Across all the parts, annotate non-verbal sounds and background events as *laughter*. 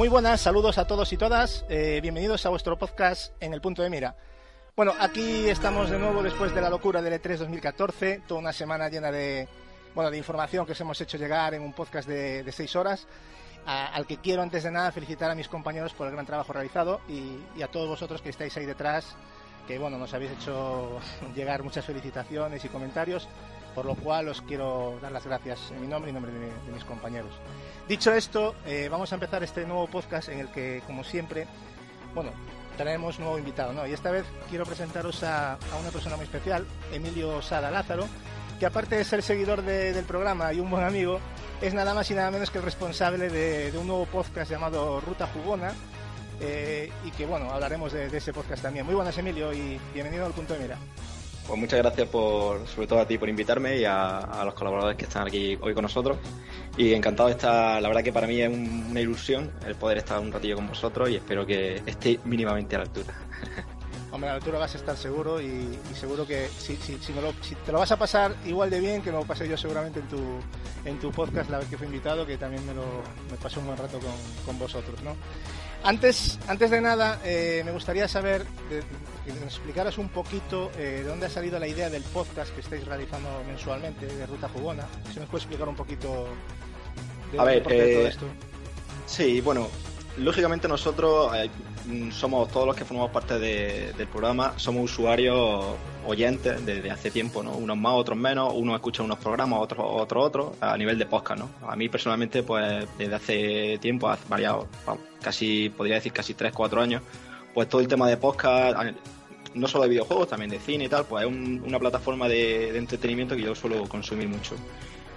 Muy buenas, saludos a todos y todas. Eh, bienvenidos a vuestro podcast en el punto de mira. Bueno, aquí estamos de nuevo después de la locura del E3 2014, toda una semana llena de, bueno, de información que os hemos hecho llegar en un podcast de, seis horas, al que quiero antes de nada felicitar a mis compañeros por el gran trabajo realizado y, y a todos vosotros que estáis ahí detrás, que bueno, nos habéis hecho *laughs* llegar muchas felicitaciones y comentarios, por lo cual os quiero dar las gracias en mi nombre y en nombre de, de mis compañeros. Dicho esto, eh, vamos a empezar este nuevo podcast en el que, como siempre, bueno, tenemos nuevo invitado, ¿no? Y esta vez quiero presentaros a, a una persona muy especial, Emilio Sada Lázaro, que aparte de ser seguidor de- del programa y un buen amigo, es nada más y nada menos que el responsable de, de un nuevo podcast llamado Ruta Jugona, eh, y que, bueno, hablaremos de, de ese podcast también. Muy buenas, Emilio, y bienvenido al punto de mira. Pues muchas gracias por, sobre todo a ti por invitarme y a, los colaboradores que están aquí hoy con nosotros. Y encantado de estar, la verdad que para mí es un- una ilusión el poder estar un ratillo con vosotros y espero que esté mínimamente a la altura. *laughs* Hombre, a la altura vas a estar seguro y, seguro que si, te lo vas a pasar igual de bien que me lo pasé yo seguramente en tu, en tu podcast la vez que fui invitado, que también me, lo, me pasé un buen rato con, con vosotros, ¿no? Antes, antes de nada, eh, me gustaría saber, que nos explicaras un poquito eh, de dónde ha salido la idea del podcast que estáis realizando mensualmente, de Ruta Jugona. Si nos puedes explicar un poquito de A ver, parte todo eh, esto. Sí, bueno, lógicamente nosotros eh, mm, somos todos los que formamos parte de- del programa, somos usuarios oyentes desde hace tiempo, ¿no? Unos más, otros menos, unos escuchan unos programas, otros otros otros, a nivel de podcast, ¿no? A mí personalmente, pues desde hace tiempo, hace variado, casi, podría decir casi 3, 4 años, pues todo el tema de podcast, no solo de videojuegos, también de cine y tal, pues es un- una plataforma de, de entretenimiento que yo suelo consumir mucho.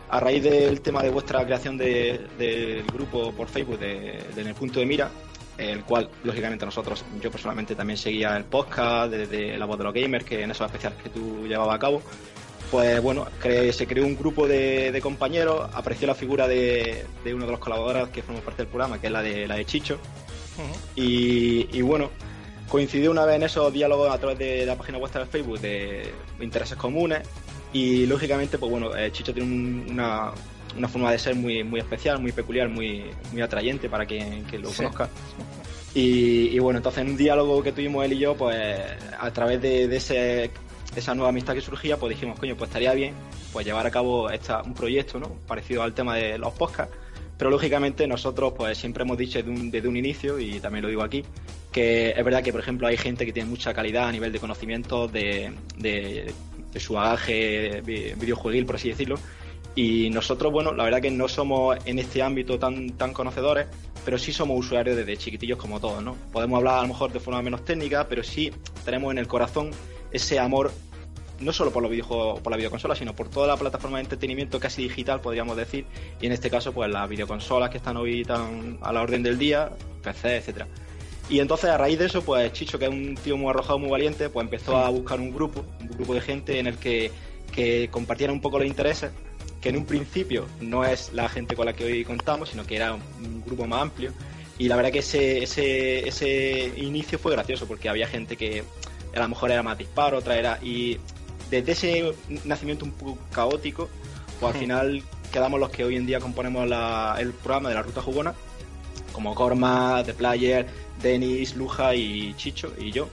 A raíz del tema de vuestra creación de- del grupo por Facebook de, de En el punto de mira, el cual, lógicamente, nosotros, yo personalmente también seguía el podcast desde La Voz de los Gamers, que en esos especiales que tú llevabas a cabo, pues bueno, cre- se creó un grupo de, de compañeros, apareció la figura de, de uno de los colaboradores que forma parte del programa, que es la de, la de Chicho, y bueno, coincidió una vez en esos diálogos a través de la página vuestra de Facebook de intereses comunes y lógicamente, pues bueno, eh, Chicho tiene un- una, una forma de ser muy, muy especial, muy peculiar, muy, muy atrayente para quien, quien lo Sí. conozca. Y, y bueno, entonces en un diálogo que tuvimos él y yo, pues a través de, de ese, esa nueva amistad que surgía, pues dijimos, coño, pues estaría bien pues llevar a cabo esta, un proyecto, ¿no? Parecido al tema de los podcasts. Pero lógicamente nosotros pues siempre hemos dicho desde un, inicio, y también lo digo aquí, que es verdad que por ejemplo hay gente que tiene mucha calidad a nivel de conocimientos de, de, de su bagaje vi- videojueguil, por así decirlo. Y nosotros, bueno, la verdad que no somos en este ámbito tan, tan conocedores, pero sí somos usuarios desde chiquitillos como todos, ¿no? Podemos hablar a lo mejor de forma menos técnica, pero sí tenemos en el corazón ese amor no solo por los videojuegos, por la videoconsola, sino por toda la plataforma de entretenimiento casi digital, podríamos decir, y en este caso, pues las videoconsolas que están hoy tan a la orden del día, PC, etcétera. Y entonces a raíz de eso, pues Chicho, que es un tío muy arrojado, muy valiente, pues empezó a buscar un grupo, un grupo de gente en el que, que compartiera un poco los intereses, que en un principio no es la gente con la que hoy contamos, sino que era un grupo más amplio. Y la verdad que ese, ese, ese inicio fue gracioso, porque había gente que a lo mejor era más disparo, otra era... Y desde ese nacimiento un poco caótico, pues al final quedamos los que hoy en día componemos la- el programa de la Ruta Jugona, como Corma, The Player, Denis, Luja y Chicho y yo.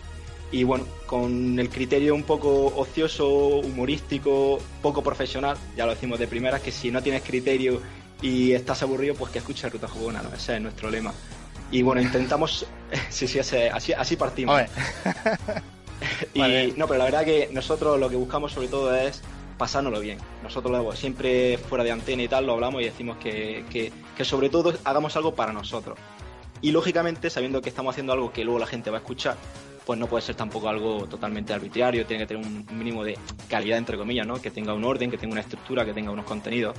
Y bueno, con el criterio un poco ocioso, humorístico, poco profesional, ya lo decimos de primeras, que si no tienes criterio y estás aburrido, pues que escuches Ruta Jugona, ¿no? Ese es nuestro lema. Y bueno, intentamos, *laughs* sí, sí, así, así partimos. Hombre, *laughs* *laughs* Y Vale. no, pero la verdad que nosotros lo que buscamos sobre todo es pasárnoslo bien. Nosotros luego, siempre fuera de antena y tal, lo hablamos y decimos que, que, que sobre todo hagamos algo para nosotros. Y lógicamente, sabiendo que estamos haciendo algo que luego la gente va a escuchar, pues no puede ser tampoco algo totalmente arbitrario, tiene que tener un mínimo de calidad, entre comillas, ¿no? Que tenga un orden, que tenga una estructura, que tenga unos contenidos.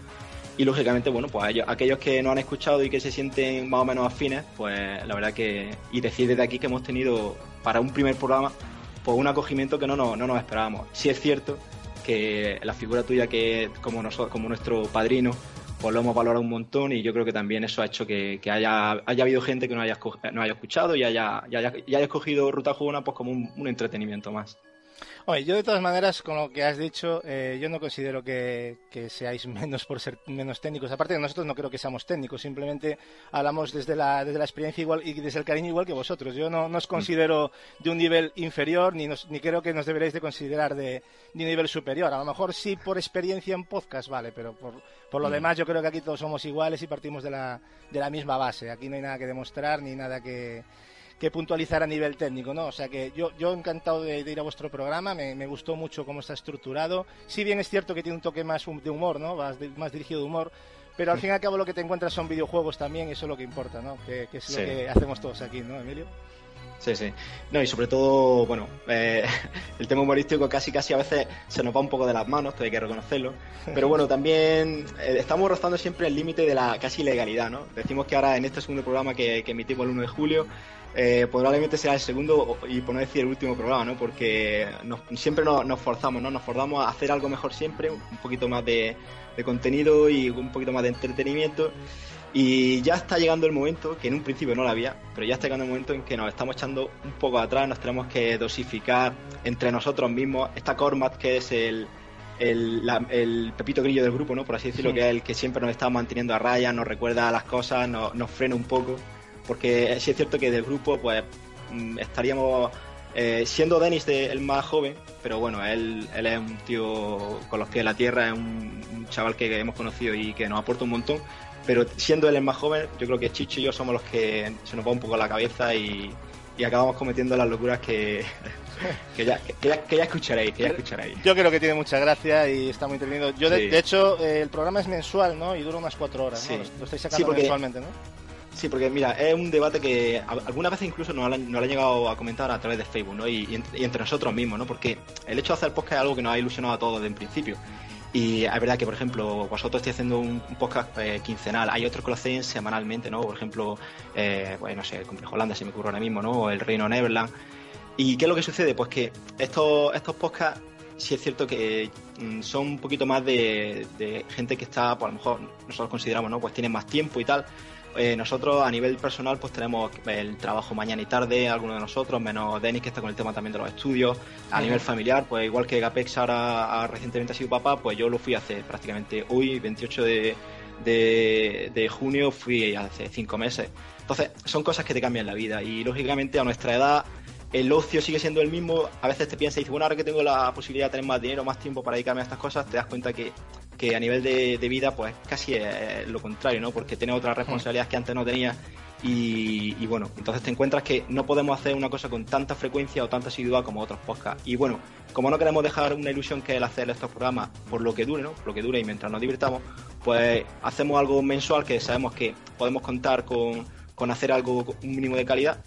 Y lógicamente, bueno, pues a ellos- aquellos que no han escuchado y que se sienten más o menos afines, pues la verdad que. Y decir desde aquí que hemos tenido para un primer programa, pues un acogimiento que no nos, no nos esperábamos. Sí es cierto que la figura tuya, que como, nosotros, como nuestro padrino, pues lo hemos valorado un montón y yo creo que también eso ha hecho que, haya, haya habido gente que no haya, no haya escuchado y haya, y haya, y haya escogido Ruta Jugona pues como un entretenimiento más. Oye, yo de todas maneras, con lo que has dicho, eh, yo no considero que, seáis *laughs* menos por ser menos técnicos. Aparte nosotros no creo que seamos técnicos, simplemente hablamos desde la, desde la experiencia igual y desde el cariño igual que vosotros. Yo no, os considero de un nivel inferior, ni, ni creo que nos deberéis de considerar de, de, un nivel superior. A lo mejor sí por experiencia en podcast, vale, pero por, por lo mm. demás yo creo que aquí todos somos iguales y partimos de la, de la misma base. Aquí no hay nada que demostrar ni nada que que puntualizar a nivel técnico, ¿no? O sea que yo, yo encantado de, ir a vuestro programa, me, gustó mucho cómo está estructurado. Si bien es cierto que tiene un toque más de humor, ¿no? Más, dirigido de humor, pero al fin y al cabo lo que te encuentras son videojuegos también, y eso es lo que importa, ¿no? Que, es lo que hacemos todos aquí, ¿no, Emilio? Sí, sí. No, y sobre todo, bueno, eh, *laughs* el tema humorístico casi casi a veces se nos va un poco de las manos, hay que reconocerlo. Pero bueno, también eh, estamos rozando siempre el límite de la casi legalidad, ¿no? Decimos que ahora en este segundo programa que, que emitimos el 1 de julio, eh, probablemente sea el segundo y por no decir el último programa, ¿no? Porque siempre nos, forzamos, ¿no? Nos forzamos a hacer algo mejor siempre, un poquito más de, contenido y un poquito más de entretenimiento. Y ya está llegando el momento, que en un principio no lo había, pero ya está llegando el momento en que nos estamos echando un poco atrás, nos tenemos que dosificar entre nosotros mismos. Esta Cormat, que es el, el, pepito grillo del grupo, ¿no? Por así decirlo, que es el que siempre nos está manteniendo a raya, nos recuerda las cosas, nos frena un poco porque sí es cierto que del grupo pues mm, estaríamos eh, siendo Denis el más joven, pero bueno, él, él es un tío con los pies en la tierra, es un, chaval que hemos conocido y que nos aporta un montón, pero siendo él el más joven, yo creo que Chicho y yo somos los que se nos va un poco la cabeza y, acabamos cometiendo las locuras *laughs* que, que, ya, que, ya, escucharéis, que ya escucharéis. Yo creo que tiene mucha gracia y está muy entretenido. Yo, de, hecho, eh, el programa es mensual, ¿no? Y dura unas cuatro horas, ¿no? Lo, estáis sacando mensualmente, ¿no? Sí, porque mira, es un debate que algunas veces incluso nos lo, han, llegado a comentar a través de Facebook, ¿no? Y, entre nosotros mismos, ¿no? Porque el hecho de hacer podcast es algo que nos ha ilusionado a todos desde el principio. Y es verdad que, por ejemplo, vosotros estáis haciendo un, podcast eh, quincenal, hay otros que lo hacen semanalmente, ¿no? Por ejemplo, eh, pues, no sé, el Complejo Holanda se me ocurre ahora mismo, ¿no? O el Reino Neverland. ¿Y qué es lo que sucede? Pues que estos, estos podcasts sí es cierto que mm, son un poquito más de, de, gente que está, pues a lo mejor nosotros consideramos, ¿no? Pues tienen más tiempo y tal. Eh, nosotros a nivel personal pues tenemos el trabajo mañana y tarde, algunos de nosotros, menos Denis que está con el tema también de los estudios. A nivel familiar, pues igual que Gapex ahora recientemente ha sido papá, pues yo lo fui hace prácticamente hoy, 28 de, de, junio, fui hace cinco meses. Entonces, son cosas que te cambian la vida y lógicamente a nuestra edad el ocio sigue siendo el mismo. A veces te piensas y dices, bueno, ahora que tengo la posibilidad de tener más dinero, más tiempo para dedicarme a estas cosas, te das cuenta que que a nivel de, vida, pues casi es lo contrario, ¿no? Porque tiene otras responsabilidades que antes no tenía. Y, bueno, entonces te encuentras que no podemos hacer una cosa con tanta frecuencia o tanta asiduidad como otros podcasts. Y bueno, como no queremos dejar una ilusión que el hacer estos programas por lo que dure, ¿no? Por lo que dure y mientras nos divirtamos, pues hacemos algo mensual que sabemos que podemos contar con, con hacer algo un mínimo de calidad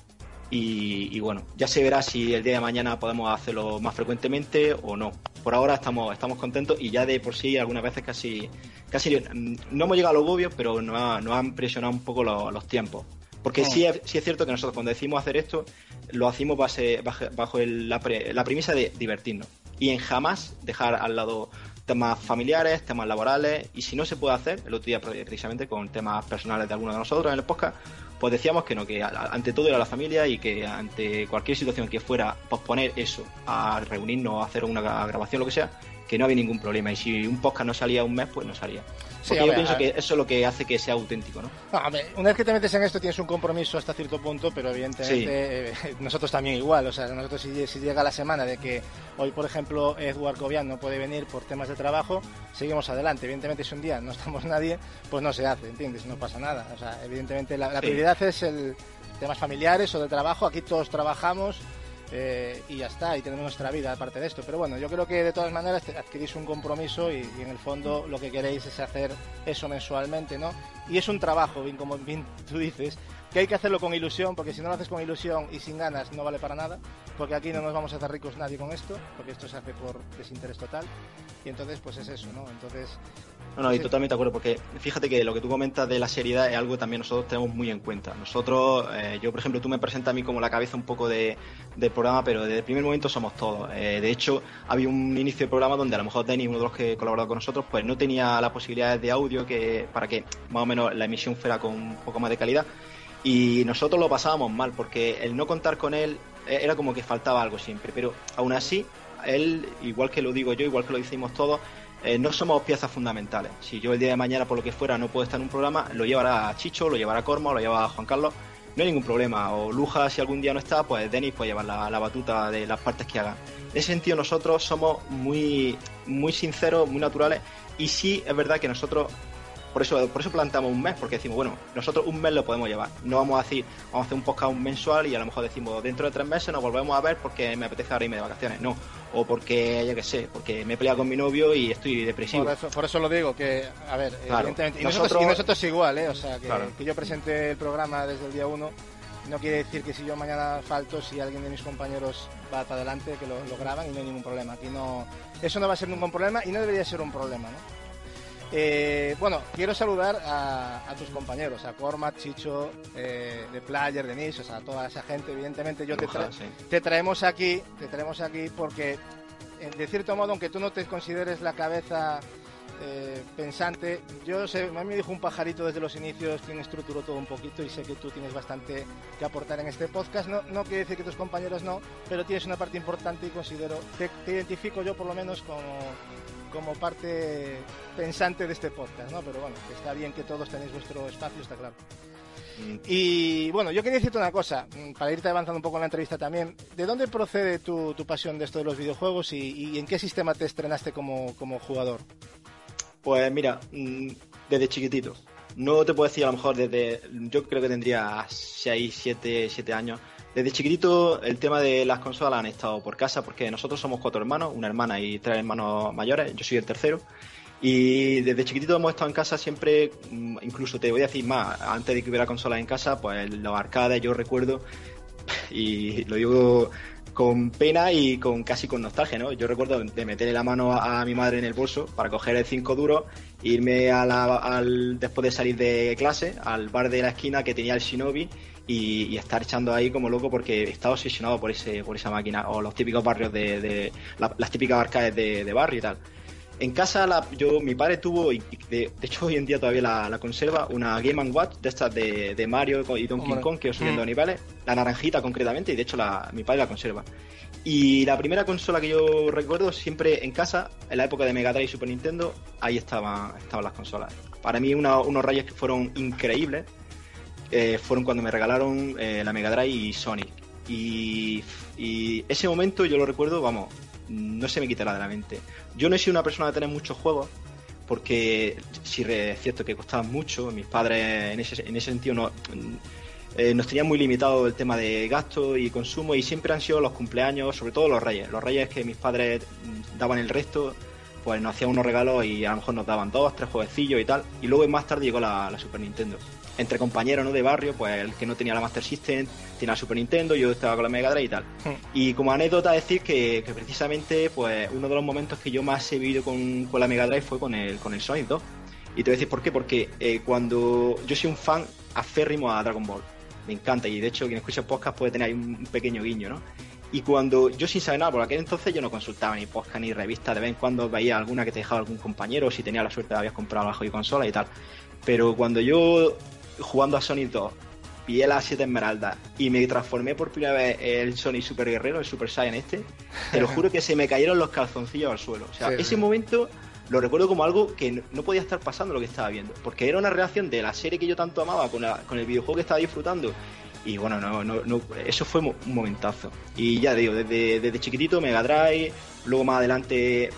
y, bueno, ya se verá si el día de mañana podemos hacerlo más frecuentemente o no. Por ahora estamos, estamos contentos y ya de por sí algunas veces casi, casi no hemos llegado a los obvios, pero nos, han presionado un poco los, tiempos. Porque oh. sí, es, sí es cierto que nosotros cuando decimos hacer esto, lo hacemos base, bajo, la, la premisa de divertirnos y en jamás dejar al lado temas familiares, temas laborales, y si no se puede hacer, el otro día precisamente con temas personales de alguno de nosotros en el podcast, pues decíamos que no, que ante todo era la familia y que ante cualquier situación que fuera posponer eso, a reunirnos, a hacer una grabación, lo que sea, que no había ningún problema. Y si un podcast no salía un mes, pues no salía. Porque yo pienso que eso es lo que hace que sea auténtico, ¿no? una vez que te metes en esto tienes un compromiso hasta cierto punto, pero evidentemente eh, *laughs* nosotros también igual. O sea, nosotros si, llega la semana de que hoy, por ejemplo, Edward Cobian no puede venir por temas de trabajo, seguimos adelante. Evidentemente, si un día no estamos *laughs* nadie, pues no se hace, ¿entiendes? No pasa nada. O sea, evidentemente la, prioridad es el temas familiares o de trabajo. Aquí todos trabajamos eh, y ya está, y tenemos nuestra vida aparte de esto. Pero bueno, yo creo que de todas maneras adquirís un compromiso y, en el fondo lo que queréis es hacer eso mensualmente, ¿no? Y es un trabajo, bien como bien tú dices, que hay que hacerlo con ilusión, porque si no lo haces con ilusión y sin ganas no vale para nada, porque aquí no nos vamos a hacer ricos nadie con esto, porque esto se hace por desinterés total, y entonces pues es eso, ¿no? Entonces no, no, y totalmente de acuerdo, porque fíjate que lo que tú comentas de la seriedad es algo que también nosotros tenemos muy en cuenta. Nosotros, eh, yo por ejemplo, tú me presentas a mí como la cabeza un poco de, del programa, pero desde el primer momento somos todos. Eh, de hecho, había un inicio del programa donde a lo mejor Denis, uno de los que colaborado con nosotros, pues no tenía las posibilidades de audio que para que más o menos la emisión fuera con un poco más de calidad. Y nosotros lo pasábamos mal, porque el no contar con él eh, era como que faltaba algo siempre. Pero aún así, él, igual que lo digo yo, igual que lo decimos todos, eh, no somos piezas fundamentales. Si yo el día de mañana, por lo que fuera, no puedo estar en un programa, lo llevará Chicho, lo llevará Corma, lo llevará Juan Carlos, no hay ningún problema. O Luja, si algún día no está, pues Denis puede llevar la, batuta de las partes que haga. En ese sentido, nosotros somos muy, muy sinceros, muy naturales, y sí es verdad que nosotros por eso, por eso plantamos un mes, porque decimos, bueno, nosotros un mes lo podemos llevar. No vamos a decir, vamos a hacer un podcast mensual y a lo mejor decimos, dentro de tres meses nos volvemos a ver porque me apetece ahora irme de vacaciones. No, o porque, yo qué sé, porque me he peleado con mi novio y estoy depresivo. Por eso, lo digo, que, a ver, evidentemente, y nosotros, igual, ¿eh? O sea, que, yo presente el programa desde el día uno no quiere decir que si yo mañana falto, si alguien de mis compañeros va para adelante, que lo, lo, graban y no hay ningún problema. Aquí no, eso no va a ser ningún problema y no debería ser un problema, ¿no? Eh, bueno, quiero saludar a, tus compañeros, a Cormac, Chicho, eh, de Player, Denis, o sea, a toda esa gente. Evidentemente, yo te, te traemos aquí, te traemos aquí porque, eh, de cierto modo, aunque tú no te consideres la cabeza pensante, yo sé, a mí me dijo un pajarito desde los inicios, quien estructuró todo un poquito y sé que tú tienes bastante que aportar en este podcast. No, no quiere decir que tus compañeros no, pero tienes una parte importante y considero, te identifico yo por lo menos como como parte pensante de este podcast, ¿no? Pero bueno, está bien que todos tenéis vuestro espacio, está claro. Mm. Y bueno, yo quería decirte una cosa, mm, para irte avanzando un poco en la entrevista también. ¿De dónde procede tu, pasión de esto de los videojuegos y, en qué sistema te estrenaste como, como jugador? Pues mira, mm, desde chiquitito. No te puedo decir a lo mejor desde. Yo creo que tendría 6, 7, 7 años desde chiquitito el tema de las consolas han estado por casa porque nosotros somos cuatro hermanos, una hermana y tres hermanos mayores, yo soy el tercero. Y desde chiquitito hemos estado en casa siempre, mm, incluso te voy a decir más, antes de que hubiera consolas en casa, pues los arcades yo recuerdo, *laughs* y lo digo con pena y con casi con nostalgia, ¿no? Yo recuerdo de meterle la mano a, mi madre en el bolso para coger el 5 duro, irme a al, después de salir de clase al bar de la esquina que tenía el Shinobi y, estar echando ahí como loco porque estaba obsesionado por ese por esa máquina o los típicos barrios de, las típicas arcades de, barrio y tal. En casa, la, yo, mi padre tuvo, y de, hecho hoy en día todavía la, conserva, una Game Watch de estas de, Mario y Donkey Kong que os subiendo a mm. niveles, la naranjita concretamente, y de hecho la, mi padre la conserva. Y la primera consola que yo recuerdo siempre en casa, en la época de Mega Drive y Super Nintendo, ahí estaban, estaban las consolas. Para mí unos rayos que fueron increíbles eh, fueron cuando me regalaron eh, la Mega Drive y Sonic. Y, ese momento yo lo recuerdo, vamos, no se me quitará de la mente. Yo no he sido una persona de tener muchos juegos, porque si es cierto que costaban mucho, mis padres en ese, en ese sentido no, eh, nos tenían muy limitado el tema de gasto y consumo y siempre han sido los cumpleaños, sobre todo los reyes. Los reyes que mis padres daban el resto, pues nos hacían unos regalos y a lo mejor nos daban dos, tres jueguecillos y tal. Y luego más tarde llegó la Super Nintendo entre compañeros ¿no? de barrio, pues el que no tenía la Master System tenía la Super Nintendo, yo estaba con la Mega Drive y tal. Hmm. Y como anécdota decir que, precisamente pues uno de los momentos que yo más he vivido con, la Mega Drive fue con el, con el Sonic 2. Y te voy a decir por qué, porque eh, cuando yo soy un fan aférrimo a Dragon Ball, me encanta y de hecho quien escucha podcast puede tener ahí un pequeño guiño, ¿no? Y cuando yo sin saber nada, por aquel entonces yo no consultaba ni podcast ni revista, de vez en cuando veía alguna que te dejaba algún compañero, si tenía la suerte de haber comprado bajo y consola y tal. Pero cuando yo jugando a Sonic 2, pillé las 7 esmeraldas y me transformé por primera vez el Sonic Super Guerrero, el Super Saiyan este, te lo juro que se me cayeron los calzoncillos al suelo. O sea, ese momento lo recuerdo como algo que no podía estar pasando lo que estaba viendo, porque era una reacción de la serie que yo tanto amaba con, con el videojuego que estaba disfrutando. Y bueno, no, no, eso fue un momentazo. Y ya digo, desde, desde chiquitito Mega Drive, luego más adelante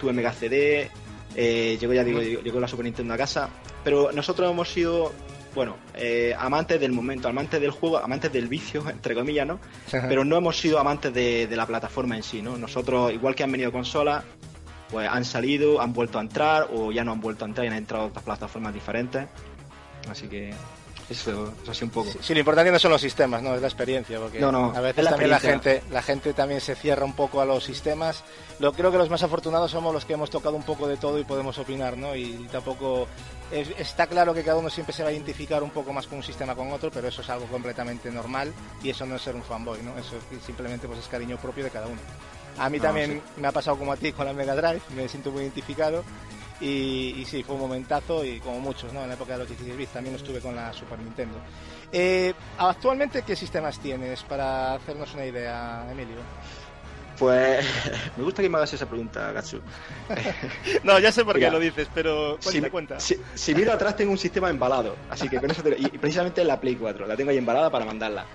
tuve Mega CD, eh, llegó ya digo, llegó la Super Nintendo a casa. Pero nosotros hemos sido bueno, eh, amantes del momento, amantes del juego, amantes del vicio, *laughs* entre comillas, ¿no? Pero no hemos sido amantes de, la plataforma en sí, ¿no? Nosotros, igual que han venido consolas, pues han salido, han vuelto a entrar o ya no han vuelto a entrar y han entrado a otras plataformas diferentes. Así que eso, eso así un poco. Sí, lo importante no son los sistemas, no es la experiencia, porque a veces la también la gente, la gente también se cierra un poco a los sistemas. Lo creo que los más afortunados somos los que hemos tocado un poco de todo y podemos opinar, ¿no? Y, tampoco está claro que cada uno siempre se va a identificar un poco más con un sistema con otro, pero eso es algo completamente normal y eso no es ser un fanboy, ¿no? Eso simplemente pues es cariño propio de cada uno. A mí también me ha pasado como a ti con la Mega Drive, me siento muy identificado y, sí, fue un momentazo y como muchos, ¿no? En la época de los 16 bits también estuve con la Super Nintendo. Eh, actualmente, ¿qué sistemas tienes para hacernos una idea, Emilio? Pues *laughs* me gusta que me hagas esa pregunta, Gatsu. *laughs* no, ya sé por qué lo dices, pero cuenta, si, cuenta. Si, miro atrás tengo un sistema embalado, así que con eso te... Y precisamente en la Play 4, la tengo ahí embalada para mandarla.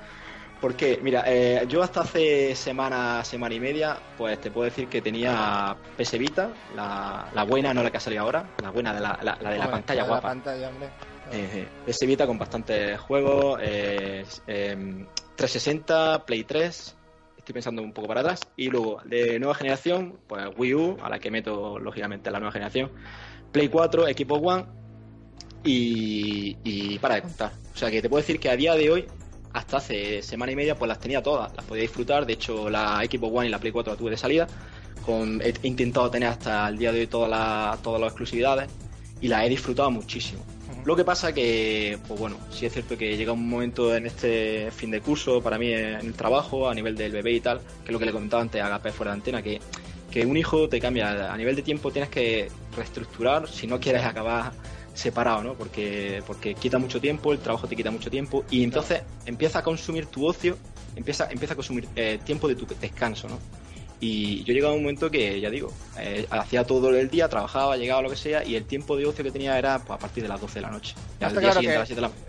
Porque, mira, eh, yo hasta hace semana, semana y media, pues te puedo decir que tenía PS Vita, la, buena, no la que ha salido ahora, la buena de la, de la pantalla guapa. La pantalla, hombre. Eh, PS Vita con bastantes juegos, eh, 360, em, Play 3, estoy pensando un poco para atrás, y luego de nueva generación, pues Wii U, a la que meto lógicamente la nueva generación, Play 4, Equipo One y, y para de contar. O sea que te puedo decir que a día de hoy hasta hace semana y media pues las tenía todas, las podía disfrutar, de hecho la Xbox One y la Play 4 la tuve de salida, con, he intentado tener hasta el día de hoy todas las, todas las exclusividades y las he disfrutado muchísimo. Lo que pasa que, pues bueno, sí es cierto que llega un momento en este fin de curso, para mí en el trabajo, a nivel del bebé y tal, que es lo que le comentaba antes a Agape fuera de antena, que, que un hijo te cambia, a nivel de tiempo tienes que reestructurar si no quieres acabar separado, ¿no? Porque, porque quita mucho tiempo, el trabajo te quita mucho tiempo y entonces empieza a consumir tu ocio, empieza, empieza a consumir eh, tiempo de tu descanso, ¿no? Y yo llegaba a un momento que, ya digo, eh, hacía todo el día, trabajaba, llegaba lo que sea, y el tiempo de ocio que tenía era pues, a partir de las 12 de la noche.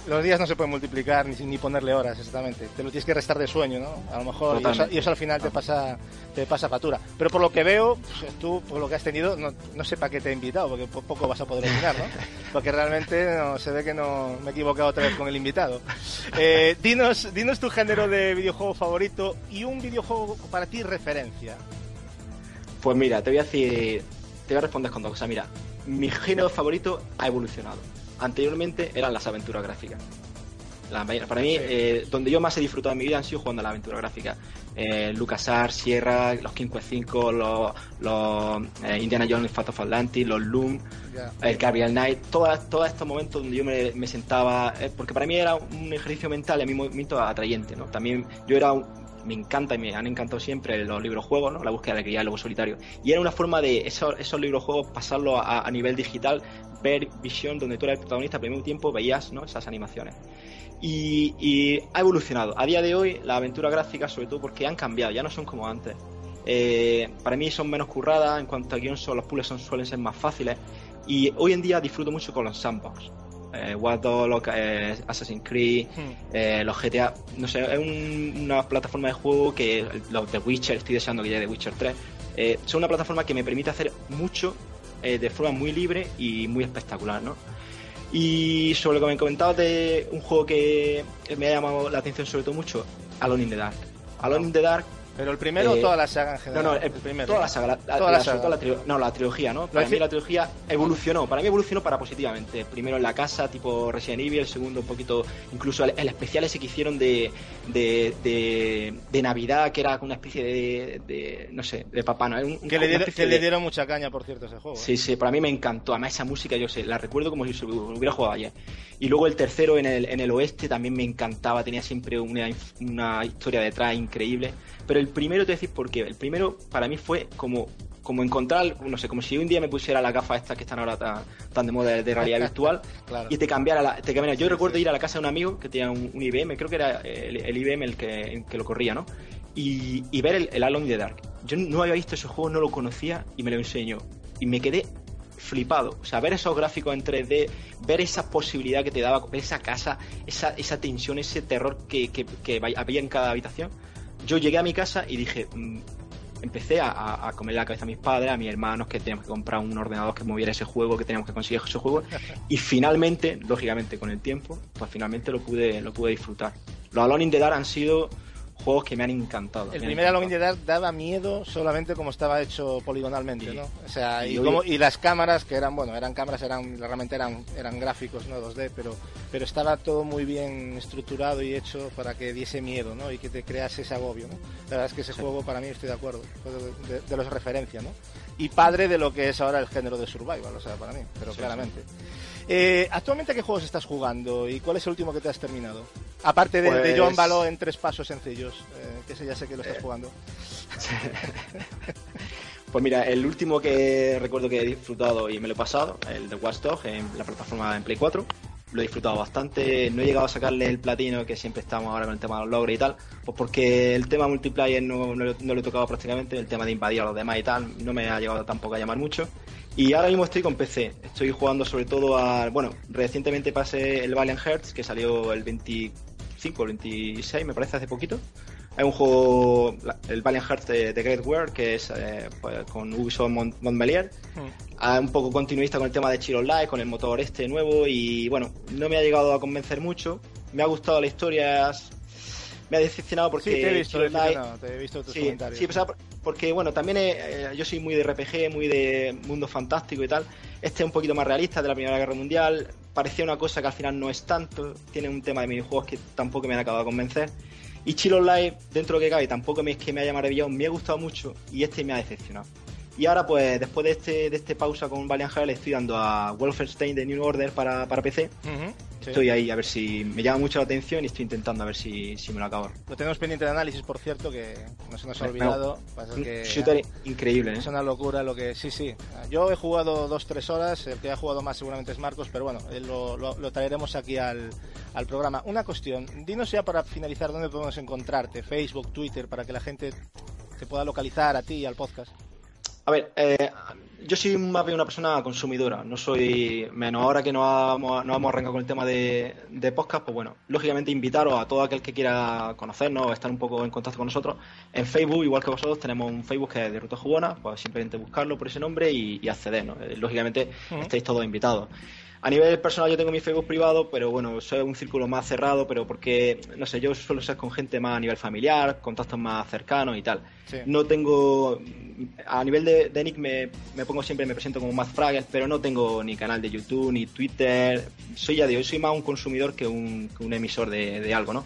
Los días no se pueden multiplicar ni, ni ponerle horas, exactamente. Te lo tienes que restar de sueño, ¿no? A lo mejor, y eso, al final te pasa, te pasa factura. Pero por lo que veo, pues, tú, por lo que has tenido, no, no sé para qué te he invitado, porque poco vas a poder opinar, ¿no? *laughs* Porque realmente no, se ve que no me he equivocado otra vez con el invitado. Eh, dinos, dinos tu género de videojuego favorito y un videojuego para ti referencia. Pues mira, te voy a decir, te voy a responder con dos cosas. Mira, mi género favorito ha evolucionado. Anteriormente eran las aventuras gráficas. para mí, eh, donde yo más he disfrutado en mi vida han sido jugando a la aventura gráfica. Eh, LucasArts, Sierra, los King Quest 5, los, los eh, Indiana Jones, Fat of Atlantis, los Loom, el Gabriel Knight, todos todo estos momentos donde yo me, me sentaba, eh, porque para mí era un ejercicio mental y a mí momento atrayente, ¿no? También yo era un, me encanta y me han encantado siempre los libros juegos, ¿no? La búsqueda de guía, luego solitario. Y era una forma de esos, esos libros juegos pasarlo a, nivel digital, ver visión donde tú eres el protagonista, al mismo tiempo veías ¿no? esas animaciones. Y, ha evolucionado. A día de hoy, la aventura gráfica, sobre todo porque han cambiado, ya no son como antes. Eh, para mí son menos curradas, en cuanto a guion, los puzzles son, suelen ser más fáciles. Y hoy en día disfruto mucho con los sandbox eh, eh, Assassin's Creed, hmm. eh, los GTA, no sé, es una plataforma de juego que los de Witcher, estoy deseando que llegue de Witcher 3, eh, son una plataforma que me permite hacer mucho de forma muy libre y muy espectacular, ¿no? Y sobre lo que me comentabas de un juego que me ha llamado la atención sobre todo mucho, Alone in the Dark. Alone in the Dark ¿Pero el primero o eh, toda la saga en general? No, no, el, primero. Toda la saga. toda la, saga. no, la trilogía, ¿no? Para mí la trilogía evolucionó. Para mí evolucionó para positivamente. Primero en la casa, tipo Resident Evil. El segundo un poquito... Incluso el, especial ese que hicieron de, de, de, Navidad, que era una especie de... de no sé, de papá, ¿no? que, le dieron, que le dieron mucha caña, por cierto, ese juego. Sí, ¿eh? sí. Para mí me encantó. Además esa música, yo sé, la recuerdo como si hubiera jugado ayer. Y luego el tercero en el, en el oeste también me encantaba. Tenía siempre una, una historia detrás increíble. Pero el primero te decís por qué. El primero para mí fue como, como encontrar, no sé, como si un día me pusiera la gafa estas que están ahora tan, de moda de, realidad virtual y te cambiara la. Te cambiara. Yo recuerdo ir a la casa de un amigo que tenía un, IBM, creo que era el, IBM el que, que, lo corría, ¿no? Y, y ver el, el Alone in the Dark. Yo no había visto ese juego, no lo conocía y me lo enseñó. Y me quedé flipado. O sea, ver esos gráficos en 3D, ver esa posibilidad que te daba, ver esa casa, esa, esa tensión, ese terror que, que, que había en cada habitación yo llegué a mi casa y dije, mm, empecé a, comer la cabeza a mis padres, a mis hermanos, que teníamos que comprar un ordenador que moviera ese juego, que teníamos que conseguir ese juego. *laughs* Y finalmente, lógicamente con el tiempo, pues finalmente lo pude, lo pude disfrutar. Los Alone in the Dark han sido juegos que me han encantado. El primer Alone in the Dark daba miedo solamente como estaba hecho poligonalmente, ¿no? O sea, y, como, y, las cámaras, que eran, bueno, eran cámaras, eran realmente eran, eran gráficos, ¿no? 2D, pero, pero estaba todo muy bien estructurado y hecho para que diese miedo, ¿no? Y que te crease ese agobio, ¿no? La verdad es que ese juego, para mí, estoy de acuerdo, de, de, los referencias, ¿no? Y padre de lo que es ahora el género de survival, o sea, para mí, pero claramente. Eh, ¿Actualmente qué juegos estás jugando y cuál es el último que te has terminado? Aparte de, de Joan pues- Baló en tres pasos sencillos, eh, que ese ya sé que lo estás eh. jugando. *laughs* pues mira, el último que recuerdo que he disfrutado y me lo he pasado, el de Watch Dogs en la plataforma en Play 4. lo he disfrutado bastante. No he llegado a sacarle el platino, que siempre estamos ahora con el tema de los logros y tal, pues porque el tema multiplayer no, no, lo he tocado prácticamente, el tema de invadir a los demás y tal, no me ha llegado tampoco a llamar mucho. Y ahora mismo estoy con PC, estoy jugando sobre todo a. Bueno, recientemente pasé el Valiant Hearts, que salió el 25 el 26, me parece, hace poquito. Es un juego, el Valiant Hearts de, Great World, que es eh, pues, con Ubisoft Montpellier. Mm. Un poco continuista con el tema de Chill Live, con el motor este nuevo. Y bueno, no me ha llegado a convencer mucho. Me ha gustado la historia, me ha decepcionado porque. Sí, te he visto, te he visto tus comentarios. Sí, porque bueno, también eh, yo soy muy de RPG, muy de mundo fantástico y tal. Este es un poquito más realista de la Primera Guerra Mundial. Parecía una cosa que al final no es tanto. Tiene un tema de minijuegos que tampoco me han acabado de convencer. Y Chill Live, dentro de lo que cabe, tampoco me, es que me haya maravillado, me ha gustado mucho y este me ha decepcionado. Y ahora, pues, después de este, de este pausa con Valiant Hearts, estoy dando a Wolfenstein de New Order para, para PC. Estoy ahí a ver si me llama mucho la atención y estoy intentando a ver si, si me lo acabo. Lo tenemos pendiente de análisis, por cierto, que no se nos ha olvidado. un shooter increíble, ¿eh? Es una locura lo que... Sí, sí. Yo he jugado dos, tres horas. El que ha jugado más seguramente es Marcos, pero bueno, lo, lo, traeremos aquí al, al programa. Una cuestión. Dinos ya para finalizar dónde podemos encontrarte. Facebook, Twitter, para que la gente te pueda localizar a ti y al podcast. A ver, eh, yo soy más bien una persona consumidora, no soy, menos ahora que no vamos, no vamos a arrancar con el tema de, podcast, pues bueno, lógicamente invitaros a todo aquel que quiera conocernos o estar un poco en contacto con nosotros. En Facebook, igual que vosotros, tenemos un Facebook que es de Ruta Jugona, pues simplemente buscarlo por ese nombre y, acceder, ¿no? Eh, lógicamente estáis todos invitados. A nivel personal yo tengo mi Facebook privado, pero bueno, soy un círculo más cerrado, pero porque, no sé, yo suelo ser con gente más a nivel familiar, contactos más cercanos y tal. No tengo, a nivel de, Nick me, pongo siempre, me presento como más Fraggle, pero no tengo ni canal de YouTube, ni Twitter. Soy ya digo, soy más un consumidor que un, emisor de, de algo, ¿no?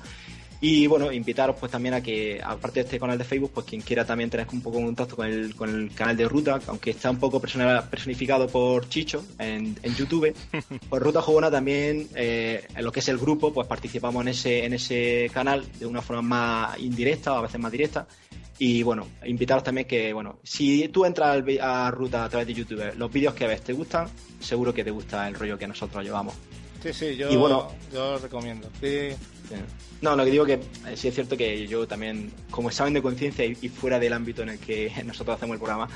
Y bueno, invitaros pues también a que, aparte de este canal de Facebook, pues quien quiera también tener un poco de contacto con el, con el canal de Ruta, aunque está un poco personificado por Chicho en, en YouTube, *laughs* pues Ruta Jugona también, eh, en lo que es el grupo, pues participamos en ese, en ese canal de una forma más indirecta o a veces más directa. Y bueno, invitaros también que, bueno, si tú entras a Ruta a través de YouTube, los vídeos que ves te gustan, seguro que te gusta el rollo que nosotros llevamos. Sí, sí, yo, bueno, yo lo recomiendo. Sí. No, lo que digo que eh, sí es cierto que yo también, como examen de conciencia y, fuera del ámbito en el que *laughs* nosotros hacemos el programa,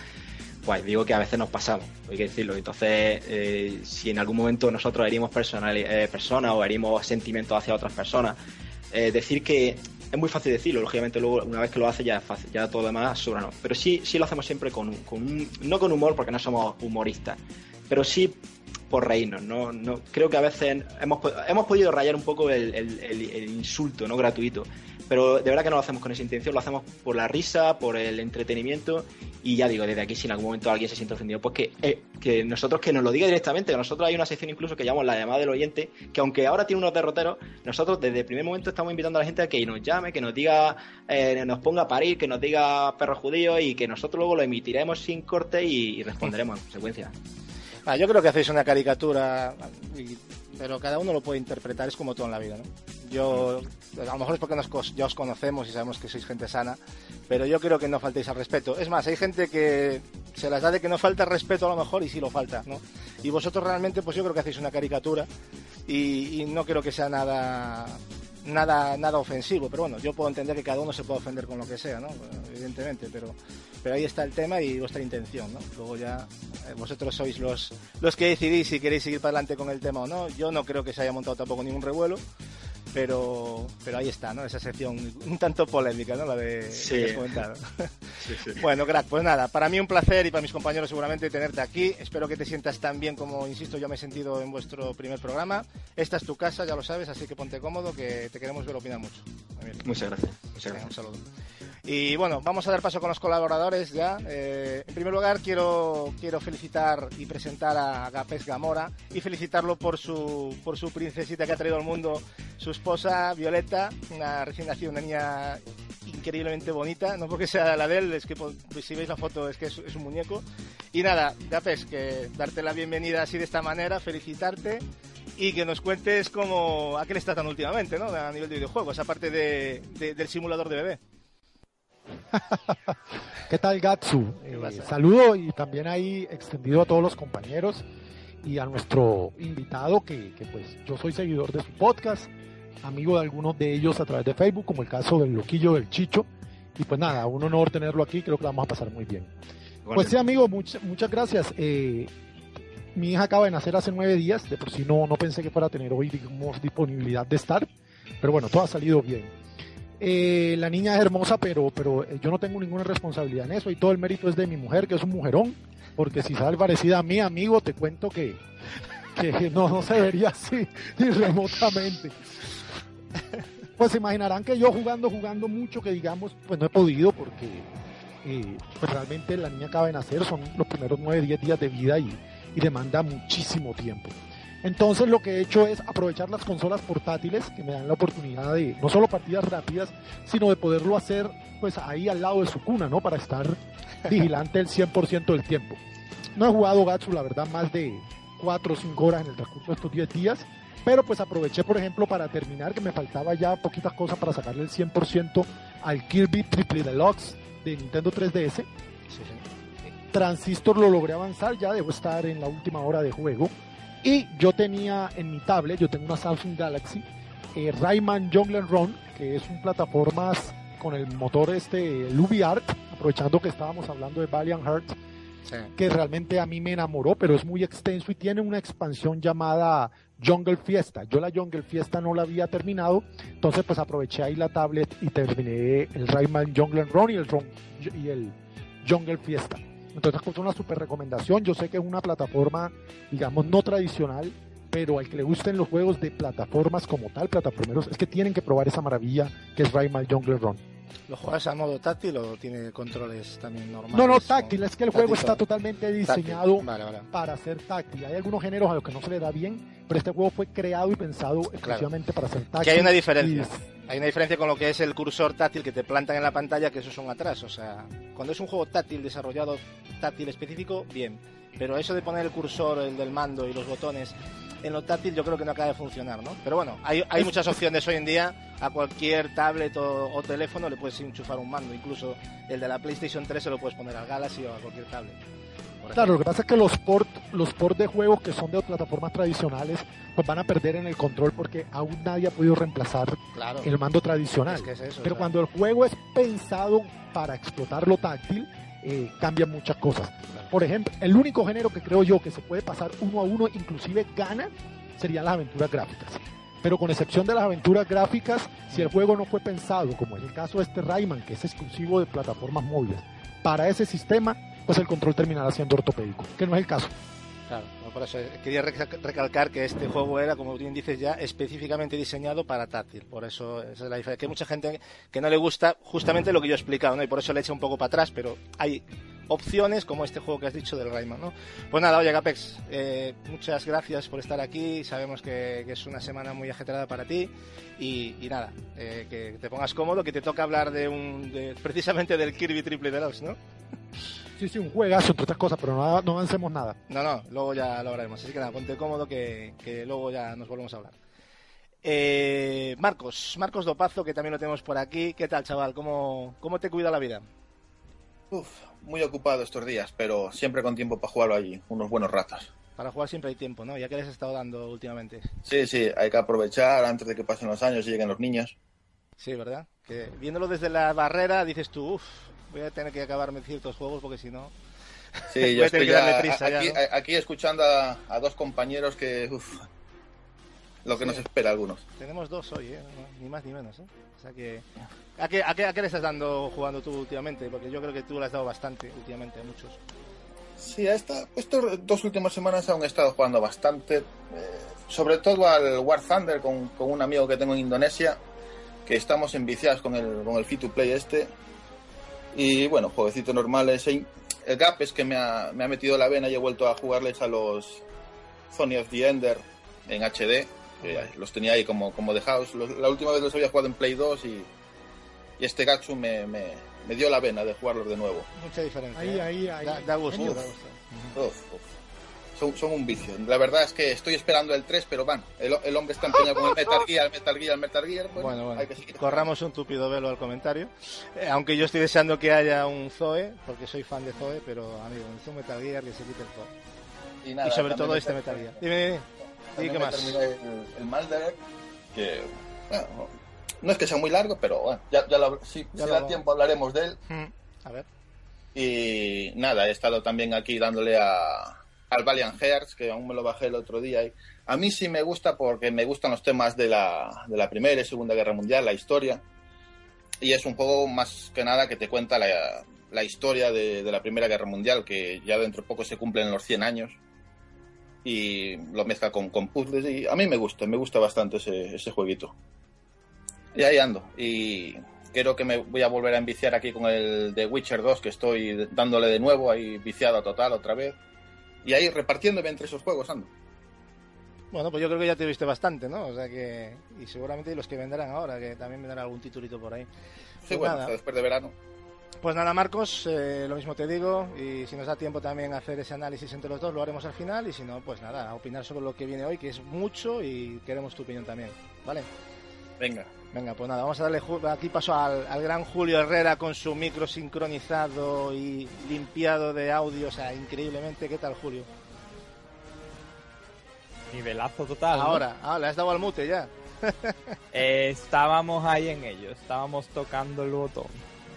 pues digo que a veces nos pasamos, hay que decirlo. Entonces, eh, si en algún momento nosotros herimos eh, personas o herimos sentimientos hacia otras personas, decir que es muy fácil decirlo, lógicamente luego una vez que lo hace ya es fácil, ya todo lo demás sobra no. Pero sí, sí lo hacemos siempre con, con un, no con humor porque no somos humoristas, pero sí por reírnos, ¿no? no creo que a veces hemos, hemos podido rayar un poco el, insulto no gratuito, pero de verdad que no lo hacemos con esa intención, lo hacemos por la risa, por el entretenimiento y ya digo, desde aquí si en algún momento alguien se siente ofendido, pues que, eh, que nosotros que nos lo diga directamente, que nosotros hay una sección incluso que llamamos la llamada del oyente, que aunque ahora tiene unos derroteros, nosotros desde el primer momento estamos invitando a la gente a que nos llame, que nos diga, eh, nos ponga a parir, que nos diga perro judío y que nosotros luego lo emitiremos sin corte y, y responderemos en consecuencia. Ah, yo creo que hacéis una caricatura, pero cada uno lo puede interpretar, es como todo en la vida, ¿no? Yo, a lo mejor es porque nos, ya os conocemos y sabemos que sois gente sana, pero yo creo que no faltéis al respeto. Es más, hay gente que se las da de que no falta respeto a lo mejor y sí lo falta, ¿no? Y vosotros realmente, pues yo creo que hacéis una caricatura y, y no creo que sea nada nada nada ofensivo, pero bueno, yo puedo entender que cada uno se puede ofender con lo que sea, ¿no? Evidentemente, pero pero ahí está el tema y vuestra intención, ¿no? Luego ya eh, vosotros sois los, los que decidís si queréis seguir para adelante con el tema o no. Yo no creo que se haya montado tampoco ningún revuelo, pero, pero ahí está, ¿no? Esa sección un tanto polémica, ¿no? La de sí. comentado. *laughs* Bueno, crack, pues nada, para mí un placer y para mis compañeros seguramente tenerte aquí. Espero que te sientas tan bien como, insisto, yo me he sentido en vuestro primer programa. Esta es tu casa, ya lo sabes, así que ponte cómodo, que te queremos ver opinar mucho. Muchas gracias. Muchas gracias. un saludo. Y bueno, vamos a dar paso con los colaboradores ya. Eh, en primer lugar, quiero, quiero felicitar y presentar a Gapes Gamora y felicitarlo por su, por su princesita que ha traído al mundo su esposa Violeta, una recién nacida, una niña increíblemente bonita, no porque sea la de él, es que pues, si veis la foto es que es, un muñeco. Y nada, Gapes, que darte la bienvenida así de esta manera, felicitarte y que nos cuentes cómo, a qué le estás dando últimamente, ¿no? A nivel de videojuegos, aparte de, del simulador de bebé. *laughs* ¿Qué tal, Gatsu? Eh, saludo y también ahí extendido a todos los compañeros y a nuestro invitado, que, que pues yo soy seguidor de su podcast, amigo de algunos de ellos a través de Facebook, como el caso del Loquillo del Chicho. Y pues nada, un honor tenerlo aquí, creo que vamos a pasar muy bien. Pues sí, amigo, muchas muchas gracias. Eh, mi hija acaba de nacer hace nueve días, de por sí no, no pensé que fuera a tener hoy digamos, disponibilidad de estar, pero bueno, todo ha salido bien. Eh, la niña es hermosa, pero, pero eh, yo no tengo ninguna responsabilidad en eso y todo el mérito es de mi mujer, que es un mujerón, porque si sale parecida a mí, amigo, te cuento que, que no, no se vería así ni remotamente. Pues se imaginarán que yo jugando, jugando mucho, que digamos, pues no he podido porque eh, pues realmente la niña acaba de nacer, son los primeros 9, 10 días de vida y, y demanda muchísimo tiempo. Entonces lo que he hecho es aprovechar las consolas portátiles que me dan la oportunidad de no solo partidas rápidas, sino de poderlo hacer pues ahí al lado de su cuna, ¿no? Para estar *laughs* vigilante el 100% del tiempo. No he jugado Gatsu, la verdad, más de 4 o 5 horas en el transcurso de estos 10 días, pero pues aproveché, por ejemplo, para terminar, que me faltaba ya poquitas cosas para sacarle el 100% al Kirby Triple Deluxe de Nintendo 3DS. Sí, sí. Transistor lo logré avanzar, ya debo estar en la última hora de juego. Y yo tenía en mi tablet, yo tengo una Samsung Galaxy, eh, Rayman Jungle Run, que es un plataformas con el motor este LumiArt, aprovechando que estábamos hablando de Valiant Heart, Sí. que realmente a mí me enamoró, pero es muy extenso y tiene una expansión llamada Jungle Fiesta. Yo la Jungle Fiesta no la había terminado, entonces pues aproveché ahí la tablet y terminé el Rayman Jungle Run y el, Run- y el Jungle Fiesta. Entonces pues una super recomendación. Yo sé que es una plataforma, digamos, no tradicional, pero al que le gusten los juegos de plataformas como tal, plataformeros, es que tienen que probar esa maravilla que es Rayman Jungle Run. ¿Lo juegas a modo táctil o tiene controles también normales? No, no, táctil, es que el juego Táctil, está todo. totalmente diseñado Vale, vale. para ser táctil. Hay algunos géneros a los que no se le da bien, pero este juego fue creado y pensado exclusivamente para ser táctil. Que hay una diferencia. Y- Hay una diferencia con lo que es el cursor táctil que te plantan en la pantalla, que eso es un atraso. O sea, cuando es un juego táctil desarrollado táctil específico, bien. Pero eso de poner el cursor, el del mando y los botones en lo táctil, yo creo que no acaba de funcionar, ¿no? Pero bueno, hay, hay muchas opciones hoy en día. A cualquier tablet o, o teléfono le puedes enchufar un mando. Incluso el de la PlayStation 3 se lo puedes poner al Galaxy o a cualquier tablet. Claro, lo que pasa es que los port, los port de juegos que son de plataformas tradicionales, pues van a perder en el control porque aún nadie ha podido reemplazar Claro. el mando tradicional. Es que es eso, Pero cuando el juego es pensado para explotar lo táctil, eh, cambian muchas cosas. Por ejemplo, el único género que creo yo que se puede pasar uno a uno, inclusive gana, serían las aventuras gráficas. Pero con excepción de las aventuras gráficas, si el juego no fue pensado, como es el caso de este Rayman, que es exclusivo de plataformas móviles, para ese sistema, pues el control terminará siendo ortopédico, que no es el caso. Claro, no, por eso eh, quería recal- recalcar que este juego era, como bien dices ya, específicamente diseñado para táctil. Por eso esa es la diferencia. Que hay mucha gente que no le gusta justamente lo que yo he explicado, ¿no? Y por eso le echa un poco para atrás, pero hay opciones como este juego que has dicho del Rayman, ¿no? Pues nada, oye, Capex, eh, muchas gracias por estar aquí. Sabemos que, que es una semana muy ajetreada para ti. Y, y nada, eh, que te pongas cómodo, que te toca hablar de un, de- precisamente del Kirby Triple Deluxe, ¿no? Sí, sí, un juegazo, entre otras cosas, pero no, no avancemos nada. No, no, luego ya lo hablaremos. Así que nada, ponte cómodo que, que luego ya nos volvemos a hablar. Eh, Marcos, Marcos Dopazo, que también lo tenemos por aquí. ¿Qué tal, chaval? ¿Cómo, cómo te cuida la vida? Uf, muy ocupado estos días, pero siempre con tiempo para jugarlo allí, unos buenos ratos. Para jugar siempre hay tiempo, ¿no? Ya que les he estado dando últimamente. Sí, sí, hay que aprovechar antes de que pasen los años y lleguen los niños. Sí, ¿verdad? Que viéndolo desde la barrera dices tú, uff, voy a tener que acabarme ciertos juegos porque si no... Sí, *laughs* yo estoy ya prisa ya, aquí, ¿no? a- aquí escuchando a, a dos compañeros que, uf, lo que Sí. nos espera a algunos. Tenemos dos hoy, ¿eh? No, ni más ni menos, ¿eh? O sea que... ¿A qué, a, qué, ¿A qué le estás dando jugando tú últimamente? Porque yo creo que tú le has dado bastante últimamente a muchos. Sí, a esta, estas dos últimas semanas aún he estado jugando bastante, eh, sobre todo al War Thunder con, con un amigo que tengo en Indonesia, que estamos enviciados con el, con el Free to Play este. Y bueno, jueguecitos normales. El el gap es que me ha, me ha metido la vena y he vuelto a jugarles a los Sony of the Ender en HD. que los tenía ahí como, como dejados. Los- la última vez los había jugado en Play 2 y, y este Gatsu me, me, me dio la vena de jugarlos de nuevo. Mucha diferencia. Ahí, ¿eh? ahí, ahí. Da, da gusto, Genio. da gusto. Uf, uf. Son, son un vicio. La verdad es que estoy esperando el 3, pero van. El, el hombre está empeñado con el Metal Gear, el Metal Gear, el Metal Gear. Bueno, Bueno, bueno, hay que seguir. corramos un tupido velo al comentario. Eh, aunque yo estoy deseando que haya un Zoe, porque soy fan de Zoe, pero amigo, es un Metal Gear que se quite el Zoe. Y, sobre todo este Metal Gear. Dime, dime. ¿qué más? El, el Malder, que no es que sea muy largo, pero bueno, ya, ya lo, si, ya si da tiempo hablaremos de él. Mm, a ver. Y nada, he estado también aquí dándole a, al Valiant Hearts, que aún me lo bajé el otro día. Y a mí sí me gusta porque me gustan los temas de la, de la Primera y Segunda Guerra Mundial, la historia. Y es un juego más que nada que te cuenta la, la historia de, de, la Primera Guerra Mundial, que ya dentro de poco se cumplen los 100 años. Y lo mezcla con, con puzzles. Y a mí me gusta, me gusta bastante ese, ese jueguito. Y ahí ando. Y creo que me voy a volver a enviciar aquí con el de Witcher 2, que estoy dándole de nuevo, ahí viciado total otra vez. Y ahí repartiéndome entre esos juegos ando. Bueno, pues yo creo que ya te viste bastante, ¿no? O sea que. Y seguramente los que vendrán ahora, que también vendrá algún titulito por ahí. Sí, pues bueno, después de verano. Pues nada, Marcos, eh, lo mismo te digo, y si nos da tiempo también hacer ese análisis entre los dos, lo haremos al final, y si no, pues nada, a opinar sobre lo que viene hoy, que es mucho, y queremos tu opinión también, ¿vale? Venga. Venga, pues nada, vamos a darle aquí paso al, gran Julio Herrera con su micro sincronizado y limpiado de audio, o sea, increíblemente. ¿Qué tal, Julio? Nivelazo total. Ahora, ahora, le has dado al mute ya. *laughs* Eh, estábamos ahí en ello, estábamos tocando el botón.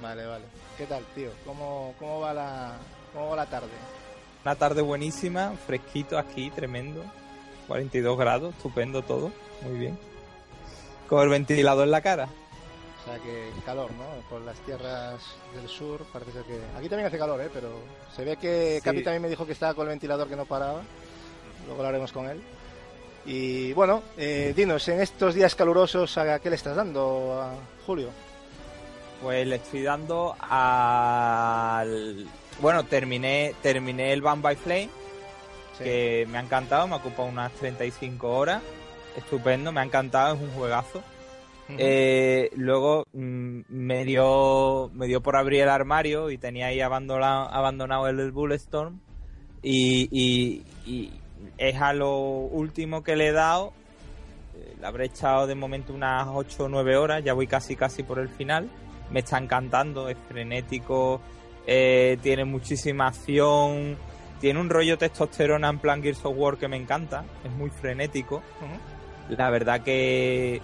Vale, vale. ¿Qué tal, tío? ¿Cómo, cómo, va, la, cómo va la tarde? Una tarde buenísima, fresquito aquí, tremendo. 42 grados, estupendo todo, muy bien con el ventilador en la cara. O sea que calor, ¿no? Por las tierras del sur parece que... Aquí también hace calor, ¿eh? Pero se ve que Capi también me dijo que estaba con el ventilador que no paraba. Luego lo haremos con él. Y bueno, eh, dinos, en estos días calurosos, ¿a qué le estás dando a Julio? Pues le estoy dando al... Bueno, terminé, terminé el Van by Flame, que me ha encantado, me ha ocupado unas 35 horas estupendo, me ha encantado, es un juegazo. Eh, luego mm, me dio me dio por abrir el armario y tenía ahí abandonado, abandonado el, Bulletstorm y, y, es a lo último que le he dado. Eh, le habré echado de momento unas 8 o 9 horas, ya voy casi casi por el final. Me está encantando, es frenético, eh, tiene muchísima acción, tiene un rollo testosterona en plan Gears of War que me encanta, es muy frenético. La verdad que,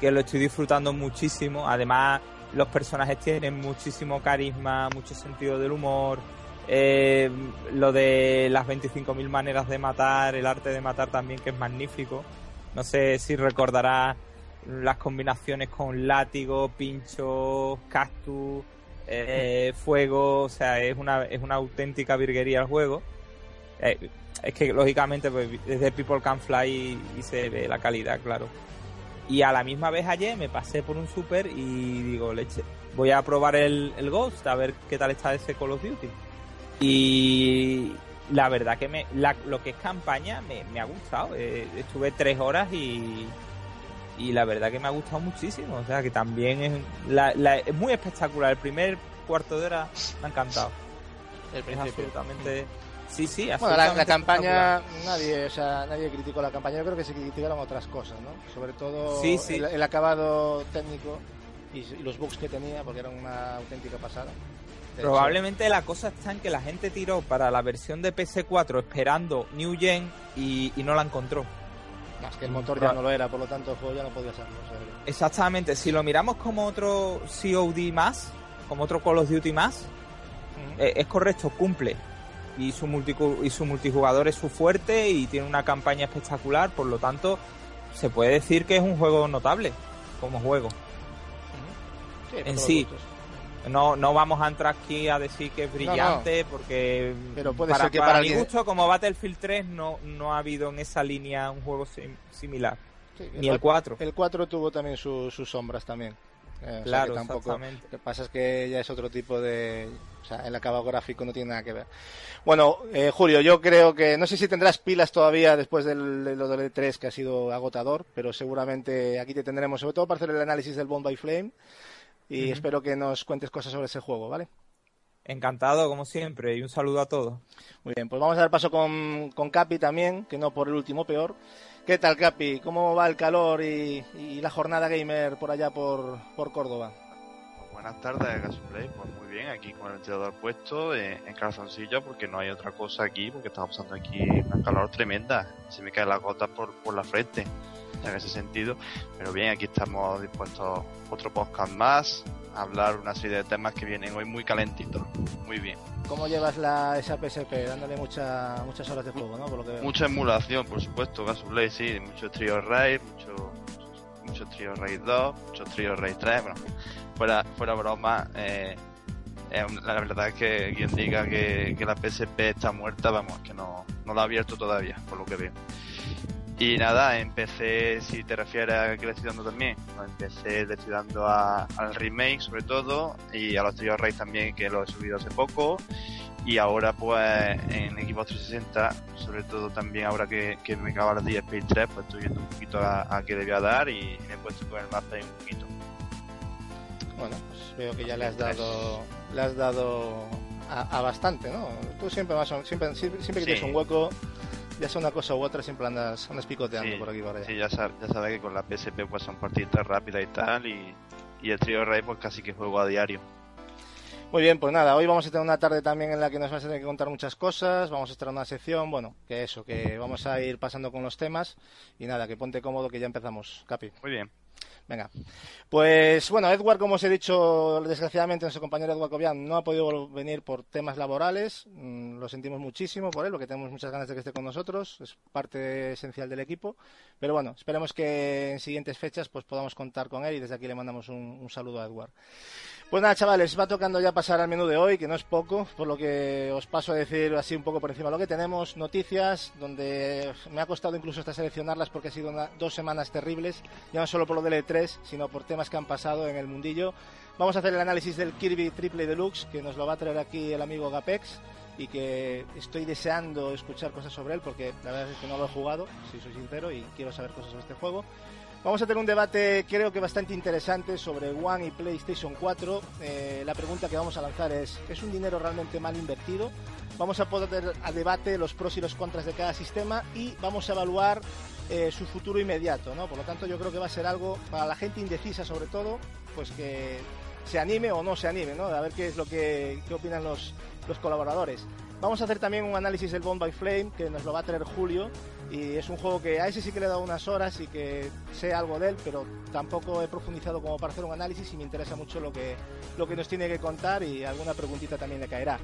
lo estoy disfrutando muchísimo. Además, los personajes tienen muchísimo carisma, mucho sentido del humor. Eh, lo de las 25.000 maneras de matar, el arte de matar también, que es magnífico. No sé si recordarás las combinaciones con látigo, pincho, cactus, eh, fuego. O sea, es una, es una auténtica virguería el juego. Eh, es que lógicamente pues, desde People Can Fly y, se ve la calidad, claro. Y a la misma vez ayer me pasé por un super y digo, leche, voy a probar el, Ghost a ver qué tal está ese Call of Duty. Y la verdad que me, lo que es campaña me, ha gustado. Eh, estuve tres horas y, y la verdad que me ha gustado muchísimo. O sea que también es, es muy espectacular. El primer cuarto de hora me ha encantado. El principio. absolutamente Sí, sí, Bueno, la, campaña, nadie, o sea, nadie criticó la campaña. Yo creo que se criticaron otras cosas, ¿no? Sobre todo El, acabado técnico y, los bugs que tenía, porque era una auténtica pasada. Probablemente la cosa está en que la gente tiró para la versión de PS4 esperando New Gen y, no la encontró. Más que el motor ya no lo era, por lo tanto el juego ya no podía serlo. Exactamente, si lo miramos como otro COD más, como otro Call of Duty más, eh, es correcto, cumple y su, y su multijugador es su fuerte y tiene una campaña espectacular, por lo tanto se puede decir que es un juego notable como juego. en sí. No, no vamos a entrar aquí a decir que es brillante porque Pero puede para, ser que para, mi gusto como Battlefield 3 no, no ha habido en esa línea un juego similar. Ni el, 4. El 4 tuvo también sus sombras también. Eh, claro, exactamente. Lo que pasa es que ya es otro tipo de... Sea, el acabado gráfico no tiene nada que ver. Bueno, eh, Julio, yo creo que... No sé si tendrás pilas todavía después del, de lo del E3 que ha sido agotador, pero seguramente aquí te tendremos, sobre todo para hacer el análisis del Bomb by Flame. Y espero que nos cuentes cosas sobre ese juego, ¿vale? Encantado, como siempre, y un saludo a todos. Muy bien, pues vamos a dar paso con, con Capi también, que no por el último peor. ¿Qué tal, Capi? ¿Cómo va el calor y, la jornada gamer por allá por, Córdoba? Buenas tardes, Gasoplay. Pues muy bien, aquí con el ventilador puesto en, en calzoncillo porque no hay otra cosa aquí, porque estamos pasando aquí una calor tremenda. Se me cae la gota por, por la frente, en ese sentido. Pero bien, aquí estamos dispuestos otro podcast más, a hablar una serie de temas que vienen hoy muy calentitos. Muy bien. ¿Cómo llevas la, esa PSP? Dándole mucha, muchas horas de juego, ¿no? Por lo que. Mucha emulación, por supuesto, Gasoplay, sí. Mucho Trio Raid, mucho, mucho Trio Raid 2, mucho Trio Raid 3. Bueno, fuera, fuera broma, eh, eh, la verdad es que quien diga que, que la PSP está muerta, vamos, que no, no la ha abierto todavía, por lo que veo. Y nada, empecé, si te refieres a que le estoy dando también, pues empecé le estoy dando al remake sobre todo y a los Trio Raid también que lo he subido hace poco y ahora pues en Xbox 360 sobre todo también ahora que, que me acaba el día Space 3 pues estoy viendo un poquito a, a qué le voy a dar y me he puesto con el mapa un poquito Bueno, pues veo que ya le has dado, le has dado a, a bastante, ¿no? Tú siempre a- siempre, siempre, siempre que Sí. tienes un hueco, ya sea una cosa u otra, siempre andas, andas picoteando Sí, por aquí por allá. sí ya, sab- ya sabes que con la PSP pues son partidas rápidas y tal y, y el Trio Raid pues casi que juego a diario Muy bien, pues nada, hoy vamos a tener una tarde también en la que nos vas a tener que contar muchas cosas, vamos a estar en una sección, bueno, que eso, que vamos a ir pasando con los temas y nada, que ponte cómodo que ya empezamos, Capi. muy bien Venga. Pues bueno, Edward, como os he dicho, desgraciadamente nuestro compañero Edward Cobian no ha podido venir por temas laborales. Mm, Lo sentimos muchísimo por él, porque tenemos muchas ganas de que esté con nosotros. Es parte esencial del equipo. Pero bueno, esperemos que en siguientes fechas pues podamos contar con él y desde aquí le mandamos un, un saludo a Edward. Pues nada, chavales, va tocando ya pasar al menú de hoy, que no es poco, por lo que os paso a decir así un poco por encima lo que tenemos. Noticias, donde me ha costado incluso hasta seleccionarlas porque ha sido una- dos semanas terribles, ya no solo por lo del E3, sino por temas que han pasado en el mundillo. Vamos a hacer el análisis del Kirby Triple Deluxe, que nos lo va a traer aquí el amigo Gapex, y que estoy deseando escuchar cosas sobre él, porque la verdad es que no lo he jugado, si soy sincero, y quiero saber cosas sobre este juego. Vamos a tener un debate creo que bastante interesante sobre One y PlayStation 4. Eh, la pregunta que vamos a lanzar es, ¿es un dinero realmente mal invertido? Vamos a poner a debate los pros y los contras de cada sistema y vamos a evaluar eh, su futuro inmediato, ¿no? Por lo tanto, yo creo que va a ser algo para la gente indecisa sobre todo, pues que se anime o no se anime, ¿no? A ver qué es lo que qué opinan los, los colaboradores. Vamos a hacer también un análisis del Bond by Flame, que nos lo va a traer Julio, y es un juego que a ese sí que le he dado unas horas y que sé algo de él, pero tampoco he profundizado como para hacer un análisis y me interesa mucho lo que, lo que nos tiene que contar y alguna preguntita también le caerá.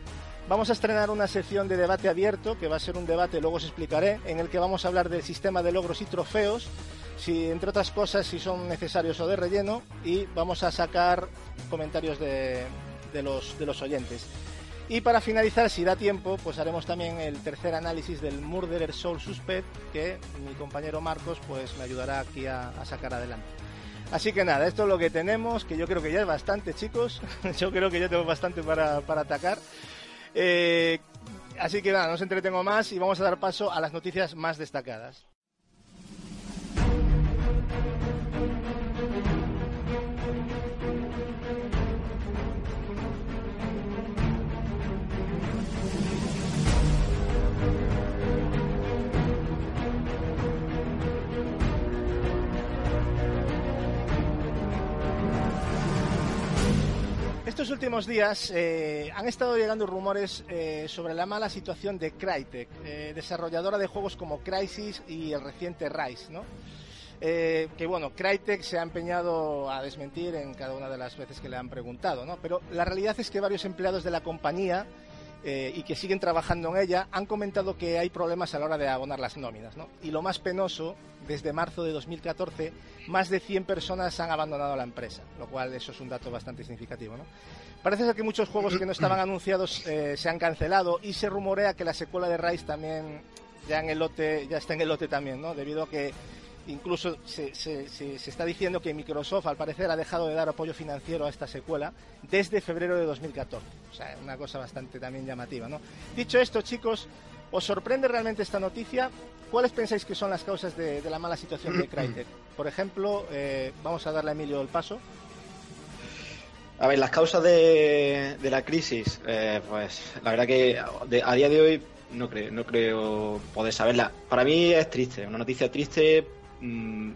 Vamos a estrenar una sección de debate abierto, que va a ser un debate, luego os explicaré, en el que vamos a hablar del sistema de logros y trofeos, si entre otras cosas si son necesarios o de relleno, y vamos a sacar comentarios de, de los, de los oyentes. Y para finalizar, si da tiempo, pues haremos también el tercer análisis del Murderer Soul Suspect, que mi compañero Marcos pues me ayudará aquí a, sacar adelante. Así que nada, esto es lo que tenemos, que yo creo que ya es bastante, chicos. *laughs* yo creo que ya tengo bastante para, para atacar. Eh, así que nada, no os entretengo más y vamos a dar paso a las noticias más destacadas. Estos últimos días eh, han estado llegando rumores eh, sobre la mala situación de Crytek, eh, desarrolladora de juegos como Crysis y el reciente Rise, ¿no? Eh, que bueno, Crytek se ha empeñado a desmentir en cada una de las veces que le han preguntado, ¿no? Pero la realidad es que varios empleados de la compañía eh, y que siguen trabajando en ella han comentado que hay problemas a la hora de abonar las nóminas, ¿no? Y lo más penoso, desde marzo de 2014, más de 100 personas han abandonado la empresa, lo cual eso es un dato bastante significativo, ¿no? Parece ser que muchos juegos que no estaban anunciados eh, se han cancelado y se rumorea que la secuela de Rise también ya en el lote, ya está en el lote también, ¿no? Debido a que incluso se, se, está diciendo que Microsoft al parecer ha dejado de dar apoyo financiero a esta secuela desde febrero de 2014. O sea, una cosa bastante también llamativa, ¿no? Dicho esto, chicos, ¿os sorprende realmente esta noticia? ¿Cuáles pensáis que son las causas de, de la mala situación de Crytek? *clears throat* Por ejemplo, eh, vamos a darle a Emilio el paso. A ver, las causas de, de la crisis, eh, pues la verdad que a día de hoy no creo, no creo poder saberla. Para mí es triste, una noticia triste mmm,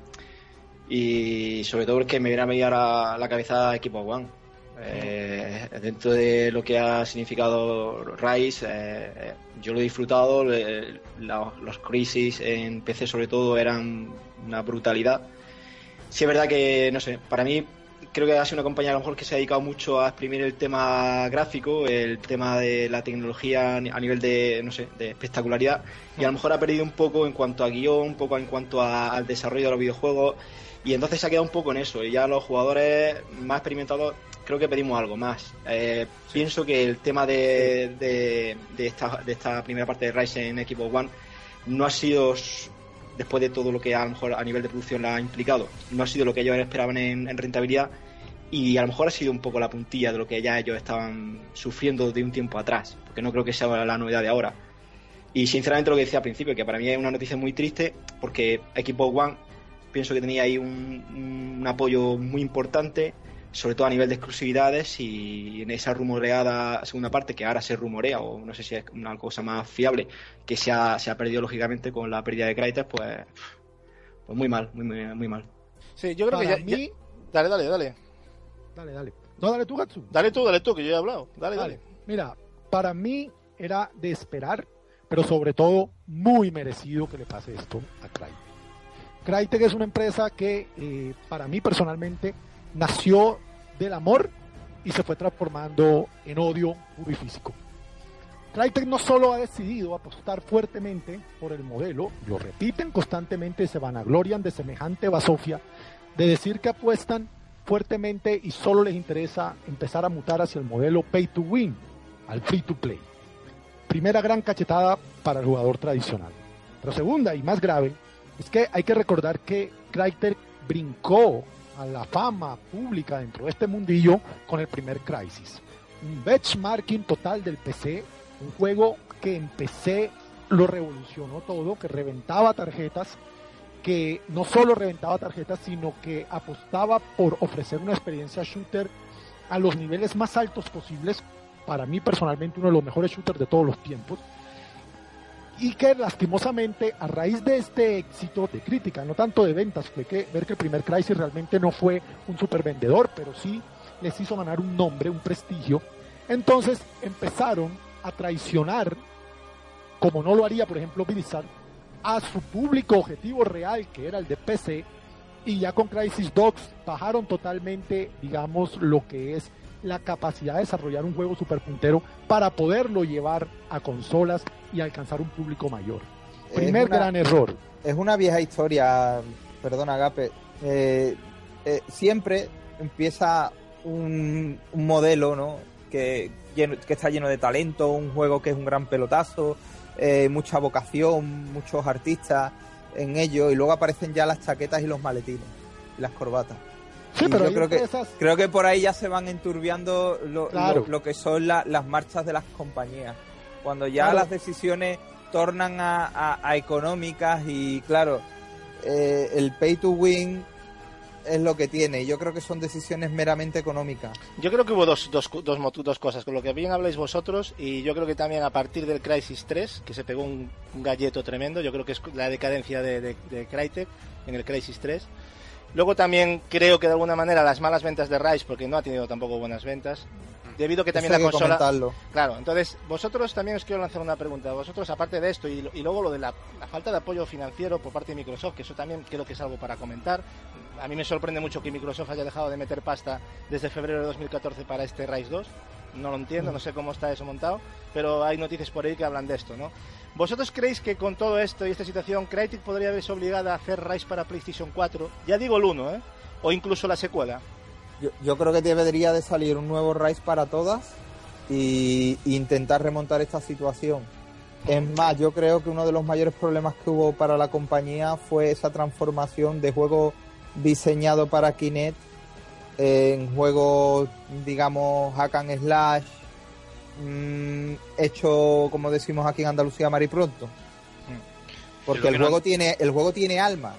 y sobre todo porque me viene a medir a la cabeza Equipo One. Eh, dentro de lo que ha significado Rise, eh, yo lo he disfrutado. los crisis en PC, sobre todo, eran una brutalidad. Sí, es verdad que, no sé, para mí creo que ha sido una compañía a lo mejor que se ha dedicado mucho a exprimir el tema gráfico, el tema de la tecnología a nivel de, no sé, de espectacularidad y a lo mejor ha perdido un poco en cuanto a guion, un poco en cuanto al desarrollo de los videojuegos y entonces se ha quedado un poco en eso y ya los jugadores más experimentados creo que pedimos algo más. Eh, pienso que el tema de, de, esta, de esta primera parte de Rise en Equipo One no ha sido después de todo lo que a lo mejor a nivel de producción la ha implicado, no ha sido lo que ellos esperaban en, rentabilidad y a lo mejor ha sido un poco la puntilla de lo que ya ellos estaban sufriendo de un tiempo atrás, porque no creo que sea la novedad de ahora. Y sinceramente lo que decía al principio, que para mí es una noticia muy triste, porque Equipo One pienso que tenía ahí un apoyo muy importante, sobre todo a nivel de exclusividades y en esa rumoreada segunda parte que ahora se rumorea o no sé si es una cosa más fiable que se ha, se ha perdido lógicamente con la pérdida de Crytek pues, pues muy mal muy, muy, mal. Sí yo creo que ya, dale dale dale. Dale dale. No dale tú Gatsu. Dale tú dale tú que yo he hablado. Dale dale, mira para mí era de esperar pero sobre todo muy merecido que le pase esto a Crytek Crytek es una empresa que eh, para mí personalmente nació del amor y se fue transformando en odio puro y físico. Crytek no solo ha decidido apostar fuertemente por el modelo, lo repiten constantemente, se vanaglorian de semejante basofia, de decir que apuestan fuertemente y solo les interesa empezar a mutar hacia el modelo pay to win, al free to play. Primera gran cachetada para el jugador tradicional. Pero segunda y más grave es que hay que recordar que Crytek brincó a la fama pública dentro de este mundillo con el primer Crisis. Un benchmarking total del PC, un juego que en lo revolucionó todo, que reventaba tarjetas, que no solo reventaba tarjetas, sino que apostaba por ofrecer una experiencia shooter a los niveles más altos posibles. Para mí personalmente uno de los mejores shooters de todos los tiempos y que lastimosamente a raíz de este éxito de crítica, no tanto de ventas, fue que ver que el primer Crisis realmente no fue un super vendedor, pero sí les hizo ganar un nombre, un prestigio. Entonces empezaron a traicionar, como no lo haría por ejemplo Blizzard, a su público objetivo real, que era el de PC, y ya con Crisis Dogs bajaron totalmente, digamos, lo que es la capacidad de desarrollar un juego super puntero para poderlo llevar a consolas y alcanzar un público mayor. Primer gran error. Es una vieja historia, perdona Agape. Eh, eh, siempre empieza un, modelo ¿no? que, que está lleno de talento, un juego que es un gran pelotazo, eh, mucha vocación, muchos artistas en ello, y luego aparecen ya las chaquetas y los maletines y las corbatas. Sí, pero yo creo que, creo que por ahí ya se van enturbiando lo, que son las marchas de las compañías. Cuando ya las decisiones tornan a, económicas y claro, eh, el pay to win es lo que tiene. Yo creo que son decisiones meramente económicas. Yo creo que hubo dos, dos, dos, dos cosas. Con lo que bien habláis vosotros, y yo creo que también a partir del Crisis 3, que se pegó un, galleto tremendo, yo creo que es la decadencia de, de, de Crytek en el Crisis 3. Luego también creo que de alguna manera las malas ventas de Rise, porque no ha tenido tampoco buenas ventas, debido a que también la consola... Claro, entonces vosotros también os quiero lanzar una pregunta. Vosotros, aparte de esto, y, luego lo de la, falta de apoyo financiero por parte de Microsoft, que eso también creo que es algo para comentar. A mí me sorprende mucho que Microsoft haya dejado de meter pasta desde febrero de 2014 para este Rise 2. No lo entiendo, no sé cómo está eso montado, pero hay noticias por ahí que hablan de esto, ¿no? ¿Vosotros creéis que con todo esto y esta situación, Crytek podría verse obligada a hacer Rise para PlayStation 4? Ya digo el 1, ¿eh? O incluso la secuela. Yo, creo que debería de salir un nuevo Rise para todas y, intentar remontar esta situación. Es más, yo creo que uno de los mayores problemas que hubo para la compañía fue esa transformación de juego diseñado para Kinect en juegos, digamos, hack and slash, Mm, hecho, como decimos aquí en Andalucía, maripronto. Mm. Porque el juego, tiene, el juego tiene alma,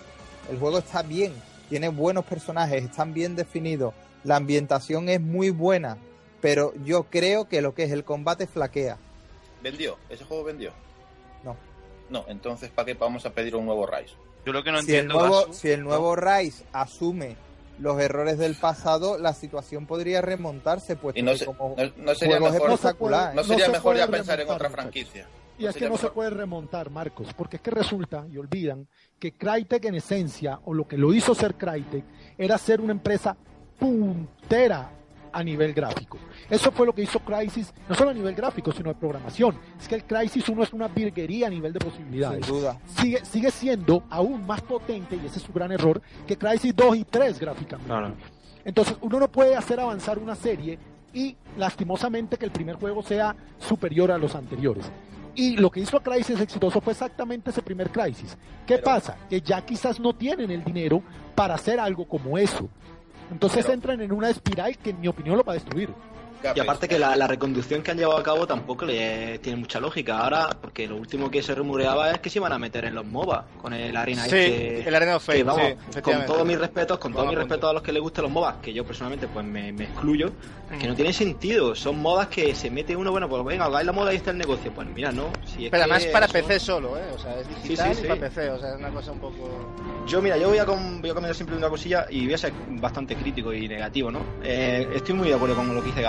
el juego está bien, tiene buenos personajes, están bien definidos, la ambientación es muy buena, pero yo creo que lo que es el combate flaquea. ¿Vendió? ¿Ese juego vendió? No. No, entonces ¿para qué vamos a pedir un nuevo Rise? Yo lo que no si entiendo el nuevo, si el nuevo Rise asume los errores del pasado, la situación podría remontarse, pues y no, como no, sería mejor, espectacular. No, sería mejor ya pensar en otra franquicia. Y es que no se puede remontar, Marcos, porque es que resulta, y olvidan, que Crytek en esencia, o lo que lo hizo ser Crytek, era ser una empresa puntera a nivel gráfico. Eso fue lo que hizo Crisis, no solo a nivel gráfico, sino de programación. Es que el Crisis 1 es una virguería a nivel de posibilidades. Sin duda. Sigue, sigue siendo aún más potente, y ese es su gran error, que Crisis 2 y 3 gráficamente. Entonces, uno no puede hacer avanzar una serie y lastimosamente que el primer juego sea superior a los anteriores. Y lo que hizo a Crisis exitoso fue exactamente ese primer Crisis. ¿Qué pasa? Que ya quizás no tienen el dinero para hacer algo como eso. Entonces entran en una espiral que en mi opinión lo va a destruir. Y aparte que la, reconducción que han llevado a cabo tampoco le tiene mucha lógica. Ahora, porque lo último que se rumoreaba es que se iban a meter en los MOBA con el Arena sí, este el Arena of Fate, con todos mis respetos, con todos mis respetos a los que les gustan los MOBA, que yo personalmente pues me, excluyo, que no mm. tiene sentido. Son modas que se mete uno, bueno, pues venga, hagáis la moda y está el negocio. Pues mira, no. Si Pero además para PC solo, ¿eh? O sea, es digital y para PC, o sea, es una cosa un poco... Yo, mira, yo voy a, voy a comentar siempre una cosilla y voy a ser bastante crítico y negativo, ¿no? Eh, estoy muy de acuerdo con lo que dice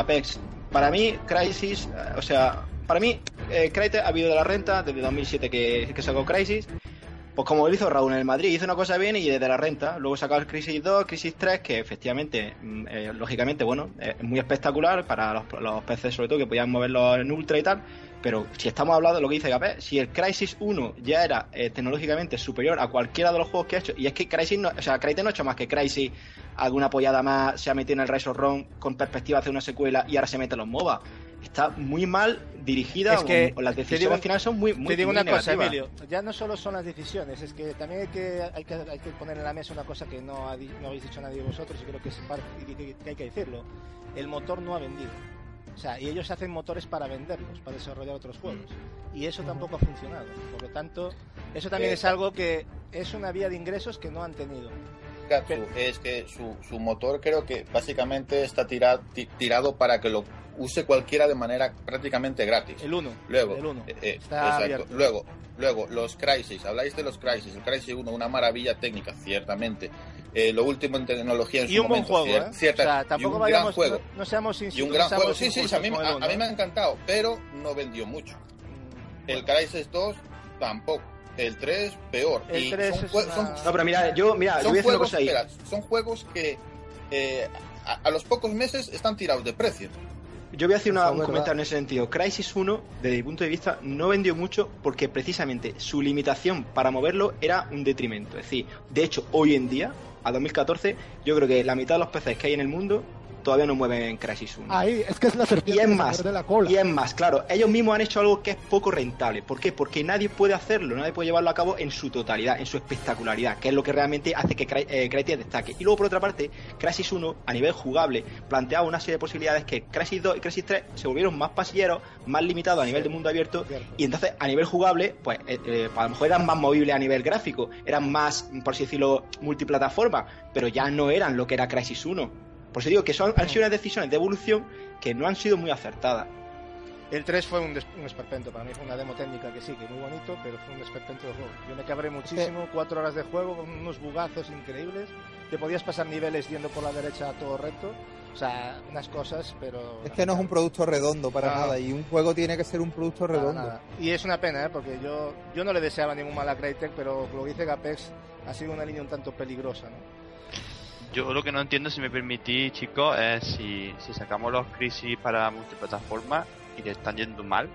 Para mí, Crisis, eh, o sea, para mí, eh, ha habido de la renta desde 2007 que, que sacó Crisis. Pues como lo hizo Raúl en el Madrid, hizo una cosa bien y desde la renta. Luego sacó el Crisis 2, Crisis 3, que efectivamente, mm, eh, lógicamente, bueno, es muy espectacular para los, los PCs sobre todo, que podían moverlo en ultra y tal. Pero si estamos hablando de lo que dice Gapé, si el Crisis 1 ya era eh, tecnológicamente superior a cualquiera de los juegos que ha hecho, y es que Crisis no, o sea, Crytek no ha hecho más que Crisis, alguna apoyada más, se ha metido en el Rise of Rome con perspectiva de hacer una secuela y ahora se mete en los MOBA. Está muy mal dirigida, es que o, las decisiones al final son muy, muy Te digo una cosa, Emilio, ya no solo son las decisiones, es que también hay que, hay que, hay que poner en la mesa una cosa que no, no habéis dicho nadie de vosotros y creo que, es parte, que hay que decirlo. El motor no ha vendido. O sea, y ellos hacen motores para venderlos, para desarrollar otros juegos. Y eso tampoco ha funcionado. Por lo tanto, eso también es algo que es una vía de ingresos que no han tenido. Es que su, su motor creo que básicamente está tirado, tirado para que lo use cualquiera de manera prácticamente gratis. El 1. Luego, el uno. Eh, eh, exacto. Luego, luego, los Crisis. Habláis de los Crisis. El Crisis 1, una maravilla técnica, ciertamente. Eh, lo último en tecnología en y un buen juego, ¿eh? Cierta, tampoco y un vayamos, gran juego. No, seamos Y un gran juego. Sí, sí, a mí, a, mí me ha encantado, pero no vendió mucho. El Crisis 2 tampoco. El 3 peor. El 3 son, No, pero mira, yo, mira, yo voy a una cosa ahí. son juegos que eh, a, los pocos meses están tirados de precio. Yo voy a hacer un comentario en ese sentido. Crisis 1, desde mi punto de vista, no vendió mucho porque precisamente su limitación para moverlo era un detrimento. Es decir, de hecho, hoy en día, a 2014, yo creo que la mitad de los PCs que hay en el mundo todavía no mueven Crisis 1. Ahí, es que es la serpiente y es más, de la cola. Y es más, claro, ellos mismos han hecho algo que es poco rentable. ¿Por qué? Porque nadie puede hacerlo, nadie puede llevarlo a cabo en su totalidad, en su espectacularidad, que es lo que realmente hace que eh, destaque. Y luego, por otra parte, Crisis 1, a nivel jugable, planteaba una serie de posibilidades que Crisis 2 y Crisis 3 se volvieron más pasilleros, más limitados a nivel de mundo abierto, y entonces, a nivel jugable, pues eh, eh, a lo mejor eran más movibles a nivel gráfico, eran más, por así decirlo, multiplataforma, pero ya no eran lo que era Crisis 1 por eso digo que son, han sido unas decisiones de evolución que no han sido muy acertadas. El 3 fue un, esperpento, para mí fue una demo técnica que sí, que muy bonito, pero fue un esperpento de juego. Yo me cabré muchísimo, cuatro horas de juego con unos bugazos increíbles. Te podías pasar niveles yendo por la derecha todo recto. O sea, unas cosas, pero... Es que no es un producto redondo para nada, y un juego tiene que ser un producto redondo. Y es una pena, ¿eh? porque yo, yo no le deseaba ningún mal a Crytek, pero lo que dice Gapex ha sido una línea un tanto peligrosa, ¿no? Yo lo que no entiendo, si me permitís, chicos, es si, sacamos los crisis para multiplataforma y le están yendo mal,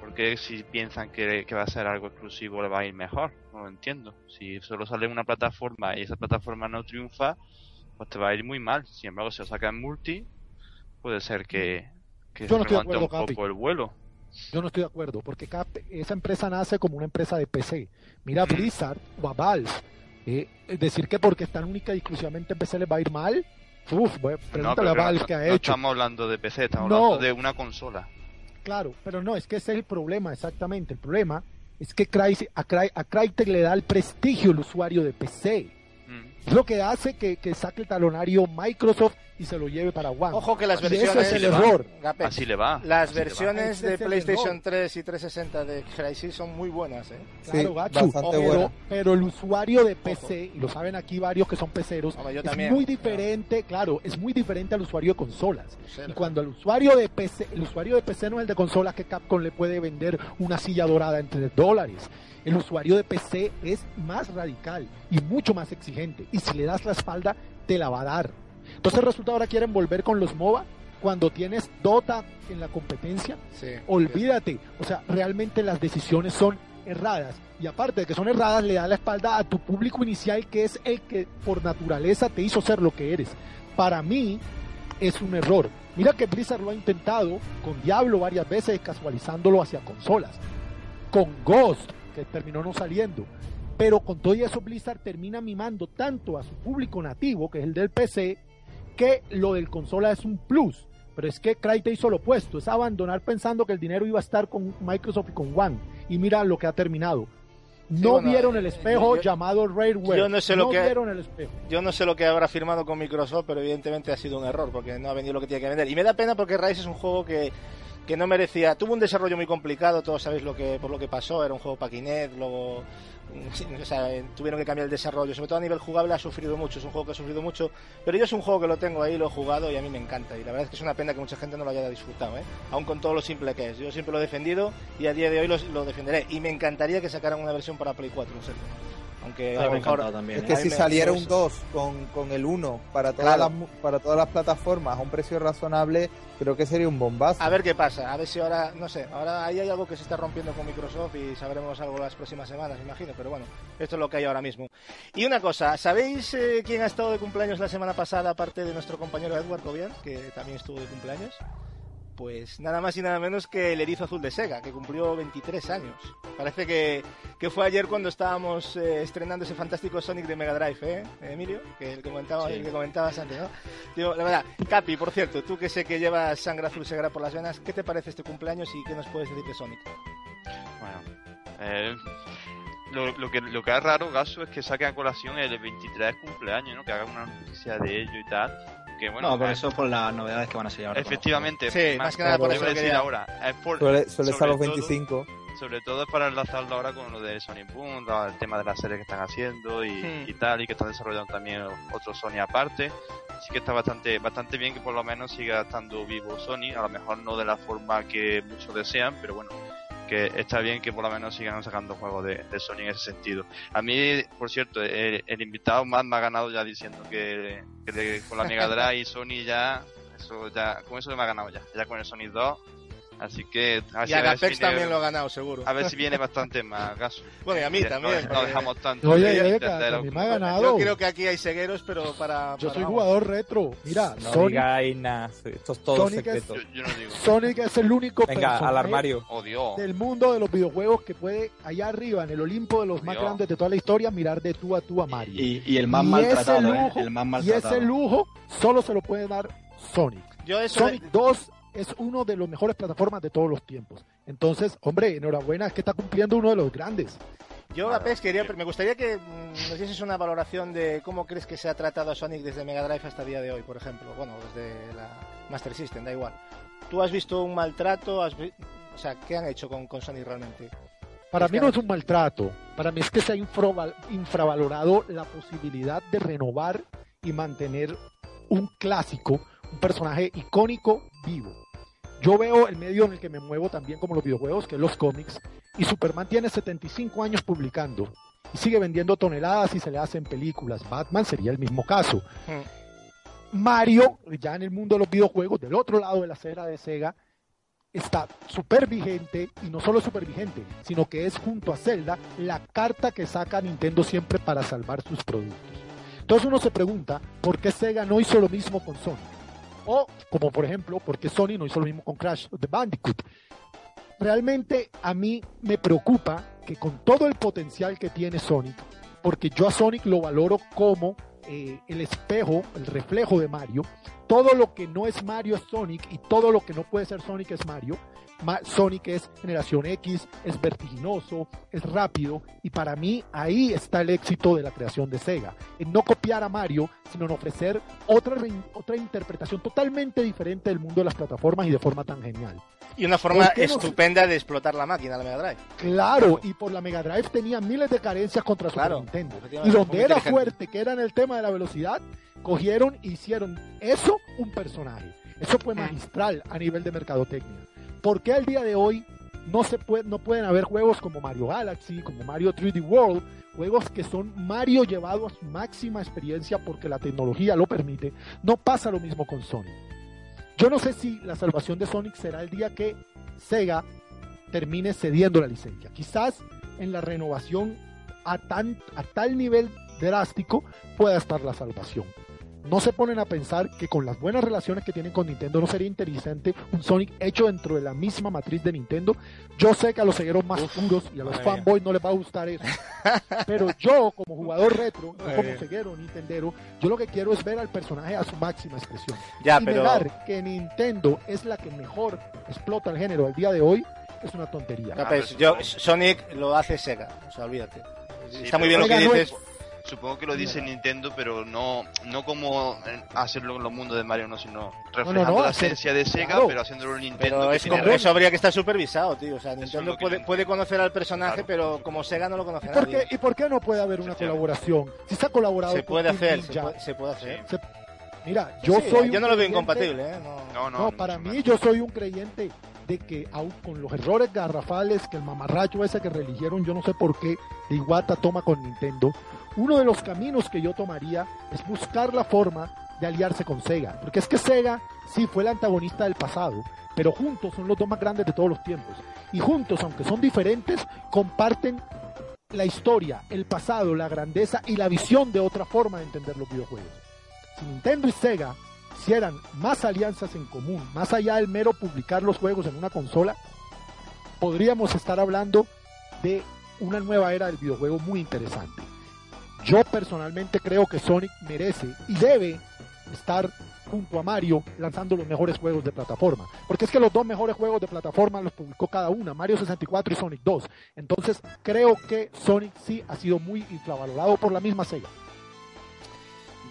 porque si piensan que, va a ser algo exclusivo le va a ir mejor? No lo entiendo. Si solo sale una plataforma y esa plataforma no triunfa, pues te va a ir muy mal. Sin embargo, si lo saca en multi, puede ser que, que se un poco el vuelo. Yo no estoy de acuerdo, porque esa empresa nace como una empresa de PC. Mira Blizzard o a Valve eh, decir que porque están única y exclusivamente en PC les va a ir mal, Uf, pregúntale a Valve que ha hecho. No estamos hablando de PC, estamos hablando de una consola. Claro, pero no, es que ese es el problema, exactamente. El problema es que Crytek, a, Crytek le da el prestigio al usuario de PC. Es lo que hace que, que saque el talonario Microsoft y se lo lleve para One. Ojo que las Y ese versiones... es el error. Así le va. Las así le va. versiones de PlayStation error. 3 y 360 de Crysis son muy buenas, ¿eh? Claro, Sí, bastante pero, buena. pero el usuario de PC, y lo saben aquí varios que son peceros, yo es también. muy diferente, claro, es muy diferente al usuario de consolas. Y cuando el usuario de PC, el usuario de PC no es el de consolas que Capcom le puede vender una silla dorada en 3 dólares. El usuario de PC es más radical y mucho más exigente. Y si le das la espalda, te la va a dar. Entonces resulta ahora quieren volver con los MOBA cuando tienes Dota en la competencia. Sí. Olvídate. O sea, realmente las decisiones son erradas. Y aparte de que son erradas, le da la espalda a tu público inicial que es el que por naturaleza te hizo ser lo que eres. Para mí es un error. Mira que Blizzard lo ha intentado con Diablo varias veces, casualizándolo hacia consolas. Con Ghost, que terminó no saliendo. Pero con todo y eso Blizzard termina mimando tanto a su público nativo, que es el del PC, que lo del consola es un plus. Pero es que Crytek hizo lo opuesto, es abandonar pensando que el dinero iba a estar con Microsoft y con One. Y mira lo que ha terminado. No bueno, vieron el eh, espejo yo- llamado Railware. yo no sé lo que- vieron el espejo. Yo no sé lo que habrá firmado con Microsoft, pero evidentemente ha sido un error porque no ha vendido lo que tiene que vender. Y me da pena porque Rise es un juego que, que no merecía. Tuvo un desarrollo muy complicado, todos sabéis lo que por lo que pasó. Era un juego para Kinect, luego mm, o sea, eh, tuvieron que cambiar el desarrollo. Sobre todo a nivel jugable ha sufrido mucho. Es un juego que ha sufrido mucho. Pero yo es un juego que lo tengo ahí, lo he jugado y a mí me encanta. Y la verdad es que es una pena que mucha gente no lo haya disfrutado, ¿eh? aun con todo lo simple que es. Yo siempre lo he defendido y a día de hoy lo, lo defenderé. Y me encantaría que sacaran una versión para Play 4, en serio. Aunque a lo mejor también. Es ¿eh? que si saliera un 2 con, con el 1 para todas, Claro. las, para todas las plataformas a un precio razonable, creo que sería un bombazo. A ver qué pasa, a ver si ahora, no sé, ahora ahí hay algo que se está rompiendo con Microsoft y sabremos algo las próximas semanas, imagino, pero bueno, esto es lo que hay ahora mismo. Y una cosa, ¿sabéis eh, quién ha estado de cumpleaños la semana pasada, aparte de nuestro compañero Edward Cobian, que también estuvo de cumpleaños? Pues nada más y nada menos que el erizo azul de Sega, que cumplió 23 años. Parece que, que fue ayer cuando estábamos eh, estrenando ese fantástico Sonic de Mega Drive, ¿eh, Emilio? Que el que, comentaba, Sí. el que comentabas antes, ¿no? Digo, la verdad, Capi, por cierto, tú que sé que llevas sangre azul Sega por las venas, ¿qué te parece este cumpleaños y qué nos puedes decir de Sonic? Bueno, eh, lo, lo que, lo que es raro, Gaso, es que saque a colación el 23 cumpleaños, ¿no? Que haga una noticia de ello y tal. Que bueno, no, por eh, eso por las novedades que van a salir ahora. efectivamente. Sí, más que nada por eso decir ahora. Es por, Suele, suele estar los todo- 25. sobre todo es para enlazarlo ahora con lo de Sony Boom, el tema de las series que están haciendo y, Hmm. y tal, y que están desarrollando también otro Sony aparte. Así que está bastante, bastante bien que por lo menos siga estando vivo Sony, a lo mejor no de la forma que muchos desean, pero bueno, que está bien que por lo menos sigan sacando juegos de, Sony en ese sentido. A mí, por cierto, el, invitado más me ha ganado ya diciendo que, con la Mega Drive y Sony ya, eso ya, con eso me ha ganado ya, ya con el Sony 2. Así que a ver Y a ver si Agapex viene- también lo ha ganado, seguro. a ver si viene bastante más gaso. *laughs* Bueno, y a mí No- también. No, porque dejamos tanto. Oye, de oye, que a me ha ganado. Yo creo que aquí hay cegueros, pero para... Yo para- soy vamos. jugador retro. Mira, No Sonic, digáis nada, esto es todo Sonic es- secreto. Yo, yo no digo. Sonic es el único Venga, al armario. Oh, Dios. del mundo de los videojuegos que puede allá arriba en el Olimpo de los más Dios. grandes de toda la historia mirar de tú a tú a Mario. Y, y el más Y maltratado, ese ¿eh? lujo- El más y maltratado. ese lujo solo se lo puede dar Sonic. Yo eso... Sonic 2 es uno de los mejores plataformas de todos los tiempos. Entonces, hombre, enhorabuena, es que está cumpliendo uno de los grandes. Yo, Claro. Apex, quería, me gustaría que mm, nos dieses una valoración de cómo crees que se ha tratado a Sonic desde Mega Drive hasta el día de hoy, por ejemplo. Bueno, desde la Master System, da igual. ¿Tú has visto un maltrato? Has vi- O sea, ¿qué han hecho con, con Sonic realmente? Para Es mí que- no es un maltrato, para mí es que se ha infraval- infravalorado la posibilidad de renovar y mantener un clásico, un personaje icónico Yo veo el medio en el que me muevo también como los videojuegos, que es los cómics, y Superman tiene 75 años publicando y sigue vendiendo toneladas y se le hacen películas. Batman sería el mismo caso. Mario, ya en el mundo de los videojuegos, del otro lado de la acera de Sega, está súper vigente y no solo súper vigente, sino que es junto a Zelda la carta que saca Nintendo siempre para salvar sus productos. Entonces uno se pregunta por qué Sega no hizo lo mismo con Sony. O, como por ejemplo, por qué Sony no hizo lo mismo con Crash the Bandicoot. Realmente a mí me preocupa que con todo el potencial que tiene Sonic, porque yo a Sonic lo valoro como eh, el espejo, el reflejo de Mario, todo lo que no es Mario es Sonic y todo lo que no puede ser Sonic es Mario. Ma- Sonic es generación X, es vertiginoso, es rápido y para mí ahí está el éxito de la creación de Sega, en no copiar a Mario, sino en ofrecer otra, otra interpretación totalmente diferente del mundo de las plataformas y de forma tan genial. Y una forma ¿Por qué no se- estupenda de explotar la máquina, la Mega Drive. Claro, y por la Mega Drive tenía miles de carencias contra Claro, Super Nintendo. Y donde era fuerte, que era en el tema de la velocidad, cogieron e hicieron eso un personaje. Eso fue magistral a nivel de mercadotecnia. ¿Por qué al día de hoy no, se puede, no pueden haber juegos como Mario Galaxy, como Mario 3D World, juegos que son Mario llevado a su máxima experiencia porque la tecnología lo permite? No pasa lo mismo con Sonic. Yo no sé si la salvación de Sonic será el día que Sega termine cediendo la licencia. Quizás en la renovación a, tan, a tal nivel drástico pueda estar la salvación. No se ponen a pensar que con las buenas relaciones que tienen con Nintendo no sería interesante un Sonic hecho dentro de la misma matriz de Nintendo. Yo sé que a los cegueros más puros y a los fanboys no les va a gustar eso. Pero yo, como jugador retro, no como ceguero nintendero, yo lo que quiero es ver al personaje a su máxima expresión Ya, y pero negar que Nintendo es la que mejor explota el género al día de hoy es una tontería. Ya, Ah, pues, pero yo, supongo- Sonic lo hace Sega, o sea, olvídate. Sí, Está muy bien lo que no dices. Supongo que lo dice Nintendo, pero no, no como en- hacerlo en los mundos de Mario, no, sino reflejando no, la esencia de Sega, claro. pero haciéndolo en Nintendo. Pero que es tiene como, re- eso habría que estar supervisado, tío. O sea, Nintendo puede, puede conocer al personaje, Claro. pero como Sega no lo conoce ¿Y por, nadie. qué, ¿Y por qué no puede haber una colaboración? Si se ha colaborado Se puede hacer, se puede, se puede hacer. se- mira, yo Sí, soy yo no lo veo incompatible, ¿eh? No. No, no, No, ni para mí yo soy un creyente de que aun con los errores garrafales que el mamarracho ese que religieron, yo no sé por qué, de Iwata toma con Nintendo, uno de los caminos que yo tomaría es buscar la forma de aliarse con Sega. Porque es que Sega sí fue el antagonista del pasado, pero juntos son los dos más grandes de todos los tiempos. Y juntos, aunque son diferentes, comparten la historia, el pasado, la grandeza y la visión de otra forma de entender los videojuegos. Si Nintendo y Sega hicieran más alianzas en común, más allá del mero publicar los juegos en una consola, podríamos estar hablando de una nueva era del videojuego muy interesante. Yo personalmente creo que Sonic merece y debe estar junto a Mario lanzando los mejores juegos de plataforma. Porque es que los dos mejores juegos de plataforma los publicó cada una, Mario 64 y Sonic 2. Entonces creo que Sonic sí ha sido muy infravalorado por la misma Sega.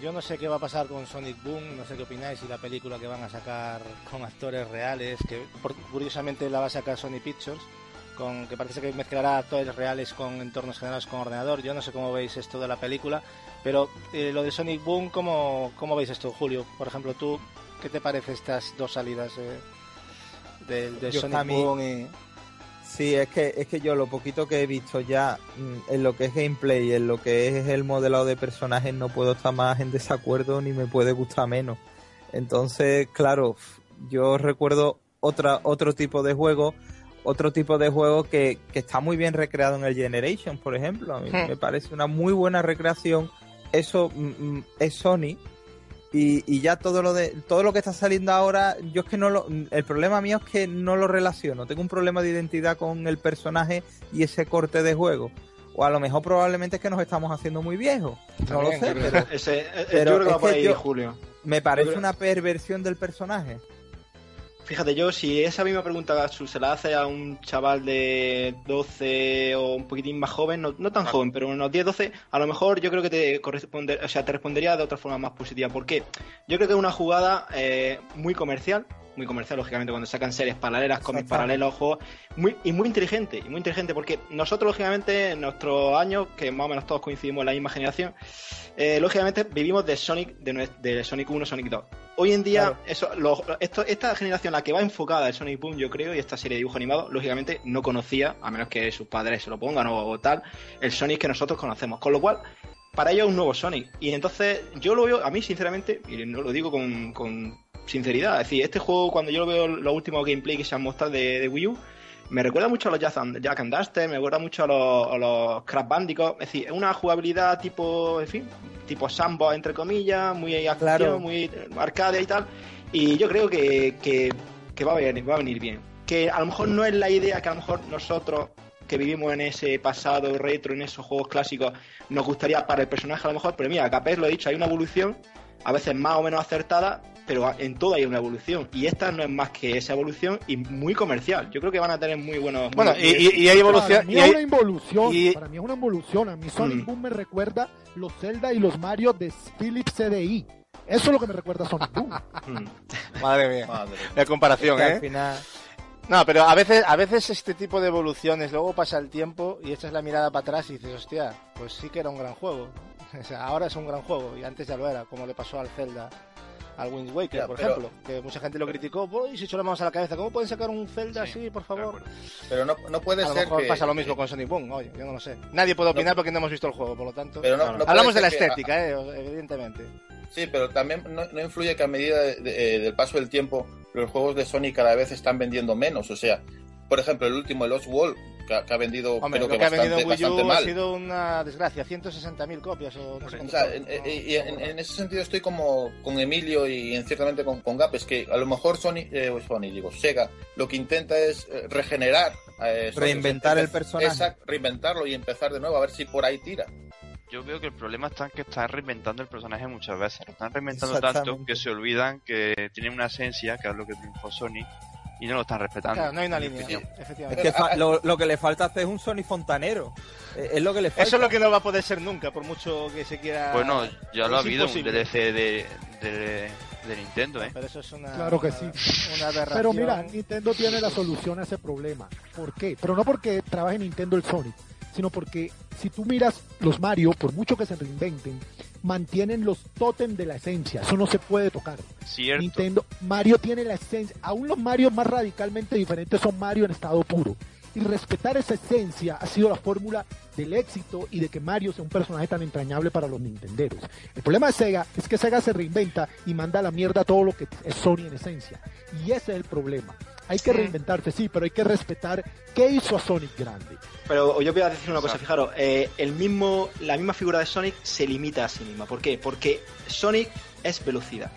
Yo no sé qué va a pasar con Sonic Boom, no sé qué opináis, y la película que van a sacar con actores reales, que curiosamente la va a sacar Sony Pictures, con que parece que mezclará actores reales con entornos generados con ordenador. Yo no sé cómo veis esto de la película, pero eh, lo de Sonic Boom, ¿cómo, ¿cómo veis esto, Julio? Por ejemplo, tú, ¿qué te parece estas dos salidas eh, del de Yo Sonic Boom y... Sí, es que, es que yo lo poquito que he visto ya mm, en lo que es gameplay, en lo que es el modelado de personajes, no puedo estar más en desacuerdo ni me puede gustar menos. Entonces, claro, yo recuerdo otra, otro tipo de juego, otro tipo de juego que, que está muy bien recreado en el Generation, por ejemplo. A mí Hmm. me parece una muy buena recreación. Eso mm, mm, es Sony. Y, y ya todo lo de todo lo que está saliendo ahora, yo es que no lo el problema mío es que no lo relaciono, tengo un problema de identidad con el personaje y ese corte de juego. O a lo mejor probablemente es que nos estamos haciendo muy viejos. No lo sé, pero Ese, eh, Pero yo creo que va por ahí, yo- Julio. me parece una perversión del personaje. Fíjate, yo si esa misma pregunta se la hace a un chaval de 12 o un poquitín más joven, no, no tan joven, pero unos 10, 12, a lo mejor yo creo que te corresponde, o sea, te respondería de otra forma más positiva. ¿Por qué? Yo creo que es una jugada eh, muy comercial, muy comercial, lógicamente, cuando sacan series paralelas, cómics paralelos, juegos, muy, y muy inteligente, y muy inteligente, porque nosotros, lógicamente, en nuestros años, que más o menos todos coincidimos en la misma generación, eh, lógicamente vivimos de Sonic, de, de Sonic 1, Sonic 2. Hoy en día, Claro. eso, lo- esto, esta generación, la que va enfocada en Sonic Boom, yo creo, y esta serie de dibujo animado, lógicamente no conocía, a menos que sus padres se lo pongan o, o tal, el Sonic que nosotros conocemos. Con lo cual, para ellos es un nuevo Sonic. Y entonces, yo lo veo, a mí, sinceramente, y no lo digo con, con sinceridad, es decir, este juego, cuando yo lo veo, los últimos gameplay que se han mostrado de, de Wii U, me recuerda mucho a los Jack and, Jack and Duster, me recuerda mucho a los, a los Crash Bandicoot. Es decir, es una jugabilidad tipo, en fin, tipo sandbox, entre comillas, muy acción, Claro. muy arcade y tal. Y yo creo que, que, que va, a venir, va a venir bien. Que a lo mejor no es la idea que a lo mejor nosotros que vivimos en ese pasado retro, en esos juegos clásicos, nos gustaría para el personaje a lo mejor, pero mira, capaz lo he dicho, hay una evolución, a veces más o menos acertada, pero en todo hay una evolución. Y esta no es más que esa evolución y muy comercial. Yo creo que van a tener muy buenos. Bueno, muy- y, y- y hay evolución. Para mí y es una involución. y- Para mí es una involución. A mí Sonic Mm. Boom me recuerda los Zelda y los Mario de Philips CDI. Eso es lo que me recuerda a Sonic Boom. *laughs* Mm. *laughs* Madre mía. Madre. La comparación, Que al ¿eh? final, No, pero a veces, a veces este tipo de evoluciones, luego pasa el tiempo y echas la mirada para atrás y dices, hostia, pues sí que era un gran juego. *laughs* O sea, ahora es un gran juego y antes ya lo era, como le pasó al Zelda, al Wind Waker, Ya, por pero- ejemplo, que mucha gente lo criticó, y se echó la mano a la cabeza, ¿cómo pueden sacar un Zelda Sí, así, por favor? Pero no, no puede A lo ser mejor que... pasa lo mismo con Sonic Boom, oye, yo no lo sé. Nadie puede opinar No. porque no hemos visto el juego, por lo tanto. Pero no- Hablamos de ser la que- estética, eh, evidentemente. Sí, pero también no, influye que a medida de- de- eh, del paso del tiempo los juegos de Sony cada vez están vendiendo menos. O sea, por ejemplo, el último, el Lost World, que, ha- que ha vendido Hombre, creo lo que, que ha bastante, vendido Wii bastante U ha mal. sido una desgracia, 160.000 copias o no sé O sea, en, ese sentido estoy como con Emilio y en ciertamente con, con Gap, es que a lo mejor Sony, eh, Sony digo, Sega, lo que intenta es eh, regenerar. eh, Reinventar el personaje. Exacto, reinventarlo y empezar de nuevo, a ver si por ahí tira. Yo veo que el problema está en que están reinventando el personaje muchas veces. Lo están reinventando tanto que se olvidan que tienen una esencia, que es lo que triunfó Sony, y no lo están respetando. Claro, no hay una línea, es efectivamente. que fa- lo, lo que le falta hacer es un Sony Fontanero. Eh, Es lo que le falta. Eso es lo que no va a poder ser nunca, por mucho que se quiera. Bueno, ya lo ha Es habido imposible. un DLC de, de, de Nintendo, ¿eh? Pero eso es una. Claro que una- sí. Una. Pero mira, Nintendo tiene la solución a ese problema. ¿Por qué? Pero no porque trabaje en Nintendo el Sonic, sino porque si tú miras los Mario, por mucho que se reinventen, mantienen los tótem de la esencia. Eso no se puede tocar. Cierto. Nintendo, Mario tiene la esencia. Aún los Mario más radicalmente diferentes son Mario en estado puro. Y respetar esa esencia ha sido la fórmula del éxito y de que Mario sea un personaje tan entrañable para los nintenderos. El problema de Sega es que Sega se reinventa y manda a la mierda todo lo que es Sony en esencia. Y ese es el problema. Hay que reinventarse, sí, pero hay que respetar qué hizo a Sonic grande. Pero yo voy a decir una cosa, fijaros, eh, el mismo, la misma figura de Sonic se limita a sí misma. ¿Por qué? Porque Sonic es velocidad.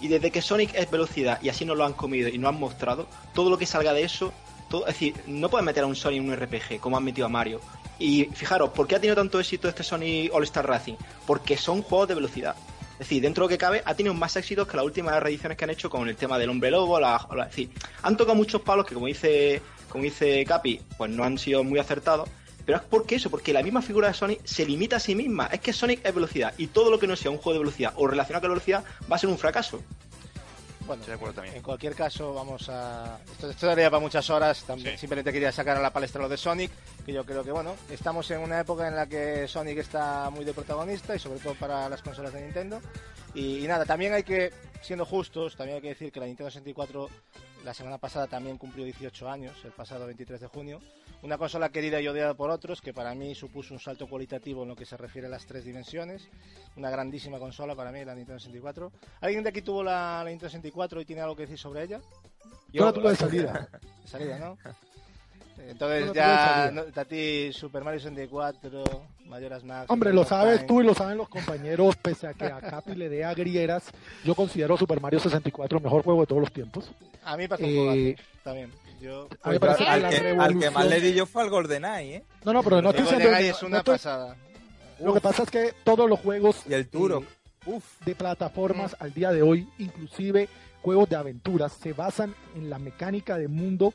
Y desde que Sonic es velocidad y así nos lo han comido y nos han mostrado, todo lo que salga de eso, es decir, no puedes meter a un Sonic en un RPG como han metido a Mario. Y fijaros, ¿por qué ha tenido tanto éxito este Sonic All Star Racing? Porque son juegos de velocidad. Es decir, dentro de lo que cabe, ha tenido más éxitos que las últimas reediciones que han hecho con el tema del hombre lobo. La- es decir, han tocado muchos palos que, como dice, como dice Capi, pues no han sido muy acertados. Pero es porque eso, porque la misma figura de Sonic se limita a sí misma. Es que Sonic es velocidad y todo lo que no sea un juego de velocidad o relacionado con la velocidad va a ser un fracaso. Bueno, Estoy de acuerdo también. en cualquier caso, vamos a. Esto, esto daría para muchas horas. También Sí. simplemente quería sacar a la palestra lo de Sonic. Que yo creo que, bueno, estamos en una época en la que Sonic está muy de protagonista y sobre todo para las consolas de Nintendo. Y, y nada, también hay que, siendo justos, también hay que decir que la Nintendo 64 la semana pasada también cumplió 18 años, el pasado 23 de junio. Una consola querida y odiada por otros, que para mí supuso un salto cualitativo en lo que se refiere a las tres dimensiones. Una grandísima consola para mí, la Nintendo 64. ¿Alguien de aquí tuvo la, la Nintendo 64 y tiene algo que decir sobre ella? Yo la tuve de salida. De salida, ¿no? Entonces tuve de ya, salida. no, a ti Super Mario 64, Mayoras Max... Hombre, lo sabes Time. tú y lo saben los compañeros, pese a que a Capi le dé agrieras, yo considero Super Mario 64 el mejor juego de todos los tiempos. A mí un Eh, también. Yo... Que al, que, al que más le di yo fue al GoldenEye, ¿eh? No, no, pero no estoy diciendo... Es una estoy- pasada. Lo que pasa es que todos los juegos Y el Turok. eh, Uf. de plataformas al día de hoy, inclusive juegos de aventuras, se basan en la mecánica de mundo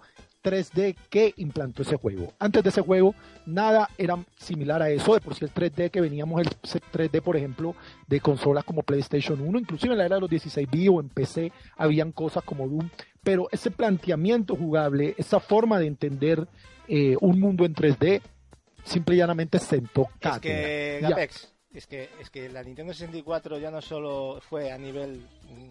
3D que implantó ese juego. Antes de ese juego, nada era similar a eso. De por sí, el 3D que veníamos, el 3D, por ejemplo, de consolas como PlayStation 1, inclusive en la era de los 16 bits o en PC, habían cosas como Doom. Pero ese planteamiento jugable, esa forma de entender eh, un mundo en 3D, simple y llanamente sentó Es cátedra. que, Ya. Gapex, es que, es que la Nintendo 64 ya no solo fue a nivel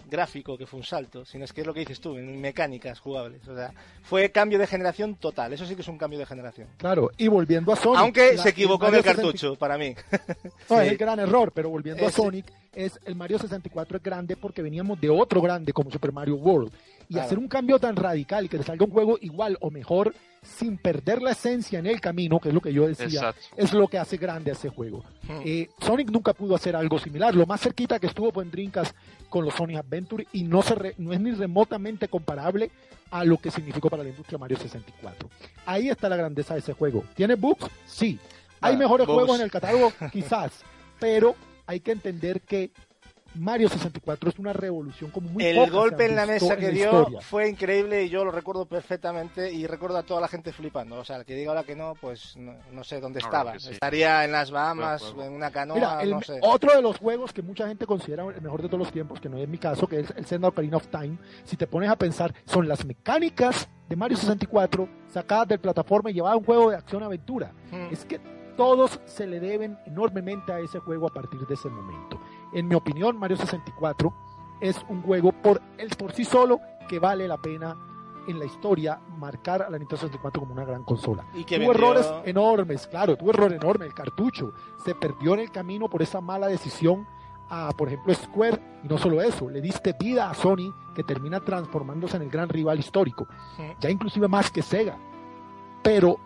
gráfico, que fue un salto, sino es que es lo que dices tú, en mecánicas jugables. O sea, fue cambio de generación total. Eso sí que es un cambio de generación. Claro, y volviendo a Sonic. Aunque la- se equivocó en el 60 cartucho, para mí. *laughs* No, Sí. es el gran error, pero volviendo a Ese- Sonic, es el Mario 64 es grande porque veníamos de otro grande como Super Mario World. Y Claro. hacer un cambio tan radical y que te salga un juego igual o mejor sin perder la esencia en el camino, que es lo que yo decía, Exacto. es lo que hace grande a ese juego. Hmm. Eh, Sonic nunca pudo hacer algo similar. Lo más cerquita que estuvo fue en Dreamcast con los Sonic Adventure y no, se re- no es ni remotamente comparable a lo que significó para la industria Mario 64. Ahí está la grandeza de ese juego. ¿Tiene bugs? Sí. ¿Hay Ah, mejores bugs. juegos en el catálogo? Quizás. *laughs* Pero hay que entender que Mario 64 es una revolución como muy El golpe en la mesa que dio historia. fue increíble y yo lo recuerdo perfectamente y recuerdo a toda la gente flipando. O sea, el que diga ahora que no, pues no, no sé dónde estaba. sí. Estaría en las Bahamas, Buen juego. en una canoa, Mira, el- no sé. otro de los juegos que mucha gente considera el mejor de todos los tiempos, que no es mi caso, que es el Zelda Ocarina of Time, si te pones a pensar, son las mecánicas de Mario 64 sacadas del plataforma y llevadas a un juego de acción-aventura. Mm. Es que todos se le deben enormemente a ese juego a partir de ese momento. En mi opinión, Mario 64 es un juego por, el, por sí solo que vale la pena en la historia marcar a la Nintendo 64 como una gran consola. Y que Tuvo vendió- errores enormes, claro, tuvo error enorme. El cartucho se perdió en el camino por esa mala decisión a, por ejemplo, Square. Y no solo eso, le diste vida a Sony, que termina transformándose en el gran rival histórico. Ya inclusive más que Sega. Pero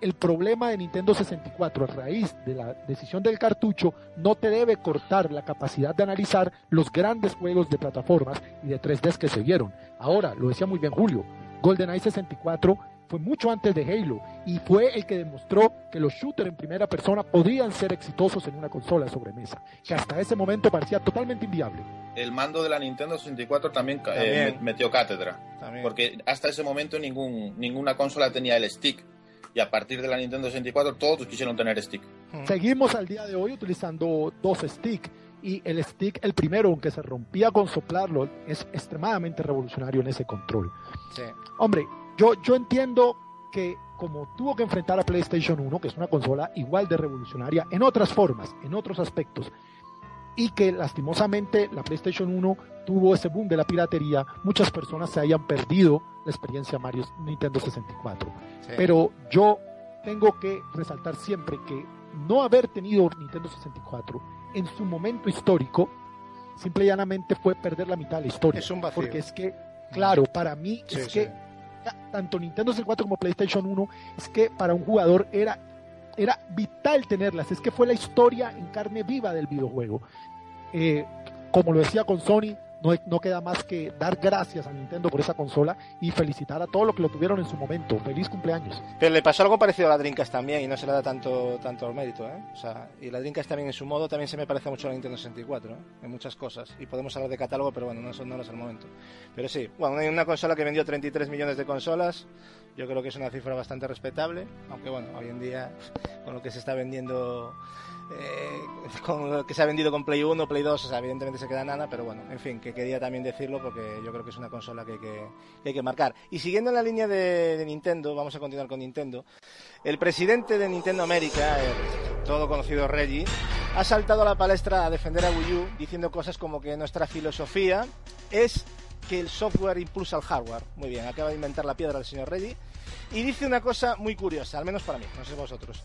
el problema de Nintendo 64 a raíz de la decisión del cartucho no te debe cortar la capacidad de analizar los grandes juegos de plataformas y de 3D que se vieron. Ahora, lo decía muy bien Julio, GoldenEye 64 fue mucho antes de Halo y fue el que demostró que los shooters en primera persona podían ser exitosos en una consola de sobremesa, que hasta ese momento parecía totalmente inviable. El mando de la Nintendo 64 también, eh, También. met- metió cátedra. También. Porque hasta ese momento ningún, ninguna consola tenía el stick. Y a partir de la Nintendo 64 todos quisieron tener stick. Seguimos al día de hoy utilizando dos sticks y el stick, el primero, aunque se rompía con soplarlo, es extremadamente revolucionario en ese control. Sí. Hombre, yo, yo entiendo que como tuvo que enfrentar a PlayStation 1, que es una consola igual de revolucionaria en otras formas, en otros aspectos, y que lastimosamente la PlayStation 1 tuvo ese boom de la piratería, muchas personas se hayan perdido la experiencia Mario Nintendo 64. sí. Pero yo tengo que resaltar siempre que no haber tenido Nintendo 64 en su momento histórico, simple y llanamente fue perder la mitad de la historia. Es un vacío. Porque es que, claro, para mí Sí, es sí. que tanto Nintendo 64 como PlayStation 1, es que para un jugador era, era vital tenerlas. Es que fue la historia en carne viva del videojuego. Eh, como lo decía con Sony, no, no queda más que dar gracias a Nintendo por esa consola y felicitar a todos los que lo tuvieron en su momento. Feliz cumpleaños. Pero le pasó algo parecido a la Dreamcast también y no se le da tanto tanto mérito, ¿eh? O sea, y la Dreamcast también en su modo también se me parece mucho a la Nintendo 64, ¿eh? En muchas cosas. Y podemos hablar de catálogo, pero bueno, no, no es el momento. Pero sí, bueno, hay una consola que vendió 33 millones de consolas. Yo creo que es una cifra bastante respetable, aunque bueno, hoy en día con lo que se está vendiendo eh, con lo que se ha vendido con Play 1, Play 2, o sea, evidentemente se queda nada, pero bueno, en fin, que quería también decirlo porque yo creo que es una consola que hay que, hay que marcar. Y siguiendo en la línea de, de Nintendo, vamos a continuar con Nintendo, el presidente de Nintendo América, el todo conocido Reggie, ha saltado a la palestra a defender a Wii U diciendo cosas como que nuestra filosofía es que el software impulsa al hardware. Muy bien, acaba de inventar la piedra el señor Reggie. Y dice una cosa muy curiosa, al menos para mí, no sé vosotros.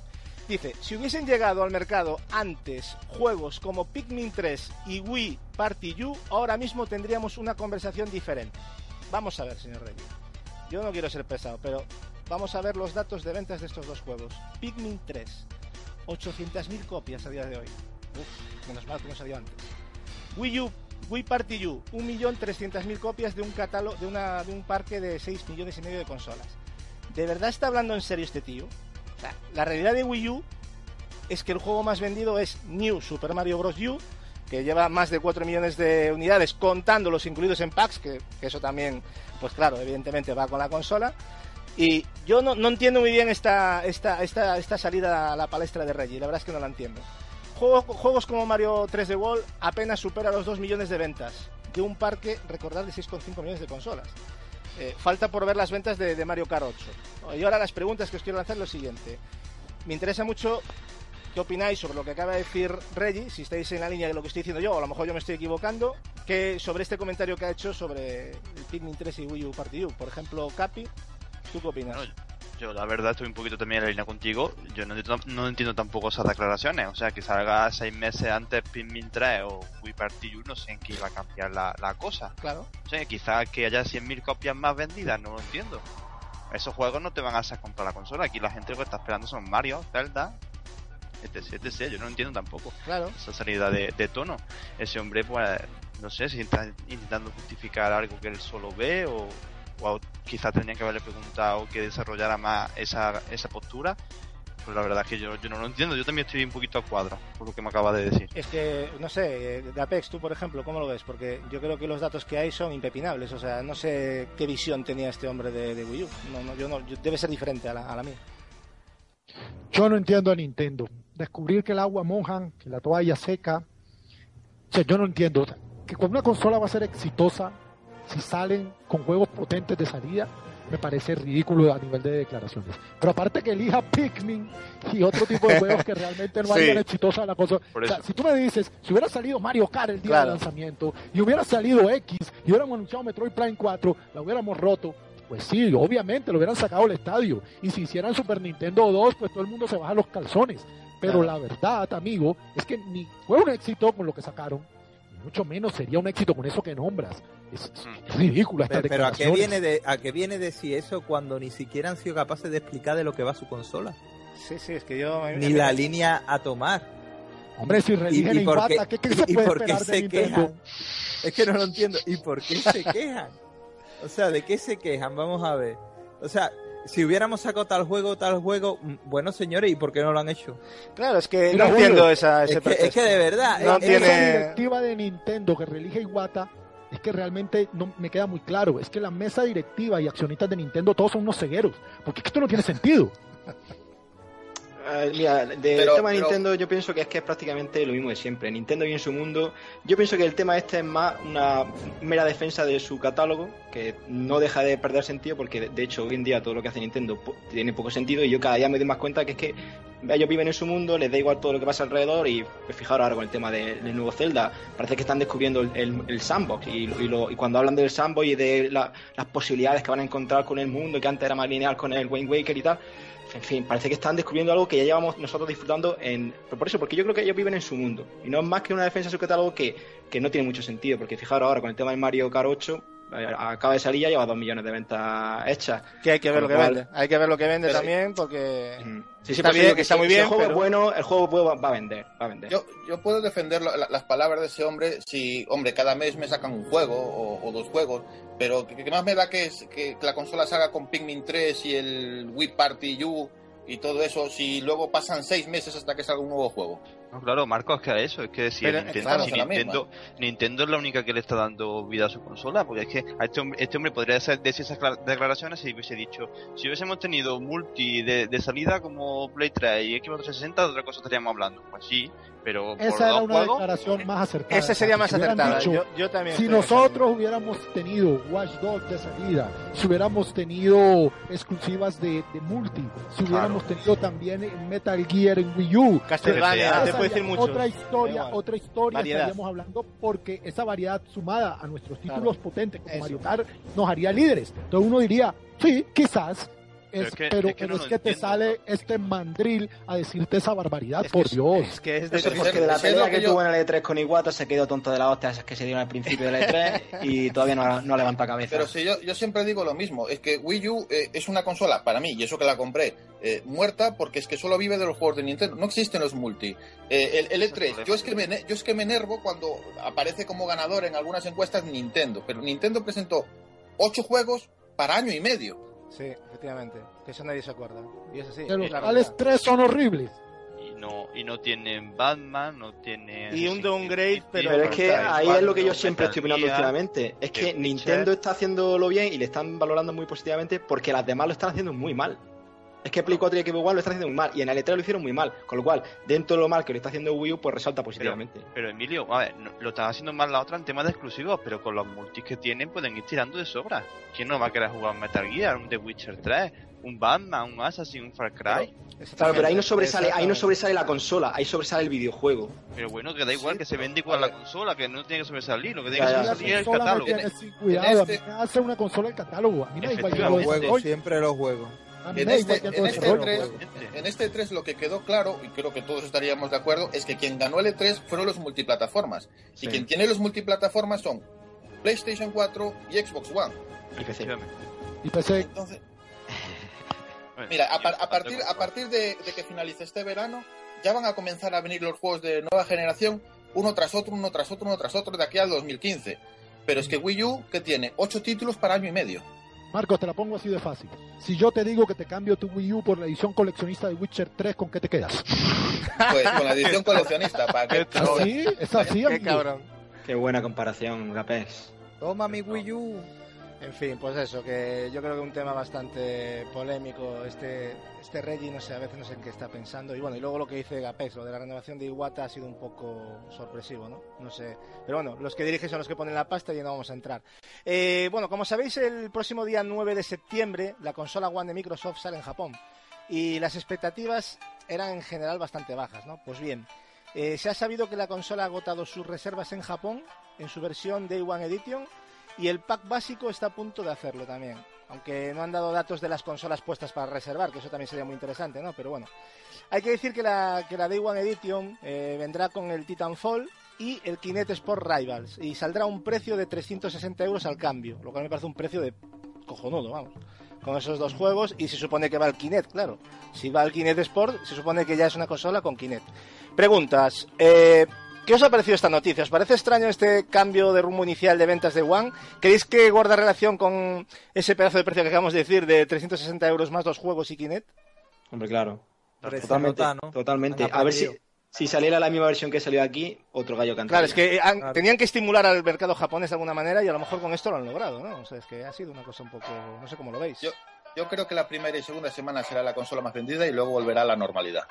Dice, si hubiesen llegado al mercado antes juegos como Pikmin 3 y Wii Party U, ahora mismo tendríamos una conversación diferente. Vamos a ver, señor Reggie. Yo no quiero ser pesado, pero vamos a ver los datos de ventas de estos dos juegos. Pikmin 3, 800.000 copias a día de hoy. Uf, menos mal que no salió antes. Wii U, Wii Party U, 1.300.000 copias de un catálogo, de, una, de un parque de 6 millones y medio de consolas. ¿De verdad está hablando en serio este tío? O sea, la realidad de Wii U es que el juego más vendido es New Super Mario Bros. U, que lleva más de 4 millones de unidades, contando los incluidos en packs, que, que eso también, pues claro, evidentemente va con la consola. Y yo no, no entiendo muy bien esta, esta, esta, esta salida a la palestra de Reggie, la verdad es que no la entiendo. Juego- juegos como Mario 3D World apenas supera los 2 millones de ventas de un parque, recordad, de 6,5 millones de consolas. Eh, falta por ver las ventas de, de Mario Kart 8. Y ahora las preguntas que os quiero lanzar es lo siguiente. Me interesa mucho qué opináis sobre lo que acaba de decir Reggie, si estáis en la línea de lo que estoy diciendo yo, o a lo mejor yo me estoy equivocando, que sobre este comentario que ha hecho sobre el Pikmin 3 y Wii U Party U. Por ejemplo, Capi, ¿tú qué opinas? Yo la verdad estoy un poquito también en la línea contigo. Yo no entiendo, no entiendo tampoco esas declaraciones. O sea, que salga seis meses antes Pikmin 3 o Wii Party U, no sé en qué iba a cambiar la, la cosa. Claro. O sea, quizás que haya 100.000 copias más vendidas, no lo entiendo. Esos juegos no te van a hacer comprar la consola. Aquí la gente lo que está esperando son Mario, Zelda, etc, etc. Yo no entiendo tampoco Claro. esa salida de, de tono. Ese hombre, pues, no sé si está intentando justificar algo que él solo ve o, o quizás tendrían que haberle preguntado que desarrollara más esa, esa postura. Pues la verdad es que yo, yo no lo entiendo, yo también estoy un poquito a cuadro por lo que me acaba de decir. Es que, no sé, de Apex, tú por ejemplo, ¿cómo lo ves? Porque yo creo que los datos que hay son impepinables. O sea, no sé qué visión tenía este hombre de, de Wii U. No, no, yo no, yo- debe ser diferente a la, a la mía. Yo no entiendo a Nintendo. Descubrir que el agua mojan, que la toalla seca. O sea, yo no entiendo. O sea, que cuando una consola va a ser exitosa, si salen con juegos potentes de salida, me parece ridículo a nivel de declaraciones. Pero aparte que elija Pikmin y otro tipo de juegos que realmente no *laughs* Sí. harían exitosa la O sea, eso. si tú me dices, si hubiera salido Mario Kart el día Claro. del lanzamiento y hubiera salido X y hubiéramos anunciado Metroid Prime 4, la hubiéramos roto. Pues sí, obviamente lo hubieran sacado al estadio. Y si hicieran Super Nintendo 2, pues todo el mundo se baja los calzones. Pero Claro. la verdad, amigo, es que ni fue un éxito con lo que sacaron, mucho menos sería un éxito con eso que nombras. Es, es- ridículo esta Pero, pero ¿a qué viene de a qué viene decir eso cuando ni siquiera han sido capaces de explicar de lo que va su consola? Sí, sí, es que yo... Ni la línea a tomar. Hombre, si ¿Y, religen y por qué, Iwata, ¿qué, qué se y puede se quejan? Es que no lo entiendo. ¿Y por qué se *laughs* quejan? O sea, ¿de qué se quejan? Vamos a ver. O sea, si hubiéramos sacado tal juego, tal juego, mm, bueno, señores, ¿y por qué no lo han hecho? Claro, es que Mira, no entiendo esa, ese Es que, es pretexto. que de verdad, No es- tiene- Esa directiva de Nintendo que relige Iwata es que realmente no me queda muy claro. Es que la mesa directiva y accionistas de Nintendo todos son unos cegueros. Porque esto no tiene sentido. Eh, mira, del Pero- tema de pero- Nintendo yo pienso que es que es prácticamente lo mismo de siempre. Nintendo vive en su mundo. Yo pienso que el tema este es más una mera defensa de su catálogo, que no deja de perder sentido porque de- de hecho hoy en día todo lo que hace Nintendo tiene poco sentido y yo cada día me doy más cuenta que es que ellos viven en su mundo, les da igual todo lo que pasa alrededor y pues, fijaros ahora con el tema de- del nuevo Zelda, parece que están descubriendo el, el- el sandbox y, y lo- y cuando hablan del sandbox y de la- las posibilidades que van a encontrar con el mundo, que antes era más lineal con el Wind Waker y tal, en fin, parece que están descubriendo algo que ya llevamos nosotros disfrutando en... pero por eso, porque yo creo que ellos viven en su mundo. Y no es más que una defensa de su catálogo que, que no tiene mucho sentido. Porque fijaros ahora con el tema del Mario Kart 8, eh, acaba de salir y ya lleva dos millones de ventas hechas. Que hay que ver lo que vende. Hay que ver lo que vende Pero- también porque... Sí, sí, Está bien, digo que está muy si bien, el juego pero- es bueno, el juego puede- va a vender. Va a vender. Yo, yo puedo defender la- la- las palabras de ese hombre si, hombre, cada mes me sacan un juego o, o dos juegos, pero que, que más me da que, es, que la consola salga con Pikmin 3 y el Wii Party U y todo eso, si luego pasan seis meses hasta que salga un nuevo juego. No, claro, Marcos, es que a eso, es que si, Pero, el Nintendo, claro, si Nintendo, Nintendo es la única que le está dando vida a su consola, porque es que a este, hombre, este hombre podría hacer- decir esas cla- declaraciones si hubiese dicho, si hubiésemos tenido multi de, de salida como Play 3 y Xbox 360, de otra cosa estaríamos hablando. Pues sí, pero Esa era una juegos, declaración más acertada. Esa sería más Si acertada. dicho, Yo, yo también. Si nosotros hubiéramos tenido Watch Dogs de salida, si hubiéramos tenido exclusivas de, de multi, si hubiéramos tenido también Metal Gear en Wii U. Castlevania, Esa te esa puedo decir mucho. Otra historia, otra historia Variedad. estaríamos hablando porque esa variedad sumada a nuestros Claro. títulos potentes como Eso. Mario Kart nos haría líderes. Entonces uno diría, sí, quizás. Pero es- es que- pero es que pero no es que te sale este mandril a decirte esa barbaridad, por Dios. Es que es de Eso porque de la pelea que que, yo- tuvo en el E3 con Iwata se quedó tonto de las hostias esas que se dieron al principio del E3 *laughs* y todavía no, levantado cabeza. Pero si yo, yo siempre digo lo mismo, es que Wii U eh, es una consola, para mí, y eso que la compré, eh, muerta porque es que solo vive de los juegos de Nintendo, no existen los multi. Eh, el, el E3, yo es, que me, yo es que me enervo cuando aparece como ganador en algunas encuestas Nintendo, pero Nintendo presentó ocho juegos para año y medio. Sí, efectivamente. Que eso nadie se acuerda. Y los es cuales tres son horribles. y no, y no tienen Batman, no tienen... Y un downgrade, pero- Pero es que ahí es lo que yo siempre estoy opinando Gear, últimamente. Es que. Nintendo está haciéndolo bien y le están valorando muy positivamente porque las demás lo están haciendo muy mal. Es que Play 4 y Xbox One lo están haciendo muy mal y en el E3 lo hicieron muy mal. Con lo cual, dentro de lo mal que lo está haciendo Wii U, pues resalta positivamente. Pero Emilio, a ver, no- lo están haciendo mal la otra en temas de exclusivos, pero con los multis que tienen pueden ir tirando de sobra. ¿Quién no va a querer jugar un Metal Gear, un The Witcher 3, un Batman, un Assassin, un Far Cry? Claro, pero ahí no sobresale, ahí no sobresale la consola, ahí sobresale el videojuego. Pero bueno, que da igual Sí, que se vende igual la consola, que no tiene que sobresalir, lo que tiene que. La sobresalir es el catálogo. tiene cuidado. en A mí este- me hace una consola el catálogo. A mí me da igual que Efectivamente. lo Los juegos, desarrolle. siempre los juegos. A mí En me da este, que en este desarrolle. E3, en este E3 lo que quedó claro, y creo que todos estaríamos de acuerdo, es que quien ganó el E3 fueron los multiplataformas. Sí. Y quien tiene los multiplataformas son PlayStation 4 y Xbox One. Y PC. Efectivamente. Y pensé, Entonces, Mira, a, y- par- a partir, a partir de, de que finalice este verano, ya van a comenzar a venir los juegos de nueva generación, uno tras otro, uno tras otro, uno tras otro, de aquí al 2015. Pero es que Wii U, que tiene ocho títulos para año y medio. Marcos, te la pongo así de fácil. Si yo te digo que te cambio tu Wii U por la edición coleccionista de Witcher 3, ¿con qué te quedas? Pues con la edición coleccionista, para que... *laughs* ¿Así? ¿Es así, Qué amigo? cabrón. Qué buena comparación, Gapés. Toma mi Wii U. En fin, pues eso, que yo creo que un tema bastante polémico. Este, este Reggie, no sé, a veces no sé en qué está pensando. Y bueno, y luego lo que dice Gapés, lo de la renovación de Iwata ha sido un poco sorpresivo, ¿no? No sé. Pero bueno, los que dirigen son los que ponen la pasta y no vamos a entrar. Eh, bueno, como sabéis, el próximo día 9 de septiembre la consola One de Microsoft sale en Japón. Y las expectativas eran en general bastante bajas, ¿no? Pues bien, eh, se ha sabido que la consola ha agotado sus reservas en Japón en su versión Day One Edition y el pack básico está a punto de hacerlo también. Aunque no han dado datos de las consolas puestas para reservar, que eso también sería muy interesante, ¿no? Pero bueno. Hay que decir que la, que la Day One Edition eh, vendrá con el Titanfall y el Kinect Sport Rivals. Y saldrá a un precio de 360 euros al cambio, lo cual me parece un precio de cojonudo, vamos. Con esos dos juegos y se supone que va el Kinect, claro. Si va el Kinect Sport, se supone que ya es una consola con Kinect. Preguntas. Eh, ¿Qué os ha parecido esta noticia? ¿Os parece extraño este cambio de rumbo inicial de ventas de One? ¿Creéis que guarda relación con ese pedazo de precio que acabamos de decir de 360 euros más dos juegos y Kinect? Hombre, claro. Totalmente. nota, ¿no? Totalmente. A ver si, si saliera la misma versión que salió aquí, otro gallo cantaría. Claro, es que han- Claro. tenían que estimular al mercado japonés de alguna manera y a lo mejor con esto lo han logrado, ¿no? O sea, es que ha sido una cosa un poco... no sé cómo lo veis. Yo- Yo creo que la primera y segunda semana será la consola más vendida y luego volverá a la normalidad.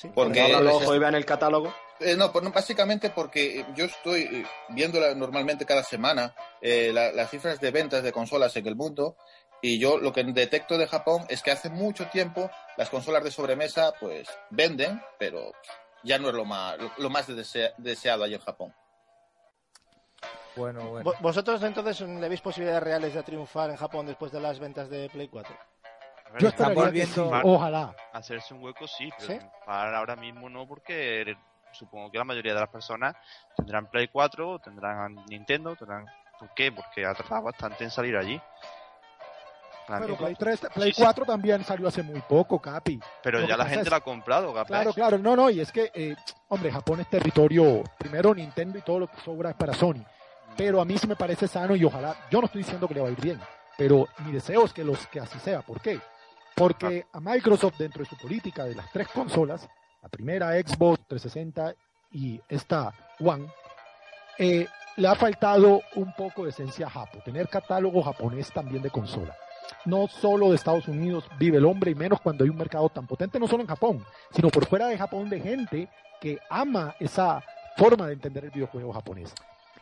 Sí. Porque Abran los es- ojos y vean el catálogo. Eh, no, pues no, básicamente porque yo estoy eh, viéndola normalmente cada semana eh, la- las cifras de ventas de consolas en el mundo y yo lo que detecto de Japón es que hace mucho tiempo las consolas de sobremesa pues venden, pero ya no es lo más, lo, lo más desea- deseado ahí en Japón. Bueno, bueno. Vo- ¿Vosotros entonces le veis posibilidades reales de triunfar en Japón después de las ventas de Play 4? Ver, Yo que volviendo- sí, ojalá. hacerse un hueco sí, pero ¿Sí? para ahora mismo no, porque supongo que la mayoría de las personas tendrán Play 4, tendrán Nintendo, tendrán... ¿Por qué? Porque ha tardado bastante en salir allí. Pero Play 3, Play Sí, sí. 4 también salió hace muy poco, Capi. pero lo ya la gente es- la ha comprado, capaz. Claro, claro, no, no, y es que, eh, hombre, Japón es territorio, primero Nintendo y todo lo que sobra es para Sony, pero a mí sí me parece sano y ojalá, yo no estoy diciendo que le va a ir bien, pero mi deseo es que, los, que así sea, ¿por qué? Porque a Microsoft dentro de su política de las tres consolas, la primera Xbox 360 y esta One, eh, le ha faltado un poco de esencia japo, tener catálogo japonés también de consola. No solo de Estados Unidos vive el hombre y menos cuando hay un mercado tan potente, no solo en Japón, sino por fuera de Japón de gente que ama esa forma de entender el videojuego japonés.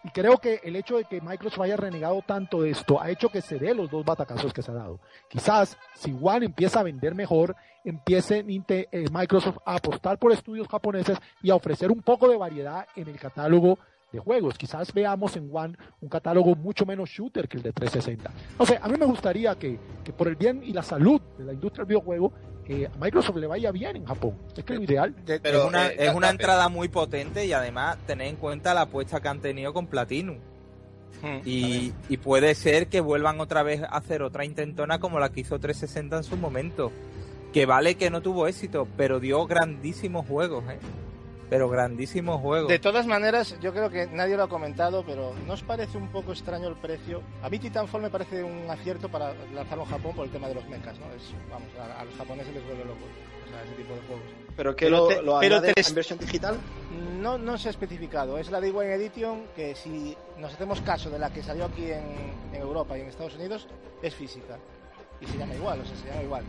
Y creo que el hecho de que Microsoft haya renegado tanto de esto ha hecho que se dé los dos batacazos que se ha dado. Quizás si One empieza a vender mejor, empiece eh, Microsoft a apostar por estudios japoneses y a ofrecer un poco de variedad en el catálogo de juegos. Quizás veamos en One un catálogo mucho menos shooter que el de 360. No sé, a mí me gustaría que, que por el bien y la salud de la industria del videojuego, eh, a Microsoft le vaya bien en Japón. Es que es lo ideal. De- Pero, es una, eh, es una entrada muy potente y además tener en cuenta la apuesta que han tenido con Platinum. Hmm. Y, y puede ser que vuelvan otra vez a hacer otra intentona como la que hizo 360 en su momento. Que vale que no tuvo éxito, pero dio grandísimos juegos, ¿eh? Pero grandísimos juegos. De todas maneras, yo creo que nadie lo ha comentado, pero ¿no os parece un poco extraño el precio? A mí Titanfall me parece un acierto para lanzarlo en Japón por el tema de los mechas, ¿no? Es, vamos, a, a los japoneses les vuelve locos, o sea, ese tipo de juegos. Pero que Pero lo, te- lo pero en versión digital. No, no se ha especificado, es la Day One Edition que si nos hacemos caso de la que salió aquí en, en Europa y en Estados Unidos, es física. Y se llama igual, o sea, se llama igual.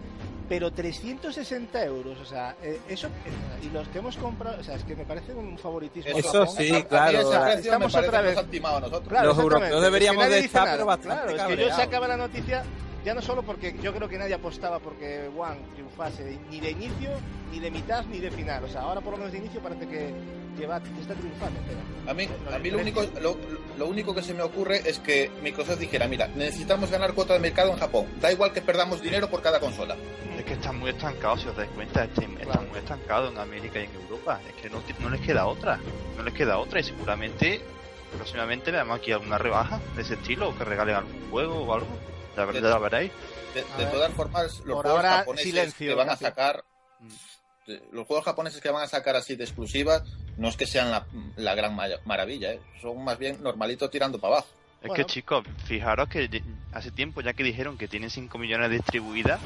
Pero 360 euros, o sea, eh, eso, eh, y los que hemos comprado, o sea, es que me parece un favoritismo. Eso Japón. sí, claro, estamos otra vez- nosotros. Claro, Los europeos deberíamos Es que de estar, nada. pero bastante Claro, es que yo cabreados. sacaba la noticia ya no solo porque yo creo que nadie apostaba porque One triunfase ni de inicio, ni de mitad, ni de final. O sea, ahora por lo menos de inicio parece que, está triunfando. Pero... A mí, Lo a mí lo, único, lo, lo único que se me ocurre es que Microsoft dijera, mira, necesitamos ganar cuota de mercado en Japón. Da igual que perdamos dinero por cada consola. Es que están muy estancados, si os dais cuenta, están, están muy estancados en América y en Europa. Es que no, les queda otra, no les queda otra y seguramente próximamente veamos aquí alguna rebaja de ese estilo, o que regalen algún juego o algo. Ya, ver- ya la veréis. De, de ver. todas formas, los Por juegos ahora, japoneses silencio, que van a sacar, de- los juegos japoneses que van a sacar así de exclusivas, no es que sean la, la gran ma- maravilla, ¿eh? son más bien normalitos tirando para abajo. Es que chicos, fijaros que hace tiempo ya que dijeron que tienen 5 millones distribuidas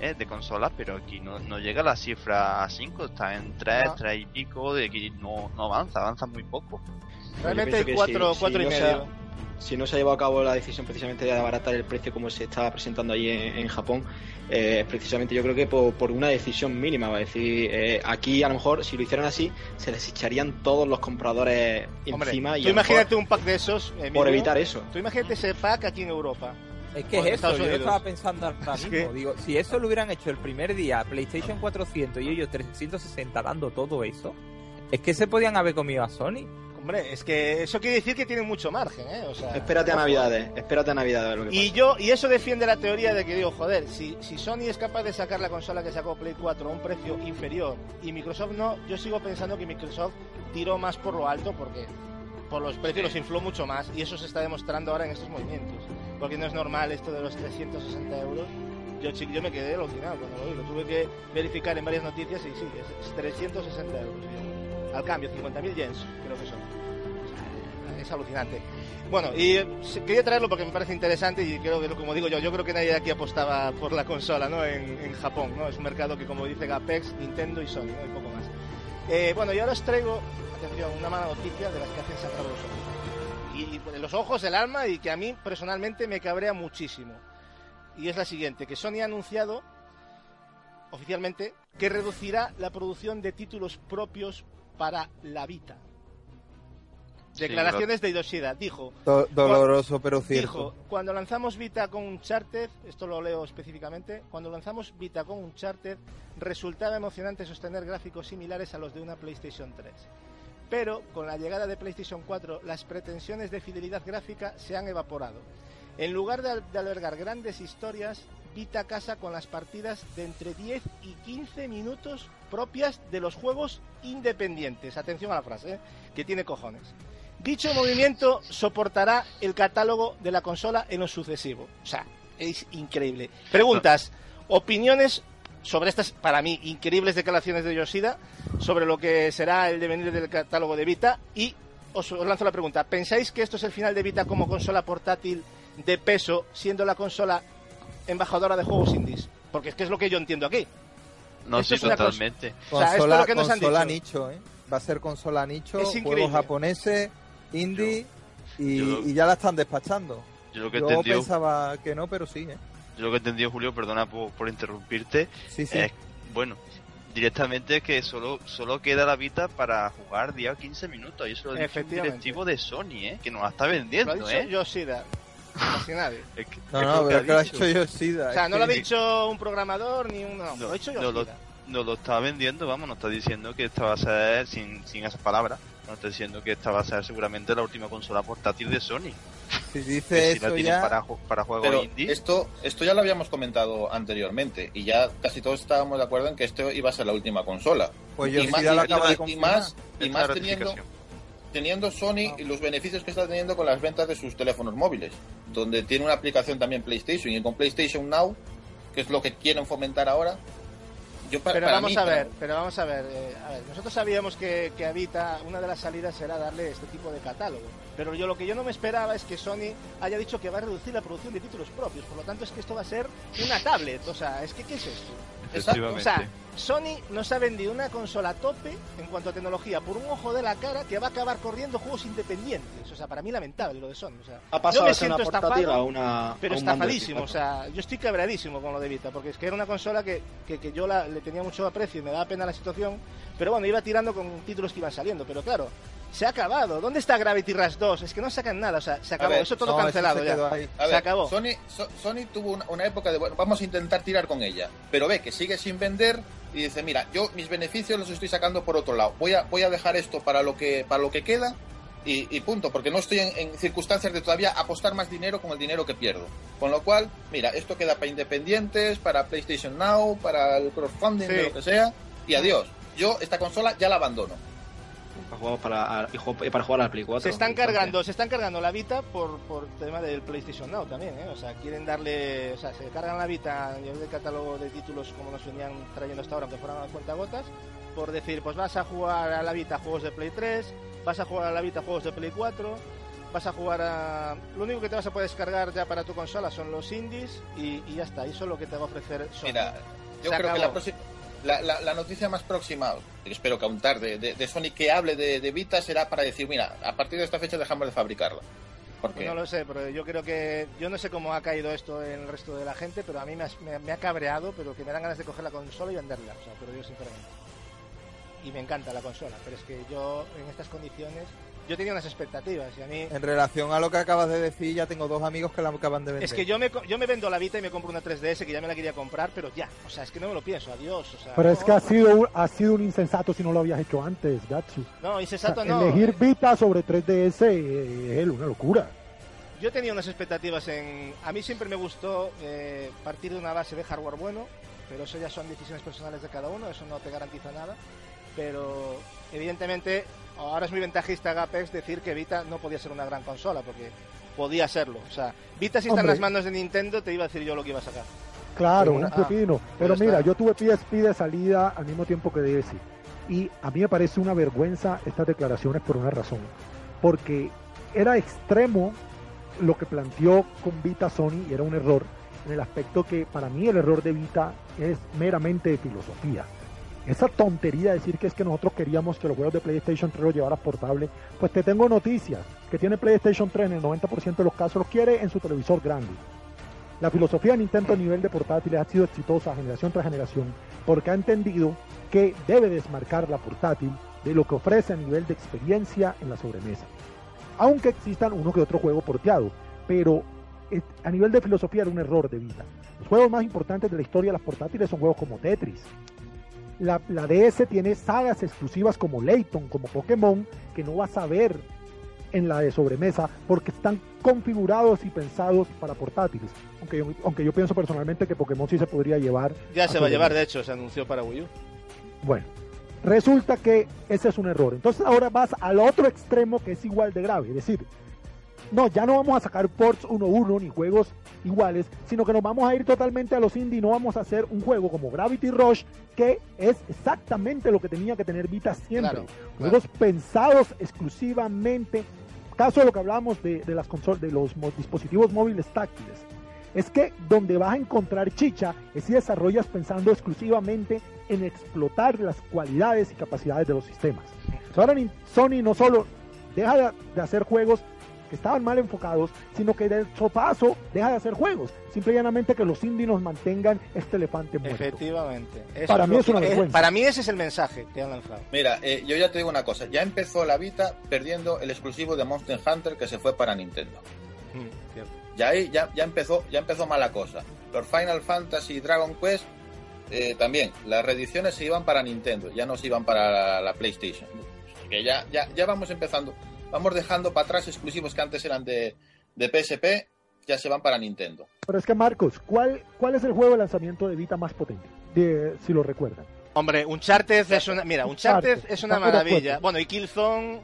¿eh? de consolas, pero aquí no, no llega la cifra a 5, está en 3, 3 y pico, de aquí no, no avanza, avanza muy poco. Realmente 4 y medio si no se ha llevado a cabo la decisión precisamente de abaratar el precio como se estaba presentando allí en, Japón, eh, precisamente yo creo que por, una decisión mínima, va a decir, eh, aquí a lo mejor si lo hicieran así, se les echarían todos los compradores encima. y tú imagínate un pack de esos. por evitar eso. Tú imagínate ese pack aquí en Europa. Es que es eso, yo estaba pensando ahora *laughs* mismo, digo, si eso lo hubieran hecho el primer día, PlayStation 400 y ellos 360 dando todo eso, es que se podían haber comido a Sony. Hombre, es que eso quiere decir que tienen mucho margen, ¿eh? espérate a Navidades, espérate a Navidades. y yo y eso defiende la teoría de que digo, joder, si, si Sony es capaz de sacar la consola que sacó Play 4 a un precio inferior y Microsoft no, yo sigo pensando que Microsoft tiró más por lo alto porque por los precios los infló mucho más y eso se está demostrando ahora en estos movimientos. Porque no es normal esto de los 360 euros. Yo, yo me quedé alucinado cuando lo vi, lo tuve que verificar en varias noticias y sí, es 360 euros. Al cambio, 50.000 yens, creo que son es alucinante. Bueno, y quería traerlo porque me parece interesante y creo que, como digo yo, yo creo que nadie aquí apostaba por la consola, ¿no? En, Japón, ¿no? Es un mercado que, como dice Gapex, Nintendo y Sony, ¿no? Y poco más. Eh, bueno, y ahora os traigo, atención, una mala noticia de las que hacen sacar los ojos. Y, y los ojos, el alma, y que a mí personalmente me cabrea muchísimo. Y es la siguiente, que Sony ha anunciado oficialmente que reducirá la producción de títulos propios para la Vita. Declaraciones de Yoshida. Dijo. doloroso, pero cierto. Dijo: Cuando lanzamos Vita con Uncharted, esto lo leo específicamente. Cuando lanzamos Vita con Uncharted, resultaba emocionante sostener gráficos similares a los de una PlayStation 3. Pero con la llegada de PlayStation 4, las pretensiones de fidelidad gráfica se han evaporado. En lugar de, albergar grandes historias, Vita casa con las partidas de entre 10 y 15 minutos propias de los juegos independientes. Atención a la frase, ¿eh? que tiene cojones. Dicho movimiento soportará el catálogo de la consola en lo sucesivo. O sea, es increíble. Preguntas, opiniones sobre estas, para mí, increíbles declaraciones de Yoshida sobre lo que será el devenir del catálogo de Vita. Y os, lanzo la pregunta, ¿pensáis que esto es el final de Vita como consola portátil de peso, siendo la consola embajadora de juegos indies? Porque es que es lo que yo entiendo aquí. No, sí, totalmente. Consola, consola nicho, ¿eh? Va a ser consola nicho, juegos japoneses indie y, ya la están despachando. Yo, lo que pensaba que no, pero sí. ¿eh? Yo lo que he entendido, Julio, perdona por, interrumpirte, es, bueno, directamente que solo solo queda la Vita para jugar día 15 minutos. Y eso es el directivo de Sony, ¿eh? que nos la está vendiendo. Lo ha dicho ¿eh? Yoshida. Casi nadie. *laughs* no, no, pero que lo ha dicho Yoshida. O sea, no lo ha dicho un programador ni un. No, lo ha dicho Yoshida. No lo, está vendiendo, vamos, nos está diciendo que esto va a ser sin, sin esas palabras no estoy diciendo que esta va a ser seguramente la última consola portátil de Sony. Si dice eso ya... para, para juegos indie. Esto, esto ya lo habíamos comentado anteriormente y ya casi todos estábamos de acuerdo en que esto iba a ser la última consola. Pues yo y, más, y, más, y más teniendo, teniendo Sony y los beneficios que está teniendo con las ventas de sus teléfonos móviles, donde tiene una aplicación también PlayStation y con PlayStation Now, que es lo que quieren fomentar ahora, pero vamos a ver, pero vamos a ver, eh, a ver, nosotros sabíamos que, que Habita, una de las salidas era darle este tipo de catálogo, pero yo lo que yo no me esperaba es que Sony haya dicho que va a reducir la producción de títulos propios, por lo tanto es que esto va a ser una tablet, o sea, es que ¿qué es esto? O sea, Sony nos ha vendido una consola tope en cuanto a tecnología por un ojo de la cara que va a acabar corriendo juegos independientes. O sea, para mí lamentable lo de Sony. O sea, ha pasado yo me siento estafado, a una, pero estafadísimo. O sea, yo estoy quebradísimo con lo de Vita, porque es que era una consola que, que, yo le tenía mucho aprecio y me daba pena la situación. Pero bueno, iba tirando con títulos que iban saliendo. Pero claro, se ha acabado. ¿Dónde está Gravity Rush 2? Es que no sacan nada, o sea, se acabó. eso todo cancelado ya. Se, acabó. Sony, Sony tuvo una, época de, bueno, vamos a intentar tirar con ella, pero ve que sigue sin vender y dice, mira, yo mis beneficios los estoy sacando por otro lado. Voy a, voy a dejar esto para lo que, para lo que queda y, punto, porque no estoy en, circunstancias de todavía apostar más dinero con el dinero que pierdo. Con lo cual, mira, esto queda para independientes, para PlayStation Now, para el crowdfunding, lo que sea, y adiós. Yo esta consola ya la abandono para jugar para, jugar al Play 4. Se están cargando, se están cargando la Vita por, por tema del PlayStation Now también, ¿eh? O sea, quieren darle, o sea, se cargan la Vita a nivel de catálogo de títulos como nos venían trayendo hasta ahora, aunque fueran a cuenta gotas, por decir, pues vas a jugar a la Vita juegos de Play 3, vas a jugar a la Vita juegos de Play 4 vas a jugar a... Lo único que te vas a poder descargar ya para tu consola son los indies y, y ya está, eso es lo que te va a ofrecer Sony. Mira, yo Se creo que la, próxima- la, la- la noticia más próxima, espero que aún tarde, de, de Sony que hable de, Vita será para decir, mira, a partir de esta fecha dejamos de fabricarla. Porque No lo sé, pero yo creo que... Yo no sé cómo ha caído esto en el resto de la gente, pero a mí me, has- me ha cabreado, pero que me dan ganas de coger la consola y venderla, o sea, pero yo sinceramente. Y me encanta la consola, pero es que yo en estas condiciones... Yo tenía unas expectativas y a mí... En relación a lo que acabas de decir, ya tengo dos amigos que la acaban de vender. Es que yo me, yo me vendo la Vita y me compro una 3DS que ya me la quería comprar, pero ya, o sea, es que no me lo pienso, adiós, o sea... Pero es que ha sido, un- ha sido un insensato si no lo habías hecho antes, Gatsu. No, O sea, insensato no. Elegir Vita sobre 3DS eh, es una locura. Yo tenía unas expectativas en... A mí siempre me gustó eh, partir de una base de hardware bueno, pero eso ya son decisiones personales de cada uno, eso no te garantiza nada. Pero evidentemente ahora es muy ventajista Gapex decir que Vita no podía ser una gran consola, porque podía serlo. O sea, Vita si está en las manos de Nintendo te iba a decir yo lo que iba a sacar. Claro, Pero un pepino. Pero está. mira, yo tuve PSP de salida al mismo tiempo que DS. Y a mí me parece una vergüenza estas declaraciones por una razón. Porque era extremo lo que planteó con Vita Sony y era un error. En el aspecto que para mí el error de Vita es meramente de filosofía. Esa tontería de decir que es que nosotros queríamos que los juegos de PlayStation 3 los llevaras portable, pues te tengo noticias, que tiene PlayStation 3 en el 90% de los casos los quiere en su televisor grande. La filosofía de Nintendo a nivel de portátiles ha sido exitosa generación tras generación porque ha entendido que debe desmarcar la portátil de lo que ofrece a nivel de experiencia en la sobremesa. Aunque existan uno que otro juego porteado, pero eh, a nivel de filosofía era un error de vida. Los juegos más importantes de la historia de las portátiles son juegos como Tetris. La, la DS tiene sagas exclusivas como Layton, como Pokémon, que no vas a ver en la de sobremesa porque están configurados y pensados para portátiles. Aunque yo, aunque yo pienso personalmente que Pokémon sí se podría llevar. Ya se va a llevar, de hecho, se anunció para Wii U. Bueno, resulta que ese es un error. Entonces ahora vas al otro extremo que es igual de grave. Es decir, no, ya no vamos a sacar ports 1-1 ni juegos iguales, sino que nos vamos a ir totalmente a los indie y no vamos a hacer un juego como Gravity Rush, que es exactamente lo que tenía que tener Vita siempre. Claro, Juegos pensados exclusivamente, caso de lo que hablábamos de, de las consolas, de los dispositivos móviles táctiles. Es que donde vas a encontrar chicha es si desarrollas pensando exclusivamente en explotar las cualidades y capacidades de los sistemas. Ahora Sony no solo deja de, de hacer juegos que estaban mal enfocados, sino que del sopazo deja de hacer juegos. Simple y llanamente que los indie nos mantengan este elefante muerto. Efectivamente. Eso Para mí lo es una que- vergüenza. para mí ese es el mensaje que han lanzado. Mira, eh, yo ya te digo una cosa, ya empezó la Vita perdiendo el exclusivo de Monster Hunter que se fue para Nintendo. Mm, cierto. Ya ahí ya, ya empezó ya empezó mala cosa. Los Final Fantasy y Dragon Quest eh, también, las reediciones se iban para Nintendo, ya no se iban para la, la PlayStation. Que ya, ya, ya vamos empezando, vamos dejando para atrás exclusivos que antes eran de, de PSP, ya se van para Nintendo. Pero es que Marcos, ¿cuál, cuál es el juego de lanzamiento de Vita más potente? De- si lo recuerdan. Hombre, Uncharted es una. Mira, Uncharted Uncharted, es una maravilla. Bueno, y Killzone.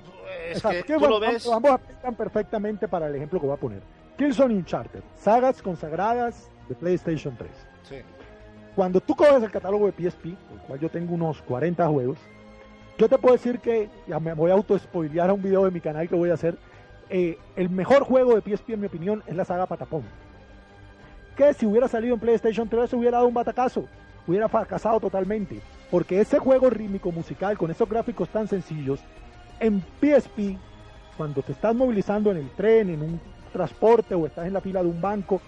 Es Exacto. que Que tú bueno, lo ves. Ambos aplican perfectamente para el ejemplo que voy a poner. Killzone y Uncharted, sagas consagradas de PlayStation 3. Sí. Cuando tú coges el catálogo de PSP, el cual yo tengo unos 40 juegos, yo te puedo decir que, ya me voy a auto-spoilear a un video de mi canal que voy a hacer, eh, el mejor juego de PSP en mi opinión es la saga Patapón. Que si hubiera salido en PlayStation 3 hubiera dado un batacazo, hubiera fracasado totalmente. Porque ese juego rítmico musical con esos gráficos tan sencillos, en PSP, cuando te estás movilizando en el tren, en un transporte o estás en la fila de un banco,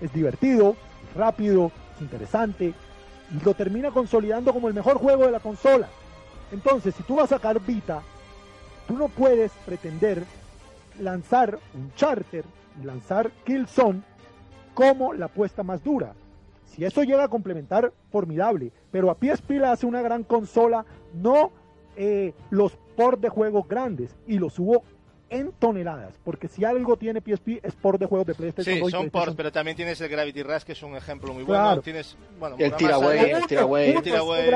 es divertido, rápido, es interesante y lo termina consolidando como el mejor juego de la consola. Entonces, si tú vas a sacar Vita, tú no puedes pretender lanzar un charter lanzar Killzone como la apuesta más dura. Si eso llega a complementar, formidable. Pero a PSP le hace una gran consola, no eh, los ports de juegos grandes. Y los hubo en toneladas. Porque si algo tiene PSP es port de juegos de PlayStation Sí, 2 y son PlayStation ports, pero también tienes el Gravity Rush, que es un ejemplo muy Claro. bueno. Tienes, bueno, El Tiraway, el Tiraway. Uno, Tiraway.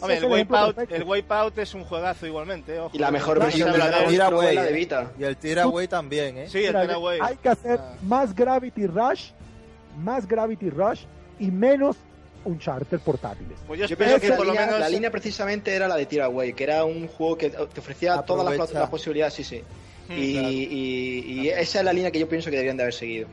Hombre, el el Wipeout, el es un juegazo igualmente. ojo. Y la mejor Claro, versión de la Dragon de- Ball fue Tiraway. la de Vita. Y el Tiraway también, ¿eh? Sí, el Tiraway. hay que hacer Ah. más Gravity Rush, más Gravity Rush y menos un charter portátiles. Pues yo Yo pienso que por lo línea, menos. la línea precisamente era la de Tiraway, que era un juego que te ofrecía todas las, Aprovecha. las posibilidades, sí, sí. Y, y- y esa es la línea que yo pienso que deberían de haber seguido.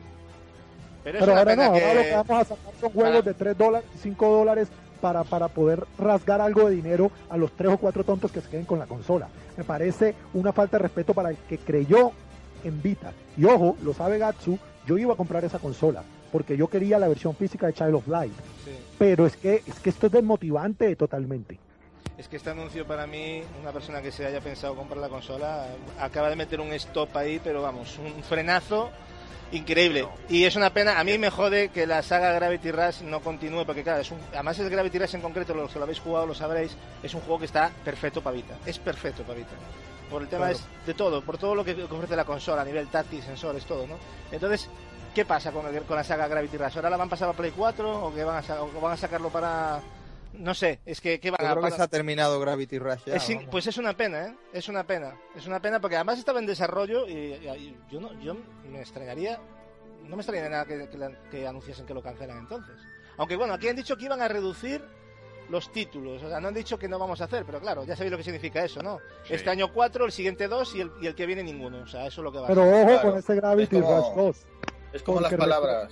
Pero ahora no, pena ahora lo que que... vamos a sacar son juegos de 3 dólares, 5 dólares para, para poder rasgar algo de dinero a los 3 o 4 tontos que se queden con la consola. Me parece una falta de respeto para el que creyó en Vita. Y ojo, lo sabe Gatsu, yo iba a comprar esa consola porque yo quería la versión física de Child of Light. sí. Pero es que, es que esto es desmotivante totalmente. Es que este anuncio para mí, una persona que se haya pensado comprar la consola, acaba de meter un stop ahí, pero vamos, un frenazo increíble. Y es una pena, a mí me jode que la saga Gravity Rush no continúe, porque claro, es un, además es Gravity Rush en concreto, los que lo habéis jugado lo sabréis, es un juego que está perfecto para Vita, es perfecto para Vita. Por el tema Claro. es de todo, por todo lo que ofrece la consola, a nivel táctil, sensores, todo, ¿no? Entonces, ¿qué pasa con, el- con la saga Gravity Rush? ¿Ahora la van a pasar a Play 4 o que van a, o van a sacarlo para... No sé, es que ¿qué van Yo a creo que para- se ha terminado Gravity Rush ya, es in- vamos. pues es una pena, ¿eh? Es una pena. Es una pena porque además estaba en desarrollo y, y- y yo no, yo me extrañaría, no me extrañaría nada que, que que anunciasen que lo cancelan entonces. Aunque bueno, aquí han dicho que iban a reducir los títulos, o sea, no han dicho que no vamos a hacer, pero claro, ya sabéis lo que significa eso, ¿no? Sí. Este año 4, el siguiente 2 y el, y el que viene ninguno, o sea, eso es lo que va a Pero ojo Claro, con ese Gravity es como- Rush 2. Es como las palabras,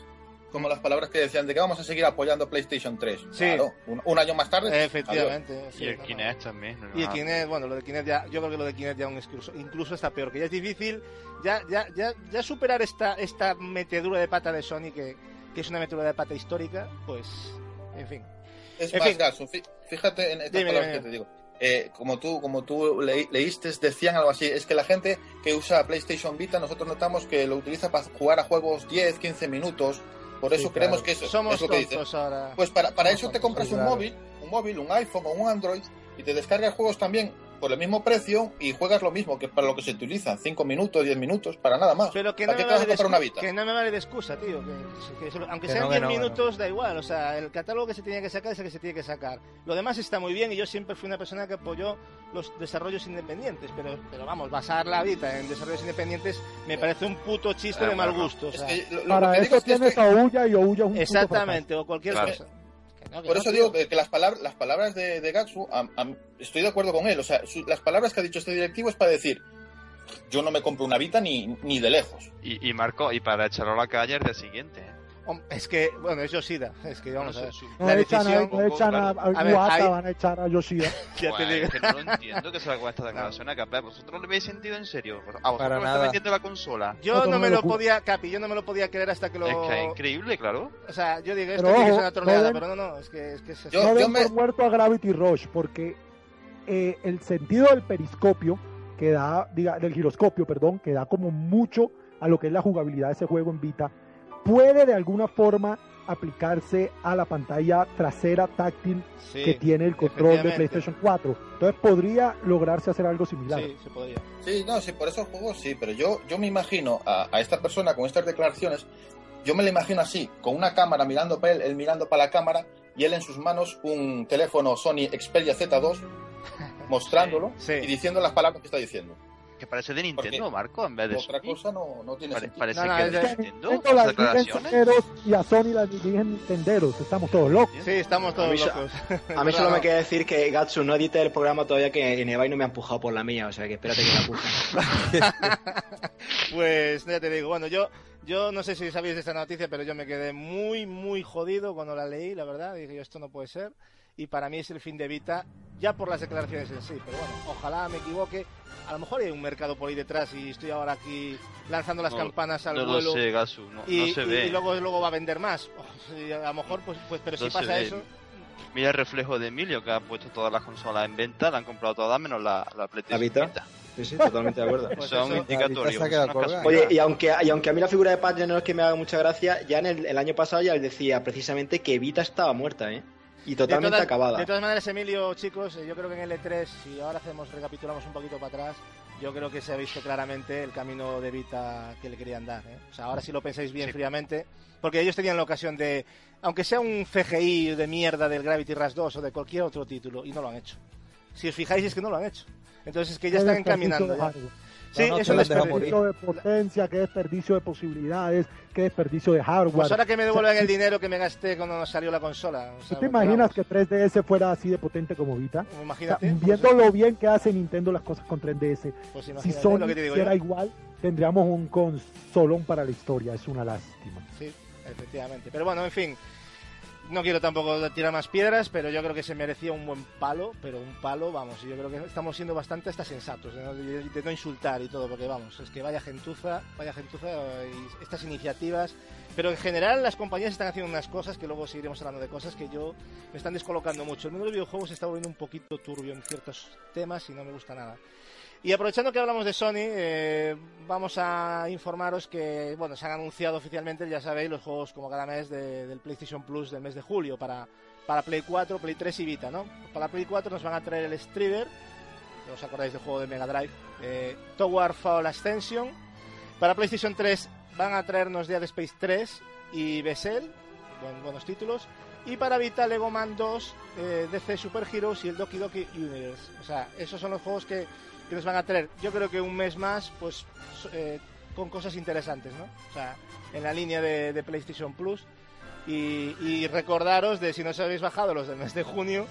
como las palabras que decían de que vamos a seguir apoyando PlayStation 3. Sí. Claro, un, un año más tarde. Efectivamente. sí, Y el no, no. Kinect también. Y el normal. Kinect, bueno, lo de Kinect ya, yo creo que lo de Kinect ya un incluso, incluso está peor, que ya es difícil ya, ya, ya, ya superar esta, esta metedura de pata de Sony, que, que es una metedura de pata histórica, pues, en fin. Es En más, fin. Fíjate en estas Dime, palabras dime, que te digo. Eh, como tú, como tú leí- leíste, decían algo así, es que la gente que usa PlayStation Vita, nosotros notamos que lo utiliza para jugar a juegos 10, 15 minutos, por Sí, eso claro. creemos que eso Somos es lo que tontos ahora. Pues para, para Somos eso te compras un claro. móvil, un móvil, un iPhone o un Android y te descargas juegos también por el mismo precio y juegas lo mismo que para lo que se utiliza, 5 minutos, 10 minutos, para nada más. Pero que no, ¿Para me vale de una Vita? que no me vale de excusa, tío. Que, aunque Que sean no, que 10 no, que no. minutos, da igual. O sea, el catálogo que se tiene que sacar es el que se tiene que sacar. Lo demás está muy bien y yo siempre fui una persona que apoyó los desarrollos independientes. Pero, pero vamos, basar la vida en desarrollos independientes me parece un puto chiste Ah, de mal bueno. gusto. O Es sea, que lo- lo Para que digo eso es que tienes a Ouya y Ouya es un puto exactamente, o cualquier Claro. cosa. Que no, que Por no, eso tío. digo que, que las, palabras, las palabras de, de Gatsu, estoy de acuerdo con él. O sea, su- las palabras que ha dicho este directivo es para decir, yo no me compro una Vita ni, ni de lejos. Y, y Marco, y para echarlo a la calle el día siguiente. Es que, bueno, es Yoshida. Es que vamos No a ver. No La echan, a, decisión- no echan a, a A ver, Iwata, ahí- van a echar a Yoshida. *laughs* Ya te digo. es que no lo entiendo que se haga esta declaración a Capé. ¿Vosotros le habéis sentido en serio? ¿A vosotros Para me vendiendo la consola? Yo No, me me lo podía, Capi, yo no me lo podía creer hasta que lo... Es que es increíble, claro. O sea, yo digo, esto Pero tiene que ojo, ser una troleada, pero no, no, es que es, que es Yo- no me- por muerto a Gravity Rush porque eh, el sentido del periscopio que da, diga, del giroscopio, perdón, que da como mucho a lo que es la jugabilidad de ese juego en Vita, puede de alguna forma aplicarse a la pantalla trasera táctil Sí, que tiene el control de. PlayStation 4. Entonces podría lograrse hacer algo similar. Sí, se podría. Sí, no, sí, por esos juegos sí, pero yo, yo me imagino a, a esta persona con estas declaraciones, yo me lo imagino así, con una cámara mirando para él, él mirando para la cámara y él en sus manos un teléfono Sony Xperia Z2 *laughs* mostrándolo Sí. y diciendo las palabras que está diciendo. Que parece de Nintendo, Porque Marco, en vez de Otra Sony. cosa no, no tiene Pare- sentido. parece No, no, que es de- a Nintendo. Nintendo las declaraciones. Y a Sony las dirigen Nintenderos. Estamos todos locos. Sí, estamos A todos mí, so- locos. a mí solo me queda decir que Gatsu no edite el programa todavía que en Ebay no me ha empujado por la mía, o sea que espérate que la puja. *laughs* Pues ya te digo, bueno, yo yo no sé si sabéis de esta noticia, pero yo me quedé muy, muy jodido cuando la leí, la verdad. Dije yo, esto no puede ser. Y para mí es el fin de Vita, ya por las declaraciones en sí. Pero bueno, ojalá me equivoque. A lo mejor hay un mercado por ahí detrás y estoy ahora aquí lanzando las No, campanas al No vuelo. lo sé, Gasu, no, y, no se y- ve. y luego, luego va a vender más. *laughs* A lo mejor, pues, pues pero si pasa ve. eso. Mira el reflejo de Emilio, que ha puesto todas las consolas en venta, la han comprado todas menos la, la PlayStation Vita? Vita. Sí, sí, totalmente de acuerdo. *laughs* Pues Eso es un eso- indicatorio. La Vita se ha eso quedado no es colgada. casualidad. Oye, y aunque, y aunque a mí la figura de Patch no es que me haga mucha gracia, ya en el, el año pasado ya les decía precisamente que Vita estaba muerta, ¿eh? Y totalmente de todas, acabada. De todas maneras, Emilio, chicos, eh, yo creo que en el E3, si ahora hacemos, recapitulamos un poquito para atrás, yo creo que se ha visto claramente el camino de Vita que le querían dar. ¿eh? O sea, ahora si lo pensáis bien Sí. fríamente, porque ellos tenían la ocasión de, aunque sea un CGI de mierda del Gravity Rush 2 o de cualquier otro título, y no lo han hecho. Si os fijáis es que no lo han hecho. Entonces es que ya están encaminando. ya. Sí, no, eso qué les desperdicio de potencia, qué desperdicio de posibilidades, qué desperdicio de hardware. Pues ahora que me devuelvan O sea, el dinero que me gasté cuando salió la consola. o ¿Tú sea, te porque, imaginas que 3DS fuera así de potente como Vita? O sea, Imagínate. viendo lo bien que hace Nintendo las cosas con 3DS, Pues si imagínate Sony lo que te digo hiciera yo. igual, tendríamos un consolón para la historia. Es una lástima. Sí, efectivamente. Pero bueno, en fin. No quiero tampoco tirar más piedras, pero yo creo que se merecía un buen palo, pero un palo, vamos, yo creo que estamos siendo bastante hasta sensatos, de no, de- no insultar y todo, porque vamos, es que vaya gentuza, vaya gentuza y estas iniciativas, pero en general las compañías están haciendo unas cosas que luego seguiremos hablando de cosas que yo me están descolocando mucho. El mundo de videojuegos está volviendo un poquito turbio en ciertos temas y no me gusta nada. Y aprovechando que hablamos de Sony, eh, vamos a informaros que, bueno, se han anunciado oficialmente, ya sabéis, los juegos como cada mes de- del PlayStation Plus del mes de julio para, para Play 4, Play 3 y Vita, ¿no? Para Play 4 nos van a traer el Striver, que os acordáis del juego de Mega Drive, eh, Tower Fall Ascension. Para PlayStation 3 van a traernos Dead Space 3 y Bessel, buen- buenos títulos. Y para Vita, Lego Man 2, eh, DC Super Heroes y el Doki Doki Universe. O sea, esos son los juegos que, que nos van a traer. Yo creo que un mes más, pues, eh, con cosas interesantes, ¿no? O sea, en la línea de, PlayStation Plus. Y, recordaros de si no os habéis bajado los del mes de junio,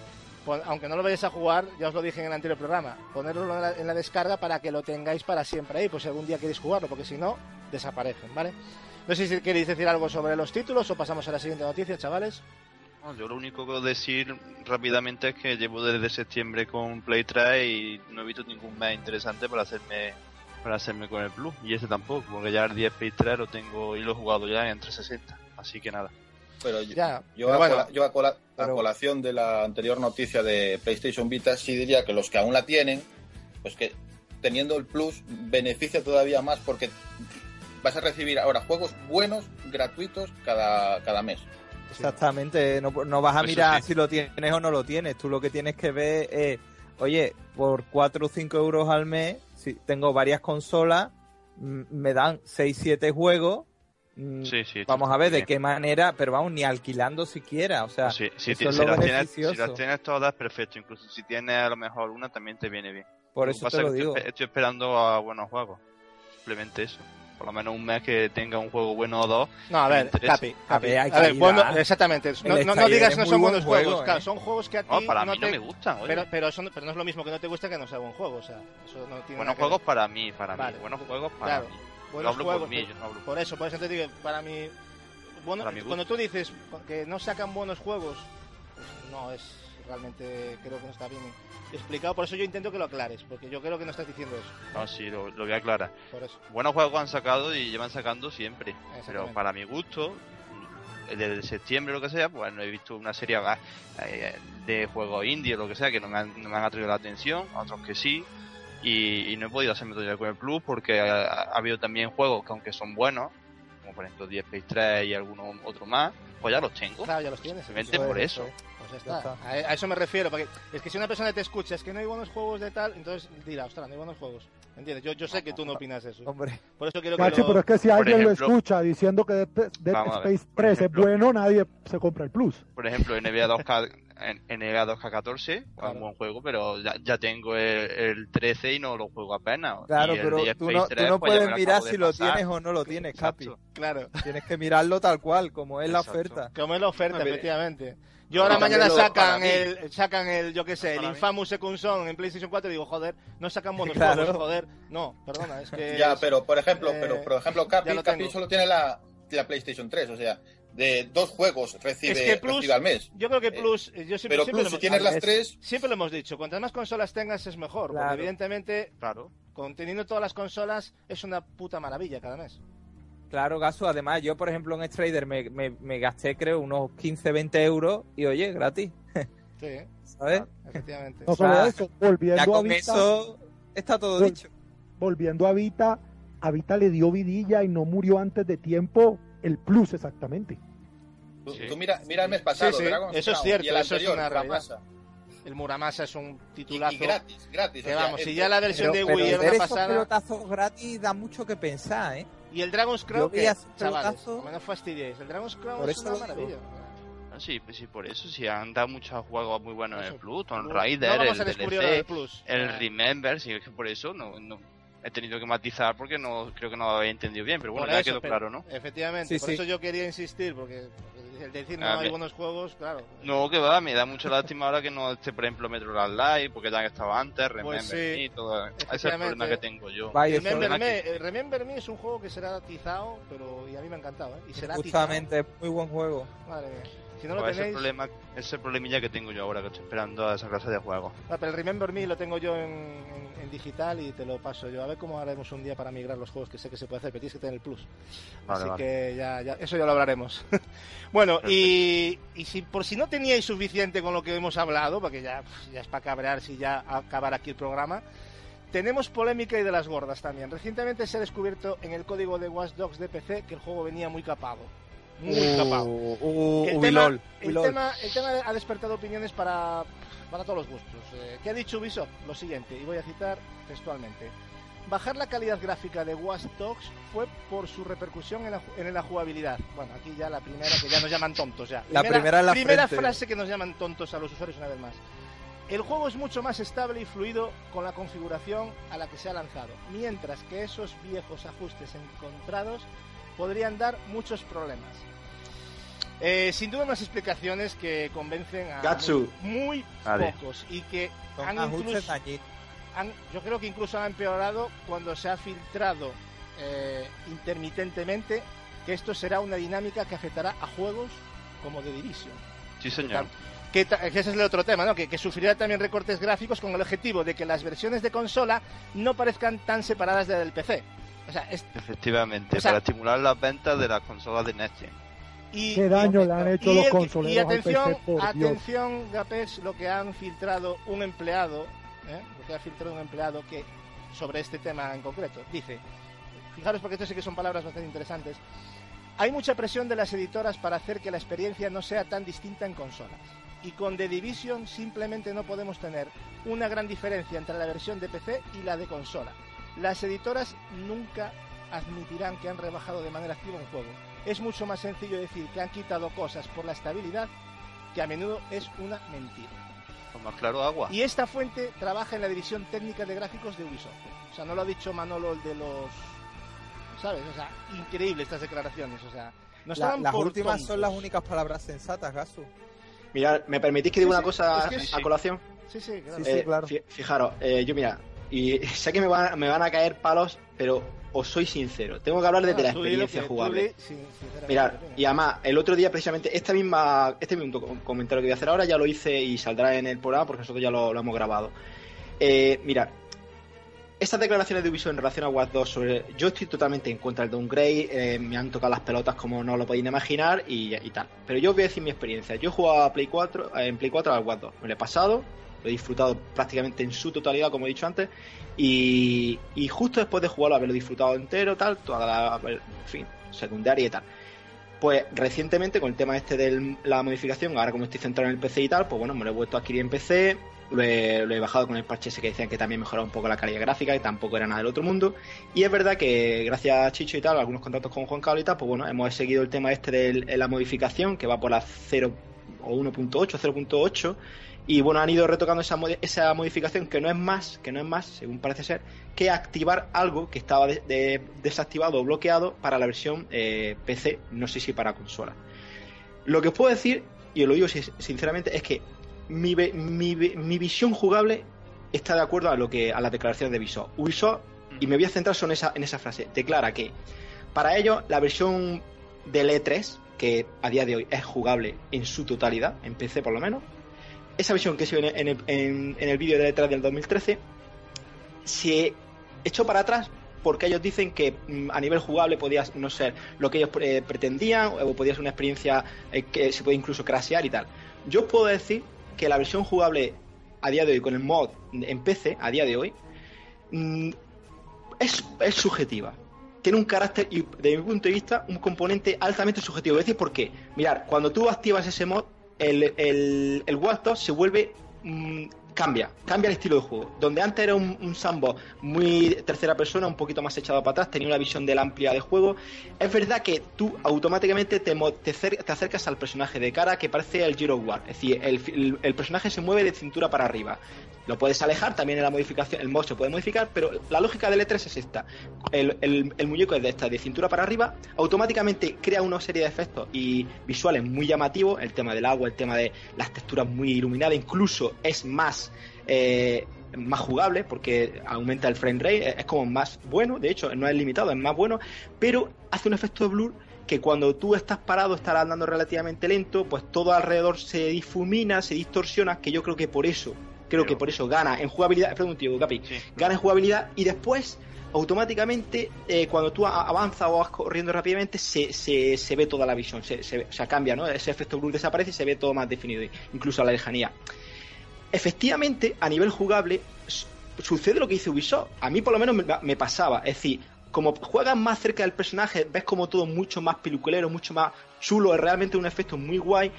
pon- aunque no lo vayáis a jugar, ya os lo dije en el anterior programa, ponerlo en la, en la descarga para que lo tengáis para siempre ahí, pues si algún día queréis jugarlo, porque si no, desaparecen, ¿vale? No sé si queréis decir algo sobre los títulos o pasamos a la siguiente noticia, chavales. Yo lo único que puedo decir rápidamente es que llevo desde septiembre con Play 3 y no he visto ningún mes interesante para hacerme para hacerme con el Plus. Y ese tampoco, porque ya el 10 Play 3 lo tengo y lo he jugado ya en 360. Así que nada. Pero yo, Ya, yo, pero a, bueno, cola- yo a cola- a pero- colación de la anterior noticia de PlayStation Vita, sí diría que los que aún la tienen, pues que teniendo el Plus beneficia todavía más porque vas a recibir ahora juegos buenos, gratuitos cada, cada mes. Exactamente, no, no vas a Eso mirar sí. si lo tienes o no lo tienes. Tú lo que tienes que ver es, oye, por 4 o 5 euros al mes, si tengo varias consolas, me dan 6, 7 juegos. mm, Sí, sí. Vamos a ver de qué manera, pero vamos, ni alquilando siquiera. O sea, Sí, si, eso ti- es si lo las tienes, si las tienes todas, perfecto. Incluso si tienes a lo mejor una, también te viene bien. por eso te lo digo. Estoy, estoy esperando a buenos juegos. Simplemente eso. Por lo menos un mes que tenga un juego bueno o dos. No, a ver. Capi, Capi. hay A ver, bueno, exactamente. No, no- digas que no son buen buenos juego, juegos, ¿eh? claro, son juegos que a ti No, para no mí te... no me gustan. oye. Pero, pero, son, pero no es lo mismo que no te gusta que no sea buen juego, o sea, eso no tiene buenos que juegos para mí, para Vale. mí. Buenos juegos para Claro. mí. Yo Buenos hablo juegos, por mí, yo no hablo Por eso, por eso te digo, para mí... Bueno, Para cuando tú dices que no sacan buenos juegos, pues no es realmente, creo que no está bien explicado, por eso yo intento que lo aclares, porque yo creo que no estás diciendo eso, No, sí, lo, lo voy a aclarar. por eso. Buenos juegos han sacado y llevan sacando siempre. Pero para mi gusto, desde septiembre o lo que sea, pues no he visto una serie eh, de juegos indie o lo que sea que no me han, no me han atraído la atención, otros que sí. Y, y no he podido hacerme todavía con el Plus porque ha, ha habido también juegos que aunque son buenos, como por ejemplo 10 Space 3 y algunos otros más, pues ya los tengo. Claro, ya los tienes. Simplemente por es, eso. Es. Pues ya Ya está. está. A, a eso me refiero, porque es que si una persona te escucha, es que no hay buenos juegos de tal, entonces dirá, ostras, no hay buenos juegos. ¿Entiendes? Yo, yo sé que tú no opinas eso. Hombre, Por eso quiero que lo... pero es que si por alguien ejemplo- lo escucha diciendo que Dead, Dead ver, Space por 3 ejemplo- es bueno, nadie se compra el Plus. Por ejemplo, NBA 2K, en- NBA 2K14, Claro. un buen juego, pero ya, ya tengo el, el 13 y no lo juego apenas. claro, Y el pero 10 tú no, 3, tú no pues puedes mirar si lo pasar. tienes o no lo tienes, Capi. Claro, Tienes que mirarlo tal cual, como es la oferta. como es la oferta, efectivamente. Yo ahora No, mañana sacan el, sacan el, yo qué sé, el. Infamous Second Son en PlayStation 4 y digo, joder, no sacan *laughs* buenos Claro. juegos, joder. No, perdona, es que... Ya, pero por ejemplo, eh, pero por ejemplo, Capi, Capi solo tiene la, la PlayStation 3, o sea, de dos juegos recibe, Es que Plus- recibe al mes. Yo creo que Plus, eh, yo siempre, Pero siempre Plus, lo si hemos- tienes las es- tres, Siempre lo hemos dicho, cuantas más consolas tengas es mejor, Claro. porque evidentemente Claro. con teniendo todas las consolas es una puta maravilla cada mes. Claro, Gaso. Además, yo, por ejemplo, en Strader me, me, me gasté, creo, unos 15, 20 euros y, oye, gratis, *laughs* Sí, ¿eh? ¿sabes? efectivamente. No solo Ah, eso, volviendo Ya a con Vita, eso está todo Vol- dicho. volviendo a Vita, a Vita le dio vidilla y no murió antes de tiempo el Plus exactamente. Tú, Sí. tú mira, mira el mes pasado, Sí, sí, Dragon's eso es Crown, cierto, y el eso es anterior, una realidad. Ramasa. El Muramasa es un Y, titulazo. y gratis, gratis. que o sea, vamos, si el- ya la versión Pero, de Wii era una pasada. pelotazos gratis da mucho que pensar, ¿eh? Y el Dragon's Crown, que, chavales, pelotazo. no fastidiéis. El Dragon's Crown Por es eso una maravilla. Ah, Sí, pues sí, por eso, sí, han dado muchos juegos muy buenos en Eso. el Plus, Tomb No Raider, vamos el DLC, Plus. el Remember, sí, es que por eso no, no- he tenido que matizar porque no creo que no lo había entendido bien, pero bueno, ya quedó claro, ¿no? Efectivamente, por eso yo quería insistir, porque el decir no hay buenos juegos, claro. No, que va, me da mucha lástima ahora que no esté, por ejemplo, Metro Last Live, porque ya que estaba antes, pues Remember Me, todo. Ese es el problema que tengo yo. Remember, me, eh, Remember Me es un juego que será atizado, pero y a mí me ha encantado, ¿eh? Y será Justamente, muy buen juego. Madre mía. Si no lo tenéis... ese, problema, ese problemilla que tengo yo ahora, que estoy esperando a esa clase de juego. Ah, pero el Remember Me lo tengo yo en, digital y te lo paso yo. A ver cómo haremos un día para migrar los juegos, que sé que se puede hacer, pero tienes que tener el plus. Así que ya, ya, eso ya lo hablaremos. *laughs* bueno, y, y si por si no teníais suficiente con lo que hemos hablado, porque ya, ya es para cabrear si ya acabar aquí el programa, tenemos polémica y de las gordas también. Recientemente se ha descubierto en el código de Watch Dogs de PC que el juego venía muy capado muy uh, uh, el, tema, el, tema, ha despertado opiniones para, para todos los gustos. Eh, ¿Qué ha dicho Ubisoft? Lo siguiente, y voy a citar textualmente. Bajar la calidad gráfica de Watch Dogs fue por su repercusión en la, jugabilidad. Bueno, aquí ya la primera que ya nos llaman tontos ya. la primera, la primera frase que nos llaman tontos a los usuarios una vez más. El juego es mucho más estable y fluido con la configuración a la que se ha lanzado, mientras que esos viejos ajustes encontrados podrían dar muchos problemas. Eh, sin duda unas explicaciones que convencen a muy, pocos y que han incluso, yo creo que incluso han empeorado cuando se ha filtrado eh, intermitentemente que esto será una dinámica que afectará a juegos como The Division. Sí, señor. Que, ese es el otro tema, ¿no? Que, que, sufrirá también recortes gráficos con el objetivo de que las versiones de consola no parezcan tan separadas de del PC. Efectivamente, para estimular las ventas de las consolas de Next Y, Qué daño le han hecho los consoleros Y atención, atención, Gapes, lo que han filtrado un empleado, ¿eh? lo que ha filtrado un empleado que sobre este tema en concreto. Dice, fijaros porque esto sí que son palabras bastante interesantes. Hay mucha presión de las editoras para hacer que la experiencia no sea tan distinta en consolas. Y con The Division simplemente no podemos tener una gran diferencia entre la versión de PC y la de consola. Las editoras nunca admitirán que han rebajado de manera activa un juego. Es mucho más sencillo decir que han quitado cosas por la estabilidad, que a menudo es una mentira. Con más claro agua. Y esta fuente trabaja en la división técnica de gráficos de Ubisoft. O sea, no lo ha dicho Manolo el de los... ¿Sabes? O sea, increíble estas declaraciones. O sea, no las últimas son las únicas palabras sensatas, Gasu. Mira, ¿me permitís que diga una cosa a colación? Sí, sí, claro. Eh, fijaros, eh, yo mira, y *laughs* sé que me van, me van a caer palos, pero os soy sincero, tengo que hablar desde la experiencia jugable. Mirad, y además, el otro día precisamente, esta misma, este mismo comentario que voy a hacer ahora ya lo hice y saldrá en el programa porque nosotros ya lo, hemos grabado. Eh, mirad, estas declaraciones de Ubisoft en relación a Watch 2 sobre... Yo estoy totalmente en contra del downgrade, eh, me han tocado las pelotas como no lo podéis imaginar y, y, tal. Pero yo os voy a decir mi experiencia. Yo he jugado a Play 4, en Play 4 al Watch 2. Me lo he pasado, lo he disfrutado prácticamente en su totalidad, como he dicho antes, y, justo después de jugarlo, haberlo disfrutado entero, tal, toda la, en fin, secundaria y tal. Pues recientemente, con el tema este de la modificación, ahora como estoy centrado en el PC y tal, pues bueno, me lo he vuelto a adquirir en PC, lo he, bajado con el parche ese que decían que también mejoraba un poco la calidad gráfica y tampoco era nada del otro mundo. Y es verdad que gracias a Chicho y tal, algunos contactos con Juan Carlos y tal, pues bueno, hemos seguido el tema este de la modificación que va por la 0 o 1.8, 0.8 y bueno, han ido retocando esa, esa modificación que no es más, que no es más, según parece ser, que activar algo que estaba desactivado o bloqueado para la versión eh, PC, no sé si para consola. Lo que os puedo decir, y os lo digo sinceramente, es que mi, mi, visión jugable está de acuerdo a lo que a las declaraciones de Ubisoft. Ubisoft, y me voy a centrar en esa, en esa frase, declara que para ellos la versión del E3, que a día de hoy es jugable en su totalidad, en PC por lo menos, esa versión que se ve en el, en, el vídeo de detrás del 2013 se echó para atrás porque ellos dicen que mm, a nivel jugable podía no ser lo que ellos eh, pretendían o podía ser una experiencia eh, que se puede incluso crashear y tal. Yo puedo decir que la versión jugable a día de hoy con el mod en PC, a día de hoy, mm, es, es subjetiva. Tiene un carácter y, desde mi punto de vista, un componente altamente subjetivo. Es decir, ¿por qué? Mirar, cuando tú activas ese mod, el, el, el Watch 2 se vuelve mm, cambia, cambia el estilo de juego. Donde antes era un, un sambo muy tercera persona, un poquito más echado para atrás, tenía una visión de la amplia de juego. Es verdad que tú automáticamente te, te, acercas al personage de cara que parece el Giro War. Es decir, el, el, personaje se mueve de cintura para arriba. Lo puedes alejar, también en la modificación, el mod se puede modificar, pero la lógica del E3 es esta. El, el- muñeco es de esta, de cintura para arriba, automáticamente crea una serie de efectos y visuales muy llamativos, el tema del agua, el tema de las texturas muy iluminadas, incluso es más... eh, más jugable porque aumenta el frame rate, es- es como más bueno, de hecho no es limitado, es más bueno, pero hace un efecto de blur que cuando tú estás parado, estás andando relativamente lento, pues todo alrededor se difumina, se distorsiona, que yo creo que por eso, creo Pero- que por eso gana en jugabilidad, espera un motivo, Capi, Sí. gana en jugabilidad y después automáticamente eh, cuando tú avanzas o vas corriendo rápidamente se, se, se ve toda la visión, se, se, o sea, cambia, ¿no? Ese efecto blur desaparece y se ve todo más definido, incluso a la lejanía. Efectivamente, a nivel jugable, sucede lo que dice Ubisoft. A mí por lo menos me, me pasaba. Es decir, como juegas más cerca del personaje, ves como todo mucho más peliculero, mucho más chulo, es realmente un efecto muy guay.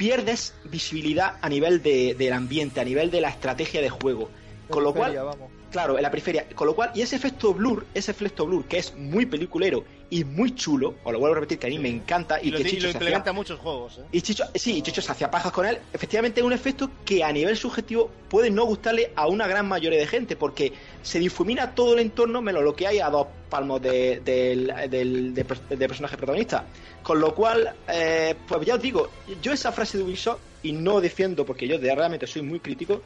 Pierdes visibilidad a nivel de- del ambiente, a nivel de la estrategia de juego. Con lo cual, vamos. Claro, en la periferia. Con lo cual, y ese efecto blur, ese efecto blur que es muy peliculero y muy chulo, os lo vuelvo a repetir que a mí me encanta y, Y, lo, que y lo se hacía- implementa muchos juegos. ¿eh? y Chicho, sí, y Chicho se hacía pajas con él. Efectivamente, es un efecto que a nivel subjetivo puede no gustarle a una gran mayoría de gente, porque se difumina todo el entorno menos lo que hay a dos palmos de- de, de personaje protagonista. Con lo cual, eh, pues ya os digo, yo esa frase de Ubisoft, y no defiendo porque yo de- realmente soy muy crítico,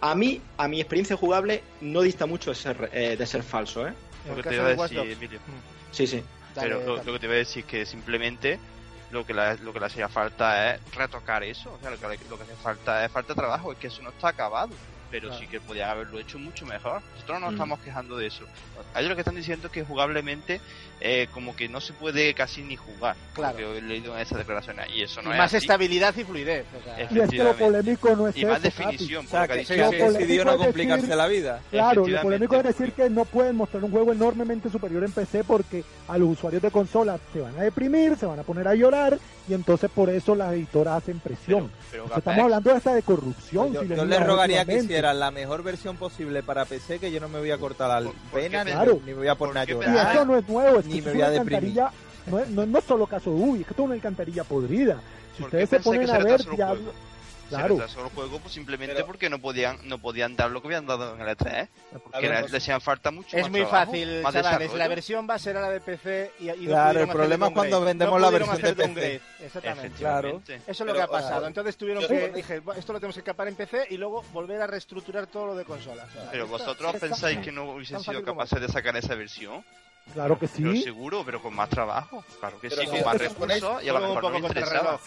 a mí, a mi experiencia jugable, no dista mucho de ser, eh, de ser falso, ¿eh? Lo que te iba a decir. Emilio. Sí, sí. Dale, Pero lo, lo que te iba a decir es que simplemente lo que, la- lo que le hacía falta es retocar eso. O sea, lo que, lo que hace falta es falta de trabajo, es que eso no está acabado. Pero Claro. sí que podían haberlo hecho mucho mejor. Nosotros no nos Mm. estamos quejando de eso. Ellos lo que están diciendo es que jugablemente, eh, como que no se puede casi ni jugar. Claro. Porque he leído en esas declaraciones. Y eso no y es más así. estabilidad y fluidez. o sea, Y es que lo polémico no es Y más eso, Capi. definición, O sea, que ha que, decidió no decir- complicarse la vida. Claro, lo polémico es decir que no pueden mostrar un juego enormemente superior en PC porque a los usuarios de consola se van a deprimir, se van a poner a llorar y entonces por eso las editoras hacen presión. Pero, pero O sea, Gapex, estamos hablando hasta de corrupción. Yo, si le yo les rogaría que hicieran la mejor versión posible para PC, que yo no me voy a cortar la ¿Por- por qué pena, ni, Claro. ni me voy a poner a ¿Por qué Y llorar. eso no es nuevo, es Ni me voy a una deprimir. no es, no, no es solo caso de Ubi, es que es una alcantarilla podrida. Si ¿por qué ustedes se ponen a ver, retrasó el Diablo, juego? claro, Se retrasó el juego pues, simplemente Pero- porque no podían no podían dar lo que habían dado en el E3. A Porque ver, pues, le hacían falta mucho es más muy trabajo, fácil, más chavales. La versión base era la de PC y, y Claro, el problema es cuando vendemos No la versión de PC. Exactamente. Efectivamente. Eso es lo Pero, que ha pasado. Entonces tuvieron yo- que dije, "Bueno, esto lo tenemos que capar en PC y luego volver a reestructurar todo lo de consolas. O sea, Pero vosotros pensáis que no hubiesen sido capaces de sacar esa versión. Claro que Pero sí. seguro, pero con más trabajo. Claro que Pero sí, con más recursos y a lo mejor no interesaba.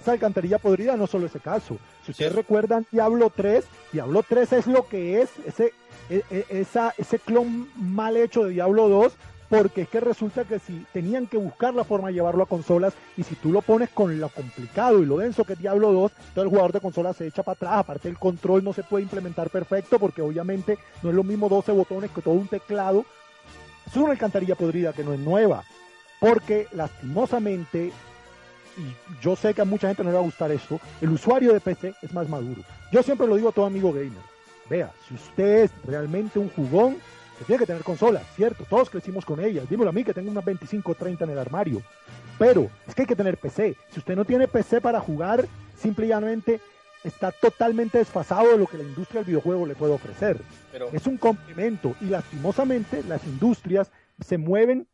Esa alcantarilla podrida no solo ese caso. Si ustedes Sí. recuerdan Diablo 3, Diablo 3 es lo que es ese, e- e- esa, ese clon mal hecho de Diablo 2, porque es que resulta que si tenían que buscar la forma de llevarlo a consolas, y si tú lo pones con lo complicado y lo denso que es Diablo 2, todo el jugador de consola se echa para atrás, aparte el control no se puede implementar perfecto, porque obviamente no es lo mismo 12 botones que todo un teclado. Es una alcantarilla podrida que no es nueva, porque lastimosamente y yo sé que a mucha gente no le va a gustar esto, el usuario de PC es más maduro. Yo siempre lo digo a todo amigo gamer. Vea, si usted es realmente un jugón, se tiene que tener consolas, cierto, todos crecimos con ellas. Dímelo a mí que tengo unas 25 o 30 en el armario. Pero es que hay que tener PC. Si usted no tiene PC para jugar, simplemente está totalmente desfasado de lo que la industria del videojuego le puede ofrecer. pero Es un complemento y lastimosamente las industrias se mueven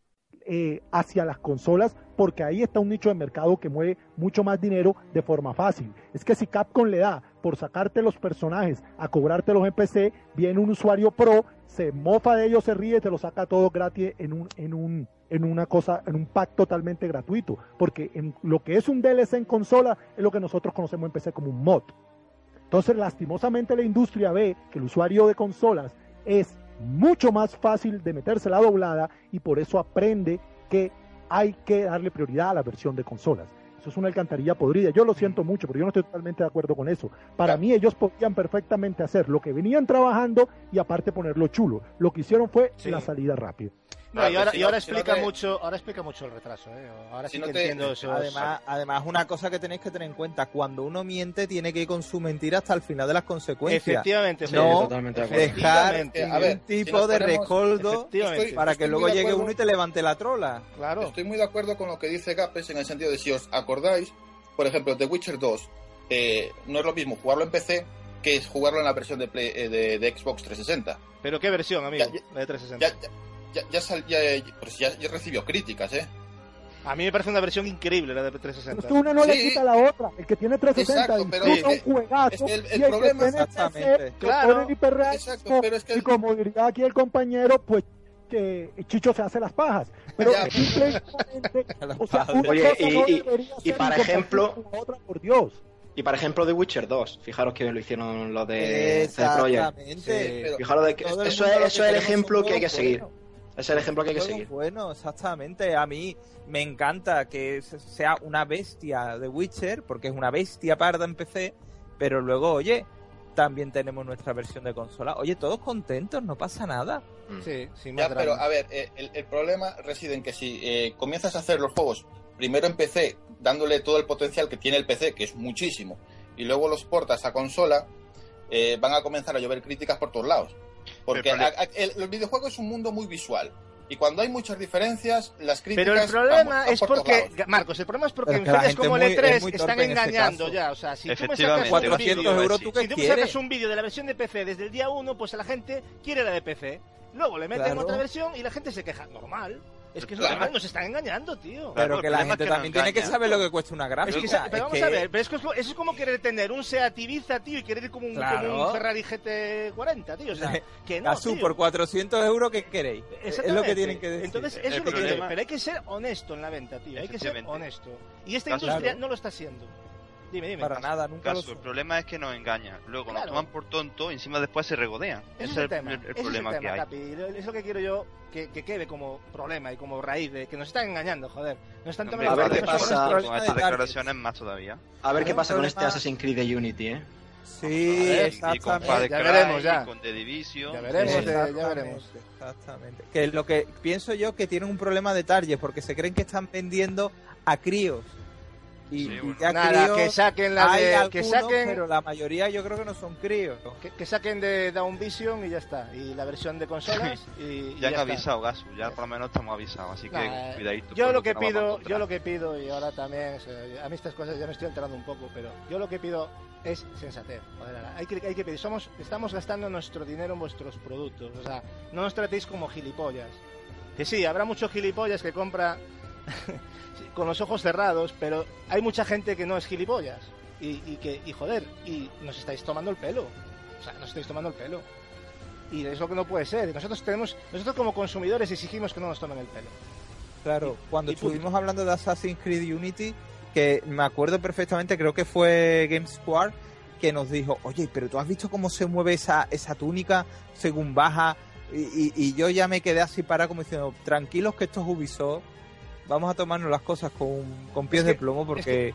eh, hacia las consolas porque ahí está un nicho de mercado que mueve mucho más dinero de forma fácil. Es que si Capcom le da por sacarte los personajes a cobrártelos en PC, viene un usuario pro, se mofa de ellos, se ríe, te lo saca todo gratis en un, en un, en una cosa, en un pack totalmente gratuito. Porque en lo que es un DLC en consola es lo que nosotros conocemos en PC como un mod. Entonces, lastimosamente la industria ve que el usuario de consolas es mucho más fácil de meterse la doblada y por eso aprende que hay que darle prioridad a la versión de consolas. Eso es una alcantarilla podrida. Yo lo siento mucho, pero yo no estoy totalmente de acuerdo con eso. Para mí ellos podían perfectamente hacer lo que venían trabajando y aparte ponerlo chulo. Lo que hicieron fue Sí. la salida rápida. No, y ahora, si y no- ahora si no explica te- mucho, ahora explica mucho el retraso, ¿eh? Ahora Si sí no que te- entiendo eso. Además, además, una cosa que tenéis que tener en cuenta, cuando uno miente tiene que ir con su mentira hasta el final de las consecuencias. efectivamente, Sí, No, totalmente de acuerdo. Dejar Efectivamente. A ver, un si tipo de ponemos-. Estoy- para que estoy luego llegue uno y te levante la trola. Claro. Estoy muy de acuerdo con lo que dice Gapes en el sentido de si os acordáis, por ejemplo, The Witcher 2, eh, no es lo mismo jugarlo en PC que es jugarlo en la versión de, Play- eh, de, de Xbox 360. ¿Pero qué versión, amigo? Ya, de 360. Ya, ya, ya, ya, sal- ya, recibió críticas, ¿eh? A mí me parece una versión increíble la de 360. Es que una no le Sí. quita a la otra. El que tiene 360 Exacto, pero es un juegazo. es el- el y el problema- que tiene Exactamente. Claro. Exacto, pero es que Y como diría aquí el compañero, pues que Chicho se hace las pajas. Pero Ya. simplemente, *laughs* o sea, pajas. una Oye, cosa y- no y- debería y ser para ejemplo- otra, por Dios. Y para ejemplo de Witcher 2, fijaros que lo hicieron los de CD Projekt. Exactamente. pero- Fijaros de que eso es, eso es el ejemplo que hay que seguir. Ese es el ejemplo que hay que seguir. buenos, exactamente. A mí me encanta que se- sea una bestia de Witcher, porque es una bestia parda en PC, pero luego, oye, también tenemos nuestra versión de consola. Oye, todos contentos, no pasa nada. Sí, sin más Ya, pero a ver, eh, el, el problema reside en que si eh, comienzas a hacer los juegos primero en PC, dándole todo el potencial que tiene el PC, que es muchísimo, y luego los portas a consola, eh, van a comenzar a llover críticas por todos lados. Porque a- a- el, el videojuego es un mundo muy visual. Y cuando hay muchas diferencias, las críticas. Pero el problema es porque, lados. Marcos, el problema es porque en gente como el muy- E3 es muy están en engañando ya. O sea, si tú me sacas Efectivamente, un 400 vídeo, euros, ¿tú qué si tú me sacas un vídeo de la versión de PC desde el día 1, pues la gente quiere la de PC. Luego le meten Claro. otra versión y la gente se queja. Normal. Es que es Claro. nos están engañando, tío. Pero que la es gente que también tiene que saber lo que cuesta una Es gráfica. que, sa- pero Es vamos que- a ver, pero es que es, lo- eso es como querer tener un Seat Ibiza, tío, y querer ir como un, Claro. como un Ferrari GT40, tío. O sea, *laughs* que no, tío. por 400 euros, ¿qué queréis? Es lo que tienen que decir. Entonces, eso es lo que pero hay que ser honesto en la venta, tío. Hay que ser honesto. Y esta Claro. industria no lo está haciendo. Dime, dime. Para nada, nunca lo Caso, el problema es que nos engañan. Luego Claro. nos toman por tonto y encima después se regodean. Ese Ese es el tema. el, el ese es problema que hay. Capi. Y lo- Es lo que quiero yo que, que quede como problema y como raíz de que nos están engañando, joder. Nos están tomando a ver qué pasa. Con estas declaraciones más todavía. A ver qué pasa con este Assassin's Creed de Unity, ¿eh? Sí, con Ya Cry, veremos, ya. con The Division. Ya veremos, Sí, ya exactamente, veremos. Exactamente. Que lo que pienso yo que tienen un problema de target porque se creen que están vendiendo a críos. Y, Sí, y bueno. ya Nada, críos que saquen la de. algunos, Que saquen. pero la mayoría yo creo que no son críos. Que, que saquen de Down Vision y ya está. Y la versión de consolas *laughs* y, y Ya han está. avisado, Gasu. Ya por lo menos estamos avisados. Así que Nah, cuidadito. Yo lo que a pido, yo lo que pido y ahora también, o sea, a mí estas cosas ya me estoy enterando un poco, pero yo lo que pido es sensatez. Joder, hay que, hay que pedir, somos, estamos gastando nuestro dinero en vuestros productos, o sea, no nos tratéis como gilipollas. Que sí, habrá muchos gilipollas que compra *laughs* con los ojos cerrados, pero hay mucha gente que no es gilipollas y, y que y joder y nos estáis tomando el pelo, o sea, nos estáis tomando el pelo. Y es lo que no puede ser. Nosotros tenemos, nosotros como consumidores exigimos que no nos tomen el pelo. Claro, cuando punto. estuvimos hablando de Assassin's Creed Unity, que me acuerdo perfectamente, creo que fue Game Square, que nos dijo, oye, pero tú has visto cómo se mueve esa, esa túnica según baja, y, y- y yo ya me quedé así parado como diciendo, tranquilos que esto es Ubisoft, vamos a tomarnos las cosas con, con pies Es de que- plomo porque que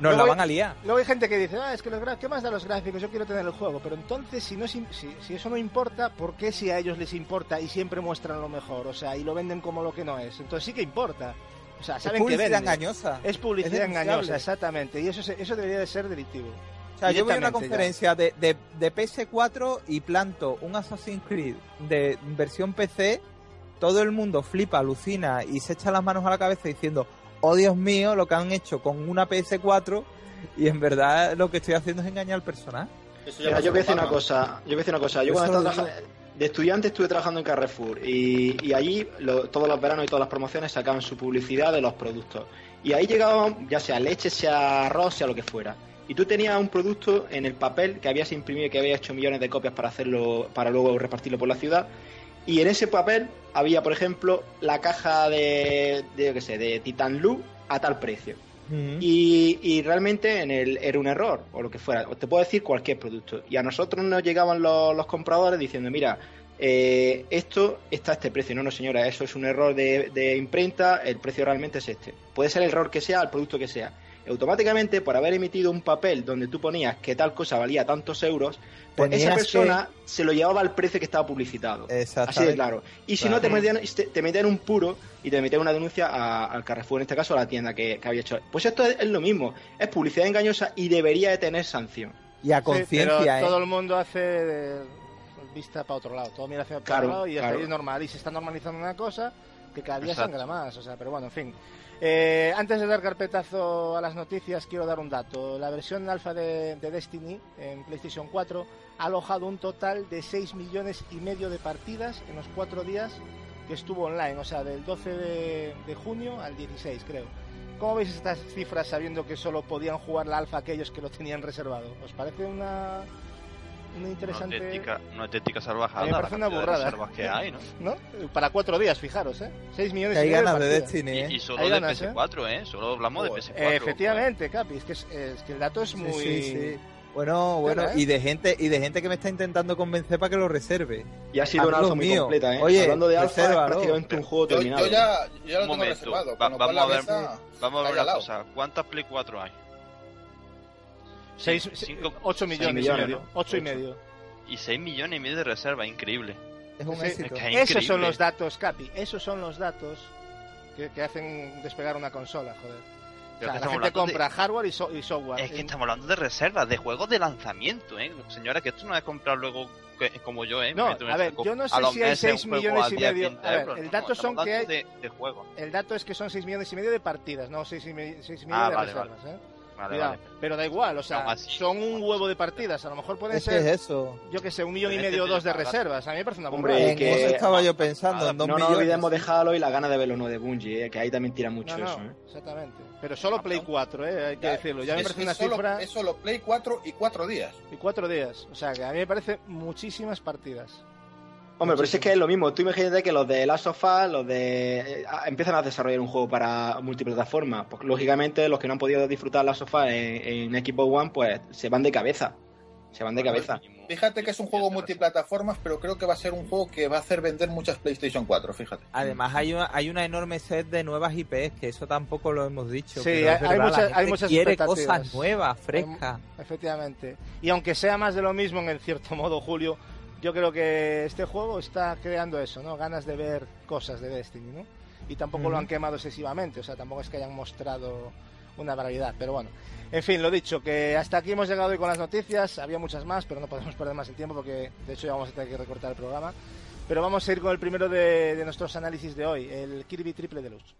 nos la van a liar. Luego hay gente que dice, ah, es que los ¿qué más da los gráficos? Yo quiero tener el juego. Pero entonces, si, no es si, si eso no importa, ¿por qué si a ellos les importa y siempre muestran lo mejor? O sea, y lo venden como lo que no es. Entonces sí que importa. O sea, Es saben que publicidad venden. engañosa. Es publicidad Es engañosa, exactamente. Y eso, eso debería de ser delictivo. O sea, yo voy a una conferencia de, de, de PS4 y planto un Assassin's Creed de versión PC, todo el mundo flipa, alucina y se echa las manos a la cabeza diciendo, oh Dios mío, lo que han hecho con una PS4 y en verdad lo que estoy haciendo es engañar al personaje. Eso ya Mira, yo voy a decir una cosa. Yo voy a decir una cosa. Yo cuando estaba trabajando de estudiante estuve trabajando en Carrefour y, y allí lo- todos los veranos y todas las promociones sacaban su publicidad de los productos. Y ahí llegaban, ya sea leche, sea arroz, sea lo que fuera. Y tú tenías un producto en el papel que habías imprimido y que había hecho millones de copias para hacerlo, para luego repartirlo por la ciudad. Y en ese papel había, por ejemplo, la caja de, de yo qué sé, de Titan Lu a tal precio. Y, y realmente en el, era un error, o lo que fuera. O Te puedo decir cualquier producto. Y a nosotros nos llegaban los, los compradores diciendo, mira, eh, esto está a este precio. No, no, señora, eso es un error de, de imprenta, el precio realmente es este. Puede ser el error que sea, el producto que sea. Automáticamente, por haber emitido un papel donde tú ponías que tal cosa valía tantos euros, pues esa persona se lo llevaba al precio que estaba publicitado. Así de claro. Y si Claro. no, te metían, te, te metían un puro y te metían una denuncia a- al Carrefour, en este caso a la tienda que, que había hecho. Pues esto es, es lo mismo. Es publicidad engañosa y debería de tener sanción. Y a Sí, conciencia, pero ¿eh? todo el mundo hace de- vista para otro lado. Todo mira hacia para Claro, otro lado y hasta claro. ahí es normal. Y se está normalizando una cosa que cada día sangra más, o sea, pero bueno, en fin. Eh, antes de dar carpetazo a las noticias, quiero dar un dato. La versión alfa de, Destiny en PlayStation 4 ha alojado un total de 6 millones y medio de partidas en los cuatro días que estuvo online, o sea, del 12 de, de junio al 16, creo. ¿Cómo veis estas cifras sabiendo que solo podían jugar la alfa aquellos que lo tenían reservado? ¿Os parece una, una interesante. Una auténtica, salvajada. Me parece una burrada. que hay, *laughs* ¿no? Para cuatro días, fijaros, ¿eh? 6 millones hay y ganas de, Destiny, ¿eh? Y, solo de PS4, ¿eh? Solo hablamos de PS4. efectivamente, Capi, es que, es, que el dato es muy. Sí, sí, bueno, bueno, ¿eh? y de gente y de gente que me está intentando convencer para que lo reserve. Y ha sido una alfa muy completa, ¿eh? Oye, hablando de alfa, es prácticamente un juego terminado. Yo, ya, yo lo tengo reservado. vamos, a ver, vamos a ver una cosa. ¿Cuántas Play 4 hay? 6, 8 millones, y medio. 8 y medio. Y 6 millones y medio de reserva, increíble. Es un éxito. Esos son los datos, Capi. Esos son los datos que, que hacen despegar una consola, joder. O la gente compra hardware y, software. Es que estamos hablando de reservas, de juegos de lanzamiento, ¿eh? Señora, que esto no es comprar luego como yo, ¿eh? No, a ver, yo no sé si hay 6 millones y medio. A ver, el dato son que hay. De, de El dato es que son 6 millones y medio de partidas, no 6 y medio, 6 y medio ah, de reservas, ¿eh? Pero da igual, o sea, son un huevo de partidas. A lo mejor pueden ser. Es eso? Yo que sé, un millón y medio o dos de reservas. A mí me parece una Hombre, que estaba yo pensando. no nos olvidemos de Halo y la gana de verlo no de Bungie, eh, que ahí también tira mucho eso. ¿eh? Exactamente. Pero solo Play 4, ¿eh? hay que decirlo. Ya me parece una cifra. Es solo Play 4 y 4 días. Y 4 días. O sea, que a mí me parece muchísimas partidas. Hombre, pero si es que es lo mismo. Tú imagínate que los de Last of Us, los de. Eh, empiezan a desarrollar un juego para multiplataforma. Pues lógicamente, los que no han podido disfrutar Last of Us en, en Xbox One, pues se van de cabeza. Se van de cabeza. Fíjate que es un juego multiplataformas, pero creo que va a ser un juego que va a hacer vender muchas PlayStation 4, fíjate. Además, hay una, hay una enorme set de nuevas IPs, que eso tampoco lo hemos dicho. Sí, hay, muchas, hay muchas quiere cosas nuevas, frescas. Efectivamente. Y aunque sea más de lo mismo, en cierto modo, Julio, yo creo que este juego está creando eso, ¿no? Ganas de ver cosas de Destiny, ¿no? Y tampoco lo han quemado excesivamente, o sea, tampoco es que hayan mostrado una variedad, pero bueno. En fin, lo dicho, que hasta aquí hemos llegado hoy con las noticias, había muchas más, pero no podemos perder más el tiempo porque de hecho ya vamos a tener que recortar el programa. Pero vamos a ir con el primero de, de nuestros análisis de hoy, el Kirby Triple Deluxe.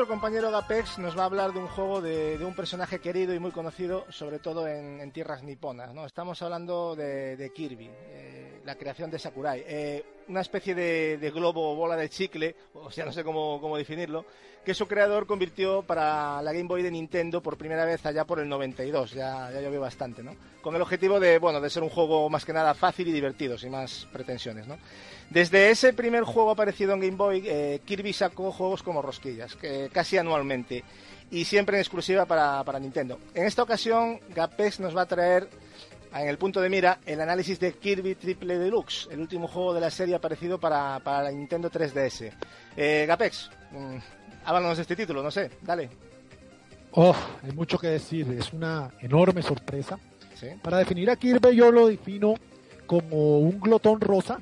Nuestro compañero Gapex nos va a hablar de un juego de, un personaje querido y muy conocido, sobre todo en, tierras niponas. ¿no? Estamos hablando de, Kirby, eh, la creación de Sakurai. Eh, una especie de, globo o bola de chicle, o sea, no sé cómo, cómo, definirlo, que su creador convirtió para la Game Boy de Nintendo por primera vez allá por el 92, ya, ya llovió bastante, ¿no? Con el objetivo de, bueno, de ser un juego más que nada fácil y divertido, sin más pretensiones, ¿no? Desde ese primer juego aparecido en Game Boy, eh, Kirby sacó juegos como rosquillas, casi anualmente, y siempre en exclusiva para, para Nintendo. En esta ocasión, Gapex nos va a traer en el punto de mira el análisis de Kirby Triple Deluxe, el último juego de la serie aparecido para, para la Nintendo 3DS. Eh, Gapex, mmm, háblanos de este título, no sé, dale. Oh, hay mucho que decir, es una enorme sorpresa. Para definir a Kirby yo lo defino como un glotón rosa,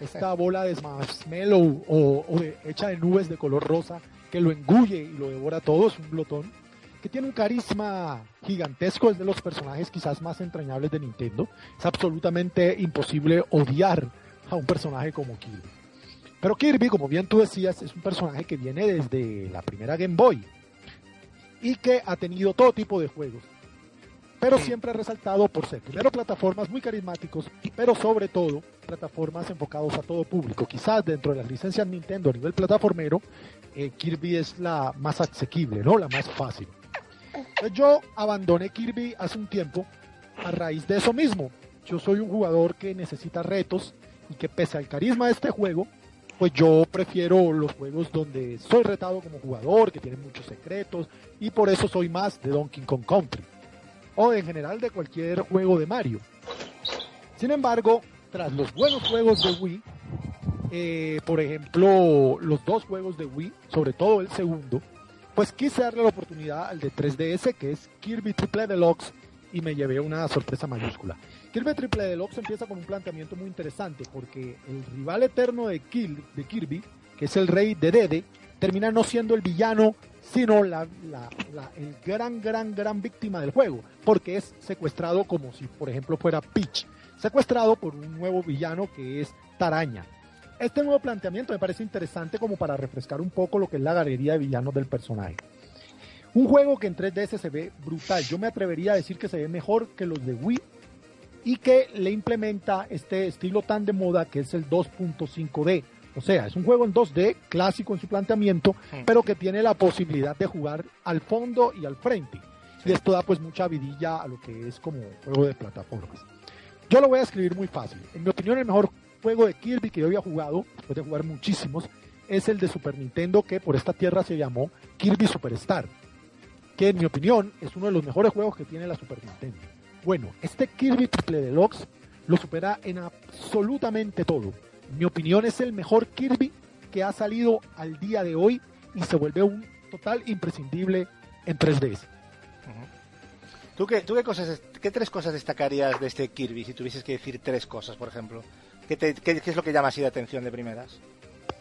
esta *laughs* bola de marshmallow o, o hecha de nubes de color rosa que lo engulle y lo devora todo, es un glotón que tiene un carisma gigantesco, es de los personajes quizás más entrañables de Nintendo. Es absolutamente imposible odiar a un personaje como Kirby. Pero Kirby, como bien tú decías, es un personaje que viene desde la primera Game Boy y que ha tenido todo tipo de juegos. Pero siempre ha resaltado por ser primero plataformas muy carismáticos, pero sobre todo plataformas enfocados a todo público. Quizás dentro de las licencias Nintendo a nivel plataformero, eh, Kirby es la más asequible, ¿no? La más fácil. Yo abandoné Kirby hace un tiempo a raíz de eso mismo. Yo soy un jugador que necesita retos y que pese al carisma de este juego, pues yo prefiero los juegos donde soy retado como jugador, que tienen muchos secretos, y por eso soy más de Donkey Kong Country, o en general de cualquier juego de Mario. Sin embargo, tras los buenos juegos de Wii, eh, por ejemplo, los dos juegos de Wii, sobre todo el segundo, pues quise darle la oportunidad al de 3DS, que es Kirby Triple Deluxe, y me llevé una sorpresa mayúscula. Kirby Triple Deluxe empieza con un planteamiento muy interesante, porque el rival eterno de, de Kirby, que es el rey de Dede, termina no siendo el villano, sino la, el gran, gran, gran víctima del juego, porque es secuestrado como si, por ejemplo, fuera Peach, secuestrado por un nuevo villano que es Taraña. Este nuevo planteamiento me parece interesante como para refrescar un poco lo que es la galería de villanos del personaje. Un juego que en 3DS se ve brutal. Yo me atrevería a decir que se ve mejor que los de Wii y que le implementa este estilo tan de moda que es el 2.5D. O sea, es un juego en 2D, clásico en su planteamiento, pero que tiene la posibilidad de jugar al fondo y al frente. Y esto da pues mucha vidilla a lo que es como juego de plataformas. Yo lo voy a escribir muy fácil. En mi opinión, el mejor juego de Kirby que yo había jugado, después de jugar muchísimos, es el de Super Nintendo que por esta tierra se llamó Kirby Superstar, que en mi opinión es uno de los mejores juegos que tiene la Super Nintendo. Bueno, este Kirby Triple Deluxe lo supera en absolutamente todo. En mi opinión es el mejor Kirby que ha salido al día de hoy y se vuelve un total imprescindible en 3DS. ¿Tú qué, tú qué, cosas, qué tres cosas destacarías de este Kirby si tuvieses que decir tres cosas, por ejemplo? ¿Qué, es lo que llama así de atención de primeras?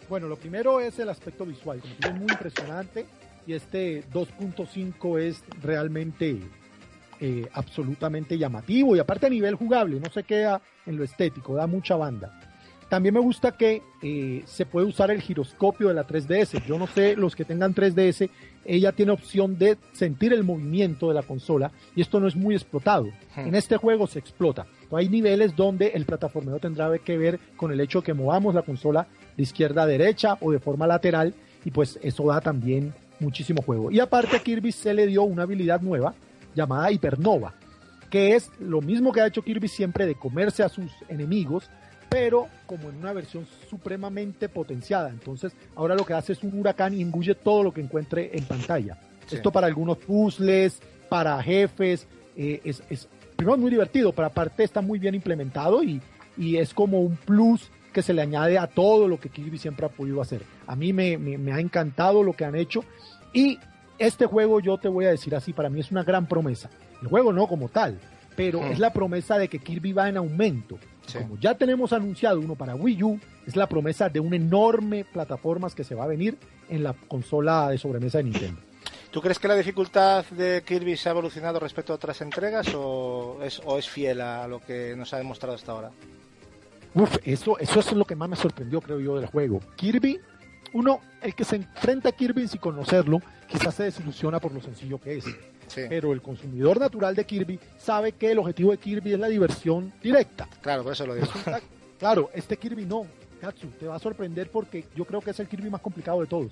Bueno, lo primero es el aspecto visual, como es muy impresionante y este 2.5 es realmente eh, absolutamente llamativo y aparte a nivel jugable, no se queda en lo estético, da mucha banda. También me gusta que eh, se puede usar el giroscopio de la 3DS. Yo no sé, los que tengan 3DS, ella tiene opción de sentir el movimiento de la consola y esto no es muy explotado. Hmm. En este juego se explota. Hay niveles donde el plataformero tendrá que ver con el hecho de que movamos la consola de izquierda a derecha o de forma lateral y pues eso da también muchísimo juego. Y aparte a Kirby se le dio una habilidad nueva llamada Hipernova, que es lo mismo que ha hecho Kirby siempre de comerse a sus enemigos pero como en una versión supremamente potenciada. Entonces, ahora lo que hace es un huracán y engulle todo lo que encuentre en pantalla. Esto para algunos puzzles, para jefes, eh, es, es, primero muy divertido, pero aparte está muy bien implementado y, y, es como un plus que se le añade a todo lo que Kirby siempre ha podido hacer. A mí me, me, ha encantado lo que han hecho y este juego yo te voy a decir así, para mí es una gran promesa. El juego no como tal, pero es la promesa de que Kirby va en aumento. Como ya tenemos anunciado uno para Wii U, es la promesa de un enorme plataformas que se va a venir en la consola de sobremesa de Nintendo. ¿Tú crees que la dificultad de Kirby se ha evolucionado respecto a otras entregas o es, o es fiel a lo que nos ha demostrado hasta ahora? Uf, eso, eso es lo que más me sorprendió, creo yo, del juego. Kirby, uno, el que se enfrenta a Kirby sin conocerlo, quizás se desilusiona por lo sencillo que es. Pero el consumidor natural de Kirby sabe que el objetivo de Kirby es la diversión directa. Claro, por eso lo digo. claro, este Kirby no. Katsu, te va a sorprender porque yo creo que es el Kirby más complicado de todos.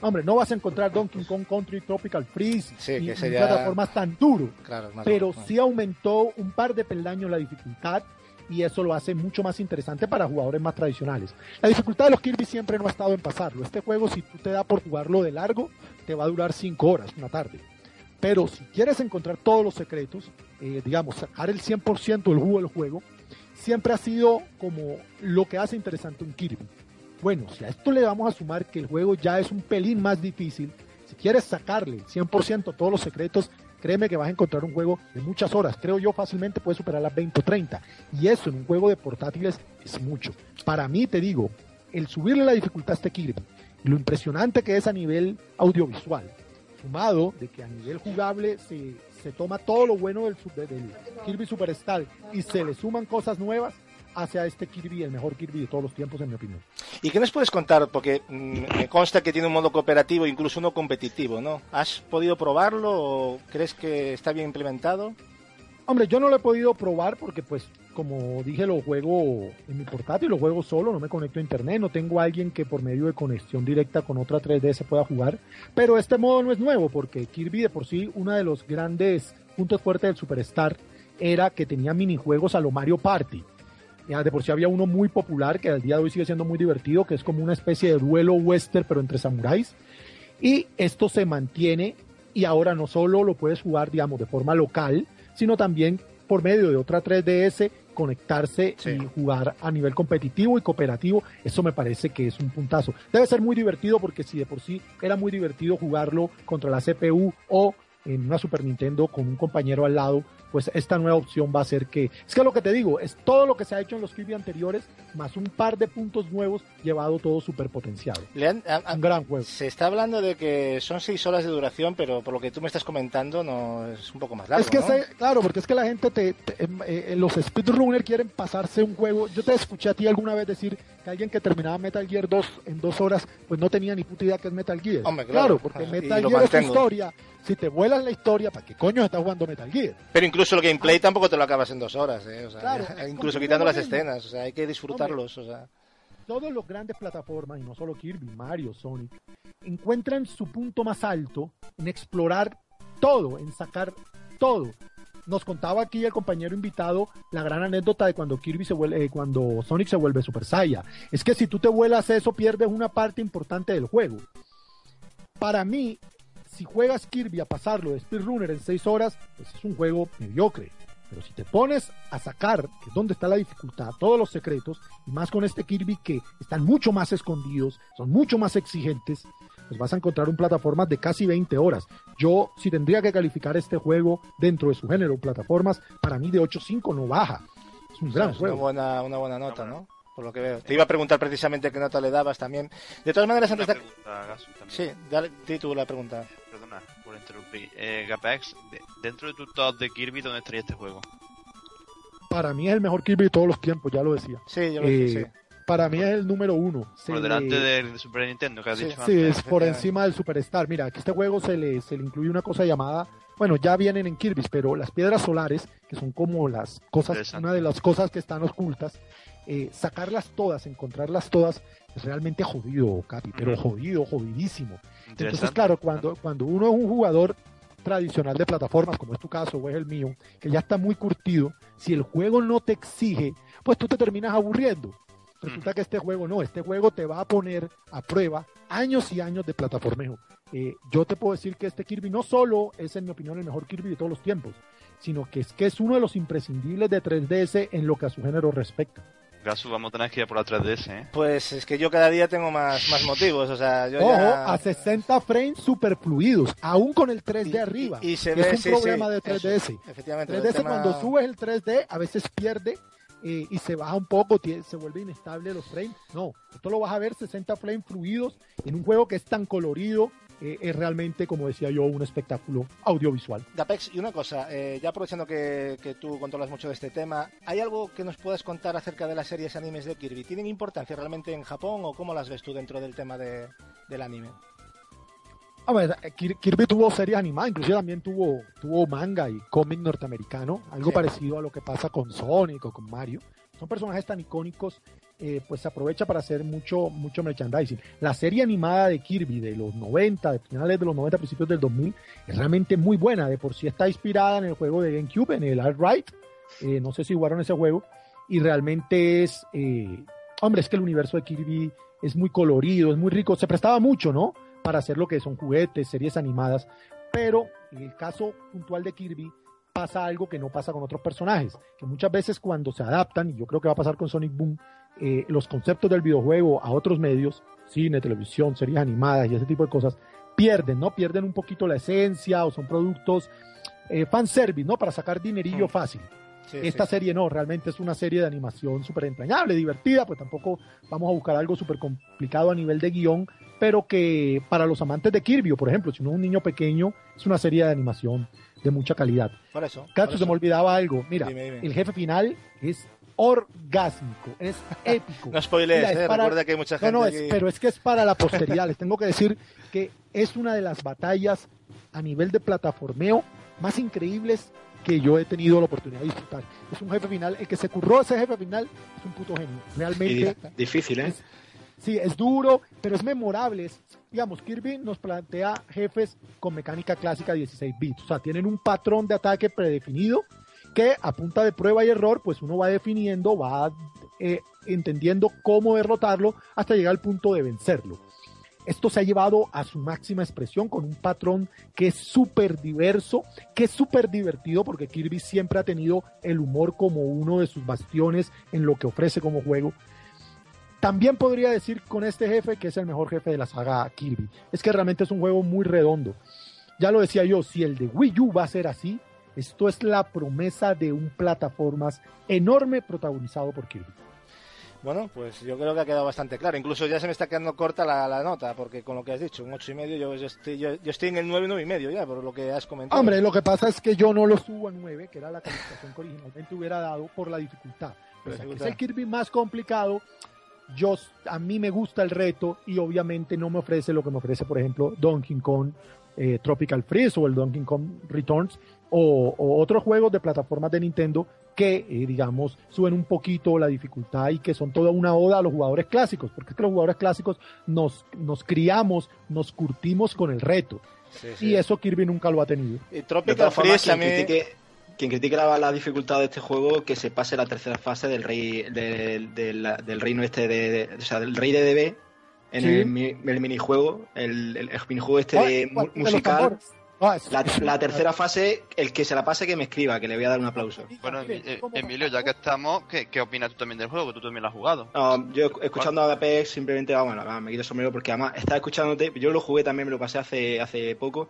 hombre, no vas a encontrar Donkey Kong Country Tropical Freeze sí, sería... plataformas tan duro. Claro, pero sí aumentó un par de peldaños la dificultad y eso lo hace mucho más interesante para jugadores más tradicionales. La dificultad de los Kirby siempre no ha estado en pasarlo. Este juego, si tú te da por jugarlo de largo, te va a durar 5 horas, una tarde. Pero si quieres encontrar todos los secretos, eh, digamos, sacar el 100% del jugo del juego, siempre ha sido como lo que hace interesante un Kirby. Bueno, si a esto le vamos a sumar que el juego ya es un pelín más difícil, si quieres sacarle 100% todos los secretos, créeme que vas a encontrar un juego de muchas horas. Creo yo fácilmente puede superar las 20 o 30. Y eso en un juego de portátiles es mucho. Para mí, te digo, el subirle la dificultad a este Kirby, lo impresionante que es a nivel audiovisual, de que a nivel jugable se, se toma todo lo bueno del, del Kirby Superstar y se le suman cosas nuevas hacia este Kirby, el mejor Kirby de todos los tiempos, en mi opinión. ¿Y qué nos puedes contar? Porque mm, me consta que tiene un modo cooperativo, incluso uno competitivo, ¿no? ¿Has podido probarlo o crees que está bien implementado? Hombre, yo no lo he podido probar porque, pues, como dije, lo juego en mi portátil, lo juego solo, no me conecto a internet, no tengo a alguien que por medio de conexión directa con otra 3D se pueda jugar. Pero este modo no es nuevo porque Kirby de por sí, uno de los grandes puntos fuertes del Superstar era que tenía minijuegos a lo Mario Party. De por sí había uno muy popular que al día de hoy sigue siendo muy divertido, que es como una especie de duelo western pero entre samuráis. Y esto se mantiene y ahora no solo lo puedes jugar, digamos, de forma local, sino también por medio de otra 3DS conectarse Sí. y jugar a nivel competitivo y cooperativo, eso me parece que es un puntazo. Debe ser muy divertido porque si de por sí era muy divertido jugarlo contra la CPU o en una Super Nintendo con un compañero al lado, pues esta nueva opción va a hacer que, es que lo que te digo, es todo lo que se ha hecho en los Kirby anteriores, más un par de puntos nuevos, llevado todo super potenciado. Un gran juego. se está hablando de que son seis horas de duración, pero por lo que tú me estás comentando, no es un poco más largo. es que ¿no? se- claro, porque es que la gente te, te- em, eh, los speedrunners quieren pasarse un juego. Yo te escuché a ti alguna vez decir que alguien que terminaba Metal Gear 2 en dos horas, pues no tenía ni puta idea que es Metal Gear. Hombre, claro. porque Y Metal Gear es historia. Si te vuelas la historia, ¿para qué coño estás jugando Metal Gear? Pero incluso el gameplay tampoco te lo acabas en dos horas, ¿eh? O sea, Claro, *laughs* incluso quitando las escenas, o sea, hay que disfrutarlos, o sea. todos los grandes plataformas, y no solo Kirby, Mario, Sonic, encuentran su punto más alto en explorar todo, en sacar todo. Nos contaba aquí el compañero invitado la gran anécdota de cuando Kirby se vuelve, eh, cuando Sonic se vuelve Super Saiyan. Es que si tú te vuelas eso, pierdes una parte importante del juego. Para mí, si juegas Kirby a pasarlo de Speedrunner en 6 horas, pues es un juego mediocre. Pero si te pones a sacar, que es donde está la dificultad, todos los secretos, y más con este Kirby que están mucho más escondidos, son mucho más exigentes, pues vas a encontrar un plataformas de casi 20 horas. Yo, si tendría que calificar este juego dentro de su género, plataformas, para mí de 8.5 no baja. Es un gran es una juego. buena, una buena nota, ¿no? Por lo que veo. Te iba a preguntar precisamente qué nota le dabas también. De todas maneras, antes de... pregunta, Gasu, también. Sí, dale, di tú la pregunta. Eh, Gapex, de- dentro de tu top de Kirby, ¿dónde estaría este juego? Para mí es el mejor Kirby de todos los tiempos, ya lo decía. Sí, yo lo Eh, dije, sí. Para mí es el número uno. Se Por le- delante del de Super Nintendo, que has Sí, dicho Sí, antes. es por encima del Superstar. Mira, aquí este juego se le, se le incluye una cosa llamada, bueno, ya vienen en Kirby, pero las piedras solares, que son como las cosas, una de las cosas que están ocultas, eh, sacarlas todas, encontrarlas todas, realmente jodido, Capi, pero jodido, jodidísimo. Entonces, claro, cuando, cuando uno es un jugador tradicional de plataformas, como es tu caso o es el mío, que ya está muy curtido, si el juego no te exige, pues tú te terminas aburriendo. Resulta que este juego no, este juego te va a poner a prueba años y años de plataformeo. Eh, yo te puedo decir que este Kirby no solo es, en mi opinión, el mejor Kirby de todos los tiempos, sino que es que es uno de los imprescindibles de 3DS en lo que a su género respecta. Gasu, vamos a tener que ir a por la 3DS, ¿eh? Pues es que yo cada día tengo más, más motivos, o sea, yo Ojo, ya... a 60 frames super fluidos, aún con el 3D Y- arriba. Y, y se ve, es un sí, problema sí, de 3DS. eso, efectivamente. el 3DS tema- cuando subes el 3D a veces pierde eh, y se baja un poco, se vuelve inestable los frames. No, esto lo vas a ver 60 frames fluidos en un juego que es tan colorido. Eh, es realmente, como decía yo, un espectáculo audiovisual. Dapex, y una cosa, eh, ya aprovechando que, que tú controlas mucho de este tema, ¿hay algo que nos puedas contar acerca de las series animes de Kirby? ¿Tienen importancia realmente en Japón o cómo las ves tú dentro del tema de, del anime? A ver, eh, Kir- Kirby tuvo series animadas, inclusive también tuvo, tuvo manga y cómic norteamericano, algo Sí. parecido a lo que pasa con Sonic o con Mario. Son personajes tan icónicos, eh, pues aprovecha para hacer mucho, mucho merchandising. La serie animada de Kirby de los 90, de finales de los 90, principios del 2000, es realmente muy buena. De por sí está inspirada en el juego de GameCube, en el Art Right. Eh, no sé si jugaron ese juego. Y realmente es, eh, hombre, es que el universo de Kirby es muy colorido, es muy rico. Se prestaba mucho, ¿no? Para hacer lo que son juguetes, series animadas. Pero en el caso puntual de Kirby pasa algo que no pasa con otros personajes, que muchas veces cuando se adaptan, y yo creo que va a pasar con Sonic Boom, eh, los conceptos del videojuego a otros medios, cine, televisión, series animadas y ese tipo de cosas, pierden, ¿no? Pierden un poquito la esencia o son productos eh, fanservice, ¿no? Para sacar dinerillo Mm. fácil. Sí, Esta sí. serie no, realmente es una serie de animación súper entrañable, divertida, pues tampoco vamos a buscar algo súper complicado a nivel de guion, pero que para los amantes de Kirby, por ejemplo, si uno es un niño pequeño, es una serie de animación de mucha calidad. Por eso. Cacho, se me olvidaba algo. Mira, Dime, dime. el jefe final es orgásmico, es *laughs* épico. No spoilees, Mira, es eh, para- recuerda que hay mucha No, gente no, es- que- pero es que es para la posteridad. Les tengo que decir que es una de las batallas a nivel de plataformeo más increíbles que yo he tenido la oportunidad de disfrutar. Es un jefe final, el que se curró ese jefe final es un puto genio. Y Realmente, difícil, ¿eh? es- sí, es duro, pero es memorable. Es- digamos, Kirby nos plantea jefes con mecánica clásica 16 bits. O sea, tienen un patrón de ataque predefinido que a punta de prueba y error, pues uno va definiendo, va eh, entendiendo cómo derrotarlo hasta llegar al punto de vencerlo. esto se ha llevado a su máxima expresión con un patrón que es súper diverso, que es súper divertido porque Kirby siempre ha tenido el humor como uno de sus bastiones en lo que ofrece como juego. También podría decir con este jefe que es el mejor jefe de la saga Kirby. Es que realmente es un juego muy redondo. Ya lo decía yo, si el de Wii U va a ser así, esto es la promesa de un plataformas enorme protagonizado por Kirby. Bueno, pues yo creo que ha quedado bastante claro. Incluso ya se me está quedando corta la, nota, porque con lo que has dicho, un ocho y medio, yo, estoy, yo, estoy en el 9, 9 y medio ya, por lo que has comentado. Hombre, lo que pasa es que yo no lo subo a 9, que era la calificación que originalmente hubiera dado por la dificultad. es el Kirby más complicado. Yo, a mí me gusta el reto y obviamente no me ofrece lo que me ofrece, por ejemplo, Donkey Kong eh, Tropical Freeze o el Donkey Kong Returns o, otros juegos de plataformas de Nintendo que, eh, digamos, suben un poquito la dificultad y que son toda una oda a los jugadores clásicos, porque es que los jugadores clásicos nos, nos criamos, nos curtimos con el reto. Y eso Kirby nunca lo ha tenido. Y Tropical Freeze también quien critique la, dificultad de este juego, que se pase la tercera fase del rey del, del, reino este de, o sea, del rey de DB en el, minijuego, el, el, minijuego este de musical. Ah, la, tercera fase, el que se la pase que me escriba, que le voy a dar un aplauso. Bueno, eh, Emilio, ya que estamos, ¿qué, opinas tú también del juego? Que tú también lo has jugado. yo escuchando a Apex simplemente, ah, bueno, me quito el sombrero porque además estaba escuchándote, yo lo jugué también, me lo pasé hace, hace poco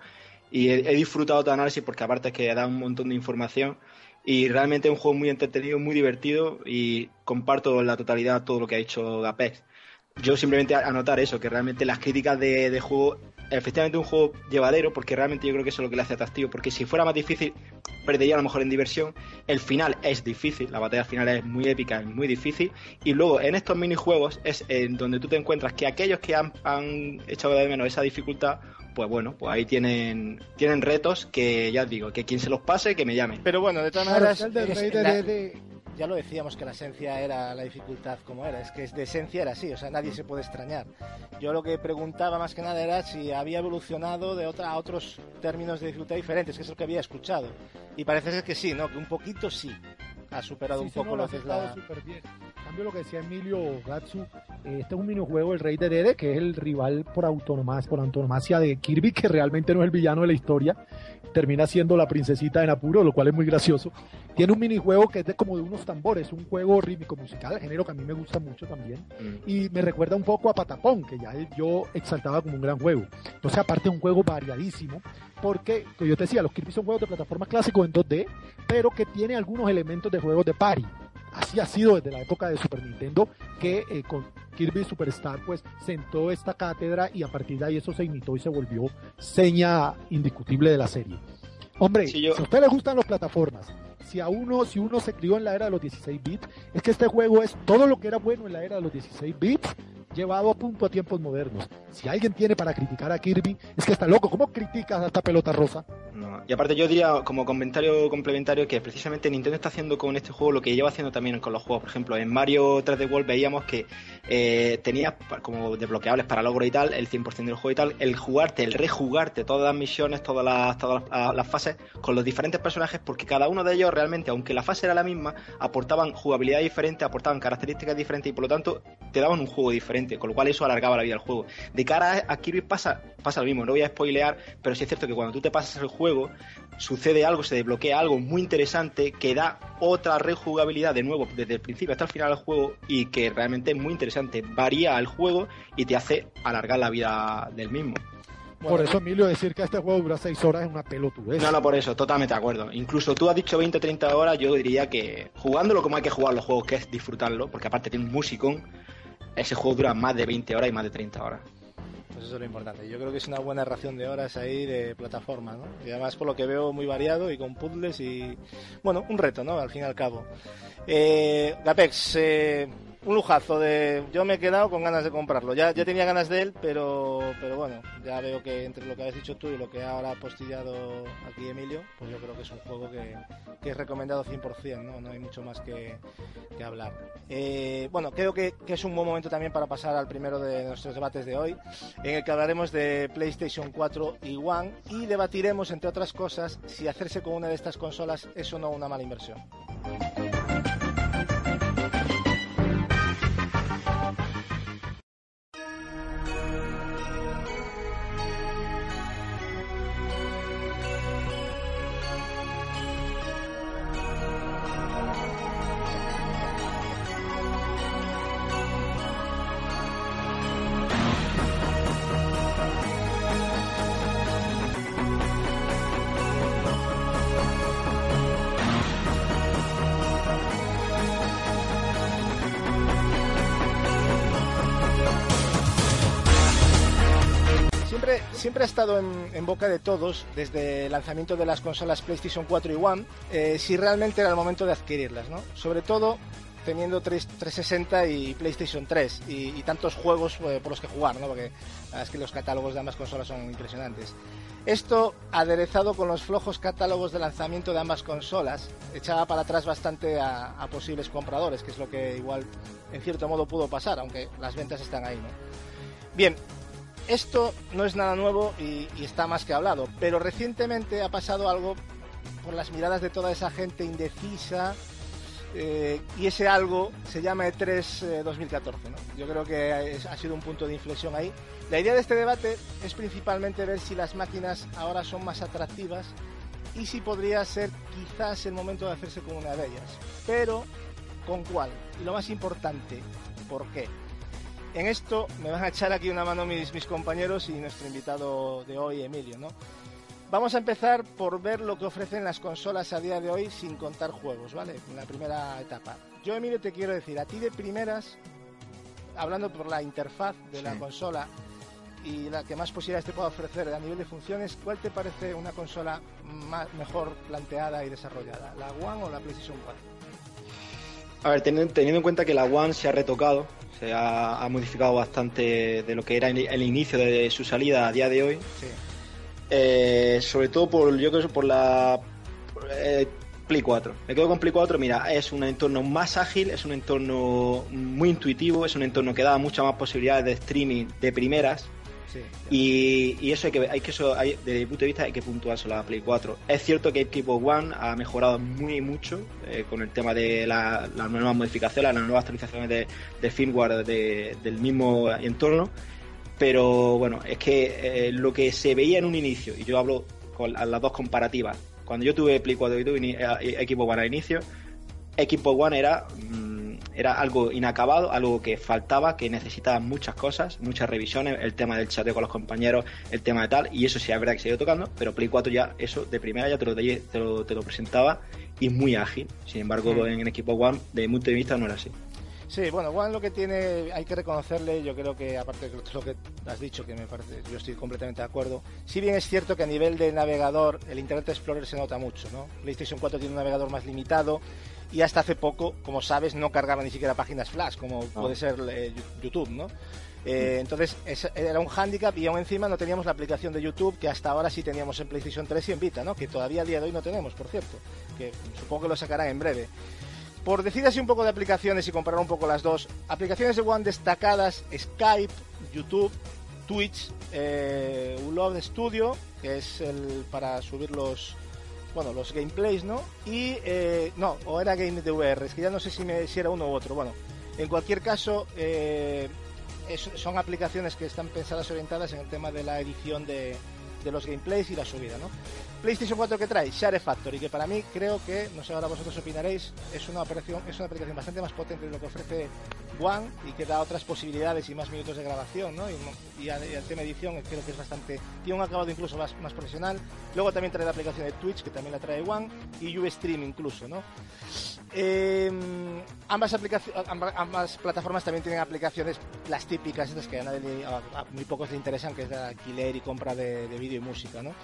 y he, disfrutado tu análisis porque aparte es que da un montón de información y realmente es un juego muy entretenido, muy divertido y comparto la totalidad todo lo que ha dicho Apex yo simplemente anotar eso, que realmente las críticas de, juego, efectivamente un juego llevadero, porque realmente yo creo que eso es lo que le hace atractivo, porque si fuera más difícil, perdería a lo mejor en diversión. El final es difícil, la batalla final es muy épica, es muy difícil, y luego en estos minijuegos es en donde tú te encuentras que aquellos que han, echado de menos esa dificultad, pues bueno, pues ahí tienen, tienen retos que ya os digo, que quien se los pase, que me llame. Pero bueno, de todas maneras, ya lo decíamos que la esencia era la dificultad como era, es que de esencia era así, o sea, nadie se puede extrañar. Yo lo que preguntaba más que nada era si había evolucionado de otra, a otros términos de dificultad diferentes, que es lo que había escuchado. Y parece ser que sí, ¿no? Que un poquito sí ha superado un poco lo que es la... cambio lo que decía Emilio Gatsu, este es un minijuego, el Rey de Dede, que es el rival por autonomás, por antonomasia de Kirby, que realmente no es el villano de la historia, termina siendo la princesita en apuro, lo cual es muy gracioso. Tiene un minijuego que es de como de unos tambores, un juego rítmico musical, género que a mí me gusta mucho también. Mm. Y me recuerda un poco a Patapón, que ya yo exaltaba como un gran juego. Entonces, aparte, es un juego variadísimo, porque, yo te decía, los Kirby son juegos de plataforma clásicos en 2D, pero que tiene algunos elementos de juegos de party. Así ha sido desde la época de Super Nintendo, que eh, con Kirby Superstar pues sentó esta cátedra y a partir de ahí eso se imitó y se volvió seña indiscutible de la serie. Hombre, si a usted le gustan las plataformas, si a uno, si uno se crió en la era de los 16 bits, es que este juego es todo lo que era bueno en la era de los 16 bits llevado a punto a tiempos modernos. Si alguien tiene para criticar a Kirby, es que está loco. ¿Cómo criticas a esta pelota rosa? Y aparte yo diría como comentario complementario que precisamente Nintendo está haciendo con este juego lo que lleva haciendo también con los juegos. Por ejemplo, en Mario 3D World veíamos que eh, tenías como desbloqueables para logro y tal, el 100% del juego y tal, el jugarte, el rejugarte todas las misiones, todas las, todas las, fases con los diferentes personajes, porque cada uno de ellos realmente, aunque la fase era la misma, aportaban jugabilidad diferente, aportaban características diferentes y por lo tanto te daban un juego diferente, con lo cual eso alargaba la vida del juego. De cara a Kirby pasa, pasa lo mismo, no voy a spoilear, pero sí es cierto que cuando tú te pasas el juego, sucede algo, se desbloquea algo muy interesante que da otra rejugabilidad de nuevo desde el principio hasta el final del juego y que realmente es muy interesante. Varía el juego y te hace alargar la vida del mismo. por eso, Emilio, decir que este juego dura 6 horas es una pelotudez. No, no, por eso, totalmente de acuerdo. Incluso tú has dicho 20 30 horas, yo diría que jugándolo como hay que jugar los juegos, que es disfrutarlo, porque aparte tiene un musicón, ese juego dura más de 20 horas y más de 30 horas. Pues eso es lo importante. Yo creo que es una buena ración de horas ahí de plataforma, ¿no? Y además por lo que veo muy variado y con puzzles y... Bueno, un reto, ¿no? Al fin y al cabo. Eh, Gapex, eh, un lujazo de yo me he quedado con ganas de comprarlo. Ya ya tenía ganas de él pero pero bueno ya veo que entre lo que has dicho tú y lo que ahora ha postillado aquí Emilio pues yo creo que es un juego que, que es recomendado 100% no no hay mucho más que, que hablar. Eh, bueno creo que, que, es un buen momento también para pasar al primero de nuestros debates de hoy en el que hablaremos de PlayStation 4 y One y debatiremos entre otras cosas si hacerse con una de estas consolas es o no una mala inversión estado en, boca de todos desde el lanzamiento de las consolas PlayStation 4 y One, eh, si realmente era el momento de adquirirlas, ¿no? Sobre todo teniendo 360 y PlayStation 3 y, tantos juegos eh, por los que jugar, ¿no? Porque es que los catálogos de ambas consolas son impresionantes. Esto, aderezado con los flojos catálogos de lanzamiento de ambas consolas, echaba para atrás bastante a, posibles compradores, que es lo que igual en cierto modo pudo pasar, aunque las ventas están ahí, ¿no? Bien, esto no es nada nuevo y, está más que hablado, pero recientemente ha pasado algo por las miradas de toda esa gente indecisa eh, y ese algo se llama E3 2014. Eh, Yo creo que ha sido un punto de inflexión ahí. La idea de este debate es principalmente ver si las máquinas ahora son más atractivas y si podría ser quizás el momento de hacerse con una de ellas. Pero, ¿con cuál? Y lo más importante, ¿por qué? En esto me van a echar aquí una mano mis, mis compañeros y nuestro invitado de hoy, Emilio, ¿no? Vamos a empezar por ver lo que ofrecen las consolas a día de hoy sin contar juegos, ¿vale? En la primera etapa. Yo, Emilio, te quiero decir, a ti de primeras, hablando por la interfaz de la consola y la que más posibilidades te pueda ofrecer a nivel de funciones, ¿cuál te parece una consola mejor planteada y desarrollada? ¿La One o la PlayStation 4? A ver, teniendo, en cuenta que la One se ha retocado, se ha, modificado bastante de lo que era el, inicio de su salida a día de hoy. Sí eh, sobre todo por, yo creo, por la eh, Play 4. Me quedo con Play 4, mira, es un entorno más ágil, es un entorno muy intuitivo, es un entorno que da muchas más posibilidades de streaming de primeras. Y, eso hay que hay que eso desde mi punto de vista hay que puntuarse la Play 4. Es cierto que Equipo One ha mejorado muy mucho eh, con el tema de las nuevas modificaciones, las nuevas actualizaciones de, firmware del mismo entorno pero bueno, es que eh, lo que se veía en un inicio, y yo hablo con las dos comparativas, cuando yo tuve Play 4 y tuve eh, Equipo One al inicio, Equipo One era, mm, era algo inacabado, algo que faltaba, que necesitaba muchas cosas, muchas revisiones, el tema del chateo con los compañeros, el tema de tal, y eso sí es verdad que se ha ido tocando, pero Play 4 ya, eso de primera ya te lo, te lo, te lo presentaba y muy ágil. Sin embargo, mm. en, en Equipo One, de mi punto de vista, no era así. Sí, bueno, One lo que tiene, hay que reconocerle, yo creo que aparte de lo que has dicho, que me parece, yo estoy completamente de acuerdo, si bien es cierto que a nivel de navegador el Internet Explorer se nota mucho, ¿no? PlayStation 4 tiene un navegador más limitado y hasta hace poco, como sabes, no cargaba ni siquiera páginas flash, como puede ser eh, YouTube, ¿no? Eh, entonces era un hándicap y aún encima no teníamos la aplicación de YouTube que hasta ahora sí teníamos en PlayStation 3 y en Vita, ¿no? Que todavía a día de hoy no tenemos, por cierto, que supongo que lo sacarán en breve. Por decir así un poco de aplicaciones y comparar un poco las dos, aplicaciones de One destacadas, Skype, YouTube, Twitch, eh, Ulove Studio, que es el para subir los bueno, los gameplays, ¿no? Y eh, no, o era Game de VR, es que ya no sé si, me, si era uno u otro. Bueno, en cualquier caso, eh, son aplicaciones que están pensadas orientadas en el tema de la edición de, de los gameplays y la subida, ¿no? PlayStation 4 que trae Share Factory, que para mí creo que, no sé ahora vosotros opinaréis, es una operación, es una aplicación bastante más potente de lo que ofrece One y que da otras posibilidades y más minutos de grabación, ¿no? Y, el tema edición creo que es bastante, tiene un acabado incluso más, más profesional. Luego también trae la aplicación de Twitch, que también la trae One, y Ustream incluso, ¿no? Em, ambas, aplicaciones, ambas, plataformas también tienen aplicaciones, las típicas, estas que a, nadie, muy pocos le interesan, que es la alquiler y compra de, de vídeo y música, ¿no?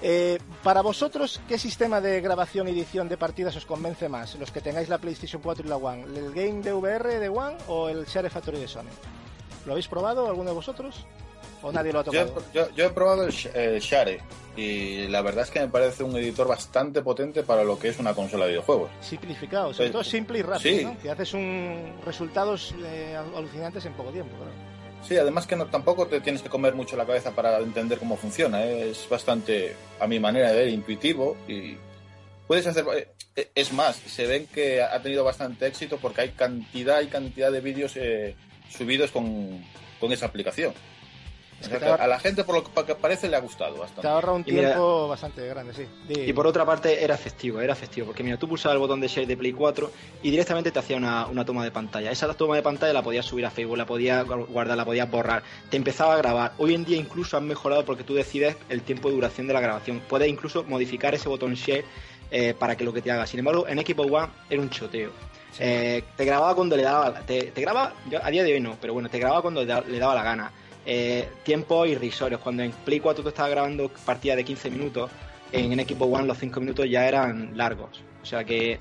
Eh, para vosotros, ¿qué sistema de grabación y edición de partidas os convence más? Los que tengáis la PlayStation 4 y la One, ¿el Game de VR de One o el Share Factory de Sony? ¿Lo habéis probado alguno de vosotros? ¿O nadie lo ha tocado? Yo, he probado el, Share y la verdad es que me parece un editor bastante potente para lo que es una consola de videojuegos. Simplificado, sobre todo simple y rápido, ¿no? Que haces un resultados eh, alucinantes en poco tiempo. Sí, además que no, tampoco te tienes que comer mucho la cabeza para entender cómo funciona. ¿eh? Es bastante, a mi manera de ver, intuitivo y puedes hacer... Eh, es más, se ven que ha tenido bastante éxito porque hay cantidad y cantidad de vídeos subidos con, con esa aplicación. A la gente, por lo que parece, le ha gustado bastante. Te ahorra un tiempo bastante grande, sí. Y por otra parte, era efectivo, era efectivo. Porque mira, tú pulsabas el botón de share de Play 4 y directamente te hacía una, una, toma de pantalla. Esa toma de pantalla la podías subir a Facebook, la podías guardar, la podías borrar. Te empezaba a grabar. Hoy en día incluso han mejorado porque tú decides el tiempo de duración de la grabación. Puedes incluso modificar ese botón share eh, para que lo que te haga. Sin embargo, en Equipo One era un choteo. Eh, te grababa cuando le daba. Te, te graba, a día de hoy no, pero bueno, te grababa cuando le daba la gana eh, tiempos irrisorios. Cuando en Play 4 tú estabas grabando partidas de 15 minutos, en, equipo One los 5 minutos ya eran largos. O sea que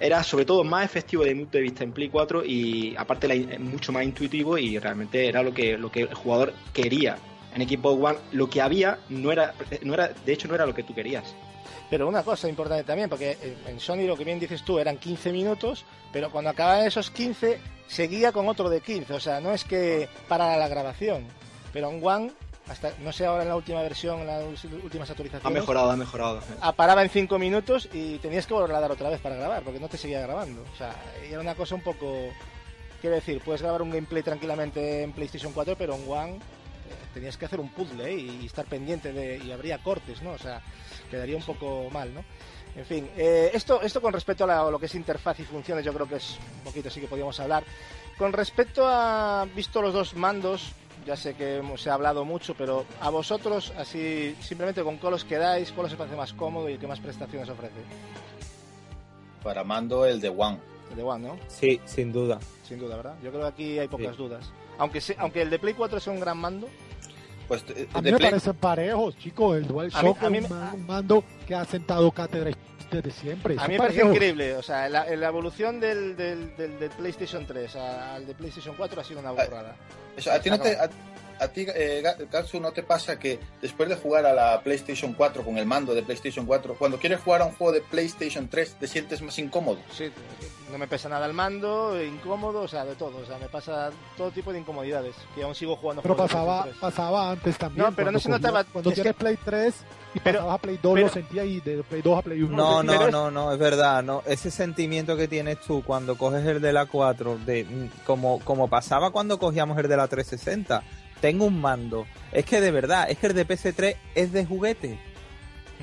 era sobre todo más efectivo desde mi punto de vista en Play 4 y aparte mucho más intuitivo y realmente era lo que, lo que el jugador quería. En equipo One lo que había no era, no era, de hecho no era lo que tú querías. Pero una cosa importante también, porque en Sony lo que bien dices tú eran 15 minutos, pero cuando acababan esos 15 seguía con otro de 15, o sea, no es que para la grabación, pero en One, hasta no sé ahora en la última versión, en las últimas actualizaciones. Ha mejorado, ha mejorado. Ah, paraba en 5 minutos y tenías que volver a dar otra vez para grabar, porque no te seguía grabando. O sea, era una cosa un poco. Quiero decir, puedes grabar un gameplay tranquilamente en PlayStation 4, pero en One eh, tenías que hacer un puzzle y estar pendiente de. y habría cortes, ¿no? O sea, quedaría un poco mal, ¿no? En fin, eh, esto, esto con respecto a, lo que es interfaz y funciones, yo creo que es un poquito así que podríamos hablar. Con respecto a, visto los dos mandos, ya sé que se ha hablado mucho, pero a vosotros, así, simplemente con cuál os quedáis, cuál os parece más cómodo y qué más prestaciones ofrece. Para mando el de One. El de One, ¿no? Sí, sin duda. Sin duda, ¿verdad? Yo creo que aquí hay pocas dudas. Aunque, aunque el de Play 4 sea un gran mando, pues, eh, a mí me parecen parejos, chicos. El DualShock es un, mando que ha sentado cátedra desde siempre. A mí me parece increíble. O sea, la, evolución del, del, del, PlayStation 3 al de PlayStation 4 ha sido una borrada. a, ti no te, a, ti, eh, ¿no te pasa que después de jugar a la PlayStation 4 con el mando de PlayStation 4, cuando quieres jugar a un juego de PlayStation 3 te sientes más incómodo? Sí, no me pesa nada el mando, incómodo, o sea, de todo, o sea, me pasa todo tipo de incomodidades, que aún sigo jugando. Pero pasaba, pasaba antes también. No, pero no se notaba. Cuando tienes Play 3 y pero, pasabas a Play 2 lo sentías y de Play 2 a Play 1. No, no, no, no, es verdad, no, ese sentimiento que tienes tú cuando coges el de la 4, de, mm, como, como pasaba cuando cogíamos el de la 360, tengo un mando, es que de verdad, es que el de PS3 es de juguete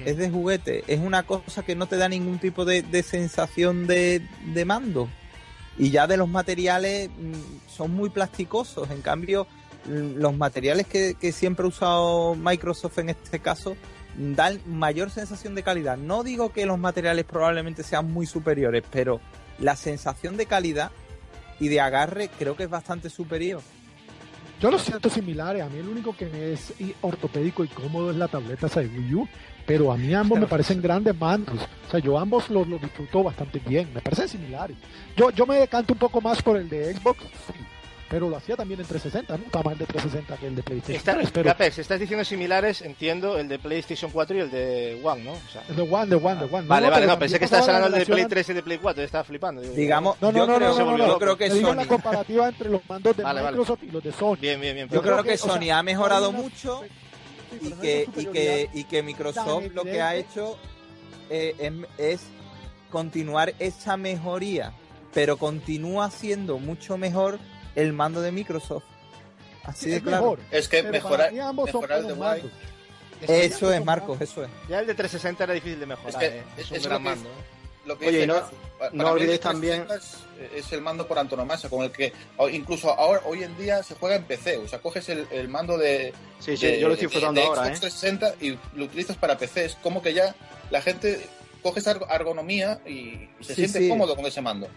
es de juguete, es una cosa que no te da ningún tipo de, sensación de, mando. Y ya de los materiales mm, son muy plasticosos, en cambio los materiales que, siempre ha usado Microsoft en este caso mm, dan mayor sensación de calidad. No digo que los materiales probablemente sean muy superiores, pero la sensación de calidad y de agarre creo que es bastante superior. Yo lo siento similares. A mí el único que es ortopédico y cómodo es la tableta de Wii U pero a mí ambos me parecen grandes mandos. O sea, yo ambos los, disfruto bastante bien, me parecen similares. Yo, yo me decanto un poco más por el de Xbox, pero lo hacía también en 360, nunca más el de 360 que el de PlayStation Está, estás diciendo similares, entiendo, el de PlayStation 4 y el de One, ¿no? O sea, el de One, de One, de One. Vale, vale, no, pensé que estabas hablando del de Play 3 y de Play 4, estaba flipando. Digamos, no, no, no, no, no, yo creo que Sony... la comparativa entre los mandos de Microsoft y los de Sony. Bien, bien, bien. Yo, creo, que, Sony ha mejorado mucho y que, y que, y que Microsoft lo que ha hecho eh, em, es continuar esa mejoría, pero continúa siendo mucho mejor el mando de Microsoft. Así de claro. es que mejorar, mejorar el de Eso es, Marcos, eso es. Ya el de 360 era difícil de mejorar. Es, que, eh. es, un gran mando. ¿eh? Oye, no, no olvidéis también. Es, el mando por antonomasia, con el que incluso ahora hoy en día se juega en PC. O sea, coges el, mando de. Sí, sí, yo lo estoy disfrutando ahora. ¿eh? 360 y lo utilizas para PC. Es como que ya la gente coge esa ergonomía y, se siente cómodo con ese mando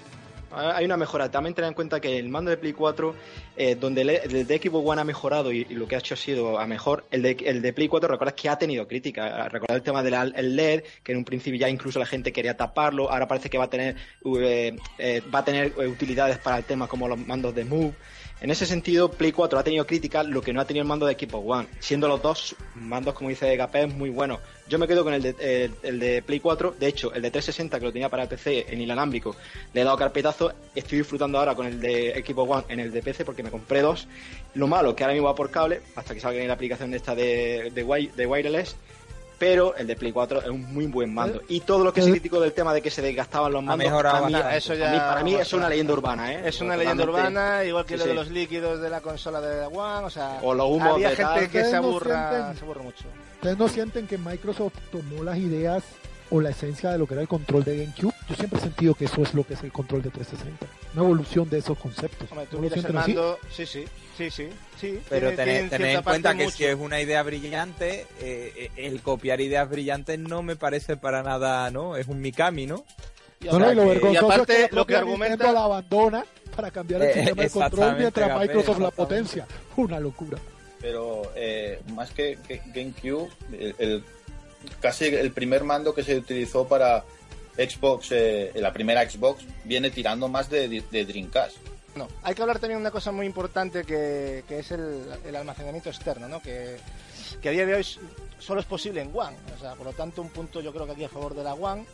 hay una mejora. También ten en cuenta que el mando de Play 4, eh, donde el, de Xbox One ha mejorado y, lo que ha hecho ha sido a mejor, el de, el de Play 4, recuerdas que ha tenido crítica. Recordad el tema del LED, que en un principio ya incluso la gente quería taparlo. Ahora parece que va a tener, eh, eh, va a tener utilidades para el tema como los mandos de Move. En ese sentido, Play 4 ha tenido críticas, lo que no ha tenido el mando de Xbox One, siendo los dos mandos, como dice Gapé, muy buenos. Yo me quedo con el de, el, de Play 4, de hecho, el de 360 que lo tenía para PC en inalámbrico, le he dado carpetazo, estoy disfrutando ahora con el de Xbox One en el de PC porque me compré dos. Lo malo que ahora mismo va por cable, hasta que salga la aplicación de esta de, de wireless, pero el de Play 4 es un muy buen mando. ¿Eh? Y todo lo que es crítico del tema de que se desgastaban los mandos, para mí, eso ya, para mí, es una leyenda urbana. ¿eh? Es una leyenda urbana, igual que lo de los líquidos de la consola de One, o sea, o los humos había gente que se aburra, se aburre mucho. ¿Ustedes no sienten que Microsoft tomó las ideas o la esencia de lo que era el control de GameCube. Yo siempre he sentido que eso es lo que es el control de 360. Una evolución de esos conceptos. sí, sí, sí, sí, sí. Pero tened, en cuenta que si es una idea brillante, eh, eh, el copiar ideas brillantes no me parece para nada, ¿no? Es un Mikami, ¿no? Y, no, no, y lo vergonzoso aparte, es que lo que argumenta la abandona para cambiar el eh, sistema de control mientras Microsoft la potencia. Una locura. pero eh, más que, GameCube, el, casi el primer mando que se utilizó para Xbox, eh, la primera Xbox, viene tirando más de, Dreamcast. No, hay que hablar también de una cosa muy importante que, es el, almacenamiento externo, ¿no? Que, que, a día de hoy solo es posible en One. O sea, por lo tanto, un punto yo creo que aquí a favor de la One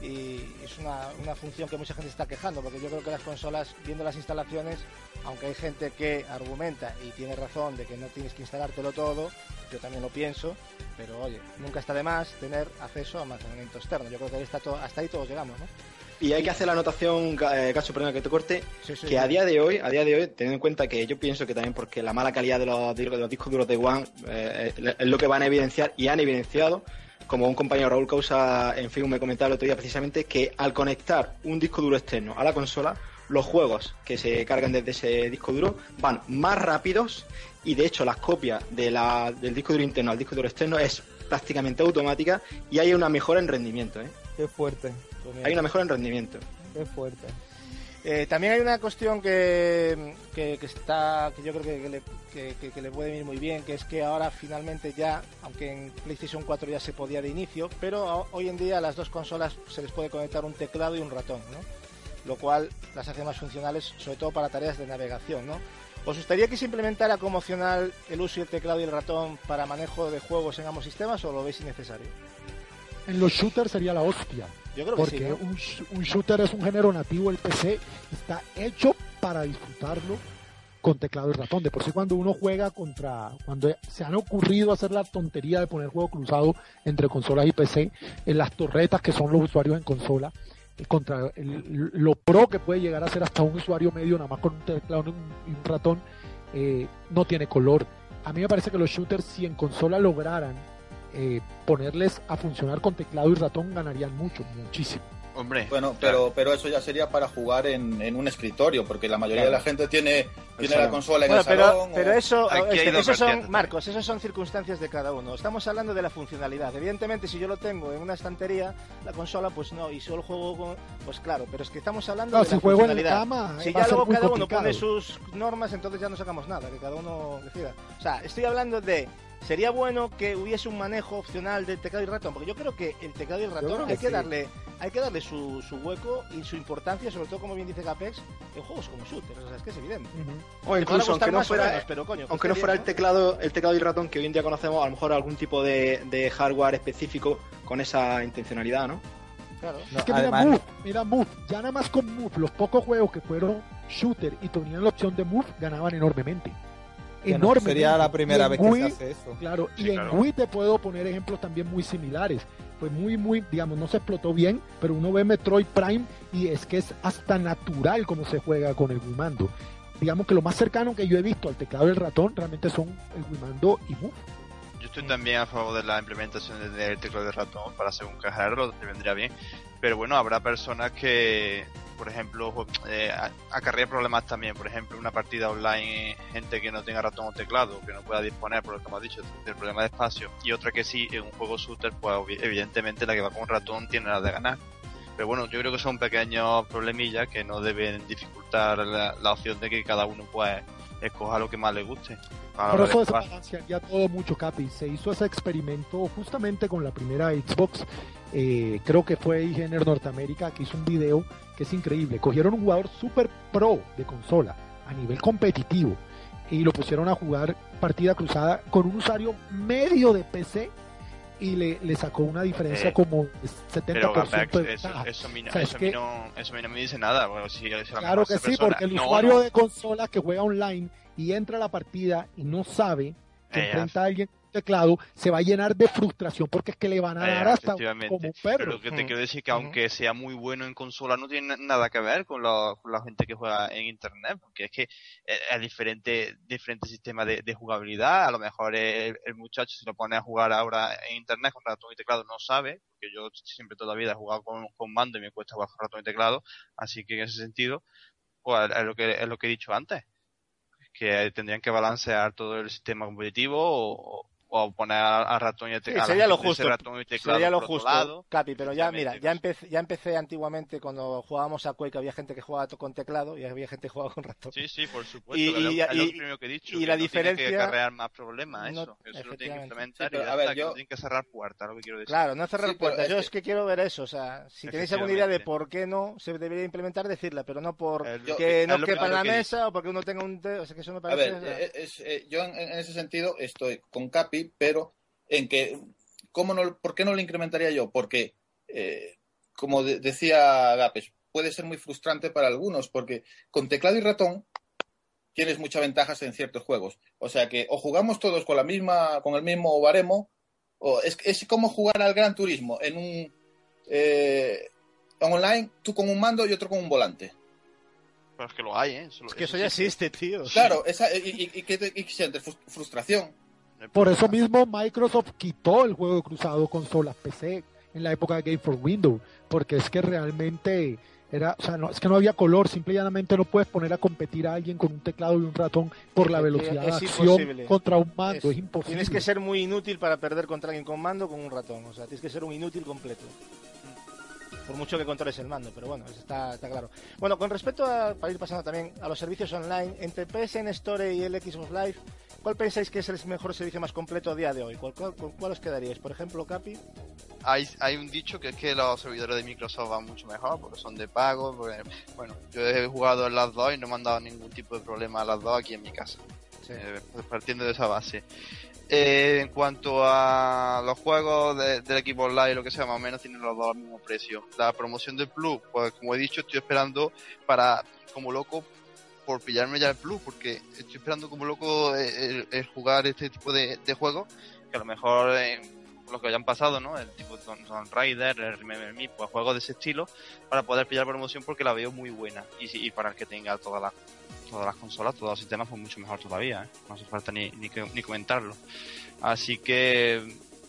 y es una, una función que mucha gente está quejando, porque yo creo que las consolas, viendo las instalaciones, aunque hay gente que argumenta y tiene razón de que no tienes que instalártelo todo, yo también lo pienso, pero oye, nunca está de más tener acceso a almacenamiento externo. Yo creo que ahí está hasta ahí todos llegamos, ¿no? Y hay que hacer la anotación, eh, Cacho, que te corte, que a día de hoy, a día de hoy, teniendo en cuenta que yo pienso que también porque la mala calidad de los, de los discos duros de One eh, es lo que van a evidenciar y han evidenciado, como un compañero Raúl Causa en Facebook me comentaba el otro día precisamente, que al conectar un disco duro externo a la consola, los juegos que se cargan desde ese disco duro van más rápidos y de hecho las copias de la, del disco duro interno al disco duro externo es prácticamente automática y hay una mejora en rendimiento. ¿eh? Qué fuerte. Hay una mejora en rendimiento. Qué fuerte. Eh, también hay una cuestión que, que, está que yo creo que, le, que, le puede venir muy bien, que es que ahora finalmente ya, aunque en PlayStation 4 ya se podía de inicio, pero hoy en día a las dos consolas se les puede conectar un teclado y un ratón, ¿no? lo cual las hace más funcionales, sobre todo para tareas de navegación. ¿no? ¿Os gustaría que se implementara como opcional el uso del teclado y el ratón para manejo de juegos en ambos sistemas o lo veis innecesario? En los shooters sería la hostia. Yo creo porque que sí, un, un, shooter es un género nativo del PC, está hecho para disfrutarlo con teclado y ratón. De por sí cuando uno juega contra, cuando se han ocurrido hacer la tontería de poner juego cruzado entre consolas y PC, en las torretas que son los usuarios en consola, contra lo pro que puede llegar a ser hasta un usuario medio, nada más con un teclado y un, ratón, eh, no tiene color. A mí me parece que los shooters, si en consola lograran eh, ponerles a funcionar con teclado y ratón, ganarían mucho, muchísimo. Hombre. Bueno, pero, pero eso ya sería para jugar en, en un escritorio, porque la mayoría de la gente tiene, tiene la consola en el pero, salón. Pero eso, este, son, Marcos, esas son circunstancias de cada uno. Estamos hablando de la funcionalidad. Evidentemente, si yo lo tengo en una estantería, la consola, pues no, y solo juego con. Pues claro, pero es que estamos hablando de si la juego En cama, si ya luego cada uno pone sus normas, entonces ya no sacamos nada, que cada uno decida. O sea, estoy hablando de sería bueno que hubiese un manejo opcional del teclado y ratón, porque yo creo que el teclado y el ratón hay que darle hay que darle su, su, hueco y su importancia, sobre todo como bien dice Capex, en juegos como shooters, o sea, es que es evidente. O incluso aunque no fuera, pero, coño, aunque no fuera el teclado, el teclado y el ratón que hoy en día conocemos, a lo mejor algún tipo de, de hardware específico con esa intencionalidad, ¿no? Claro. es que mira Move, mira Move, ya nada más con Move, los pocos juegos que fueron shooter y tenían la opción de Move ganaban enormemente enorme. sería la primera vez que se hace eso. Claro, y en Wii te puedo poner ejemplos también muy similares. Pues muy, muy, digamos, no se explotó bien, pero uno ve Metroid Prime y es que es hasta natural como se juega con el Wii Mando. Digamos que lo más cercano que yo he visto al teclado del ratón realmente son el Wii Mando y Move. Estoy también a favor de la implementación del teclado de ratón para hacer un cajarro, te vendría bien. Pero bueno, habrá personas que por ejemplo, eh, acarrea problemas también. Por ejemplo, una partida online, gente que no tenga ratón o teclado, que no pueda disponer, por lo que hemos dicho, del problema de espacio. Y otra que sí, en un juego shooter, pues evidentemente la que va con ratón tiene nada de ganar. Pero bueno, yo creo que son pequeños problemillas que no deben dificultar la, opción de que cada uno pues escoja lo que más le guste. Por eso ya todo mucho, Capi. Se hizo ese experimento justamente con la primera Xbox. Eh, creo que fue IGN Norteamérica que hizo un video que es increíble. Cogieron un jugador super pro de consola a nivel competitivo y lo pusieron a jugar partida cruzada con un usuario medio de PC y le, le sacó una diferencia como 70% pero, eso, eso, a mí, no, eso, no, me dice nada. claro que sí, porque el usuario de consola que juega online y entra a la partida y no sabe que eh, enfrenta a alguien teclado, se va a llenar de frustración porque es que le van a dar hasta como un perro. Pero lo que te quiero decir que aunque sea muy bueno en consola, no tiene nada que ver con, la gente que juega en internet, porque es que es diferente, diferente sistema de, jugabilidad. A lo mejor el, muchacho, si lo pone a jugar ahora en internet con ratón y teclado, no sabe, porque yo siempre toda la vida he jugado con, mando y me cuesta jugar con ratón y teclado, así que en ese sentido, pues es lo que, es lo que he dicho antes que tendrían que balancear todo el sistema competitivo o, o poner a, ratón y teclado. sería lo justo. sería lo justo, Capi, pero ya, mira, ya empecé, ya empecé antiguamente cuando jugábamos a Quake, había gente que jugaba con teclado y había gente que jugaba con ratón. Sí, sí, por supuesto. Y, es lo primero que he dicho. Y la diferencia. Tiene que acarrear más problemas, eso. eso lo tiene que implementar y a ver, yo... tienen que cerrar puertas, lo que quiero decir. Claro, no cerrar puertas. Yo es que quiero ver eso. O sea, si tenéis alguna idea de por qué no se debería implementar, decirla, pero no por que no quepa en la mesa o porque uno tenga un. O sea, que eso me parece. A ver, eh, yo en ese sentido estoy con Capi, pero en que, ¿cómo no, ¿por qué no lo incrementaría yo? Porque, eh, como decía Gapes, puede ser muy frustrante para algunos, porque con teclado y ratón tienes muchas ventajas en ciertos juegos. O sea que o jugamos todos con la misma, con el mismo baremo, o es, es como jugar al Gran Turismo en un eh, online, tú con un mando y otro con un volante. Pero es que lo hay, ¿eh? es que eso ya existe, tío. Claro, esa, y, y, y, sientes frustración. Por eso mismo Microsoft quitó el juego cruzado consolas PC en la época de Game for Windows, porque es que realmente era, o sea, no, es que no había color, simplemente no puedes poner a competir a alguien con un teclado y un ratón por la velocidad de acción contra un mando, es, imposible. Tienes que ser muy inútil para perder contra alguien con mando con un ratón, o sea, tienes que ser un inútil completo por mucho que controles el mando, pero bueno, está, está claro. Bueno, con respecto a, para ir pasando también a los servicios online, entre PSN Store y el Xbox Live, ¿cuál pensáis que es el mejor servicio más completo a día de hoy? ¿Cuál, cuál, os quedaríais? Por ejemplo, Capi. Hay, hay un dicho que es que los servidores de Microsoft van mucho mejor porque son de pago. bueno, yo he jugado en las dos y no me han dado ningún tipo de problema a las dos aquí en mi casa. Eh, partiendo de esa base. Eh, en cuanto a los juegos del equipo online, lo que sea, más o menos tienen los dos al mismo precio. La promoción del Plus, pues como he dicho, estoy esperando para, como loco, por pillarme ya el Plus, porque estoy esperando como loco el, jugar este tipo de, juegos, que a lo mejor eh, los que hayan pasado, ¿no? El tipo Tomb Raider, el Remember Me, pues juegos de ese estilo, para poder pillar promoción porque la veo muy buena y, y para el que tenga todas las todas las consolas, todos los sistemas, pues mucho mejor todavía, ¿eh? no hace falta ni, ni, ni comentarlo. Así que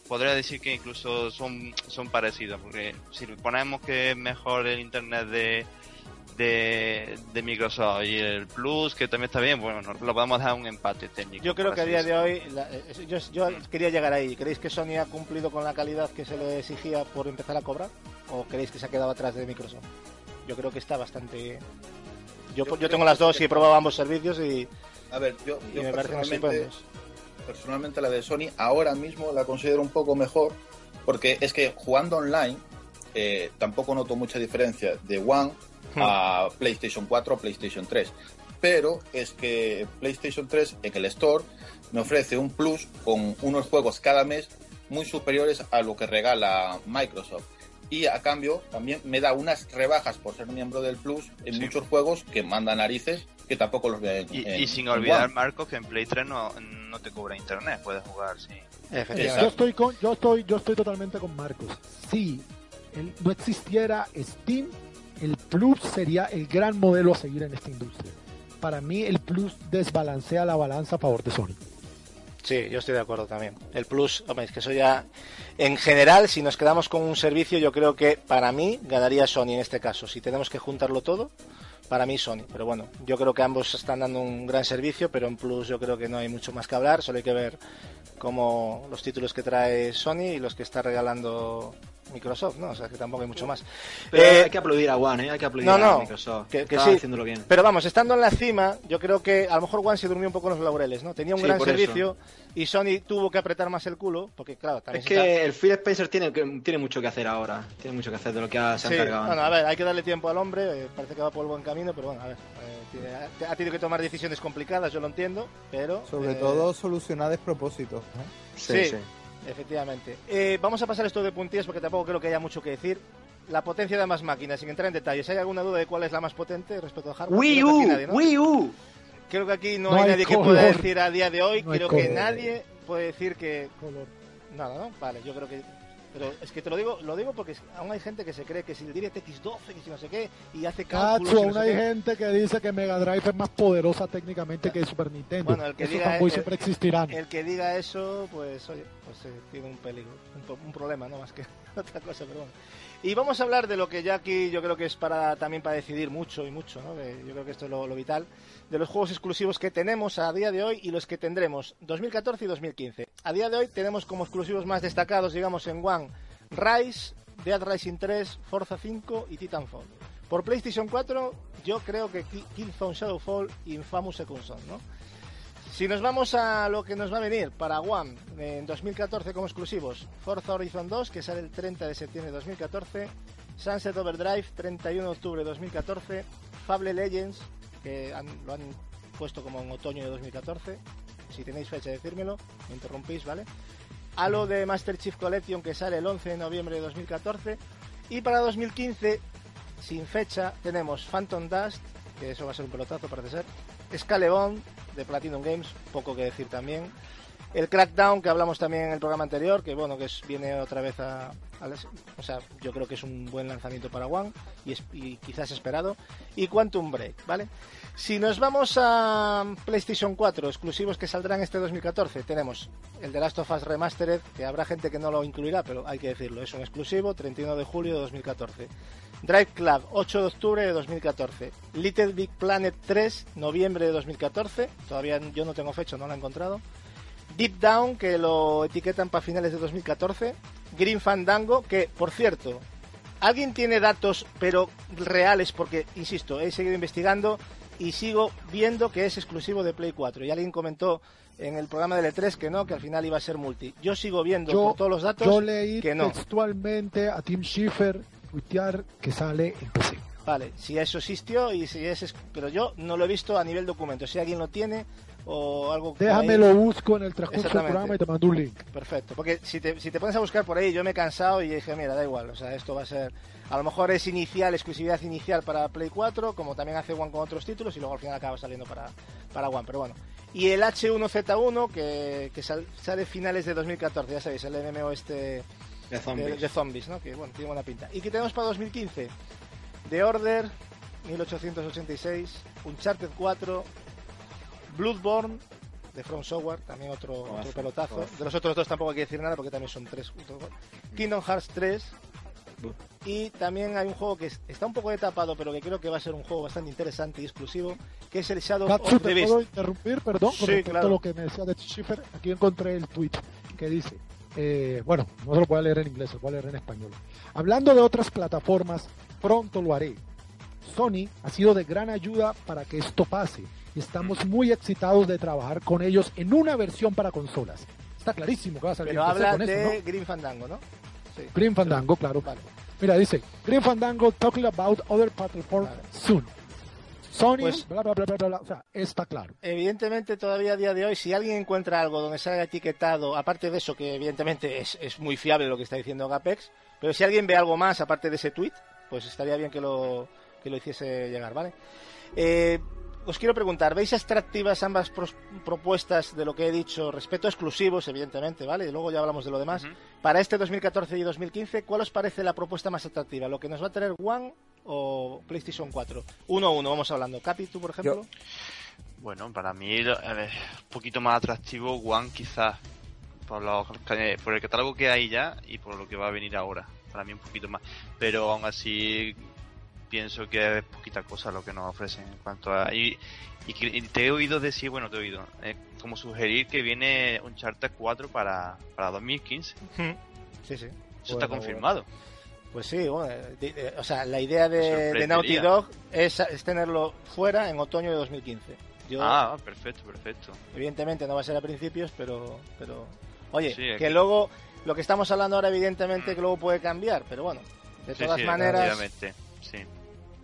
podría decir que incluso son, son parecidos, porque si ponemos que es mejor el internet de, de, Microsoft y el Plus, que también está bien, bueno, lo podemos dar un empate técnico. Yo creo que a día de hoy, eh, yo, yo, quería llegar ahí. ¿Creéis que Sony ha cumplido con la calidad que se le exigía por empezar a cobrar? ¿O creéis que se ha quedado atrás de Microsoft? Yo creo que está bastante yo, yo, tengo las dos y he probado ambos servicios y. A ver, yo, personalmente, personalmente la de Sony ahora mismo la considero un poco mejor porque es que jugando online eh, tampoco noto mucha diferencia de One. A PlayStation 4 o PlayStation 3. Pero es que PlayStation 3 en el Store me ofrece un plus con unos juegos cada mes muy superiores a lo que regala Microsoft. Y a cambio también me da unas rebajas por ser miembro del Plus en muchos juegos que manda narices que tampoco los veo y, y, sin olvidar Marco que en Play 3 no, no te cobra internet puedes jugar sí yo estoy con yo estoy yo estoy totalmente con Marcos. Si no existiera Steam el Plus sería el gran modelo a seguir en esta industria para mí el Plus desbalancea la balanza a favor de Sony Sí, yo estoy de acuerdo también. El plus, hombre, es que eso ya. En general, si nos quedamos con un servicio, yo creo que para mí ganaría Sony en este caso. Si tenemos que juntarlo todo, para mí Sony. Pero bueno, yo creo que ambos están dando un gran servicio, pero en plus yo creo que no hay mucho más que hablar. Solo hay que ver cómo los títulos que trae Sony y los que está regalando Microsoft, ¿no? O sea, que tampoco hay mucho más. Pero eh, hay que aplaudir a One, ¿eh? Hay que aplaudir a Microsoft. Que, sí. haciéndolo bien. Pero vamos, estando en la cima, yo creo que a lo mejor One se durmió un poco en los laureles, ¿no? Tenía un gran servicio y Sony tuvo que apretar más el culo, porque claro, también Es que el Phil Spencer tiene, tiene mucho que hacer ahora. Tiene mucho que hacer de lo que ha, se ha encargado. Bueno, a ver, hay que darle tiempo al hombre. Eh, parece que va por el buen camino, pero bueno, a ver. Eh, ha tenido que tomar decisiones complicadas, yo lo entiendo, pero... Sobre todo solucionar despropósitos, ¿no? sí. sí. Efectivamente. Eh, vamos a pasar esto de puntillas porque tampoco creo que haya mucho que decir. La potencia de ambas máquinas, sin entrar en detalles. ¿Hay alguna duda de cuál es la más potente respecto a hardware? Wii U, Wii U. Creo que aquí no, hay, nadie que pueda decir a día de hoy. creo que nadie puede decir que nada, ¿no? Vale, yo creo que pero es que te lo digo, lo digo porque aún hay gente que se cree que si el DirectX 12, que si no sé qué, y hace cálculos. Cacho, aún hay gente que dice que Mega Drive es más poderosa técnicamente que Super Nintendo. Bueno, el que diga siempre existirán. El que diga eso, pues oye, pues eh, tiene un peligro, un, problema, no *laughs* más que otra cosa, pero bueno. Y vamos a hablar de lo que ya aquí yo creo que es para también para decidir mucho y mucho, ¿no? yo creo que esto es lo, vital, de los juegos exclusivos que tenemos a día de hoy y los que tendremos 2014 y 2015. A día de hoy tenemos como exclusivos más destacados, digamos, en One, Rise, Dead Rising 3, Forza 5 y Titanfall. Por PlayStation 4, yo creo que Killzone Shadowfall y Infamous Second Son, ¿no? Si nos vamos a lo que nos va a venir para One en 2014 como exclusivos, Forza Horizon 2, que sale el 30 de septiembre de 2014, Sunset Overdrive, 31 de octubre de 2014, Fable Legends, que lo han puesto como en otoño de 2014, si tenéis fecha decírmelo, me interrumpís, ¿vale? Halo de Master Chief Collection, que sale el 11 de noviembre de 2014, y para 2015, sin fecha, tenemos Phantom Dust, que eso va a ser un pelotazo, parece ser, Scalebone, de Platinum Games, poco que decir también. El Crackdown, que hablamos también en el programa anterior, que bueno, que viene otra vez a, O sea, yo creo que es un buen lanzamiento para One y, es, y quizás esperado. Y Quantum Break, ¿vale? Si nos vamos a PlayStation 4, exclusivos que saldrán este 2014, tenemos el de Last of Us Remastered, que habrá gente que no lo incluirá, pero hay que decirlo, es un exclusivo, 31 de julio de 2014. Drive Club, 8 de octubre de 2014. Little Big Planet 3, noviembre de 2014. Todavía yo no tengo fecha, no lo he encontrado. Deep Down, que lo etiquetan para finales de 2014. Green Fandango, que por cierto, ¿alguien tiene datos pero reales? Porque, insisto, he seguido investigando y sigo viendo que es exclusivo de Play 4. Y alguien comentó en el programa del E3 que no, que al final iba a ser multi. Yo sigo viendo por todos los datos yo leí que no. textualmente a Tim Schiffer que sale en PC. Vale, si eso existió y si es, pero yo no lo he visto a nivel documento. Si alguien lo tiene o algo. Déjame lo busco en el transcurso del programa y te mando un link. Perfecto, porque si te, si te pones a buscar por ahí, yo me he cansado y dije, mira, da igual, o sea, esto va a ser. A lo mejor es inicial, exclusividad inicial para Play 4, como también hace One con otros títulos, y luego al final acaba saliendo para, para One, pero bueno. Y el H1Z1, que, que sale finales de 2014, ya sabéis, el MMO este de zombies. De, zombies, ¿no? Que bueno, tiene buena pinta. ¿Y qué tenemos para 2015? The Order, 1886, Uncharted 4, Bloodborne, de From Software, también otro, otro pelotazo. De los otros dos tampoco hay que decir nada porque también son tres. Kingdom Hearts 3. Y también hay un juego que está un poco etapado, pero que creo que va a ser un juego bastante interesante y exclusivo, que es el Shadow of the Beast. ¿Puedo interrumpir? Perdón, sí, claro. lo que me decía de Schiffer. Aquí encontré el tweet que dice eh, bueno, no se lo voy a leer en inglés, lo voy a leer en español. Hablando de otras plataformas, pronto lo haré. Sony ha sido de gran ayuda para que esto pase y estamos muy excitados de trabajar con ellos en una versión para consolas. Está clarísimo que va a salir. Pero habla de Green Fandango, ¿no? Sí. Green Fandango, claro. Mira, dice, Green Fandango talking about other platforms soon. Sony, pues, bla, bla, bla, bla, o sea, está claro. Evidentemente, todavía a día de hoy, si alguien encuentra algo donde salga etiquetado, aparte de eso, que evidentemente es, es muy fiable lo que está diciendo Gapex, pero si alguien ve algo más aparte de ese tweet, pues estaría bien que lo, que lo hiciese llegar, ¿vale? Eh, os quiero preguntar, ¿veis atractivas ambas propuestas de lo que he dicho, respeto a exclusivos, evidentemente, ¿vale? Y luego ya hablamos de lo demás. Para este 2014 y 2015, ¿cuál os parece la propuesta más atractiva? ¿Lo que nos va a tener One o PlayStation 4? Uno a uno, vamos hablando. Capi, tú, por ejemplo. Bueno, para mí es un poquito más atractivo One quizás, por, por el catálogo que hay ya y por lo que va a venir ahora. Para mí un poquito más. Pero aún así pienso que es poquita cosa lo que nos ofrecen en cuanto a... Y, te he oído decir, bueno, te he oído, eh, como sugerir que viene un Charter 4 para, para 2015. Sí, sí. Eso está confirmado. Pues sí, bueno, o sea, la idea de, Naughty Dog es, tenerlo fuera en otoño de 2015. ah, perfecto, perfecto. Evidentemente no va a ser a principios, pero, pero oye, que, luego lo que estamos hablando ahora evidentemente que luego puede cambiar, pero bueno, de todas maneras, sí.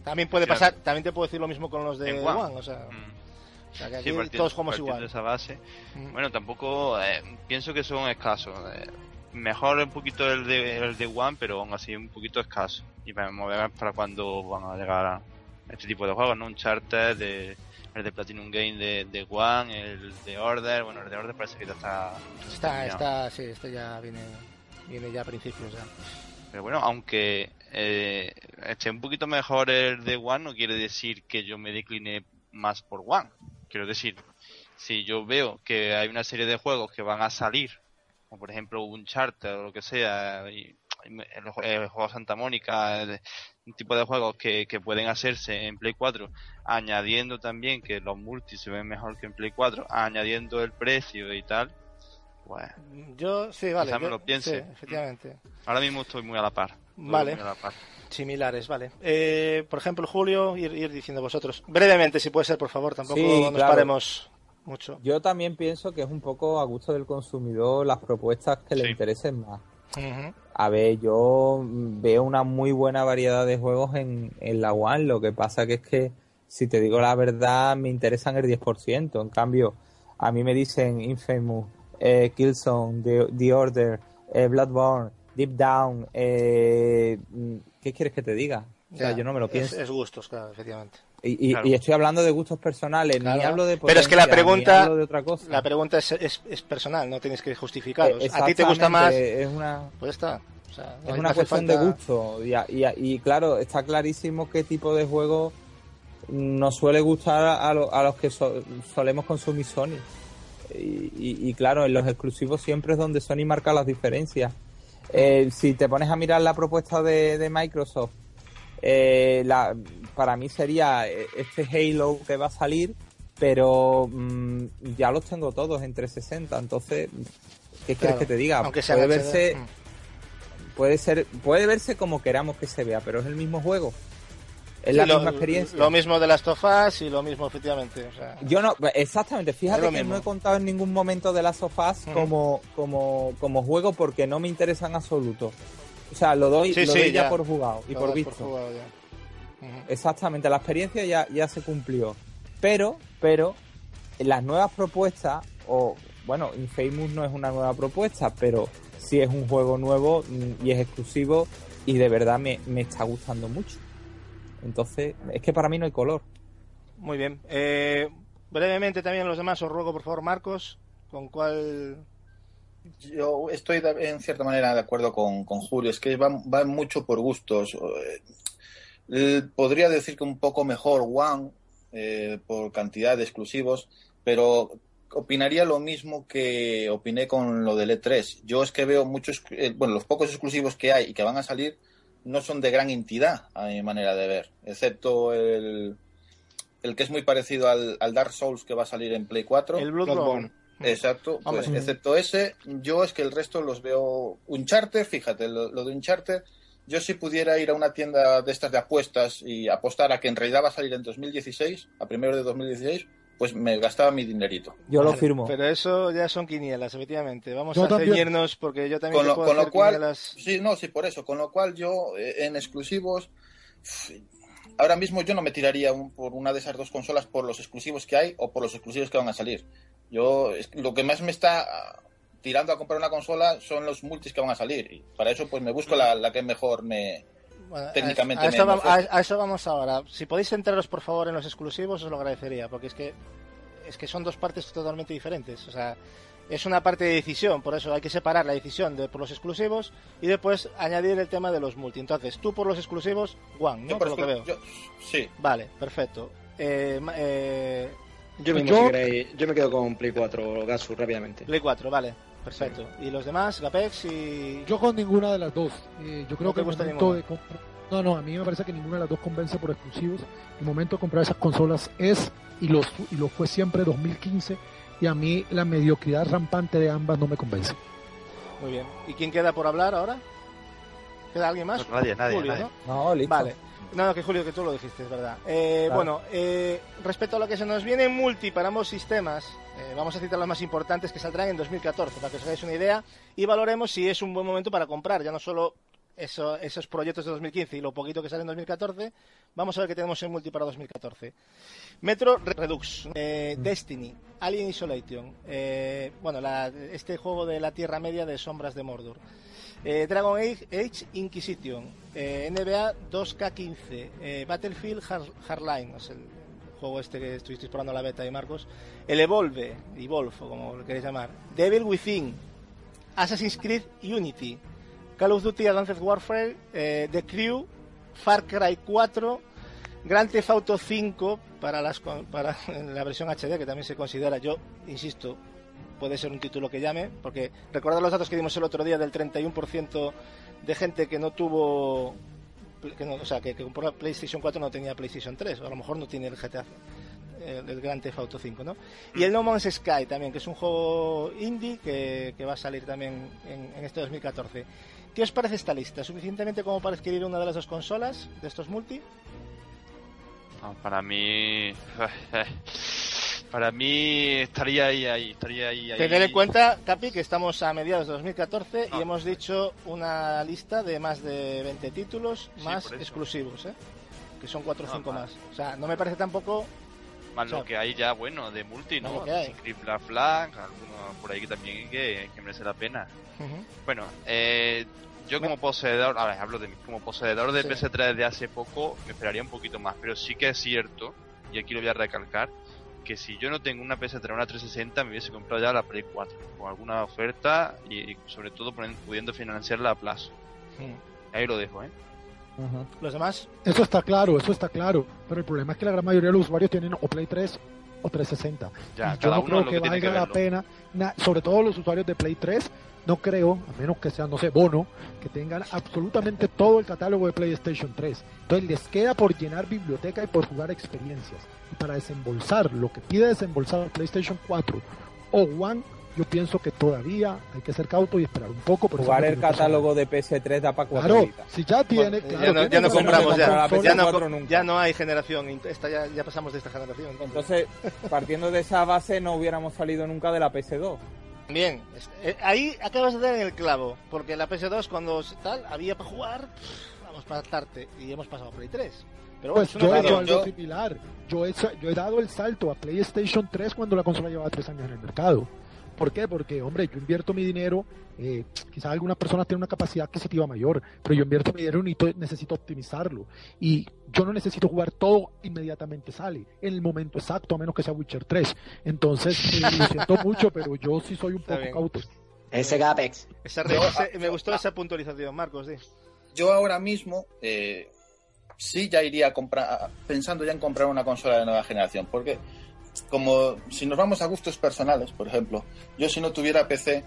También puede pasar, también te puedo decir lo mismo con los de One, o sea, mm. aquí todos jugamos igual. De esa base. Mm. Bueno, tampoco eh, pienso que son escasos. Eh, mejor un poquito el de, el de One, pero aún así un poquito escaso. Y para mover para cuando van a llegar a este tipo de juegos, ¿no? Un charter de el de Platinum Game de, de One, el de Order, bueno, el de Order parece que ya está... Está, está, sí, este ya viene, viene ya a principios ya. Pero bueno, aunque eh, esté un poquito mejor el de One, no quiere decir que yo me decline más por One. Quiero decir, si yo veo que hay una serie de juegos que van a salir como por ejemplo un charter o lo que sea, y, el, juego Santa Mónica, un tipo de juegos que, que pueden hacerse en Play 4, añadiendo también que los multis se ven mejor que en Play 4, añadiendo el precio y tal, pues. Yo, sí, vale. me lo piense. efectivamente. Ahora mismo estoy muy a la par. Vale. Similares, vale. Eh, por ejemplo, Julio, ir, diciendo vosotros. Brevemente, si puede ser, por favor, tampoco nos paremos mucho. Yo también pienso que es un poco a gusto del consumidor las propuestas que le interesen más. A ver, yo veo una muy buena variedad de juegos en, en la One, lo que pasa que es que, si te digo la verdad, me interesan el 10%. En cambio, a mí me dicen Infamous, eh, Killzone, The, Order, eh, Bloodborne, Deep Down, eh, ¿qué quieres que te diga? O sea, yo no me lo pienso. Es, gustos, claro, efectivamente. Y, estoy hablando de gustos personales, ni hablo de Pero es que la pregunta, la pregunta es, es, personal, no tienes que justificarlo. A ti te gusta más, es una, pues está. es una cuestión de gusto. Y, y, claro, está clarísimo qué tipo de juego nos suele gustar a, a los que solemos consumir Sony. Y, claro, en los exclusivos siempre es donde Sony marca las diferencias. Eh, si te pones a mirar la propuesta de, Microsoft, eh, la, para mí sería eh, este Halo que va a salir, pero mm, ya los tengo todos en 360, entonces, ¿qué quieres que te diga? Aunque puede verse, mm. puede ser, puede verse como queramos que se vea, pero es el mismo juego. Es la misma experiencia. Lo mismo de las tofas y lo mismo, efectivamente. Yo no, exactamente, fíjate que no he contado en ningún momento de las sofás como, como, como juego porque no me interesa en absoluto. O sea, lo doy, ya, por jugado y por visto. Exactamente, la experiencia ya, ya se cumplió. Pero, pero, las nuevas propuestas, o bueno, Infamous no es una nueva propuesta, pero sí es un juego nuevo mm, y es exclusivo y de verdad me, me está gustando mucho. Entonces, es que para mí no hay color. Muy bien. Eh, brevemente también los demás, os ruego por favor, Marcos, ¿con cuál...? Yo estoy en cierta manera de acuerdo con, Julio, es que va, mucho por gustos. Eh, podría decir que un poco mejor One eh, por cantidad de exclusivos, pero opinaría lo mismo que opiné con lo del E3. Yo es que veo muchos, bueno, los pocos exclusivos que hay y que van a salir, no son de gran entidad, a mi manera de ver, excepto el, el que es muy parecido al, Dark Souls que va a salir en Play 4. El Bloodborne. Exacto, pues excepto ese, yo es que el resto los veo Uncharted, fíjate, lo, lo de Uncharted, yo si pudiera ir a una tienda de estas de apuestas y apostar a que en realidad va a salir en 2016, a primero de 2016, pues me gastaba mi dinerito. Yo lo firmo. Pero eso ya son quinielas, efectivamente. Vamos a ceñirnos porque yo también con lo, con lo cual, Sí, no, sí, por eso. Con lo cual yo eh, en exclusivos, ahora mismo yo no me tiraría por una de esas dos consolas por los exclusivos que hay o por los exclusivos que van a salir. Yo, lo que más me está tirando a comprar una consola son los multis que van a salir. Y para eso pues me busco la, la que mejor me, técnicamente. A, vamos, a, eso vamos ahora. Si podéis centraros por favor en los exclusivos, os lo agradecería, porque es que es que son dos partes totalmente diferentes. O sea, es una parte de decisión, por eso hay que separar la decisión de por los exclusivos y después añadir el tema de los multi. Entonces, tú por los exclusivos, Juan, ¿no? Por lo que veo. sí. Vale, perfecto. Eh, eh, yo, me yo... yo me quedo con Play 4 Gasu rápidamente. Play 4, vale. Perfecto. ¿Y los demás, Gapex y...? Yo con ninguna de las dos. Eh, yo creo que el momento de No, no, a mí me parece que ninguna de las dos convence por exclusivos. El momento de comprar esas consolas es, y lo, y lo fue siempre 2015, y a mí la mediocridad rampante de ambas no me convence. Muy bien. ¿Y quién queda por hablar ahora? ¿Queda alguien más? nadie, nadie. Julio, nadie. ¿no? no listo. Vale. No, que Julio, que tú lo dijiste, es verdad. Eh, bueno, eh, respecto a lo que se nos viene en multi para ambos sistemas, eh, vamos a citar los más importantes que saldrán en 2014, para que os hagáis una idea, y valoremos si es un buen momento para comprar, ya no solo esos proyectos de 2015 y lo poquito que sale en 2014, vamos a ver qué tenemos en multi para 2014. Metro Redux, Destiny, Alien Isolation, bueno, este juego de la Tierra Media de Sombras de Mordor. Eh, Dragon Age, Inquisition, eh, NBA 2K15, eh, Battlefield Hardline, es el juego este que estuvisteis probando la beta de Marcos, el Evolve, Evolve, como lo queréis llamar, Devil Within, Assassin's Creed Unity, Call of Duty Advanced Warfare, The Crew, Far Cry 4, Grand Theft Auto 5 para, las, para *laughs* la versión HD, que también se considera, yo insisto, puede ser un título que llame, porque recordad los datos que dimos el otro día del 31% de gente que no tuvo que no, o sea, que, que compró PlayStation 4 no tenía PlayStation 3, o a lo mejor no tiene el GTA eh, el Grand Theft Auto 5, ¿no? Y el No Man's Sky también, que es un juego indie que, que va a salir también en, en, este 2014. ¿Qué os parece esta lista? ¿Suficientemente como para adquirir una de las dos consolas de estos multi? No, para mí... *laughs* Para mí estaría ahí, ahí, estaría ahí, ahí. Tener en cuenta, Capi, que estamos a mediados de 2014 no. y hemos dicho una lista de más de 20 títulos más exclusivos, ¿eh? Que son 4 o 5 más. O sea, no me parece tampoco más o sea, lo que hay ya, bueno, de multi, ¿no? Script Black Flag, alguno por ahí que también que, que merece la pena. Uh -huh. Bueno, eh, yo como poseedor, a ver, hablo de mí, como poseedor de sí. PS3 de hace poco, me esperaría un poquito más, pero sí que es cierto, y aquí lo voy a recalcar, que si yo no tengo una PS3 o una 360, me hubiese comprado ya la Play 4, con alguna oferta y, y sobre todo pudiendo financiarla a plazo. Ahí lo dejo, ¿eh? Uh -huh. ¿Los demás? Eso está claro, eso está claro. Pero el problema es que la gran mayoría de los usuarios tienen o Play 3 o 360. Ya, y yo no creo que, que valga que la pena, na, sobre todo los usuarios de Play 3, no creo, a menos que sean, no sé, bono, que tengan absolutamente todo el catálogo de PlayStation 3. Entonces les queda por llenar biblioteca y por jugar experiencias. Y para desembolsar lo que pide desembolsar PlayStation 4 o One, yo pienso que todavía hay que ser cauto y esperar un poco. Por Jugar el catálogo de PS3 da para cuatro Claro, si ya tiene, bueno, claro, ya, no, ya no compramos, ya, ya, no, ya no hay generación, esta ya, ya pasamos de esta generación. Entonces, partiendo de esa base, no hubiéramos salido nunca de la PS2. Bien, eh, ahí acabas de dar en el clavo, porque la PS2 cuando tal había para jugar, vamos para tarde y hemos pasado a Play 3. Pero bueno, pues yo he hecho algo yo... similar. Yo he, yo he dado el salto a PlayStation 3 cuando la consola llevaba 3 años en el mercado. ¿Por qué? Porque, hombre, yo invierto mi dinero, eh, quizás algunas personas tienen una capacidad adquisitiva mayor, pero yo invierto mi dinero y necesito optimizarlo. Y yo no necesito jugar todo inmediatamente sale, en el momento exacto, a menos que sea Witcher 3. Entonces, eh, lo *laughs* siento mucho, pero yo sí soy un poco cauto. Ese Gapex. Esa, ese, me gustó esa puntualización, Marcos. Sí. Yo ahora mismo eh, sí ya iría a comprar, pensando ya en comprar una consola de nueva generación, porque como si nos vamos a gustos personales, por ejemplo, yo si no tuviera PC,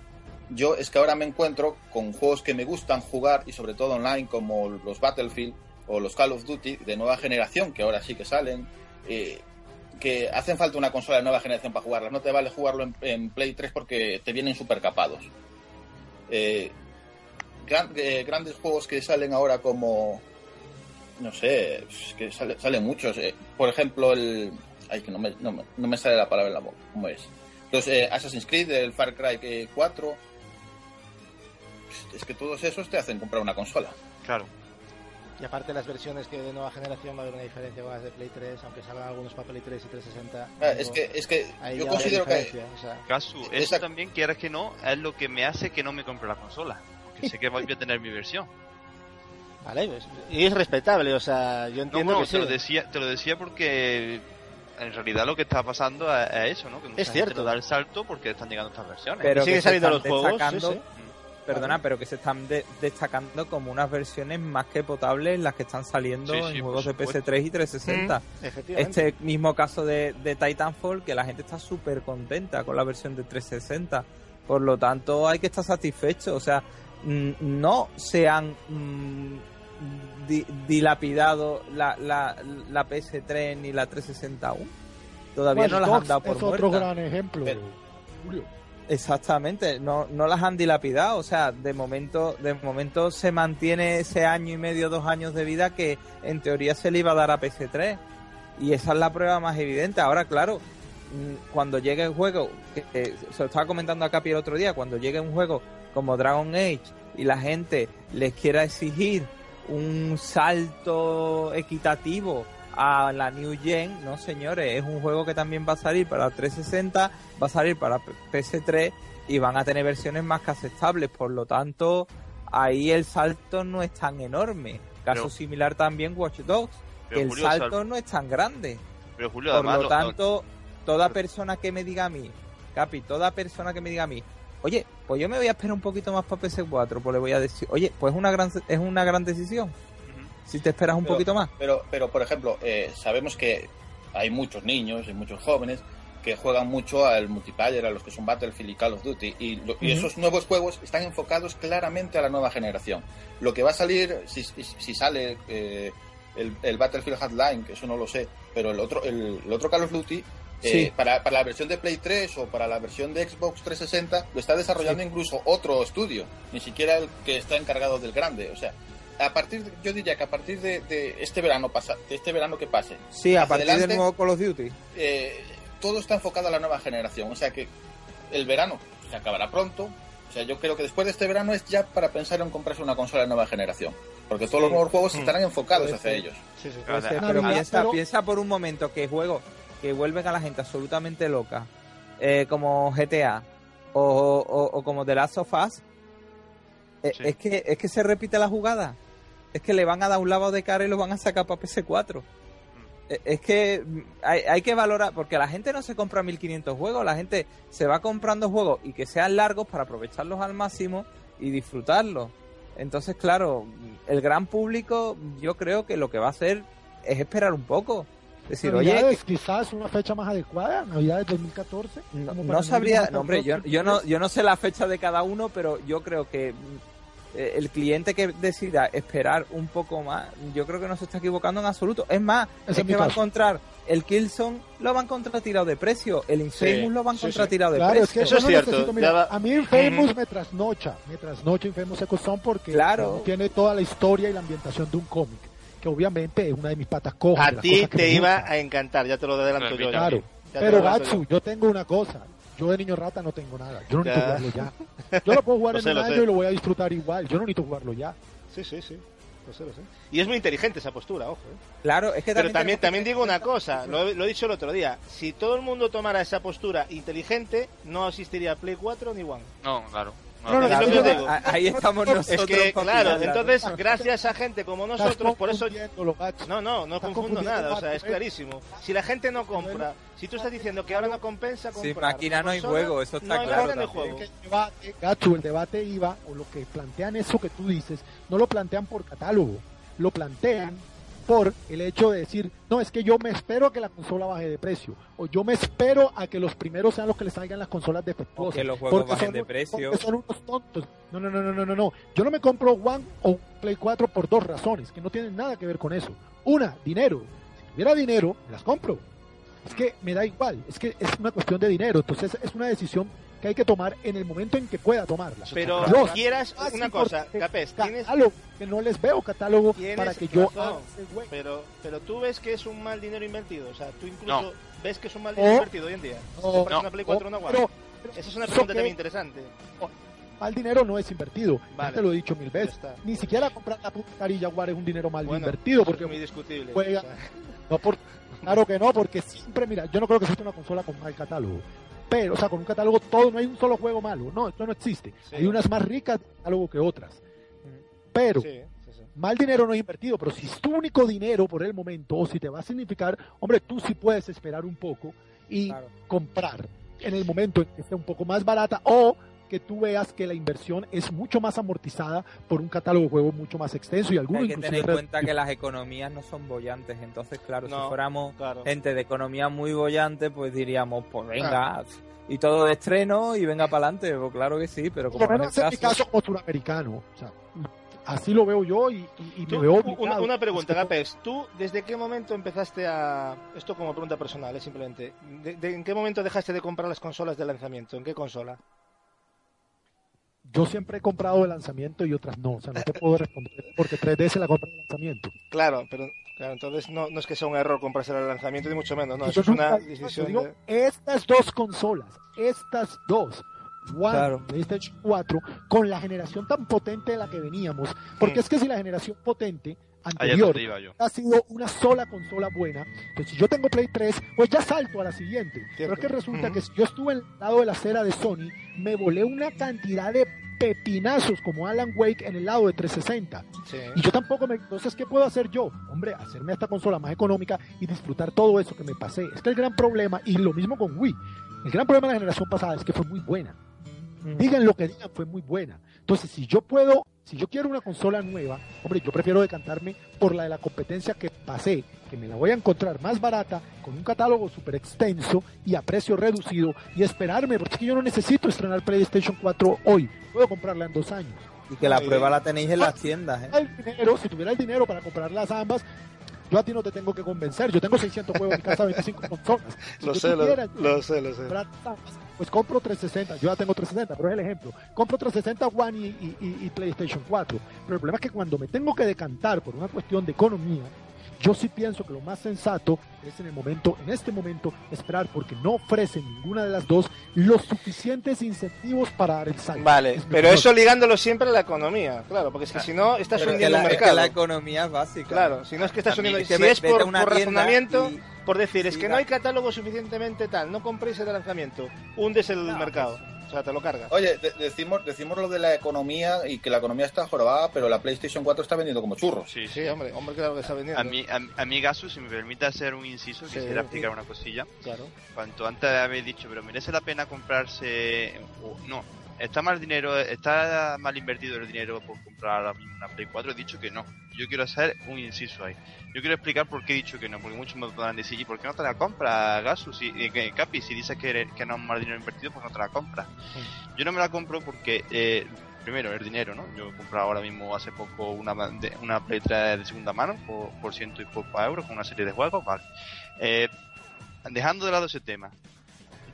yo es que ahora me encuentro con juegos que me gustan jugar y sobre todo online como los Battlefield o los Call of Duty de nueva generación, que ahora sí que salen, eh, que hacen falta una consola de nueva generación para jugarlas. No te vale jugarlo en, Play 3 porque te vienen super capados. Eh, eh, grandes juegos que salen ahora como, no sé, que sale, salen muchos. Por ejemplo, el Ay, que no me, no, me, no me sale la palabra en la boca. ¿Cómo es? Entonces, eh, Assassin's Creed, el Far Cry 4. Es que todos esos te hacen comprar una consola. Claro. Y aparte las versiones que de nueva generación va a haber una diferencia con las de Play 3, aunque salgan algunos para Play 3 y 360. Ah, es que, es que yo considero que... O sea, Casu, eso también, quieras que no, es lo que me hace que no me compre la consola. Porque sé que voy a tener mi versión. *laughs* Vale, pues, y es respetable, o sea, yo entiendo no, no, que te, sí. lo decía, te lo decía porque en realidad lo que está pasando es, es eso, ¿no? Que mucha es cierto. gente no da el salto porque están llegando estas versiones. Pero siguen saliendo los juegos. Sí, sí. Perdona, pero que se están de destacando como unas versiones más que potables las que están saliendo sí, sí, en juegos de PS3 y 360. Mm, este mismo caso de, de Titanfall, que la gente está súper contenta con la versión de 360. Por lo tanto, hay que estar satisfecho. O sea, no se han mmm, di dilapidado la, la, la, PS3 ni la 360 aún. Todavía no las han dado por es otro gran ejemplo, pero, Julio. Exactamente, no, no las han dilapidado, o sea, de momento, de momento se mantiene ese año y medio, dos años de vida que en teoría se le iba a dar a PS3. Y esa es la prueba más evidente. Ahora, claro, cuando llegue un juego, que, que se lo estaba comentando a Capi el otro día, cuando llegue un juego como Dragon Age y la gente les quiera exigir un salto equitativo a la New Gen, no señores, es un juego que también va a salir para 360, va a salir para PS3 y van a tener versiones más que aceptables, por lo tanto, ahí el salto no es tan enorme. Caso pero, similar también Watch Dogs, que el Julio, salto sal... no es tan grande. Pero Julio, por además, lo tanto, toda persona que me diga a mí, Capi, toda persona que me diga a mí, oye, pues yo me voy a esperar un poquito más para PS4, pues le voy a decir, oye, pues es una gran, es una gran decisión. Si te esperas un pero, poquito más. Pero, pero por ejemplo, eh, sabemos que hay muchos niños y muchos jóvenes que juegan mucho al multiplayer, a los que son Battlefield y Call of Duty. Y, lo- y esos nuevos juegos están enfocados claramente a la nueva generación. Lo que va a salir, si, sale eh, el, el Battlefield Hardline, que eso no lo sé, pero el otro, el, el otro Call of Duty, eh, Sí. para, para la versión de Play 3 o para la versión de Xbox 360, lo está desarrollando incluso otro estudio, ni siquiera el que está encargado del grande. O sea, a partir de- yo diría que a partir de, de este verano pasa, de este verano que pase, Sí, a partir adelante. del nuevo Call of Duty. eh, todo está enfocado a la nueva generación. O sea que el verano se acabará pronto. O sea, yo creo que después de este verano es ya para pensar en comprarse una consola de nueva generación. Porque todos los nuevos juegos Mm. estarán enfocados hacia ellos. Sí, sí. Pero piensa, pero- piensa por un momento que juegos que vuelven a la gente absolutamente loca, eh, como GTA o, o- o como The Last of Us, eh, Sí. es, que, es que se repite la jugada. Es que le van a dar un lavado de cara y lo van a sacar para PS4. Eh, Es que mm, hay, hay que valorar, porque la gente no se compra 1500 juegos, la gente se va comprando juegos y que sean largos para aprovecharlos al máximo y disfrutarlos. Entonces, claro, el gran público yo creo que lo que va a hacer es esperar un poco. Decir, oye, Navidades, quizás una fecha más adecuada, Navidades 2014. no, sabría, no, hombre, yo, yo no, yo no sé la fecha de cada uno, pero yo creo que mm, eh, el cliente que decida esperar un poco más, yo creo que no se está equivocando en absoluto. Es más, es que va a encontrar el Killzone lo van a encontrar tirado de precio, el Infamous lo van a sí, encontrar sí. tirado de Claro, es que precio. Eso es cierto, necesito- mira, va- A mí Infamous me trasnocha, me trasnocha Infamous Second Son porque Claro. tiene toda la historia y la ambientación de un cómic, que obviamente es una de mis patas cojas. A ti te iba a encantar, ya te lo adelanto Claro, yo. Claro, Ya pero Gatsu, yo. yo tengo una cosa. Yo de niño rata no tengo nada. Yo no Ya. necesito jugarlo ya. Yo lo puedo jugar *laughs* Lo en sé, un lo año sé. y lo voy a disfrutar igual. Yo no necesito jugarlo ya. Sí, sí, sí. Lo sé, lo sé. Y es muy inteligente esa postura, ojo. ¿eh? Claro, es que Pero también, que también tener digo una cosa, lo, he- lo he dicho el otro día. Si todo el mundo tomara esa postura inteligente, no existiría Play 4 ni One. No, claro. No, no, Es lo Claro, que os digo. a- ahí estamos nosotros. Es que, claro, entonces, gracias a gente como nosotros, por eso... No, no, no confundo nada, o sea, es ¿eh? clarísimo. Si la gente no compra, si tú estás diciendo que ahora no compensa Sin comprar máquina no hay juego, eso está no hay claro hay juego. que el debate, Gatsu, el debate iba, o lo que plantean eso que tú dices, no lo plantean por catálogo, lo plantean por el hecho de decir, no, es que yo me espero a que la consola baje de precio, o yo me espero a que los primeros sean los que les salgan las consolas defectuosas. O que los juegos porque bajen son de unos- precio. Porque son unos tontos. No, no, no, no, no, no, no. Yo no me compro One o un Play 4 por dos razones, que no tienen nada que ver con eso. Una, dinero. Si tuviera dinero, me las compro. Es que me da igual, es que es una cuestión de dinero, entonces es una decisión que hay que tomar en el momento en que pueda tomarla. Pero Dos, quieras una cosa, Capés, tienes, catálogo, que no les veo catálogo tienes para que yo razón, haga pero, pero tú ves que es un mal dinero invertido, o sea, tú incluso No. ves que es un mal dinero O- invertido hoy en día. No, Compras no, una Play 4 o una pero, pero Esa es una pregunta que también interesante. mal dinero no es invertido. Ya Vale. te lo he dicho mil Ya veces. está. Ni siquiera comprar la puta carilla Jaguar es un dinero mal Bueno, invertido porque es muy discutible. juega- o sea, No por, claro que no, porque siempre, mira, yo no creo que exista una consola con mal catálogo. Pero, o sea, con un catálogo todo, no hay un solo juego malo. No, esto no existe. Sí. Hay unas más ricas de catálogo que otras. Pero, sí, sí, sí. mal dinero no es invertido. Pero si es tu único dinero por el momento, o si te va a significar, hombre, tú sí puedes esperar un poco y Claro. comprar en el momento en que esté un poco más barata o que tú veas que la inversión es mucho más amortizada por un catálogo de juegos mucho más extenso y algunos Hay que tener en cuenta que las economías no son bollantes, entonces claro, No, si fuéramos claro. gente de economía muy bollante, pues diríamos, pues venga, y todo de estreno y venga para adelante, pues claro que sí, pero como no es en mi caso, caso como suramericano. O sea, así lo veo yo y, y- me veo una, obligado. una pregunta, Es que- Capes. ¿Tú desde qué momento empezaste a... Esto como pregunta personal, eh, simplemente. De, de- ¿En qué momento dejaste de comprar las consolas de lanzamiento? ¿En qué consola? Yo siempre he comprado de lanzamiento y otras no. O sea, no te puedo responder porque 3DS la compra de lanzamiento. Claro, pero claro, entonces no, no es que sea un error comprarse el lanzamiento, ni mucho menos. No, yo es una decisión digo, de... Estas dos consolas, estas dos, One, Claro. PlayStation 4, con la generación tan potente de la que veníamos, porque Mm. es que si la generación potente es anterior ha sido una sola consola buena, entonces si yo tengo Play 3, pues ya salto a la siguiente. Pero es que resulta que si yo estuve el lado de la acera de Sony, me volé una cantidad de pepinazos como Alan Wake en el lado de 360. Sí. Y yo tampoco me... Entonces, ¿qué puedo hacer yo? Hombre, hacerme esta consola más económica y disfrutar todo eso que me pasé. Es que el gran problema, y lo mismo con Wii, el gran problema de la generación pasada es que fue muy buena. Digan lo que digan, fue muy buena. Entonces, si yo puedo Si yo quiero una consola nueva, hombre, yo prefiero decantarme por la de la competencia que pasé, que me la voy a encontrar más barata, con un catálogo súper extenso y a precio reducido, y esperarme, porque es que yo no necesito estrenar PlayStation 4 hoy, puedo comprarla en dos años. Y que la prueba la tenéis en las tiendas, ¿eh? El dinero, si tuviera el dinero para comprarlas ambas, yo a ti no te tengo que convencer. Yo tengo 600 juegos en casa, 25 consolas. Si Lo sé, lo, tuviera lo sé, lo sé. Pues compro 360, yo ya tengo 360, pero es el ejemplo. Compro 360 One y, y- y- y PlayStation 4. Pero el problema es que cuando me tengo que decantar por una cuestión de economía, yo sí pienso que lo más sensato es en el momento, en este momento, esperar porque no ofrecen ninguna de las dos los suficientes incentivos para dar el salto. Vale, Es pero eso ligándolo siempre a la economía, claro, porque es que si no estás Pero es que hundiendo la, el es que mercado. la economía es básica. Claro, si no es que estás hundiendo, es que si es por, por razonamiento, y- por decir, es que no hay catálogo suficientemente tal, no compréis el lanzamiento, hundes el No, mercado, o sea, te lo cargas. Oye, de- decimos, decimos lo de la economía y que la economía está jorobada, pero la PlayStation 4 está vendiendo como churros. Sí, Sí, hombre, hombre, claro que está vendiendo. A mí, a, a mí, Gasu, si me permite hacer un inciso, Sí. quisiera explicar una cosilla. Claro. Cuanto antes habéis dicho, pero merece la pena comprarse. o no, está mal dinero, está mal invertido el dinero por comprar ahora mismo una Play 4. He dicho que no. Yo quiero hacer un inciso ahí. Yo quiero explicar por qué he dicho que no, porque muchos me podrán decir, ¿y por qué no te la compras, Gasu? Si, eh, Capi, si dices que, que no es mal dinero invertido, pues no te la compras. Yo no me la compro porque, eh, primero, el dinero, ¿no? Yo he comprado ahora mismo hace poco una, una Play 3 de segunda mano por, por ciento y poco euros con una serie de juegos, vale. Eh, dejando de lado ese tema,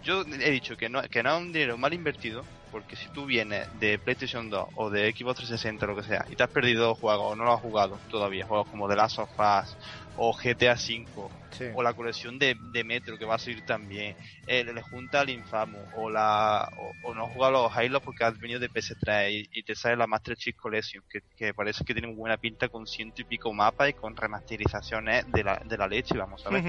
yo he dicho que no, que no es un dinero mal invertido, porque si tú vienes de PlayStation 2 o de Xbox 360 o lo que sea, y te has perdido juegos o no lo has jugado todavía, juegos como The Last of Us o GTA V Sí. o la colección de, de Metro que va a salir también, eh, le junta al Infamous o la o, o no has jugado los Halo porque has venido de PS3 y, y te sale la Master Chief Collection que, que parece que tiene buena pinta con ciento y pico mapas y con remasterizaciones de la, de la leche, vamos a ver.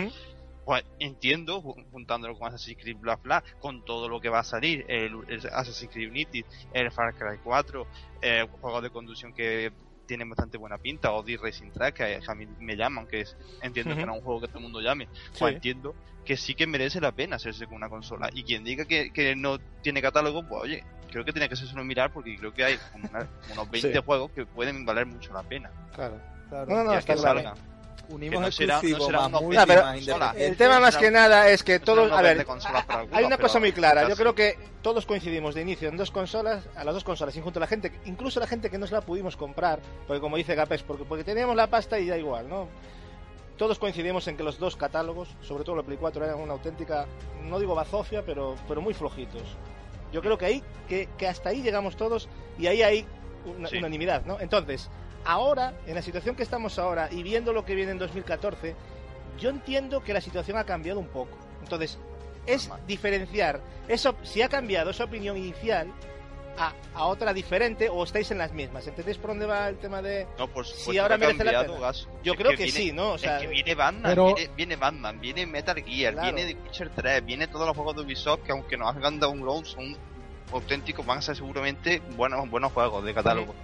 Pues entiendo, ju- juntándolo con Assassin's Creed Bla Bla, con todo lo que va a salir, el, el Assassin's Creed Unity, el Far Cry 4, eh, juegos de conducción que tienen bastante buena pinta, o The Racing Track, que a mí me llaman, que es, entiendo que no es un juego que todo el mundo llame, Sí. pues entiendo que sí que merece la pena hacerse con una consola. Y quien diga que, que no tiene catálogo, pues oye, creo que tiene que hacerse uno mirar porque creo que hay como una- unos 20 *laughs* Sí. juegos que pueden valer mucho la pena. Claro. Claro. No, no, está que salgan. Unimos no será- no exclusivos será más multi, pero- más. El tema más que nada es que todos, a ver, hay una cosa muy clara. Yo creo que todos coincidimos de inicio en dos consolas, a las dos consolas, y junto a la gente, incluso la gente que no se la pudimos comprar, porque como dice Gapes, porque, porque teníamos la pasta y da igual, ¿no? Todos coincidimos en que los dos catálogos, sobre todo la Play 4, eran una auténtica, no digo bazofia, pero, pero muy flojitos. Yo creo que ahí, que, que hasta ahí llegamos todos y ahí hay una, Sí. unanimidad, ¿no? Entonces, ahora, en la situación que estamos ahora y viendo lo que viene en 2014, yo entiendo que la situación ha cambiado un poco. Entonces, es Normal. diferenciar eso, si ha cambiado esa opinión inicial a, a otra diferente o estáis en las mismas. ¿Entendéis por dónde va el tema de...? No, por Sí, supuesto ahora que ha merece la cambiado, pena. Gas. Yo Es creo que, viene- sí, ¿no? O sea, es que viene Batman, pero- viene, viene Batman, viene Metal Gear, Claro. viene The Witcher 3, viene todos los juegos de Ubisoft que aunque nos hagan download son auténticos, van a ser seguramente buenos buenos juegos de catálogo.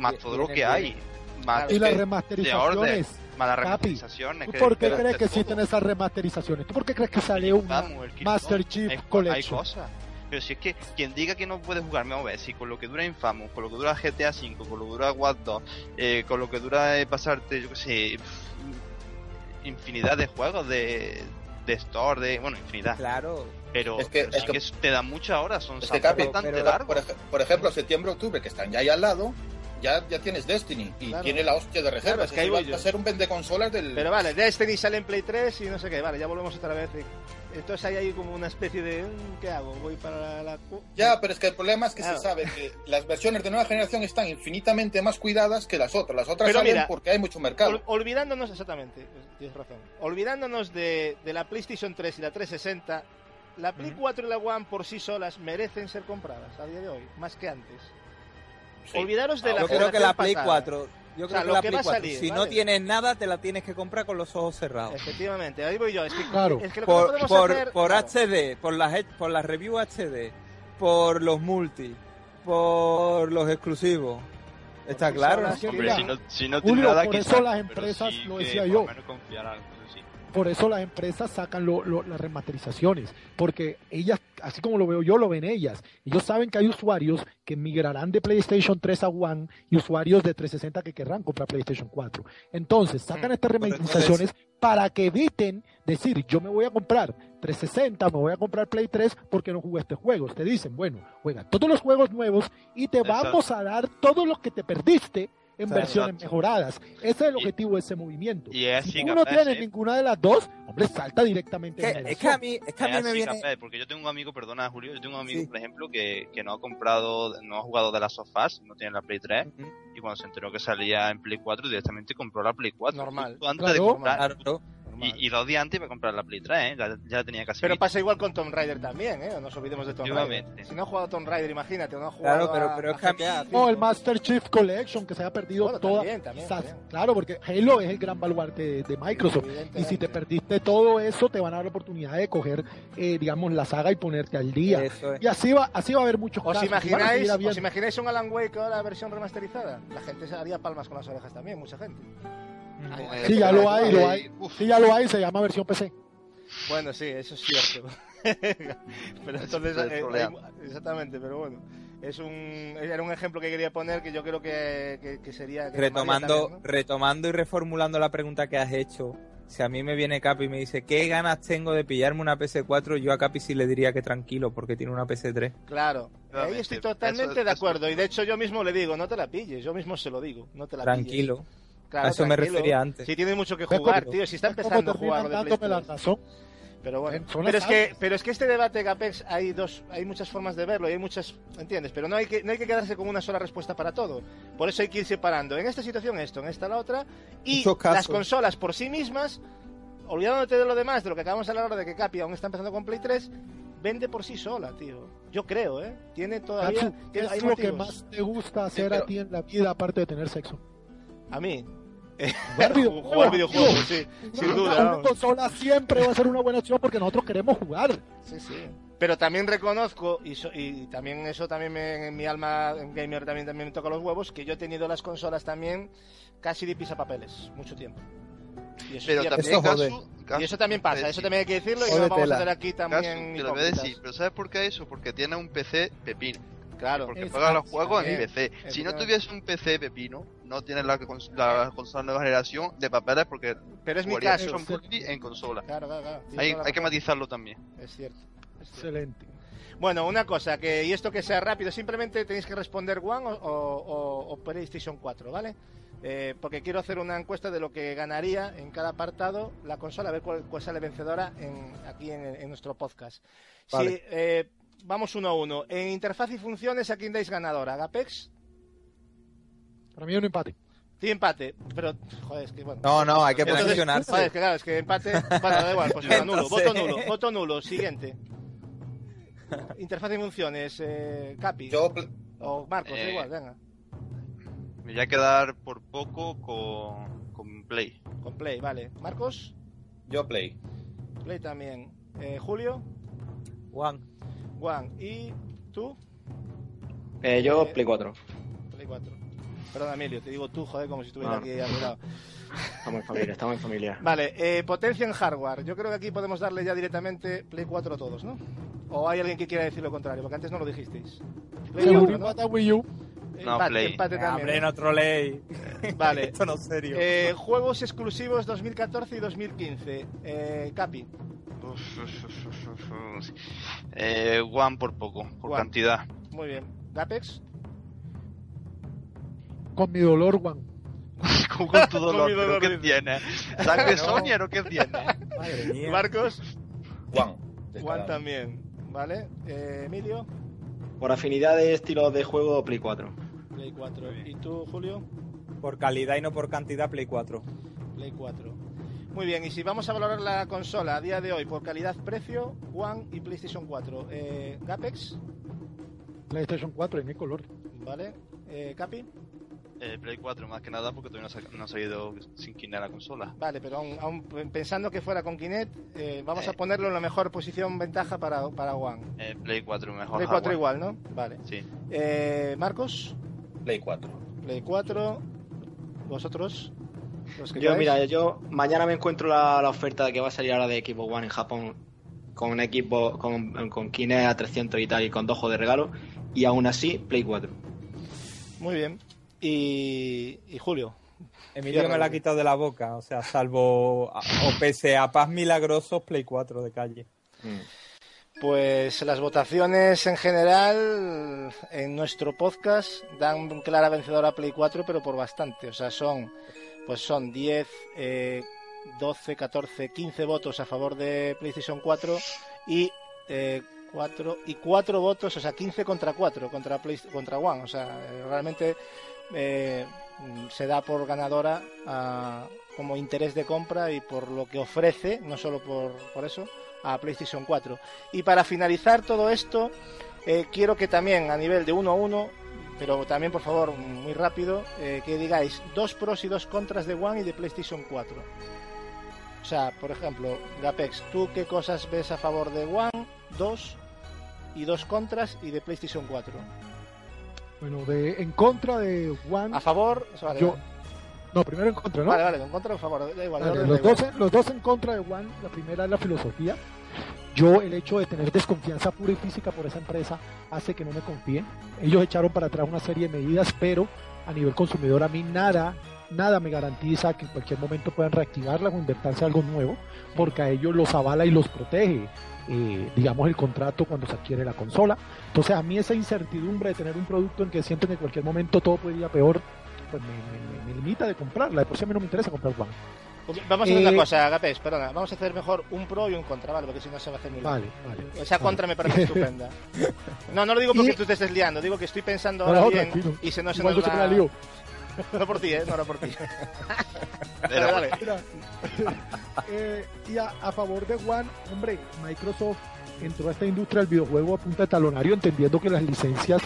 Más todo lo que hay. Más. Y las de remasterizaciones. más las remasterizaciones. ¿Tú por qué que- crees que todo. existen esas remasterizaciones? ¿Tú por qué crees que sale una Vamos, el Killzone. Master Chief Hay- Hay Collection? cosas. Pero si es que quien diga que no puede jugar, vamos a ver, si con lo que dura Infamous, con lo que dura GTA V, con lo que dura Watch 2, eh, con lo que dura eh, pasarte, yo qué sé, pff, infinidad de juegos de, de Store, de, bueno, infinidad. Claro. Pero, Es que- pero es sí que- que te dan muchas horas, son Es que, saltos Capi, bastante pero- largos. Por, ej- por ejemplo, septiembre, octubre, que están ya ahí al lado, ya, ya tienes Destiny y Claro. tiene la hostia de reservas. Claro, es que ahí va, voy yo. a ser un vende consolas del. Pero vale, Destiny sale en Play 3 y no sé qué, vale, ya volvemos otra vez. Entonces hay ahí como una especie de... mm, ¿Qué hago? ¿Voy para la... Ya, pero es que el problema es que Claro. se sabe que las versiones de nueva generación están infinitamente más cuidadas que las otras. Las otras Pero salen mira, porque hay mucho mercado. Ol- olvidándonos, exactamente, tienes razón. Olvidándonos de, de la PlayStation 3 y la 360, la Play 4 y la One por sí solas merecen ser compradas a día de hoy, más que antes. Sí. Olvidaros de la Yo creo que la Play pasada. 4. Yo O creo sea, que lo la que Play va a 4, salir, si ¿vale? no tienes nada, te la tienes que comprar con los ojos cerrados. Efectivamente, ahí voy yo. Es que, Claro. es que lo que no Por, podemos por, hacer... por claro, HD, por las, por las reviews HD, por los multi, por los exclusivos. Está Por claro. si no, si no tiene Julio, nada por que eso saber, las empresas, sí lo que decía yo. Por eso las empresas sacan lo- lo- las remasterizaciones, porque ellas, así como lo veo yo, lo ven ellas. Ellos saben que hay usuarios que migrarán de PlayStation 3 a One y usuarios de 360 que querrán comprar PlayStation 4. Entonces, sacan estas remasterizaciones para que eviten decir, yo me voy a comprar 360, me voy a comprar Play 3 porque no jugué este juego. Te dicen, bueno, juega todos los juegos nuevos y te vamos a dar todo lo que te perdiste en Claro. versiones Exacto. mejoradas. Ese es el Y- objetivo de ese movimiento. Y es Si tú no tienes sí. ninguna de las dos, hombre, salta directamente Que- en es que a mí, es que a mí Es me viene. café, porque yo tengo un amigo, perdona Julio, yo tengo un amigo, Sí. por ejemplo, que, que no ha comprado, no ha jugado de las sofás, no tiene la Play 3, Ujú. y cuando se enteró que salía en Play 4, directamente compró la Play 4. Normal. Antes Claro. de comprar, Claro, Normal. Y, y dos días antes iba a comprar la Play 3, ¿eh? ya, ya la tenía casi Pero pasa igual con Tomb Raider también, ¿eh? No nos olvidemos de Tomb Raider. Si no ha jugado Tomb Raider, imagínate, no ha jugado Claro, pero- a- pero a es que a O el. Master Chief Collection, que se haya perdido Bueno, toda. también, también, Sa- también. Claro, porque Halo es el gran baluarte de, de Microsoft. Y si te perdiste todo eso, te van a dar la oportunidad de coger, eh, digamos, la saga y ponerte al día. Eso es. Y así va, así va a haber muchos ¿Os casos. a imagináis, ¿Os imagináis un Alan Wake ahora versión remasterizada? La gente se haría palmas con las orejas también, mucha gente. Sí, ya lo hay, lo hay. uf. Sí, ya lo hay, se llama versión PC. Bueno, sí, eso es cierto. *laughs* pero Es entonces, eh, exactamente, pero bueno. Es un, era un ejemplo que quería poner que yo creo que, que, que sería... que retomando, retomando y reformulando la pregunta que has hecho, si a mí me viene Capi y me dice, ¿qué ganas tengo de pillarme una PS4? Yo a Capi sí le diría que tranquilo, porque tiene una PS3. ¿no? Claro, ahí estoy eso- totalmente de eso- acuerdo. Y de hecho yo mismo le digo, no te la pilles, yo mismo se lo digo, no te la Tranquilo. pilles. Claro, a eso me tranquilo. refería antes. Si tienes mucho que ¿Ves jugar, tío, si está empezando a jugar de la razón? Pero bueno, pero es que pero es que este debate Gapex hay dos hay muchas formas de verlo y hay muchas, ¿entiendes? Pero no hay que no hay que quedarse con una sola respuesta para todo. Por eso hay que ir separando. En esta situación esto, en esta la otra y las consolas por sí mismas olvidándote de lo demás, de lo que acabamos de hablar de que Capi aún está empezando con Play 3, vende por sí sola, tío. Yo creo, ¿eh? Tiene todavía ¿qué tiene- hay es lo que motivos. más te gusta hacer pero- a ti en la vida aparte de tener sexo? a mí Jugar videojuegos. jugar videojuegos, sí, sin duda. Una vamos. consola siempre va a ser una buena opción porque nosotros queremos jugar. Sí, sí. Pero también reconozco, y, so- y también eso también me- en mi alma en gamer también, también me toca los huevos, que yo he tenido las consolas también casi de pisapapeles, mucho tiempo. Y eso, Pero también Eso jode. caso, caso- y eso también pasa, eso también hay que decirlo y no vamos a hacer aquí Caso, también te lo voy a decir, pero ¿sabes por qué eso? Porque tiene un PC pepino. Claro, Porque Es- juega los juegos en PC. Si no tuviese un PC pepino, no tienes la, cons- la consola nueva generación de papeles porque pero es mi caso. en consola. Claro, claro, claro. Hay, hay que matizarlo también. Es cierto. es cierto. Excelente. Bueno, una cosa, que y esto que sea rápido, simplemente tenéis que responder One o, o- o- o PlayStation 4, ¿vale? Eh, porque quiero hacer una encuesta de lo que ganaría en cada apartado la consola, a ver cuál, cuál sale vencedora en, aquí en, en nuestro podcast. Vale. Sí, eh, vamos uno a uno. En interfaz y funciones, ¿a quién dais ganadora? ¿Agapex? Para mí es un empate. Sí, empate. Pero, joder, es que bueno. No, no, hay que Entonces, posicionarse. Joder, es que claro, es que empate. Bueno, da igual, pues nulo. Voto nulo, voto nulo. Siguiente. Interfaz y funciones, eh, Capi. Yo, O Marcos, da Eh, igual, venga. Me voy a quedar por poco con, con Play. Con Play, vale. Marcos, yo play. Play también. Eh, Julio, Juan. Juan. ¿Y tú? Eh, yo Play 4. Play 4. Perdón, Emilio, te digo tú, joder, como si estuviera No. aquí a mi lado. Estamos en familia, estamos en familia. *laughs* Vale, eh, potencia en hardware. Yo creo que aquí podemos darle ya directamente Play 4 a todos, ¿no? ¿O hay alguien que quiera decir lo contrario? Porque antes no lo dijisteis. Play 4, ¿no? Wii U. No, Empate, Play. empate Eh, también. Hombre, no troleéis. *laughs* Vale. *laughs* Esto no es serio. Eh, juegos exclusivos 2014 y 2015. Eh, Capi, Eh, One por poco, por One. cantidad. muy bien. Gapex, Con mi dolor, Juan. *laughs* con, con tu dolor, mi ¿pero dolor, qué dice. tiene? ¿Sangre No. Sonia o qué tiene? *laughs* Madre mía. Marcos, Juan. Juan también. Vale. Eh, Emilio, Por afinidad de estilos de juego, Play 4. Play 4. ¿Y tú, Julio? Por calidad y no por cantidad, Play 4. Play 4. Muy bien, y si vamos a valorar la consola a día de hoy por calidad-precio, One y PlayStation 4. Eh, Gapex, PlayStation 4 en mi color. ¿vale? Eh, Capi, Eh, Play 4 más que nada porque todavía no, ha sa- no ha salido sin quitar la consola. vale, pero aún, aún pensando que fuera con Kinect, eh, vamos a Eh. ponerlo en la mejor posición ventaja para, para One. Eh, Play 4 mejor. Play 4 hardware. igual, ¿no? Vale. Sí. Eh, Marcos, Play 4. Play 4. ¿Vosotros? Yo, mira, yo mañana me encuentro la, oferta que va a salir ahora de equipo One en Japón con un equipo con, con Kinect a 300 y tal y con dos de regalo y aún así Play 4. Muy bien. Y, Julio. Emilio me la ha quitado de la boca, o sea, salvo o pese a paz milagrosos Play 4 de calle. Mm. Pues las votaciones en general en nuestro podcast dan clara vencedora a Play 4, pero por bastante. O sea, son pues son 10, 12, 14, 15 votos a favor de PlayStation 4 y eh, 4 y 4 votos, o sea, 15 contra 4 contra Play, contra One. O sea, eh, realmente eh, se da por ganadora como interés de compra y por lo que ofrece, no solo por, por eso, a PlayStation 4. Y para finalizar todo esto, eh, quiero que también a nivel de 1 a 1, pero también por favor muy rápido, eh, que digáis dos pros y dos contras de One y de PlayStation 4. O sea, por ejemplo, Gapex, ¿tú qué cosas ves a favor de One, 2 y dos contras y de PlayStation 4? Bueno, de en contra de One. A favor, yo, no, primero en contra, ¿no? Vale, vale, en contra o favor, da igual. los, dos, los dos en contra de One, la primera es la filosofía. Yo, el hecho de tener desconfianza pura y física por esa empresa hace que no me confíen. Ellos echaron para atrás una serie de medidas, pero a nivel consumidor a mí nada, nada me garantiza que en cualquier momento puedan reactivarla o inventarse algo nuevo, porque a ellos los avala y los protege. Eh, digamos, el contrato cuando se adquiere la consola. Entonces, a mí esa incertidumbre de tener un producto en que siento que en cualquier momento todo puede ir a peor, pues me, limita de comprarla. De por sí a mí no me interesa comprar One. Vamos a hacer una eh, cosa, Agapes, perdona. Vamos a hacer mejor un pro y un contra, ¿vale? Porque si no se va a hacer muy Vale, vale. Esa contra me parece *laughs* estupenda. No, no lo digo porque tú te estés liando, digo que estoy pensando ahora bien y se no se nos va... *laughs* No por ti, ¿eh? No era por ti. *laughs* Eh, y a, favor de One, hombre, Microsoft entró a esta industria del videojuego a punta de talonario, entendiendo que las licencias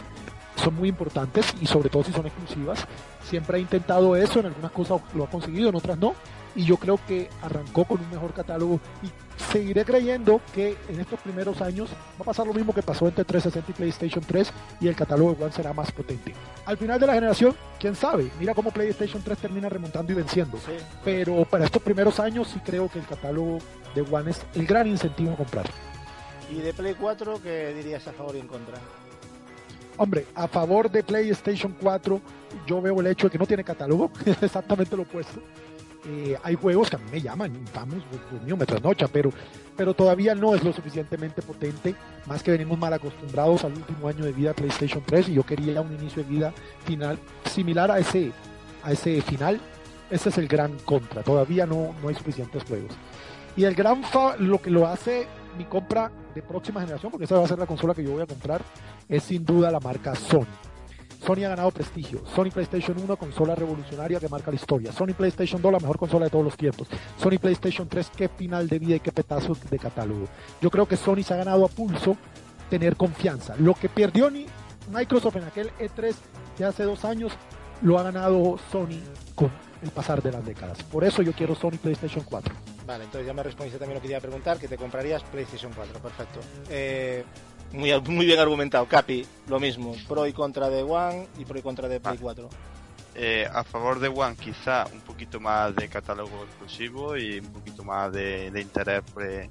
son muy importantes y sobre todo si son exclusivas. Siempre ha intentado eso, en algunas cosas lo ha conseguido, en otras no. Y yo creo que arrancó con un mejor catálogo y seguiré creyendo que en estos primeros años va a pasar lo mismo que pasó entre 360 y PlayStation 3 y el catálogo de One será más potente. Al final de la generación, quién sabe, mira cómo PlayStation 3 termina remontando y venciendo. Pero para estos primeros años sí creo que el catálogo de One es el gran incentivo a comprar. ¿Y de Play 4 qué dirías a favor y en contra? Hombre, a favor de PlayStation 4, yo veo el hecho de que no tiene catálogo, *laughs* exactamente lo opuesto. Eh, hay juegos que a mí me llaman, vamos, Dios mío, me trasnocha, pero, pero todavía no es lo suficientemente potente, más que venimos mal acostumbrados al último año de vida PlayStation 3 y yo quería un inicio de vida final similar a ese, a ese final. Ese es el gran contra, todavía no, no hay suficientes juegos. Y el gran fa lo que lo hace mi compra de próxima generación, porque esa va a ser la consola que yo voy a comprar, es sin duda la marca Sony. Sony ha ganado prestigio. Sony PlayStation 1, consola revolucionaria que marca la historia. Sony PlayStation 2, la mejor consola de todos los tiempos. Sony PlayStation 3, qué final de vida y qué petazo de catálogo. Yo creo que Sony se ha ganado a pulso tener confianza. Lo que perdió ni Microsoft en aquel E3 de hace dos años, lo ha ganado Sony con el pasar de las décadas. Por eso yo quiero Sony PlayStation 4. Vale, entonces ya me respondiste también lo que quería preguntar, que te comprarías PlayStation 4, perfecto. Eh, muy, muy bien argumentado, Capi, lo mismo, pro y contra de One y pro y contra de Play 4. Ah, eh, a favor de One quizá un poquito más de catálogo exclusivo y un poquito más de, interés pues,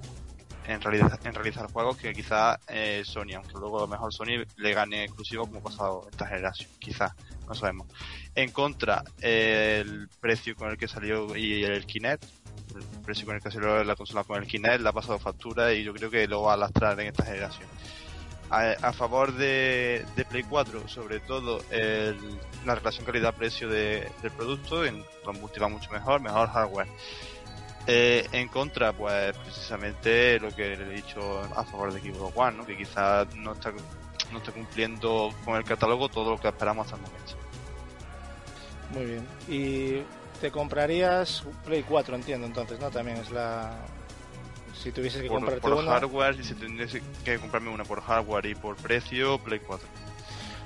en, realizar, en realizar juegos que quizá eh, Sony, aunque luego a lo mejor Sony le gane exclusivo como ha pasado esta generación, quizá, no sabemos. En contra, el precio con el que salió y el Kinect, el precio con el que salió la consola con el Kinect le ha pasado factura y yo creo que lo va a lastrar en esta generación. A, favor de, Play 4, sobre todo la relación calidad-precio del producto, en combustible mucho mejor, mejor hardware. Eh, en contra, pues precisamente lo que le he dicho a favor de Xbox One, que quizás no está, no está cumpliendo con el catálogo todo lo que esperamos hasta el momento. Muy bien. Y te comprarías Play 4, entiendo entonces, ¿no? También es la... Si tuvieses que por, por hardware, si tendrías que comprarme una por hardware y por precio, Play 4.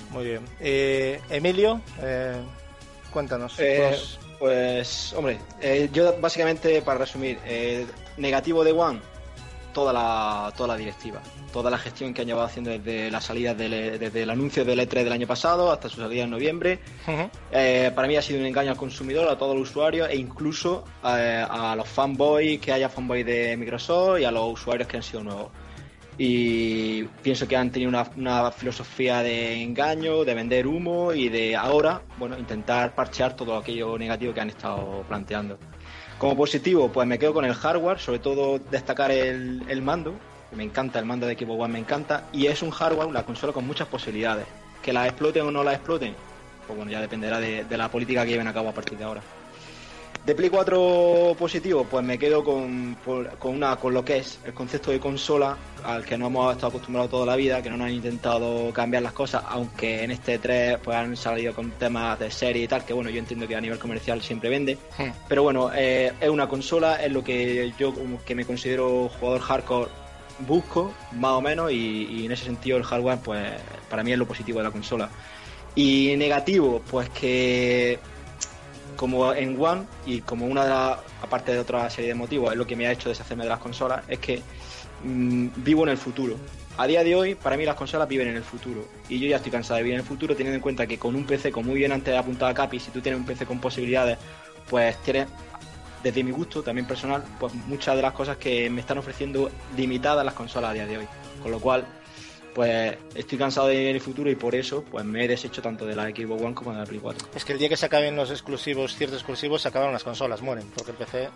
Muy bien. Eh, Emilio, eh, cuéntanos. Eh, pues, hombre, yo básicamente, para resumir, negativo de One, toda la, toda la directiva, toda la gestión que han llevado haciendo desde la salida del, desde el anuncio del E3 del año pasado hasta su salida en noviembre. Eh, para mí ha sido un engaño al consumidor, a todos los usuarios e incluso eh, a los fanboys, que haya fanboys de Microsoft y a los usuarios que han sido nuevos. Y pienso que han tenido una, una filosofía de engaño, de vender humo y de ahora, bueno, intentar parchear todo aquello negativo que han estado planteando. Como positivo, pues me quedo con el hardware, sobre todo destacar el, el mando. Me encanta el mando de Equipo One, me encanta. Y es un hardware, una consola con muchas posibilidades. Que la exploten o no la exploten, pues bueno, ya dependerá de, de la política que lleven a cabo a partir de ahora. De Play 4 positivo, pues me quedo con, con, una, con lo que es el concepto de consola al que no hemos estado acostumbrados toda la vida, que no nos han intentado cambiar las cosas, aunque en este 3 pues han salido con temas de serie y tal, que bueno, yo entiendo que a nivel comercial siempre vende. Pero bueno, eh, es una consola, es lo que yo como que me considero jugador hardcore busco, más o menos, y, en ese sentido el hardware, pues para mí es lo positivo de la consola. Y negativo, pues que como en One y como una de las, aparte de otra serie de motivos, es lo que me ha hecho deshacerme de las consolas, es que mm, vivo en el futuro. A día de hoy, para mí las consolas viven en el futuro. Y yo ya estoy cansado de vivir en el futuro, teniendo en cuenta que con un PC, como muy bien antes apuntaba Capi, si tú tienes un PC con posibilidades, pues tienes, desde mi gusto, también personal, pues muchas de las cosas que me están ofreciendo limitadas las consolas a día de hoy. Con lo cual, pues estoy cansado de vivir en el futuro y por eso, pues me he deshecho tanto de la Xbox One como de la Play 4. Es que el día que se acaben los exclusivos, ciertos exclusivos, se acaban las consolas, mueren, porque el PC...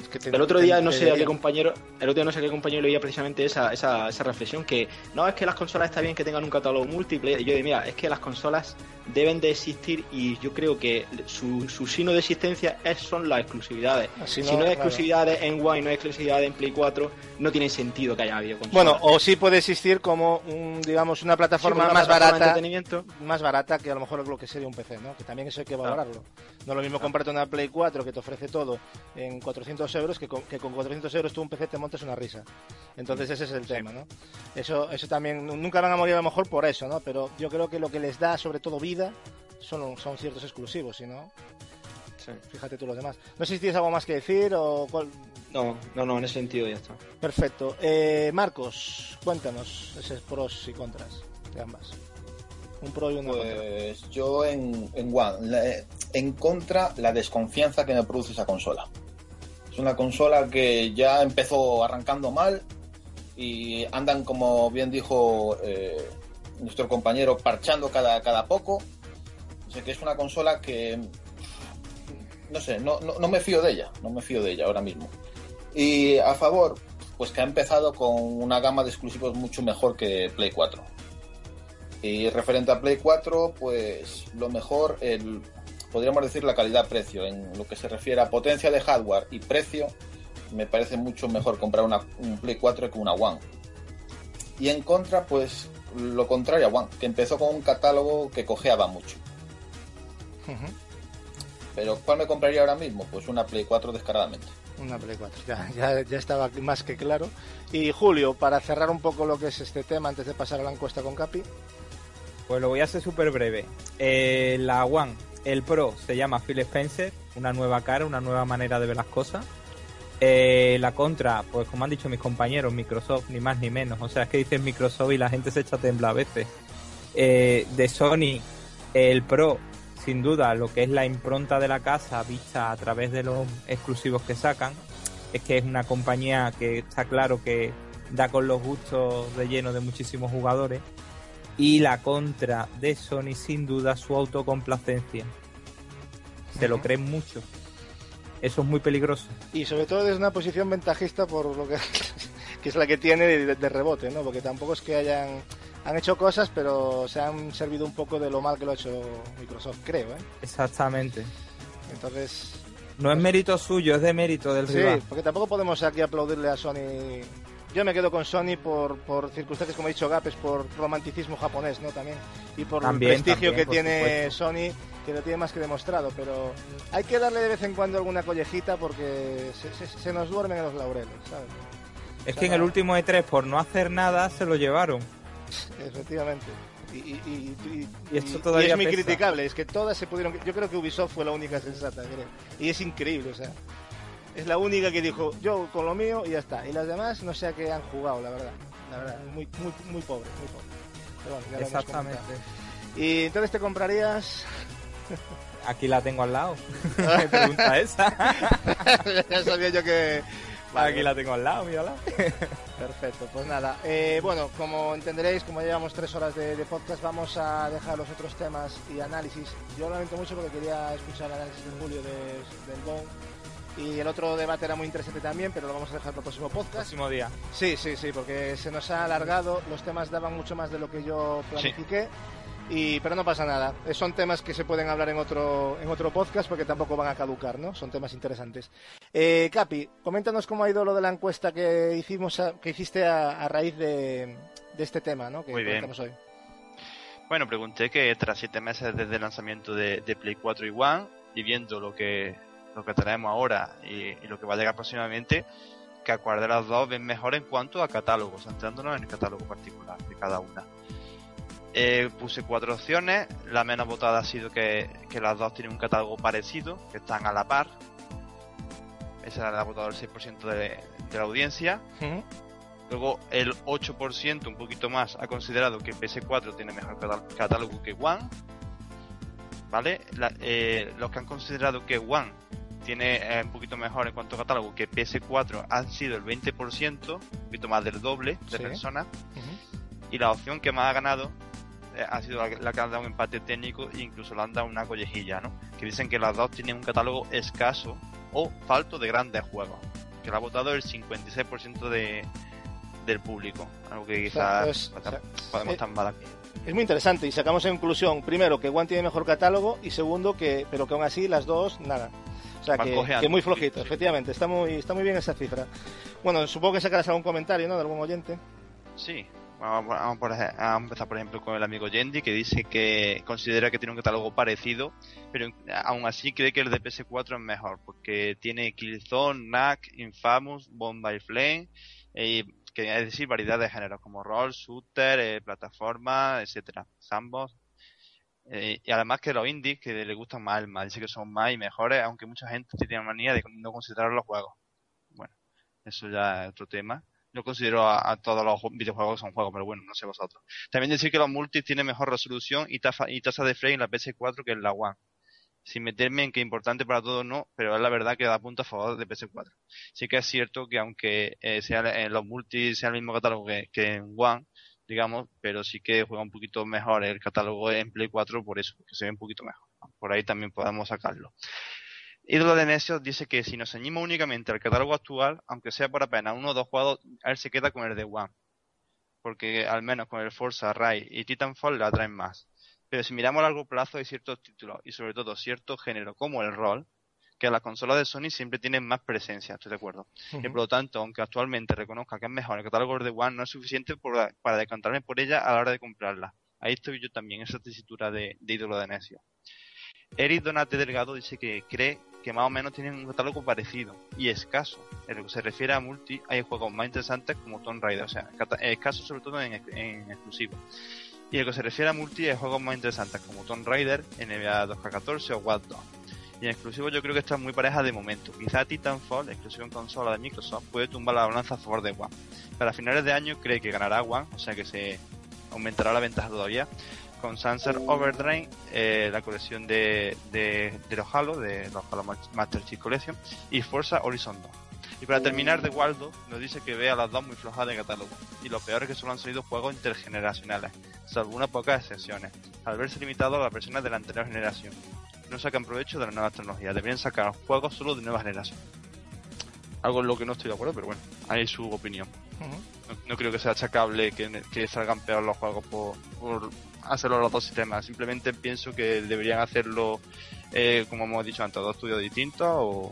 es que te- el otro día no sé a qué compañero, el otro día no sé a qué compañero leía precisamente esa, esa, esa reflexión que no es que las consolas está bien que tengan un catálogo múltiple. Y yo digo, mira, es que las consolas deben de existir y yo creo que su, su sino de existencia es, son las exclusividades. Así si no, no hay claro. exclusividades en y no hay exclusividades en Play 4, no tiene sentido que haya habido consolas. Bueno, o sí puede existir como, un, digamos, una plataforma Sí, como una más plataforma de barata, entretenimiento. más barata que a lo mejor lo que sería un PC, ¿no? Que también eso hay que valorarlo. No es lo mismo comprarte una Play 4 que te ofrece todo en 400 euros que con, que con 400 euros tú un PC te montes una risa. Entonces ese es el tema, ¿no? Eso, eso también, nunca van a morir a lo mejor por eso, ¿no? Pero yo creo que lo que les da sobre todo vida son, son ciertos exclusivos, si no, fíjate tú los demás. No sé si tienes algo más que decir o cuál... No, no, no, en ese sentido ya está. Perfecto. Eh, Marcos, cuéntanos esos pros y contras de ambas. Un pro y contra. Pues yo en, en One, la- en contra la desconfianza que me produce esa consola. Es una consola que ya empezó arrancando mal y andan, como bien dijo eh, nuestro compañero, parchando cada, cada poco. O sea que es una consola que, no sé, no, no, no me fío de ella, no me fío de ella ahora mismo. Y a favor, pues que ha empezado con una gama de exclusivos mucho mejor que Play 4. Y referente a Play 4, pues lo mejor, el, podríamos decir la calidad-precio. En lo que se refiere a potencia de hardware y precio, me parece mucho mejor comprar una, un Play 4 que una One. Y en contra, pues lo contrario a One, que empezó con un catálogo que cojeaba mucho. Pero ¿cuál me compraría ahora mismo? Pues una Play 4 descaradamente. Una Play 4, ya, ya, ya estaba más que claro. Y Julio, para cerrar un poco lo que es este tema antes de pasar a la encuesta con Capi. Pues lo voy a hacer súper breve. Eh, la One, el Pro, se llama Phil Spencer, una nueva cara, una nueva manera de ver las cosas. Eh, la contra, pues como han dicho mis compañeros, Microsoft, ni más ni menos. O sea, es que dices Microsoft y la gente se echa a temblar a veces. Eh, de Sony, el Pro, sin duda, lo que es la impronta de la casa vista a través de los exclusivos que sacan, es que es una compañía que está claro que da con los gustos de lleno de muchísimos jugadores. Y la contra de Sony, sin duda, su autocomplacencia. Se lo creen mucho. Eso es muy peligroso. Y sobre todo desde una posición ventajista por lo que, *laughs* que es la que tiene de, de rebote, ¿no? Porque tampoco es que hayan han hecho cosas, pero se han servido un poco de lo mal que lo ha hecho Microsoft, creo, ¿eh? Exactamente. Entonces, No es mérito suyo, es de mérito del sí, rival. porque tampoco podemos aquí aplaudirle a Sony. Yo me quedo con Sony por, por circunstancias, como he dicho, Gapes, por romanticismo japonés, ¿no? También. Y por También, el prestigio también, que tiene supuesto. Sony, que lo tiene más que demostrado. Pero hay que darle de vez en cuando alguna collejita porque se, se- se nos duermen en los laureles, ¿sabes? Es que en el último E3, por no hacer nada, se lo llevaron. Efectivamente. Y, y, y- y- esto todavía y es muy pesa. criticable, es que todas se pudieron... Yo creo que Ubisoft fue la única sensata, creo. Y es increíble, o sea... es la única que dijo, yo con lo mío y ya está. Y las demás no sé a qué han jugado, la verdad. La verdad, muy, muy, muy pobre, muy pobre. Pero bueno, ya lo Exactamente. Y entonces te comprarías... *laughs* Aquí la tengo al lado. *laughs* Me pregunta esa. *laughs* ya sabía yo que... Aquí la tengo al lado, mírala. Perfecto, pues nada. Eh, bueno, como entenderéis, como llevamos tres horas de, de podcast, vamos a dejar los otros temas y análisis. Yo lamento mucho porque quería escuchar el análisis de Julio de- del Bone. Y el otro debate era muy interesante también, pero lo vamos a dejar para el próximo podcast. Próximo día. Sí, sí, sí, porque se nos ha alargado, los temas daban mucho más de lo que yo planifiqué. Y, pero no pasa nada, Eh, son temas que se pueden hablar en otro, en otro podcast porque tampoco van a caducar, ¿no? Son temas interesantes. Eh, Capi, coméntanos cómo ha ido lo de la encuesta que hicimos, a- que hiciste a, a raíz de, de este tema, ¿no? Que Muy bien. hoy. Bueno, pregunté que tras siete meses desde el lanzamiento de, de Play 4 y One, y viendo lo que, lo que tenemos ahora y, y lo que va a llegar próximamente, que a cuál de las dos ven mejor en cuanto a catálogos, centrándonos en el catálogo particular de cada una. Eh, puse cuatro opciones, la menos votada ha sido que, que las dos tienen un catálogo parecido, que están a la par. Esa la ha votado el 6% de, de la audiencia. Luego el 8%, un poquito más, ha considerado que PS4 tiene mejor catá- catálogo que One. ¿Vale? La- eh, los que han considerado que One tiene eh, un poquito mejor en cuanto a catálogo que PS4 han sido el 20%, un poquito más del doble de Sí. personas. Y la opción que más ha ganado eh, ha sido la, que- la que han dado un empate técnico e incluso le han dado una collejilla, ¿no? Que dicen que las dos tienen un catálogo escaso o falto de grandes juegos. Que lo ha votado el 56% de, del público. Algo que quizás o sea, podemos eh, estar mal aquí. Es muy interesante y sacamos en conclusión, primero, que One tiene mejor catálogo y segundo, que pero que aún así las dos, nada. O sea, Van que, muy flojito, sí. efectivamente, está muy, está muy bien esa cifra. Bueno, supongo que sacarás algún comentario, ¿no? De algún oyente. Sí. Vamos, vamos por ej- a empezar, por ejemplo, con el amigo Yendi, que dice que considera que tiene un catálogo parecido, pero aún así cree que el de PS4 es mejor, porque tiene Killzone, Knack, Infamous, Bomb by Flame, eh, que es decir, variedad de géneros como rol, shooter, eh, plataforma, etcétera, sandbox. Eh, y además que los indies que le gustan más el más, dice que son más y mejores, aunque mucha gente tiene manía de no considerar los juegos. Bueno, eso ya es otro tema. Yo considero a, todos los ju- videojuegos son juegos, pero bueno, no sé vosotros. También decir que los multis tienen mejor resolución y, tafa- y tasa de frame en la PS4 que en la One. Sin meterme en que importante para todos no, pero es la verdad que da punto a favor de PS4. Sí que es cierto que aunque eh, sea, en los multis sea el mismo catálogo que en One, digamos, pero sí que juega un poquito mejor el catálogo en Play 4 por eso, que se ve un poquito mejor. Por ahí también podemos sacarlo. Ídolo de Necios dice que si nos ceñimos únicamente al catálogo actual, aunque sea por apenas uno o dos juegos, él se queda con el de One. Porque al menos con el Forza, Rai y Titanfall le atraen más. Pero si miramos a largo plazo hay ciertos títulos y sobre todo ciertos géneros como el rol, que las consolas de Sony siempre tienen más presencia, estoy de acuerdo. Y por lo tanto, aunque actualmente reconozca que es mejor el catálogo de One, no es suficiente por- para decantarme por ella a la hora de comprarla. Ahí estoy yo también, esa tesitura de, de ídolo de necio. Eric Donate Delgado dice que cree que más o menos tienen un catálogo parecido y escaso. En lo que se refiere a multi, hay juegos más interesantes como Tomb Raider, o sea, escaso sobre todo en, ex- en exclusivo. Y en lo que se refiere a multi, hay juegos más interesantes como Tomb Raider, NBA 2K14 o Watch Dogs. Y en exclusivo yo creo que está muy pareja de momento. Quizá Titanfall, exclusivo en consola de Microsoft, puede tumbar la balanza a favor de One. Para finales de año cree que ganará One, o sea que se aumentará la ventaja todavía. Con Sunset Overdrive, eh, la colección de, de, los Halo, de los Halo Master Chief Collection, y Forza Horizon 2. Y para terminar, de Waldo nos dice que ve a las dos muy flojas de catálogo. Y lo peor es que solo han salido juegos intergeneracionales, salvo unas pocas excepciones, al verse limitado a las versiones de la anterior generación. No sacan provecho de las nuevas tecnologías, deberían sacar juegos solo de nueva generación. Algo en lo que no estoy de acuerdo, pero bueno, ahí es su opinión. No, no creo que sea achacable que, que salgan peor los juegos por, por hacerlo los dos sistemas. Simplemente pienso que deberían hacerlo, eh, como hemos dicho antes, dos estudios distintos o,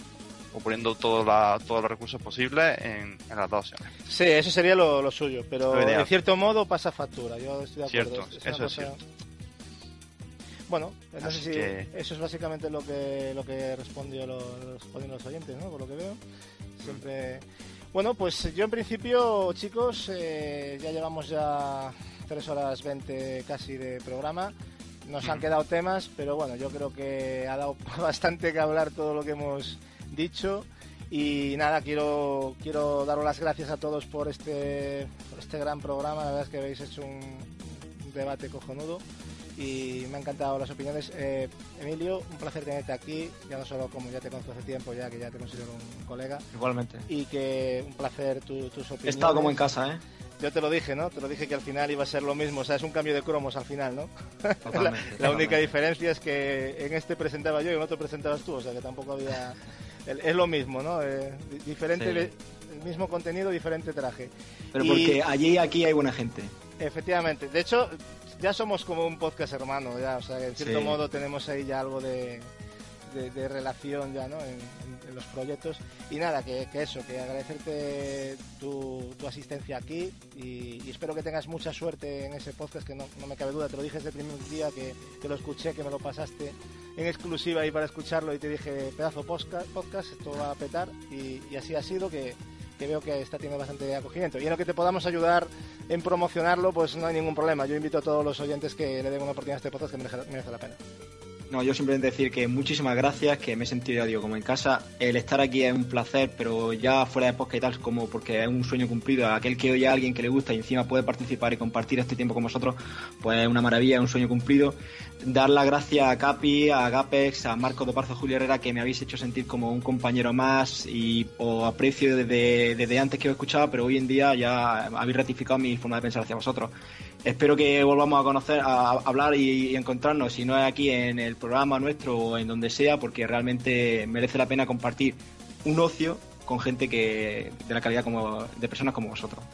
o poniendo todos la- todos los recursos posibles en, en las dos opciones. Sí, eso sería lo, lo suyo, pero en cierto modo pasa factura. Yo estoy de acuerdo. Cierto, eso es cierto. Bueno, no Así sé si que- eso es básicamente lo que lo que respondió los, los oyentes, ¿no? Por lo que veo. Siempre. Bueno, pues yo en principio, chicos, eh, ya llevamos ya 3 horas 20 casi de programa. Nos han Mm. quedado temas, pero bueno, yo creo que ha dado *laughs* bastante que hablar todo lo que hemos dicho. Y nada, quiero, quiero daros las gracias a todos por este, por este gran programa. La verdad es que habéis hecho un debate cojonudo y me han encantado las opiniones. Eh, Emilio, un placer tenerte aquí, ya no solo como ya te conozco hace tiempo, ya que ya te considero un colega. Igualmente. Y que un placer tu- tus opiniones. He estado como en casa, ¿eh? Yo te lo dije, ¿no? Te lo dije que al final iba a ser lo mismo, o sea, es un cambio de cromos al final, ¿no? *laughs* Totalmente, la, la totalmente. única diferencia es que en este presentaba yo y en otro presentabas tú, o sea, que tampoco había... Es lo mismo, ¿no? Eh, di- diferente, Sí. el mismo contenido, diferente traje. Pero Y- porque allí y aquí hay buena gente. Efectivamente. De hecho, ya somos como un podcast hermano, ya. O sea, que en cierto Sí. modo tenemos ahí ya algo de, de, de relación ya, ¿no? En, en- en los proyectos. Y nada, que, que eso, que agradecerte tu, tu asistencia aquí y, y espero que tengas mucha suerte en ese podcast, que no, no me cabe duda. Te lo dije desde el primer día que, que lo escuché, que me lo pasaste en exclusiva ahí para escucharlo y te dije, pedazo podcast, podcast esto va a petar. Y, y así ha sido que que veo que está teniendo bastante acogimiento. Y en lo que te podamos ayudar en promocionarlo, pues no hay ningún problema. Yo invito a todos los oyentes que le den una oportunidad a este podcast que merece, merece la pena. No, yo simplemente decir que muchísimas gracias, que me he sentido, digo, como en casa. El estar aquí es un placer, pero ya fuera de podcast y tal, como porque es un sueño cumplido. Aquel que oye a alguien que le gusta y encima puede participar y compartir este tiempo con vosotros, pues es una maravilla, es un sueño cumplido. Dar las gracias a Capi, a Gapex, a Marco Doparzo, Julio Herrera, que me habéis hecho sentir como un compañero más y os aprecio desde, desde antes que os escuchaba, pero hoy en día ya habéis ratificado mi forma de pensar hacia vosotros. Espero que volvamos a conocer, a, hablar y, y encontrarnos, si no es aquí en el programa nuestro o en donde sea, porque realmente merece la pena compartir un ocio con gente que de la calidad como de personas como vosotros.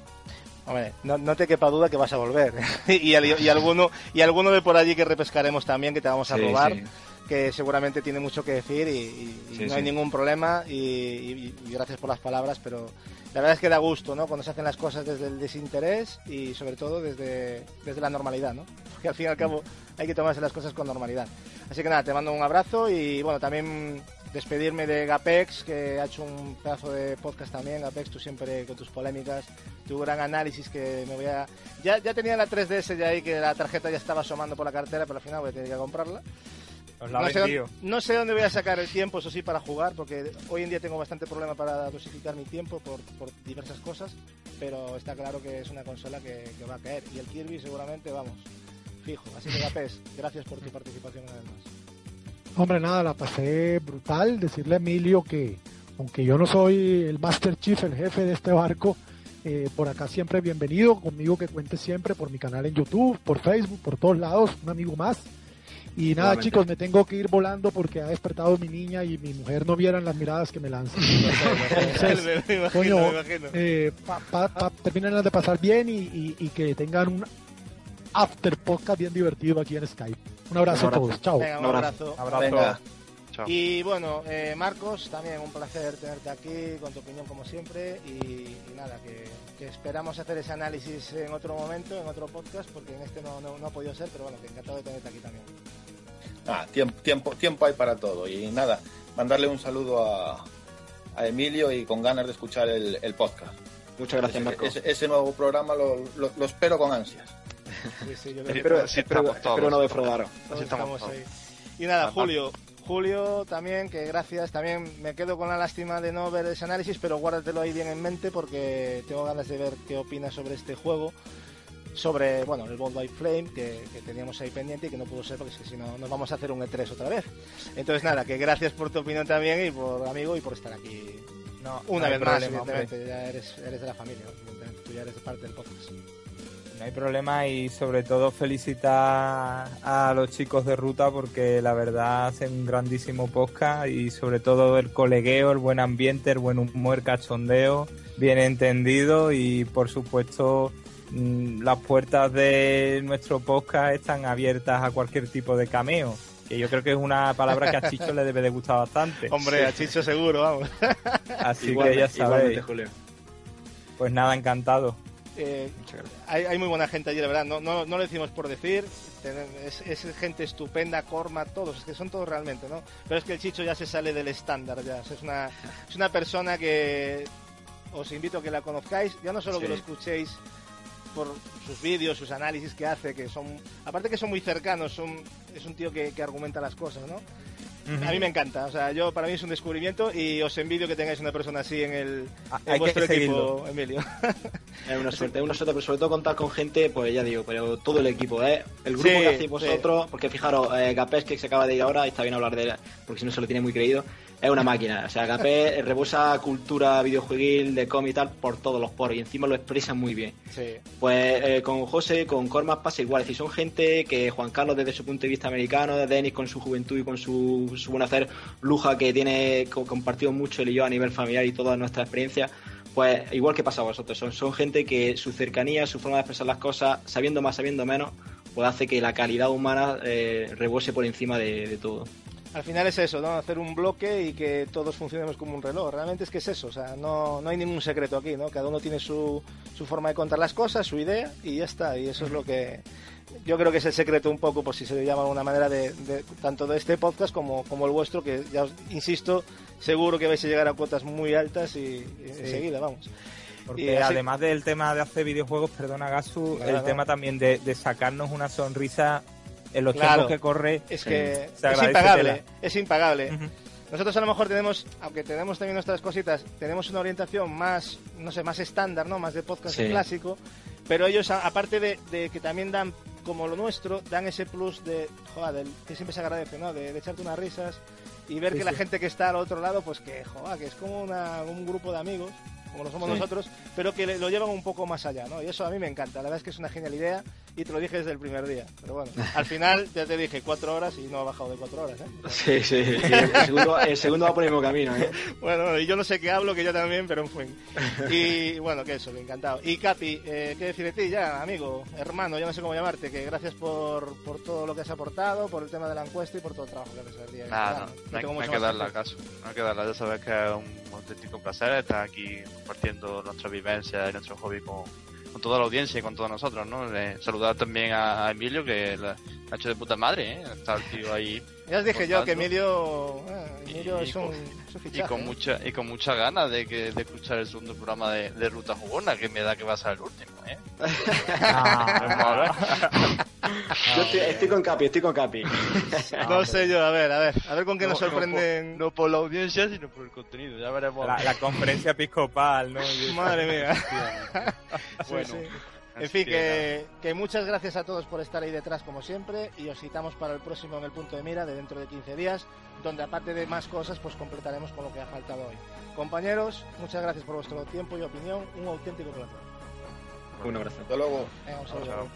Hombre, no, no te quepa duda que vas a volver. *laughs* y, al- y alguno y alguno de por allí que repescaremos también, que te vamos a Sí, robar, sí. que seguramente tiene mucho que decir y, y- y Sí, no hay ningún problema. Y gracias por las palabras, pero la verdad es que da gusto, ¿no? Cuando se hacen las cosas desde el desinterés y sobre todo desde, desde la normalidad, ¿no? *laughs* Porque al fin y al cabo hay que tomarse las cosas con normalidad. Así que nada, te mando un abrazo y bueno, también despedirme de Gapex, que ha hecho un pedazo de podcast también. Gapex, tú siempre con tus polémicas, tu gran análisis que me voy a... Ya, ya tenía la 3DS ya ahí, que la tarjeta ya estaba asomando por la cartera, pero al final voy a tener que comprarla. Sé, no sé dónde voy a sacar el tiempo, eso sí, para jugar, porque hoy en día tengo bastante problema para dosificar mi tiempo por, por diversas cosas, pero está claro que es una consola que, que va a caer. Y el Kirby seguramente, vamos, fijo. Así que Gapes, gracias por tu participación una vez más. Hombre, nada, la pasé brutal. Decirle a Emilio que, aunque yo no soy el Master Chief, el jefe de este barco, eh, por acá siempre bienvenido. Conmigo que cuente siempre por mi canal en YouTube, por Facebook, por todos lados. Un amigo más. Y nada, chicos, me tengo que ir volando porque ha despertado mi niña y mi mujer no vieran las miradas que me lanzan. *laughs* Entonces, me imagino, coño, me imagino. eh, pa- pa- pa- terminen de pasar bien y, y- y que tengan un after podcast bien divertido aquí en Skype. Un abrazo, Un abrazo. a todos. Chao. Venga, un abrazo. abrazo. Abrazo. Venga, Chao. Y bueno, eh, Marcos, también un placer tenerte aquí, con tu opinión como siempre. Y, y nada, que, que esperamos hacer ese análisis en otro momento, en otro podcast, porque en este no, no, no ha podido ser, pero bueno, que encantado de tenerte aquí también. Ah, tiempo, tiempo, tiempo hay para todo. Y nada, mandarle un saludo a, a Emilio y con ganas de escuchar el, el podcast. Muchas gracias, Ese- Marco. Ese, ese nuevo programa lo, lo- lo espero con ansias. Sí, sí, yo creo Sí, Espero, espero- espero no defraudaros. Y nada, Ajá. Julio. Julio también, que gracias. También me quedo con la lástima de no ver ese análisis, pero guárdatelo ahí bien en mente porque tengo ganas de ver qué opinas sobre este juego. Sobre, bueno, el by Flame, que, que teníamos ahí pendiente y que no pudo ser porque es que si no nos vamos a hacer un E3 otra vez. Entonces, nada, que gracias por tu opinión también y por amigo y por estar aquí No, una no vez más, problema, hombre. evidentemente. Ya eres, eres de la familia, evidentemente. Tú ya eres parte del podcast. No hay problema y sobre todo felicitar a los chicos de ruta porque la verdad hacen un grandísimo podcast y sobre todo el colegueo, el buen ambiente, el buen humor, cachondeo, bien entendido y por supuesto las puertas de nuestro podcast están abiertas a cualquier tipo de cameo. Que yo creo que es una palabra que a Chicho le debe de gustar bastante. *laughs* Hombre, a Chicho seguro, vamos. *laughs* Así Igualmente- que ya sabéis. Julio. Pues nada, encantado. Eh, hay, hay muy buena gente allí, la verdad. No, no, no lo decimos por decir. Es, es gente estupenda, Corma, todos. Es que son todos realmente, ¿no? Pero es que el Chicho ya se sale del estándar, ya. O sea, es, una, es una persona que os invito a que la conozcáis. Ya no solo que lo escuchéis por sus vídeos, sus análisis que hace, que son... Aparte que son muy cercanos, son, es un tío que, que argumenta las cosas, ¿no? A mí me encanta, o sea, yo para mí es un descubrimiento y os envidio que tengáis una persona así en el Ah, en vuestro equipo. Emilio. Es una *laughs* suerte, es una suerte, pero sobre todo contar con gente, pues ya digo, pero todo el equipo, ¿eh? El grupo Sí, que hacéis sí. vosotros, porque fijaros, eh, que se acaba de ir ahora, y está bien hablar de él, porque si no se lo tiene muy creído, es una máquina. O sea, Gapés rebosa cultura videojueguil, de cómic y tal, por todos los poros, y encima lo expresa muy bien. Sí. Pues eh, con José, con Cormas pasa igual. Es decir, son gente que Juan Carlos desde su punto de vista americano, Denis con su juventud y con su, su buen hacer, Luja que tiene co- compartido mucho él y yo a nivel familiar y toda nuestra experiencia, pues igual que pasa a vosotros. Son, son gente que su cercanía, su forma de expresar las cosas, sabiendo más, sabiendo menos, pues hace que la calidad humana eh, rebose por encima de, de todo. Al final es eso, ¿no? Hacer un bloque y que todos funcionemos como un reloj. Realmente es que es eso, o sea, no, no hay ningún secreto aquí, ¿no? Cada uno tiene su, su forma de contar las cosas, su idea y ya está. Y eso es lo que yo creo que es el secreto un poco, por si se le llama de alguna manera, de, de- tanto de este podcast como, como el vuestro, que ya os insisto, seguro que vais a llegar a cuotas muy altas y, y enseguida, vamos. Porque Y así- además del tema de hacer videojuegos, perdona Gasu, el tema también de, de sacarnos una sonrisa en los Claro. tiempos que corre. Es que es impagable, tela. es impagable. Nosotros a lo mejor tenemos, aunque tenemos también nuestras cositas, tenemos una orientación más, no sé, más estándar, ¿no? Más de podcast Sí. clásico, pero ellos, aparte de, de que también dan, como lo nuestro, dan ese plus de, joder, del- que siempre se agradece, ¿no? De, de echarte unas risas y ver Sí, que la gente que está al otro lado, pues que, joder, que es como una- un grupo de amigos, como lo somos Sí. nosotros, pero que lo llevan un poco más allá, ¿no? Y eso a mí me encanta, la verdad es que es una genial idea y te lo dije desde el primer día, pero bueno, al final ya te dije cuatro horas y no ha bajado de cuatro horas, ¿eh? Sí, sí. El segundo, el segundo va por el mismo camino, ¿eh? Bueno, y yo no sé qué hablo, que yo también, pero en fin. Y bueno, que eso, que encantado. Y Capi, eh, ¿qué decir de ti ya, amigo, hermano, ya no sé cómo llamarte? Que gracias por, por todo lo que has aportado, por el tema de la encuesta y por todo el trabajo que haces el día. Nada, no, no hay, tengo no hay mucho que más darle a caso. No hay que darle, ya sabes que es un auténtico placer estar aquí compartiendo nuestra vivencia y nuestro hobby con, con toda la audiencia y con todos nosotros, ¿no? Eh, saludar también a, Emilio, que la ha hecho de puta madre, ¿eh? Está el tío ahí Ya os dije yo que contando. Emilio, eh, Y- es, y un, con- es un y fichaje. con ¿eh? mucha y con muchas ganas de que de escuchar el segundo programa de, de Ruta Jugona, que me da que va a ser el último, ¿eh? Yo estoy, estoy con Capi, estoy con Capi. No sé yo, a ver, a ver, a ver con qué nos No, no sorprenden. por, no por la audiencia, sino por el contenido, ya veremos. La, la conferencia episcopal, ¿no? *laughs* Madre mía. *laughs* Sí, Bueno, sí en fin, que, muchas gracias a todos por estar ahí detrás como siempre y os citamos para el próximo en el punto de mira de dentro de 15 días, donde aparte de más cosas, pues completaremos con lo que ha faltado hoy. Compañeros, muchas gracias por vuestro tiempo y opinión, un auténtico placer. Un abrazo. Hasta luego. Un saludo. Hasta luego.